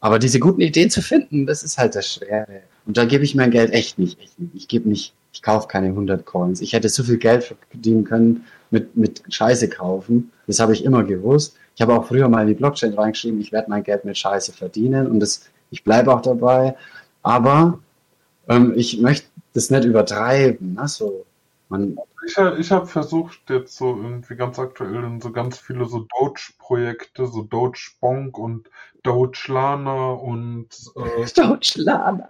aber diese guten Ideen zu finden, das ist halt das Schwere. Und da gebe ich mein Geld echt nicht. Echt nicht. Ich gebe nicht, ich kaufe keine 100 Coins. Ich hätte so viel Geld verdienen können mit, mit Scheiße kaufen. Das habe ich immer gewusst. Ich habe auch früher mal in die Blockchain reingeschrieben, ich werde mein Geld mit Scheiße verdienen und das, ich bleibe auch dabei. Aber ähm, ich möchte das nicht übertreiben. Ne? So, man, ich, ich habe versucht, jetzt so irgendwie ganz aktuell in so ganz viele so Doge-Projekte, so Doge Bonk und Doge Lana und äh, Doge Lana.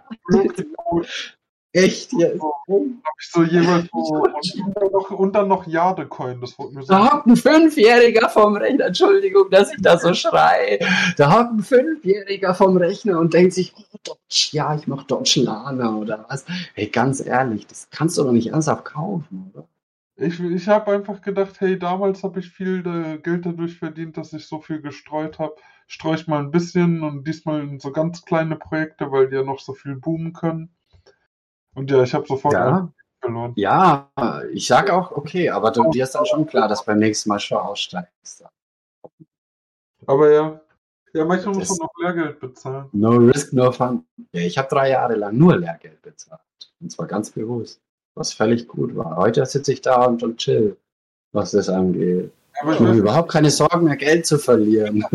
Echt? So, hab ich so so und, dann noch, und dann noch Jadecoin, das wurde mir so. Da hockt ein Fünfjähriger vom Rechner, Entschuldigung, dass ich da so schrei. Da hockt ein Fünfjähriger vom Rechner und denkt sich, oh, Dodge, ja, ich mach Dodge Lana oder was. Hey, ganz ehrlich, das kannst du doch nicht ernsthaft kaufen, oder? Ich, ich habe einfach gedacht, hey, damals habe ich viel äh, Geld dadurch verdient, dass ich so viel gestreut habe. Streue ich mal ein bisschen und diesmal in so ganz kleine Projekte, weil die ja noch so viel boomen können. Und ja, ich habe sofort ja. verloren. Ja, ich sag auch, okay, aber du, dir ist dann schon klar, dass beim nächsten Mal schon aussteigst. Aber ja, ja, manchmal muss man noch Lehrgeld bezahlen. No risk, no fun. Ja, ich habe drei Jahre lang nur Lehrgeld bezahlt. Und zwar ganz bewusst. Was völlig gut war. Heute sitze ich da und, und chill, was das angeht. Aber ich habe überhaupt keine Sorgen mehr, Geld zu verlieren.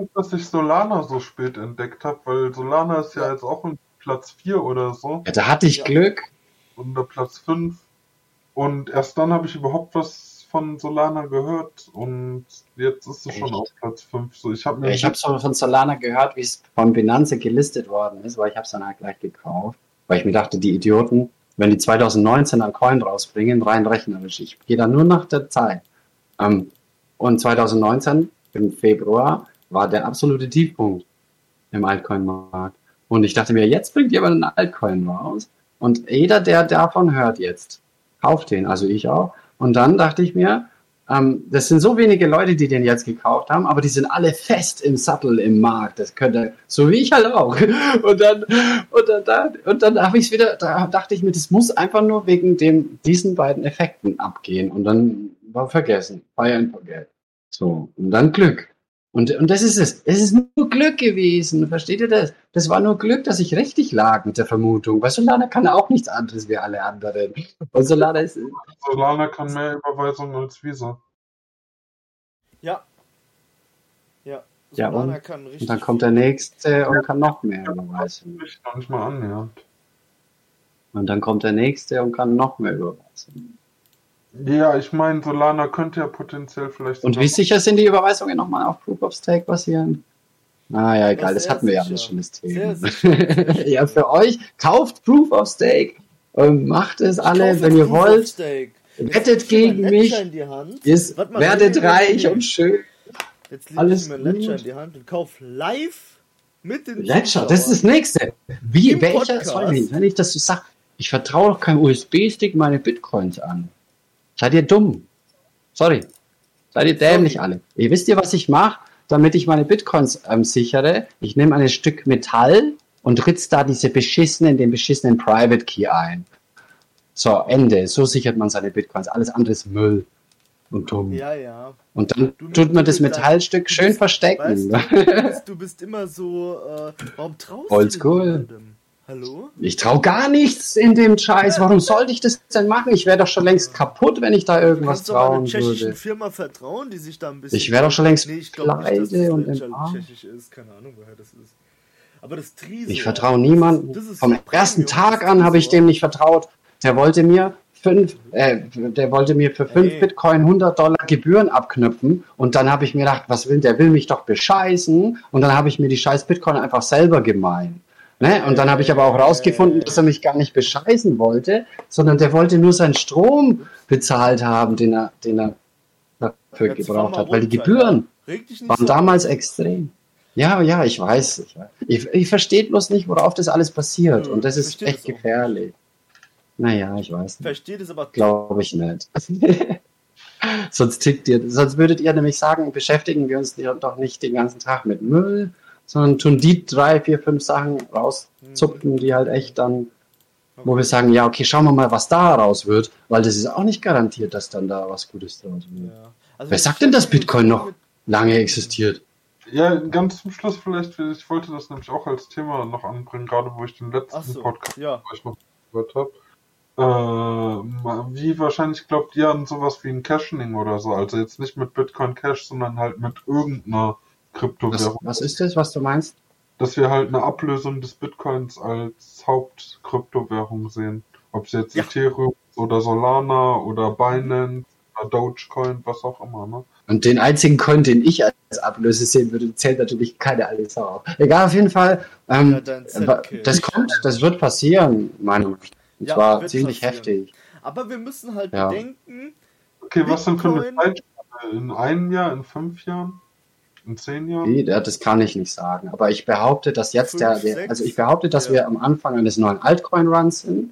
Ich dass ich Solana so spät entdeckt habe, weil Solana ist ja jetzt auch ein Platz 4 oder so. Ja, da hatte ich ja. Glück. Unter Platz 5. Und erst dann habe ich überhaupt was von Solana gehört und jetzt ist es schon auf Platz 5. So, ich habe ich hab so von Solana gehört, wie es von Binance gelistet worden ist, weil ich habe es dann halt gleich gekauft, weil ich mir dachte, die Idioten, wenn die 2019 ein Coin rausbringen, rein rechnerisch, ich gehe dann nur nach der Zeit. Ähm, und 2019 im Februar war der absolute Tiefpunkt im Altcoin-Markt. Und ich dachte mir, jetzt bringt jemand einen Altcoin raus. Und jeder, der davon hört jetzt, kauft den, also ich auch. Und dann dachte ich mir, ähm, das sind so wenige Leute, die den jetzt gekauft haben, aber die sind alle fest im Sattel im Markt. Das könnte, so wie ich halt auch. Und dann, und dann, und dann habe ich wieder, da dachte ich mir, das muss einfach nur wegen dem, diesen beiden Effekten abgehen. Und dann war vergessen, vor Geld. So, und dann Glück. Und, und das ist es. Es ist nur Glück gewesen. Versteht ihr das? Das war nur Glück, dass ich richtig lag mit der Vermutung. Weil Solana kann auch nichts anderes wie alle anderen. Und Solana ist. Solana kann mehr Überweisungen als Visa. Ja. Ja. Ja, Solana und, kann richtig und dann kommt der nächste und kann noch mehr überweisen. Nicht mal annähernd. Und dann kommt der nächste und kann noch mehr überweisen. Ja, ich meine, Solana könnte ja potenziell vielleicht. Und wie sicher sind die Überweisungen nochmal auf Proof of Stake basieren? Ah ja, egal, das hatten wir ja sicher. alles schon das Sehr Thema. ja, für euch, kauft Proof of Stake und macht es alle, wenn ihr Proof of wollt. Wettet ich gegen mich. Ledger In die Hand. Ihr Warte mal, werdet reich und schön. Jetzt lege alles ich mir ein Ledger gut. in die Hand und kauf live mit den Ledger, das ist das nächste. Wie, Im welcher, Podcast. sorry, wenn ich das so sage, ich vertraue doch keinem USB-Stick meine Bitcoins an. Seid ihr dumm? Sorry. Seid ihr dämlich alle. Ihr wisst ihr, was ich mache, damit ich meine Bitcoins ähm, sichere? Ich nehme ein Stück Metall und ritz da diese beschissenen, den beschissenen Private Key ein. So, Ende. So sichert man seine Bitcoins. Alles andere ist Müll und dumm. Ja, ja. Und dann Du- tut man das bist Metallstück du schön bist- verstecken. Weißt du, bist, du bist immer so, äh, warum traust du niemandem? Hallo? Ich trau gar nichts in dem Scheiß. Warum sollte ich das denn machen? Ich wäre doch schon längst kaputt, wenn ich da Du irgendwas kannst doch einer trauen tschechischen würde. Firma vertrauen, die sich da ein bisschen... Ich wäre doch schon längst Nee, ich nicht, dass das und im Arm. tschechisch ist. Keine Ahnung, woher das ist. Aber das Trisor... Ich vertraue niemandem. das ist Vom ersten Tag an habe ich dem nicht vertraut. Der wollte mir fünf, äh, der wollte mir für fünf Ey. Bitcoin 100 Dollar Gebühren abknüpfen und dann habe ich mir gedacht, was will der? Will mich doch bescheißen und dann habe ich mir die scheiß Bitcoin einfach selber gemein. Ne? Und dann habe ich aber auch rausgefunden, dass er mich gar nicht bescheißen wollte, sondern der wollte nur seinen Strom bezahlt haben, den er, den er dafür Jetzt gebraucht hat, weil die Gebühren ja. Waren so damals extrem. Ja, ja, ich weiß. Ich, ich, verstehe bloß nicht, worauf das alles passiert. Nö, Und das ist echt gefährlich. Naja, ich weiß nicht. Versteht es aber Glaube ich nicht. sonst tickt ihr, sonst würdet ihr nämlich sagen, beschäftigen wir uns doch nicht den ganzen Tag mit Müll, sondern tun die drei, vier, fünf Sachen rauszupfen, die halt echt dann, wo wir sagen, ja, okay, schauen wir mal, was da raus wird, weil das ist auch nicht garantiert, dass dann da was Gutes draus wird. Ja. Also Wer sagt denn, dass Bitcoin noch lange existiert? Ja, ganz zum Schluss vielleicht, ich wollte das nämlich auch als Thema noch anbringen, gerade wo ich den letzten so, Podcast ja. wo ich noch gehört habe. Äh, wie wahrscheinlich glaubt ihr an sowas wie ein Cashing oder so? Also jetzt nicht mit Bitcoin Cash, sondern halt mit irgendeiner Kryptowährung. was ist das, was du meinst? Dass wir halt eine Ablösung des Bitcoins als Hauptkryptowährung sehen. Ob es jetzt Ja. Ethereum oder Solana oder Binance oder Dogecoin, was auch immer, ne? Und den einzigen Coin, den ich als Ablöse sehen würde, zählt natürlich keine alle Sau. Egal, auf jeden Fall. Ähm, Ja, das kommt, das wird passieren, meine ich. Und Ja, zwar ziemlich passieren. heftig. Aber wir müssen halt Ja. bedenken, Okay, was denn für eine Bitcoin- Zeit? In einem Jahr, in fünf Jahren? In zehn Jahren? Nee, das kann ich nicht sagen. Aber ich behaupte, dass jetzt Fünf, der, der also ich behaupte, dass Ja. wir am Anfang eines neuen Altcoin-Runs sind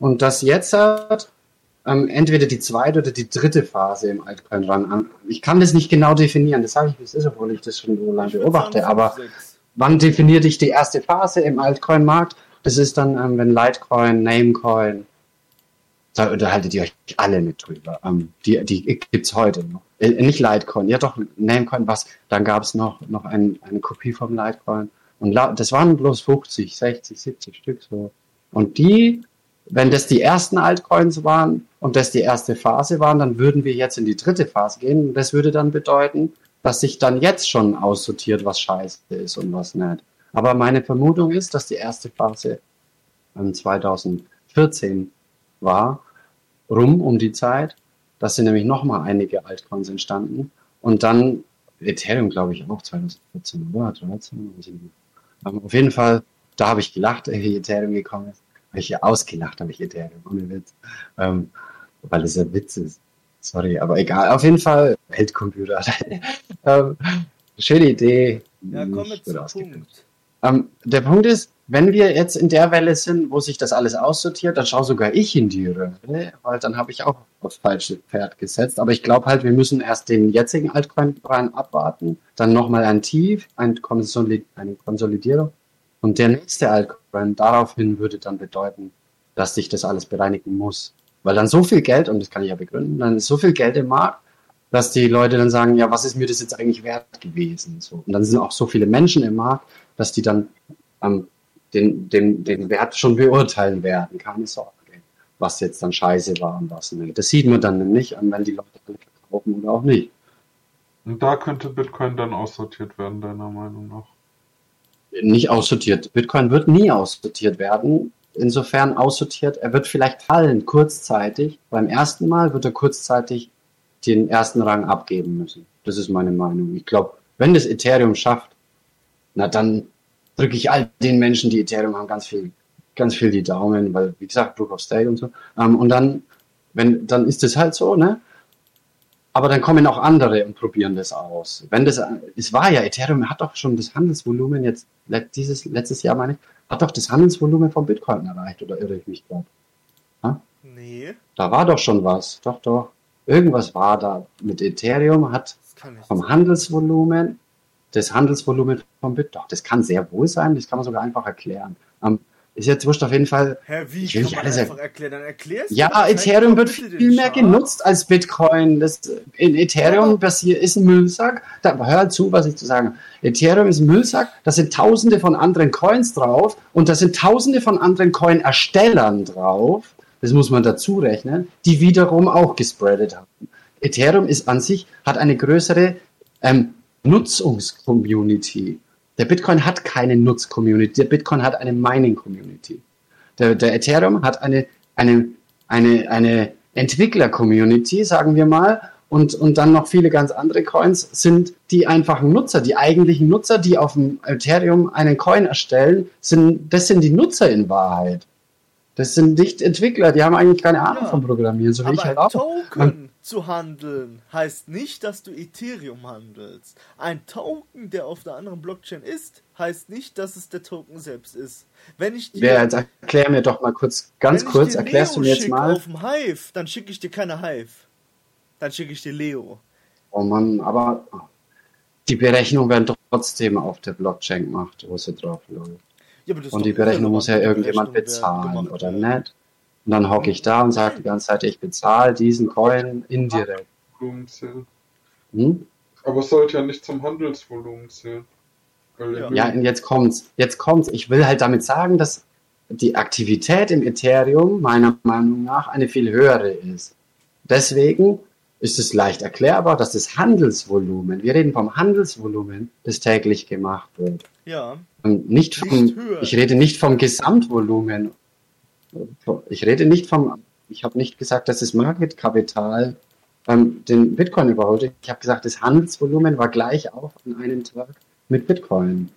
und dass jetzt ähm, entweder die zweite oder die dritte Phase im Altcoin-Run an. Ich kann das nicht genau definieren, das sage ich, wie es ist, obwohl ich das schon so lange beobachte, sagen, aber fünf, sechs. wann definiert ich die erste Phase im Altcoin-Markt? Das ist dann, ähm, wenn Litecoin, Namecoin, da unterhaltet ihr euch alle mit drüber. Ähm, die, die gibt's heute noch. Äh, nicht Litecoin, ja doch, Namecoin, was? Dann gab's noch, noch ein, eine Kopie vom Litecoin. Und das waren bloß 50, 60, 70 Stück so. Und die, wenn das die ersten Altcoins waren und das die erste Phase waren, dann würden wir jetzt in die dritte Phase gehen. Und das würde dann bedeuten, dass sich dann jetzt schon aussortiert, was scheiße ist und was nicht. Aber meine Vermutung ist, dass die erste Phase ähm, 2014 war, rum um die Zeit. Da sind nämlich nochmal einige Altcoins entstanden. Und dann Ethereum, glaube ich, auch 2014 oder 13. weiß ich nicht. Ähm, auf jeden Fall, da habe ich gelacht, wie Ethereum gekommen ist. Habe ich ja ausgelacht, habe ich Ethereum, ohne Witz. Ähm, weil es ein Witz ist. Sorry, aber egal. Auf jeden Fall Weltcomputer. ähm, schöne Idee. Ja, komm jetzt zum. Punkt. Ähm, der Punkt ist, wenn wir jetzt in der Welle sind, wo sich das alles aussortiert, dann schaue sogar ich in die Röhre, weil dann habe ich auch aufs falsche Pferd gesetzt. Aber ich glaube halt, wir müssen erst den jetzigen Altcoin abwarten, dann nochmal ein Tief, eine Konsolidierung und der nächste Altcoin daraufhin würde dann bedeuten, dass sich das alles bereinigen muss. Weil dann so viel Geld, und das kann ich ja begründen, dann ist so viel Geld im Markt, dass die Leute dann sagen, ja, was ist mir das jetzt eigentlich wert gewesen? So. Und dann sind auch so viele Menschen im Markt, dass die dann ähm, den, den, den Wert schon beurteilen werden. Keine Sorge, was jetzt dann scheiße war und was nicht. Das sieht man dann nicht an, wenn die Leute kaufen oder auch nicht. Und da könnte Bitcoin dann aussortiert werden, deiner Meinung nach? Nicht aussortiert. Bitcoin wird nie aussortiert werden. Insofern aussortiert, er wird vielleicht fallen kurzzeitig. Beim ersten Mal wird er kurzzeitig den ersten Rang abgeben müssen. Das ist meine Meinung. Ich glaube, wenn das Ethereum schafft, na dann drücke ich all den Menschen, die Ethereum haben, ganz viel, ganz viel die Daumen, weil, wie gesagt, Proof of Stake und so. Ähm, und dann, wenn, dann ist es halt so, ne? Aber dann kommen auch andere und probieren das aus. Wenn das, es war ja, Ethereum hat doch schon das Handelsvolumen jetzt, dieses, letztes Jahr meine ich, hat doch das Handelsvolumen von Bitcoin erreicht, oder irre ich mich gerade? Nee. Da war doch schon was. Doch, doch. Irgendwas war da mit Ethereum, hat vom Handelsvolumen, das Handelsvolumen von Bitcoin, doch, das kann sehr wohl sein, das kann man sogar einfach erklären. Um, ist jetzt wurscht auf jeden Fall. Hä, wie ich will kann man alles einfach erklären? Dann erklärst Ja, Ethereum wird viel mehr genutzt als Bitcoin. Das, in Ethereum ja. ist ein Müllsack. Da, hör zu, was ich zu sagen. Ethereum ist ein Müllsack. Da sind tausende von anderen Coins drauf und da sind tausende von anderen Coin-Erstellern drauf. Das muss man dazu rechnen, die wiederum auch gespreadet haben. Ethereum ist an sich, hat eine größere ähm, Nutzungscommunity. Der Bitcoin hat keine Nutz-Community, der Bitcoin hat eine Mining-Community. Der, der Ethereum hat eine, eine, eine, eine Entwickler-Community, sagen wir mal, und, und dann noch viele ganz andere Coins sind die einfachen Nutzer, die eigentlichen Nutzer, die auf dem Ethereum einen Coin erstellen, sind, das sind die Nutzer in Wahrheit. Das sind nicht Entwickler, die haben eigentlich keine Ahnung ja, vom Programmieren, so wie ich halt auch. Token zu handeln heißt nicht, dass du Ethereum handelst. Ein Token, der auf der anderen Blockchain ist, heißt nicht, dass es der Token selbst ist. Wenn ich dir, ja, jetzt erklär mir doch mal kurz, ganz kurz, erklärst Leo du mir jetzt mal. auf dem Hive, dann schicke ich dir keine Hive. Dann schicke ich dir Leo. Oh Mann, aber die Berechnungen werden trotzdem auf der Blockchain gemacht, wo sie drauf läuft. Ja, und die Berechnung muss ja irgendjemand bezahlen, oder nicht? Und dann hocke ich da und sage die ganze Zeit, ich bezahle diesen Coin indirekt. Hm? Aber es sollte ja nicht zum Handelsvolumen zählen. Ja. und jetzt kommt's. Jetzt kommt's. Ich will halt damit sagen, dass die Aktivität im Ethereum meiner Meinung nach eine viel höhere ist. Deswegen ist es leicht erklärbar, dass das Handelsvolumen, wir reden vom Handelsvolumen, das täglich gemacht wird. Ja. Und nicht vom, nicht ich rede nicht vom Gesamtvolumen ich rede nicht vom, ich habe nicht gesagt, dass das Marketkapital ähm, den Bitcoin überholt. Ich habe gesagt, das Handelsvolumen war gleich auf an einem Tag mit Bitcoin.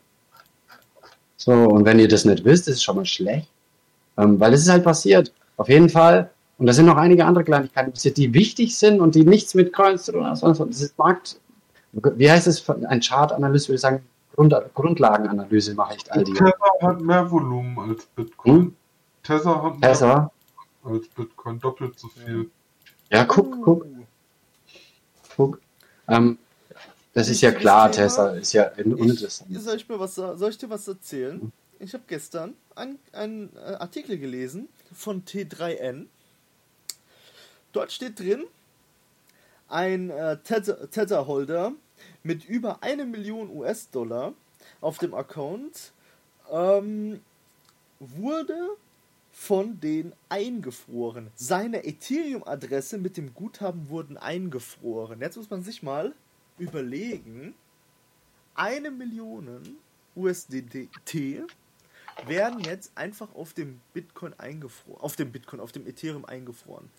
So, und wenn ihr das nicht wisst, ist es schon mal schlecht, ähm, weil es ist halt passiert. Auf jeden Fall. Und da sind noch einige andere Kleinigkeiten passiert, die wichtig sind und die nichts mit Coins zu tun haben. Das ist Markt, wie heißt es, ein Chartanalyse, würde ich sagen, Grund, Grundlagenanalyse mache ich all die. Tether hat mehr Volumen als Bitcoin. Hm? Tether hat Tether? als Bitcoin doppelt so viel. Ja, guck, guck. Guck. Ähm, das ist ja klar, Tesla ist ja uninteressant. Ich, soll, ich mir was, soll ich dir was erzählen? Ich habe gestern einen äh, Artikel gelesen von T3N. Dort steht drin, ein äh, Tether-Holder mit über eine Million US-Dollar auf dem Account ähm, wurde von denen eingefroren. Seine Ethereum-Adresse mit dem Guthaben wurden eingefroren. Jetzt muss man sich mal überlegen, eine Million USDT werden jetzt einfach auf dem Bitcoin eingefroren, auf dem Bitcoin, auf dem Ethereum eingefroren.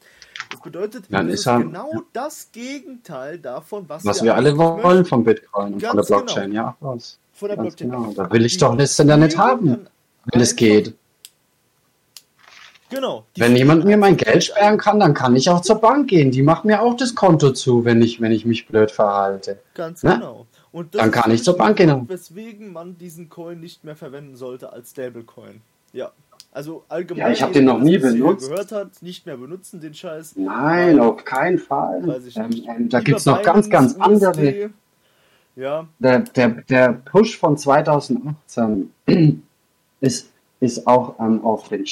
Das bedeutet, Dann das ist er, genau ja. das Gegenteil davon, was, was wir, wir alle wollen möchten. vom Bitcoin und von der Blockchain, genau. ja. Was. Von der Blockchain. Genau. Da will ich doch das denn ja nicht haben, wenn es geht. Genau. Wenn jemand mir mein Geld sperren kann, dann kann ich auch zur Bank gehen. Die macht mir auch das Konto zu, wenn ich, wenn ich mich blöd verhalte. Ganz ne? genau. Und dann kann ich zur Bank gehen. Weswegen man diesen Coin nicht mehr verwenden sollte als Stablecoin. Ja. Also allgemein. Ja, ich habe den noch nie benutzt. gehört hat, nicht mehr benutzen den Scheiß. Nein, auf keinen Fall. Ähm, ähm, da gibt es noch ganz, ganz andere. Ja. Der, der, der Push von 2018 ist, ist auch ähm, auf den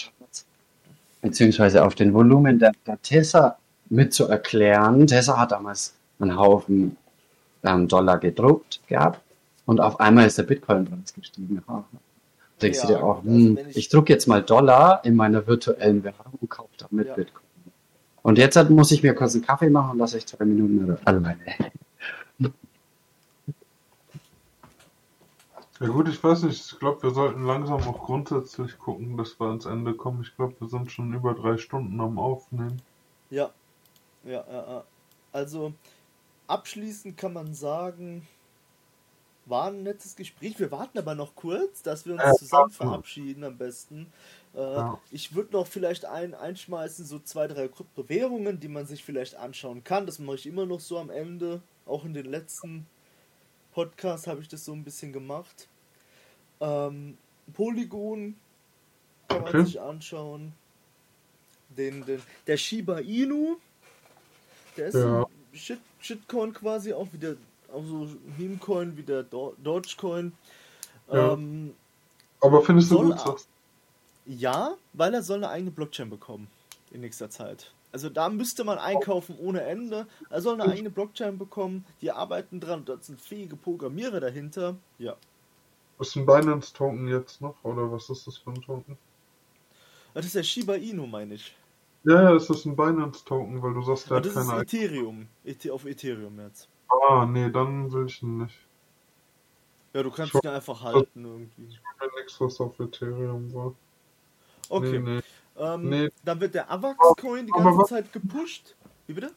beziehungsweise auf den Volumen der, der Tessa mitzuerklären. Tessa hat damals einen Haufen ähm, Dollar gedruckt gehabt und auf einmal ist der Bitcoin-Preis gestiegen. Ja. Denkst Ja, du dir auch, also hm, ich- ich, drucke jetzt mal Dollar in meiner virtuellen Währung und kaufe damit Ja. Bitcoin. Und jetzt muss ich mir kurz einen Kaffee machen und lasse ich zwei Minuten alleine. Ja gut, ich weiß nicht, ich glaube, wir sollten langsam auch grundsätzlich gucken, dass wir ans Ende kommen. Ich glaube, wir sind schon über drei Stunden am Aufnehmen. Ja. Ja, ja, ja. Also, abschließend kann man sagen, war ein nettes Gespräch. Wir warten aber noch kurz, dass wir uns Ja, zusammen verabschieden am besten. Äh, Ja. Ich würde noch vielleicht ein, einschmeißen, so zwei, drei Kryptowährungen, die man sich vielleicht anschauen kann. Das mache ich immer noch so am Ende. Auch in den letzten Podcasts habe ich das so ein bisschen gemacht. Ähm, Polygon kann man Okay. sich anschauen. Den, den, der Shiba Inu, der ist Ja. ein Shit, Shitcoin quasi, auch wieder, auch so Memecoin wie der Do- Dogecoin. Ja. Ähm, Aber findest du gut, ja, weil er soll eine eigene Blockchain bekommen in nächster Zeit. Also da müsste man einkaufen ohne Ende. Er soll eine eigene Blockchain bekommen. Die arbeiten dran. Dort sind fähige Programmierer dahinter. Ja. Ist ein Binance-Token jetzt noch? Oder was ist das für ein Token? Das ist der Shiba Inu, meine ich. Ja, ja, es ist ein Binance-Token, weil du sagst, der Aber hat das ist keine. Ethereum. Eth auf Ethereum jetzt. Ah, nee, dann will ich ihn nicht. Ja, du kannst Ich ihn einfach halten irgendwie. Ich will nichts, was auf Ethereum war. Okay. Nee, nee. Ähm, Nee. Dann wird der Avax-Coin die ganze was- Zeit gepusht. Wie bitte?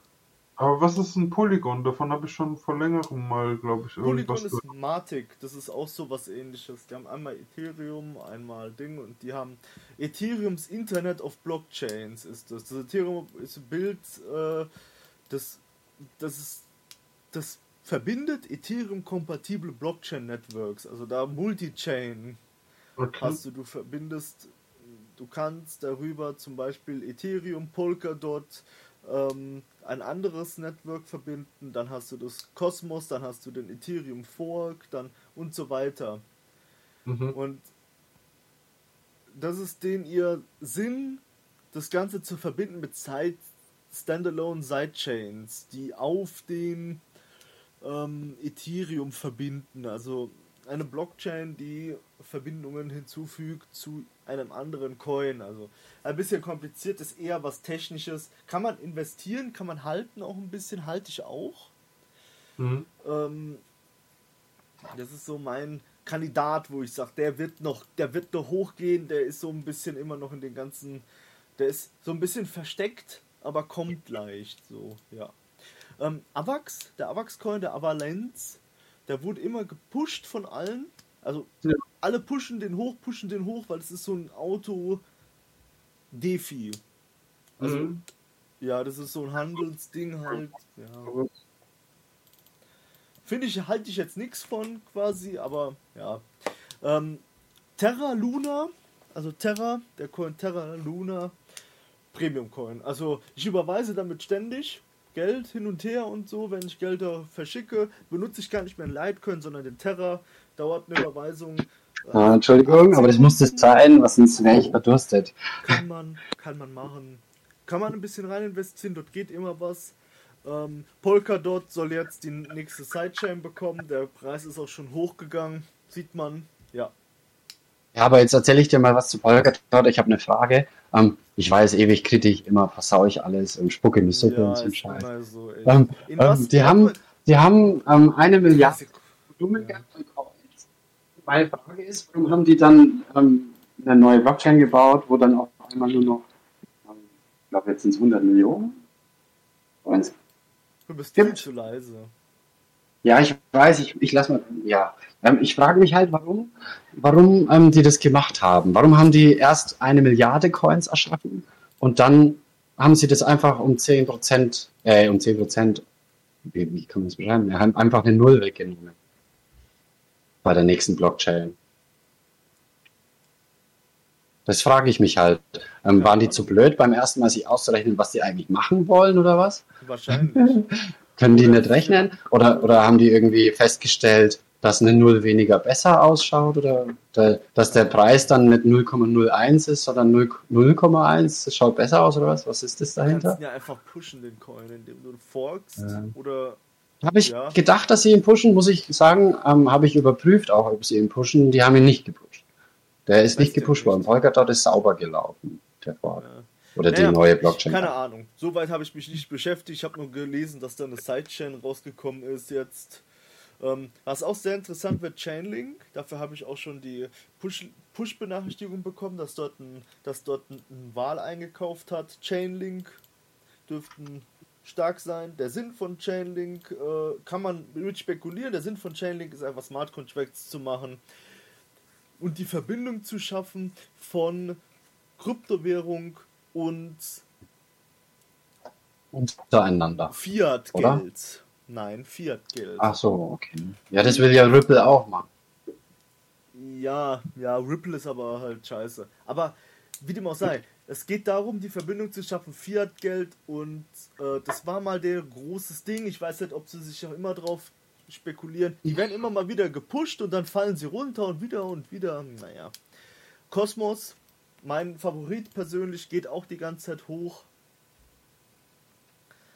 Aber was ist ein Polygon? Davon habe ich schon vor längerem mal, glaube ich, Polygon irgendwas ist gehört. Matic, das ist auch so was ähnliches. Die haben einmal Ethereum, einmal Ding und die haben Ethereums Internet of Blockchains ist das. Das Ethereum ist ein Bild, äh, das, das ist, das verbindet Ethereum-kompatible Blockchain-Networks, also da Multi-Chain Okay. hast du, du verbindest, du kannst darüber zum Beispiel Ethereum, Polkadot, ähm, ein anderes Network verbinden, dann hast du das Cosmos, dann hast du den Ethereum Fork, dann und so weiter. Mhm. Und das ist den ihr Sinn, das Ganze zu verbinden mit Side, Standalone Sidechains, die auf den ähm, Ethereum verbinden. Also eine Blockchain, die Verbindungen hinzufügt zu einem anderen Coin. Also ein bisschen kompliziert, ist eher was Technisches. Kann man investieren, kann man halten auch ein bisschen, halte ich auch. Mhm. Ähm, das ist so mein Kandidat, wo ich sage, der wird noch, der wird noch hochgehen, der ist so ein bisschen immer noch in den ganzen, der ist so ein bisschen versteckt, aber kommt leicht, so, ja. Ähm, Avax, der Avax-Coin, der Avalanche, der wurde immer gepusht von allen, also Ja. Alle pushen den hoch, pushen den hoch, weil es ist so ein Auto-Defi. Also, Mhm. ja, das ist so ein Handelsding halt, ja. Finde ich, halte ich jetzt nichts von quasi, aber ja. Ähm, Terra Luna, also Terra, der Coin Terra Luna, Premium Coin. Also ich überweise damit ständig Geld hin und her und so, wenn ich Gelder verschicke, benutze ich gar nicht mehr einen Litecoin, sondern den Terra. Dauert eine Überweisung. Äh, Entschuldigung, aber das muss das sein, was sonst wäre ich verdurstet. kann man, kann man machen. Kann man ein bisschen rein investieren, dort geht immer was. Ähm, Polkadot soll jetzt die nächste Sidechain bekommen. Der Preis ist auch schon hochgegangen. Sieht man. Ja. Ja, aber jetzt erzähle ich dir mal was zu Polkadot. Ich habe eine Frage. Ähm, ich weiß, ewig kritisch, immer versau ich alles und spucke in die Suppe ja, und so Scheiß. so. Ähm, ähm, die haben, die haben ähm, eine Milliarde Ja. Gehabt. Meine Frage ist, warum haben die dann ähm, eine neue Blockchain gebaut, wo dann auf einmal nur noch, ähm, ich glaube jetzt sind es 100 Millionen? Coins. Du bist viel zu leise. Ja, ich weiß, ich, ich lass mal, ja. Ähm, ich frage mich halt, warum, warum ähm, die das gemacht haben. Warum haben die erst eine Milliarde Coins erschaffen und dann haben sie das einfach um 10 Prozent, äh, um 10 Prozent, wie, wie kann man das beschreiben? Haben einfach eine Null weggenommen. Bei der nächsten Blockchain. Das frage ich mich halt. Ähm, waren die zu blöd beim ersten Mal sich auszurechnen, was die eigentlich machen wollen oder was? Wahrscheinlich. Können die nicht rechnen? Oder, oder haben die irgendwie festgestellt, dass eine Null weniger besser ausschaut? Oder der, dass der Preis dann nicht 0,01 ist, sondern 0 0,1? Das schaut besser aus oder was? Was ist das Du kannst dahinter? ja einfach pushen, den Coin, indem du forkst Ja. oder Habe ich Ja. gedacht, dass sie ihn pushen, muss ich sagen, ähm, habe ich überprüft auch, ob sie ihn pushen. Die haben ihn nicht gepusht. Der ist nicht gepusht worden. Polkadot ist sauber gelaufen, der Vorhat. Ja. Oder Naja, die neue Blockchain. Keine Ahnung. Soweit habe ich mich nicht beschäftigt. Ich habe nur gelesen, dass da eine Sidechain rausgekommen ist jetzt. Ähm, was auch sehr interessant wird, Chainlink. Dafür habe ich auch schon die Push- Push-Benachrichtigung bekommen, dass dort ein, dass dort ein, ein Wal eingekauft hat. Chainlink dürften stark sein. Der Sinn von Chainlink äh, kann man mit spekulieren. Der Sinn von Chainlink ist einfach Smart Contracts zu machen und die Verbindung zu schaffen von Kryptowährung und Untereinander. Fiat-Geld. Nein, Fiat-Geld. Ach so, okay. Ja, das will ja Ripple auch machen. Ja, ja, Ripple ist aber halt scheiße. Aber wie dem auch sei, es geht darum, die Verbindung zu schaffen, Fiat-Geld und äh, das war mal der großes Ding. Ich weiß nicht, ob sie sich auch immer drauf spekulieren. Die werden immer mal wieder gepusht und dann fallen sie runter und wieder und wieder. Naja. Kosmos, mein Favorit persönlich, geht auch die ganze Zeit hoch.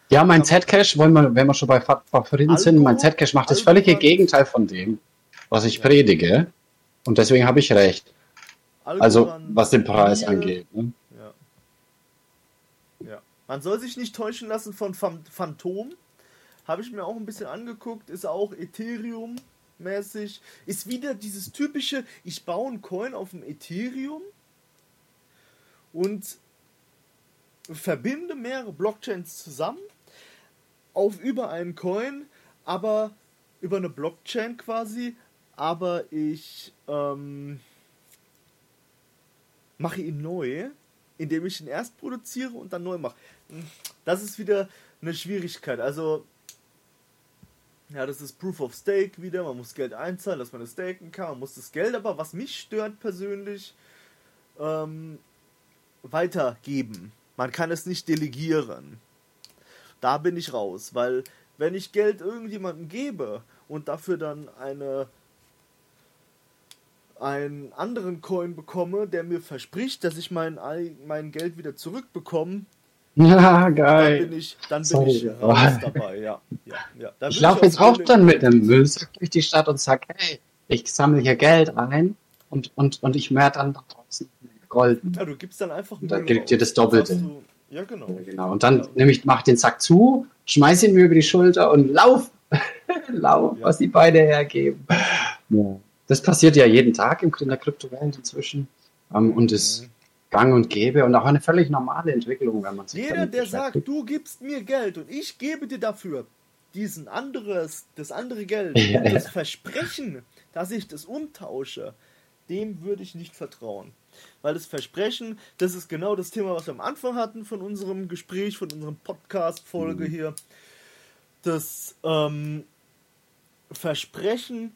Ja, mein Z-Cash, wollen wir, wenn wir schon bei Fa- Favoriten sind, mein Z-Cash macht das völlige Gegenteil von dem, was ich predige. Und deswegen habe ich recht. Also, was den Preis angeht. Ne? Man soll sich nicht täuschen lassen von Phan- Phantom. Habe ich mir auch ein bisschen angeguckt. Ist auch Ethereum-mäßig. Ist wieder dieses typische, ich baue einen Coin auf dem Ethereum und verbinde mehrere Blockchains zusammen auf über einen Coin, aber über eine Blockchain quasi, aber ich ähm, mache ihn neu, indem ich ihn erst produziere und dann neu mache. Das ist wieder eine Schwierigkeit. Also, ja, das ist Proof of Stake wieder. Man muss Geld einzahlen, dass man es staken kann. Man muss das Geld aber, was mich stört persönlich, ähm, weitergeben. Man kann es nicht delegieren. Da bin ich raus, weil wenn ich Geld irgendjemandem gebe und dafür dann eine einen anderen Coin bekomme, der mir verspricht, dass ich mein, Ei- mein Geld wieder zurückbekomme, Ja, dann geil. bin ich, dann bin Sorry. ich raus dabei, ja. ja, ja. Da Ich laufe jetzt auch dann mit dem Müllsack durch die Stadt und sag, hey, ich sammle hier Geld ein und, und, und ich mehr dann da draußen Gold. Ja, du gibst dann einfach Und dann Müll gibt dir das Doppelte. Du- Ja, genau. Ja, genau. Und dann nehme ich, mach den Sack zu, schmeiß ihn mir über die Schulter und lauf, lauf, Ja. was die Beine hergeben. Ja. Das passiert ja jeden Tag im, in der Kryptowelt inzwischen. Ähm, und ist Mhm. Gang und gäbe und auch eine völlig normale Entwicklung, wenn man sich Jeder, der sagt, du gibst mir Geld und ich gebe dir dafür diesen anderes, das andere Geld Ja, das ja. Versprechen, dass ich das umtausche, dem würde ich nicht vertrauen. Weil das Versprechen, das ist genau das Thema, was wir am Anfang hatten von unserem Gespräch, von unserem Podcast-Folge Mhm. hier. Das ähm, Versprechen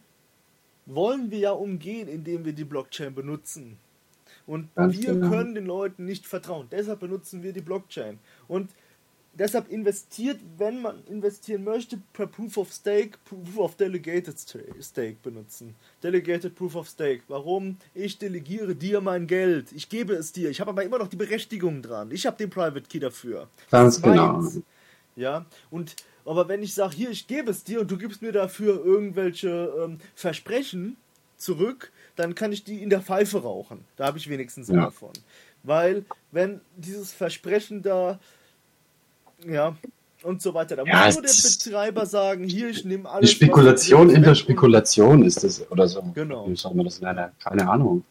wollen wir ja umgehen, indem wir die Blockchain benutzen. Und Ganz wir genau. können den Leuten nicht vertrauen. Deshalb benutzen wir die Blockchain. Und deshalb investiert, wenn man investieren möchte, per Proof of Stake, Proof of Delegated Sta- Stake benutzen. Delegated Proof of Stake. Warum? Ich delegiere dir mein Geld. Ich gebe es dir. Ich habe aber immer noch die Berechtigung dran. Ich habe den Private Key dafür. Ganz genau. Ja, und aber wenn ich sage, hier, ich gebe es dir und du gibst mir dafür irgendwelche ähm, Versprechen zurück, dann kann ich die in der Pfeife rauchen. Da habe ich wenigstens Ja. mehr von. Weil, wenn dieses Versprechen da, ja, und so weiter, da Ja, muss nur der Betreiber sagen, hier, ich nehme alles. Die Spekulation in der Spekulation ist das oder so. Genau. Wie soll man das nennen? Keine Ahnung.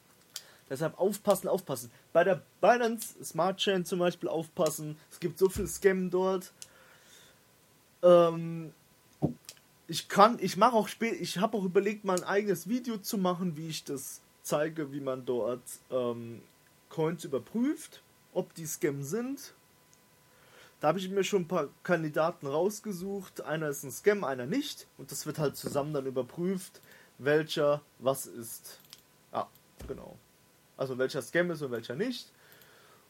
Deshalb aufpassen, aufpassen. Bei der Binance Smart Chain zum Beispiel aufpassen. Es gibt so viel Scam dort. Ähm, ich kann, ich mache auch spät, ich habe auch überlegt, mal ein eigenes Video zu machen, wie ich das zeige, wie man dort ähm, Coins überprüft, ob die Scam sind. Da habe ich mir schon ein paar Kandidaten rausgesucht. Einer ist ein Scam, einer nicht. Und das wird halt zusammen dann überprüft, welcher was ist. Ja, genau. Also welcher Scam ist und welcher nicht.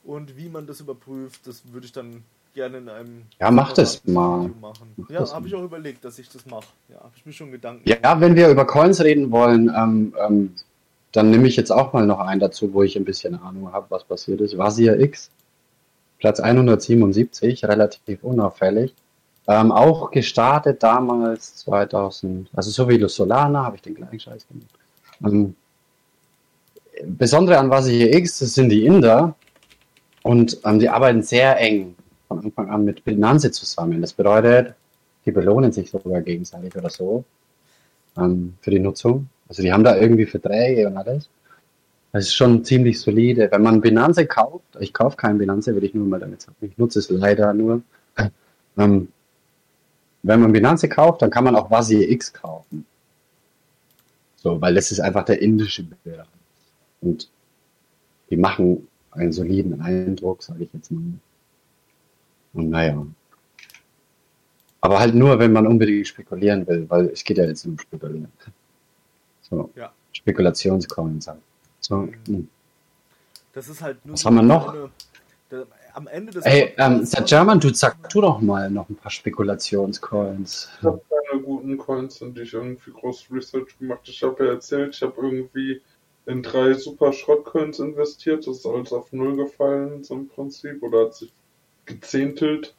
Und wie man das überprüft, das würde ich dann gerne in einem Ja, mach das mal. Mach Ja, habe ich auch überlegt, dass ich das mache. Ja, habe ich mir schon Gedanken Ja, wenn wir über Coins reden wollen, ähm, ähm, dann nehme ich jetzt auch mal noch einen dazu, wo ich ein bisschen Ahnung habe, was passiert ist. Vasir X, Platz 177, relativ unauffällig. Ähm, auch gestartet damals 2000, also so wie Solana habe ich den gleichen Scheiß gemacht. Ähm, Besondere an was ich X, das sind die Inder und ähm, die arbeiten sehr eng von Anfang an mit Binance zusammen. Das bedeutet, die belohnen sich sogar gegenseitig oder so ähm, für die Nutzung. Also die haben da irgendwie Verträge und alles. Das ist schon ziemlich solide. Wenn man Binance kauft, ich kaufe keinen Binance, würde ich nur mal damit sagen. Ich nutze es leider nur. Ähm, wenn man Binance kauft, dann kann man auch Vasi X kaufen. So, weil das ist einfach der indische Bereich. Und die machen einen soliden Eindruck, sage ich jetzt mal. Und naja. Aber halt nur, wenn man unbedingt spekulieren will, weil es geht ja jetzt um Spekulieren. So. Ja. Spekulationscoins halt. So. Mhm. Hm. Das ist halt nur. Was haben wir noch? Eine, der, am Ende des. Ey, ähm, der German, du sag du doch mal noch ein paar Spekulationscoins. Ich habe keine guten Coins, in die ich irgendwie groß Research gemacht Ich habe ja erzählt, ich habe irgendwie in drei super Schrottcoins investiert. Das ist alles auf Null gefallen, so im Prinzip. Oder hat sich gezehntelt.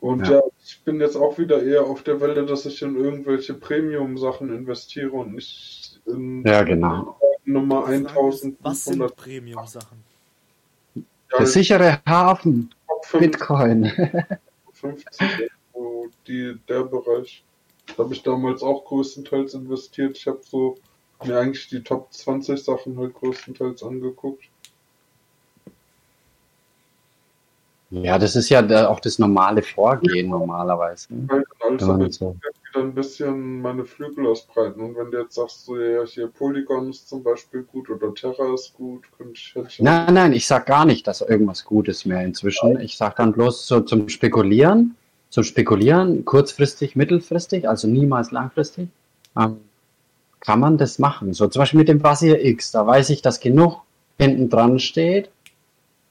Und ja. ja. ich bin jetzt auch wieder eher auf der Welle, dass ich in irgendwelche Premium-Sachen investiere und nicht in ja, genau. Nummer 1500. Was sind Premium-Sachen? Ja, der sichere Hafen. Bitcoin. 50 Euro, die, der Bereich. Da habe ich damals auch größtenteils investiert. Ich habe so mir eigentlich die Top 20 Sachen halt größtenteils angeguckt. Ja, das ist ja auch das normale Vorgehen normalerweise. Also wenn so. wieder ein bisschen meine Flügel ausbreiten. Und wenn du jetzt sagst, so, ja, hier Polygon ist zum Beispiel gut oder Terra ist gut, könnte ich, hätte ich Nein, nein, ich sag gar nicht, dass irgendwas gut ist mehr inzwischen. Ich sag dann bloß so zum Spekulieren, zum Spekulieren, kurzfristig, mittelfristig, also niemals langfristig. Ähm, kann man das machen. So zum Beispiel mit dem Basier X, da weiß ich, dass genug hinten dran steht,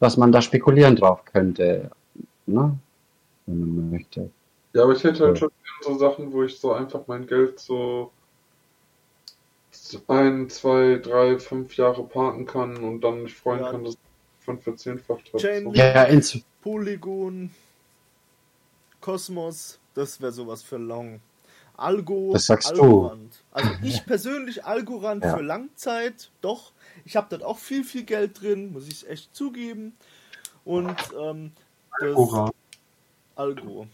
dass man da spekulieren drauf könnte, ne? wenn man möchte. Ja, aber ich hätte halt schon so Sachen, wo ich so einfach mein Geld so ein, zwei, drei, fünf Jahre parken kann und dann mich freuen ja. kann, dass ich von verzehnfacht habe. So. Ja, ins Polygon, Kosmos, das wäre sowas für Long. Algo, das sagst Algorand. Du. Also ich persönlich Algorand ja. für Langzeit, doch. Ich habe dort auch viel, viel Geld drin, muss ich echt zugeben. Und ähm, das Algo.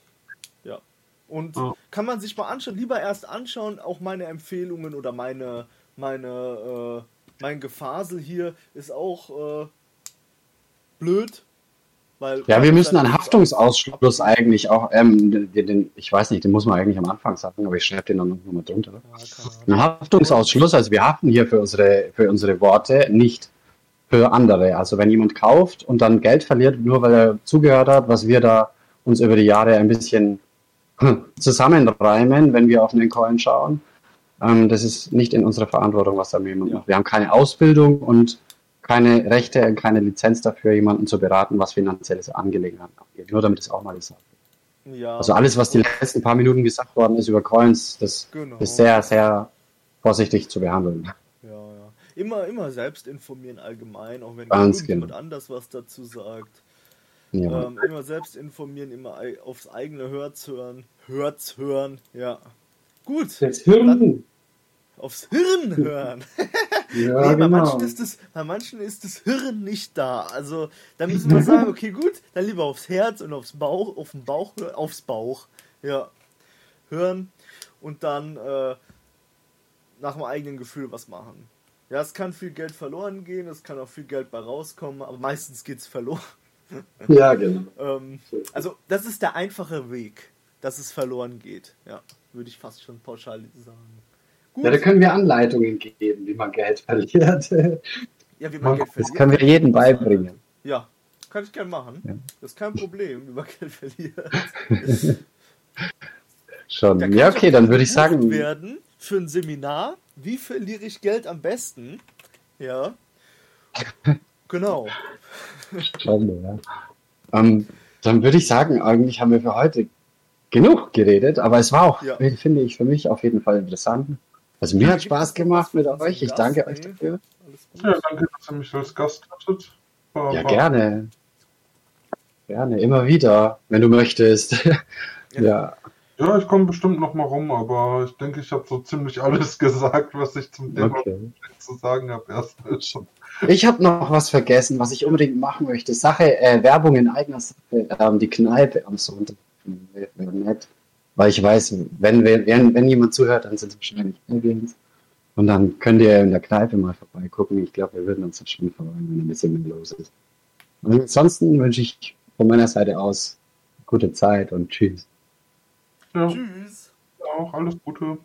Ja. Und oh. kann man sich mal anschauen, lieber erst anschauen, auch meine Empfehlungen oder meine, meine, äh, mein Gefasel hier ist auch äh, blöd, weil ja, wir müssen einen Haftungsausschluss eigentlich auch, ähm, den, den, ich weiß nicht, den muss man eigentlich am Anfang sagen, aber ich schreibe den dann nochmal drunter. Ja, Ein Haftungsausschluss, also wir haften hier für unsere, für unsere Worte, nicht für andere. Also wenn jemand kauft und dann Geld verliert, nur weil er zugehört hat, was wir da uns über die Jahre ein bisschen zusammenreimen, wenn wir auf einen Coin schauen, ähm, das ist nicht in unserer Verantwortung, was da jemand ja. macht. Wir haben keine Ausbildung und keine Rechte und keine Lizenz dafür, jemanden zu beraten, was finanzielle Angelegenheiten angeht. Nur damit es auch mal gesagt wird. Ja. Also alles, was die letzten paar Minuten gesagt worden ist über Coins, das genau. ist sehr, sehr vorsichtig zu behandeln. Ja, ja. Immer, immer selbst informieren allgemein, auch wenn Ganz jemand genau. anders was dazu sagt. Ja. Ähm, immer selbst informieren, immer aufs eigene Herz hören. Herz hören, ja. Gut. Das Hirn. Aufs Hirn hören. Ja, nee, bei, genau. manchen ist das, bei manchen ist das Hirn nicht da. Also da müssen wir sagen, okay, gut, dann lieber aufs Herz und aufs Bauch, auf den Bauch, aufs Bauch, ja, hören und dann äh, nach dem eigenen Gefühl was machen. Ja, es kann viel Geld verloren gehen, es kann auch viel Geld bei rauskommen, aber meistens geht es verloren. Ja, genau. ähm, also das ist der einfache Weg, dass es verloren geht. Ja, würde ich fast schon pauschal sagen. Gut. Ja, da können wir Anleitungen geben, wie man Geld verliert. Ja, wie man Geld verliert. Das können wir jedem beibringen. Ja, kann ich gerne machen. Ja. Das ist kein Problem, wie man Geld verliert. Schon. Ja, okay, dann würde ich sagen. werden für ein Seminar. Wie verliere ich Geld am besten? Ja. Genau. Schon, ja. Ähm, dann würde ich sagen, eigentlich haben wir für heute genug geredet, aber es war auch, ja. finde ich, für mich auf jeden Fall interessant. Also mir ja, hat Spaß gemacht mit euch. Ich danke euch dafür. Ja, danke, dass ihr mich als Gast hattet. War, ja, gerne. Gerne, immer wieder, wenn du möchtest. Ja. Ja, ich komme bestimmt noch mal rum, aber ich denke, ich habe so ziemlich alles gesagt, was ich zum Thema Okay. zu sagen habe. Erstmal schon. Ich habe noch was vergessen, was ich unbedingt machen möchte. Sache, äh, Werbung in eigener Sache, ähm, die Kneipe am Sonntag wäre wär nett. Weil ich weiß, wenn, wenn, wenn jemand zuhört, dann sind es wahrscheinlich Aliens. Und dann könnt ihr in der Kneipe mal vorbeigucken. Ich glaube, wir würden uns das schon freuen, wenn ein bisschen mehr los ist. Und ansonsten wünsche ich von meiner Seite aus gute Zeit und tschüss. Ja, Tschüss. auch alles Gute.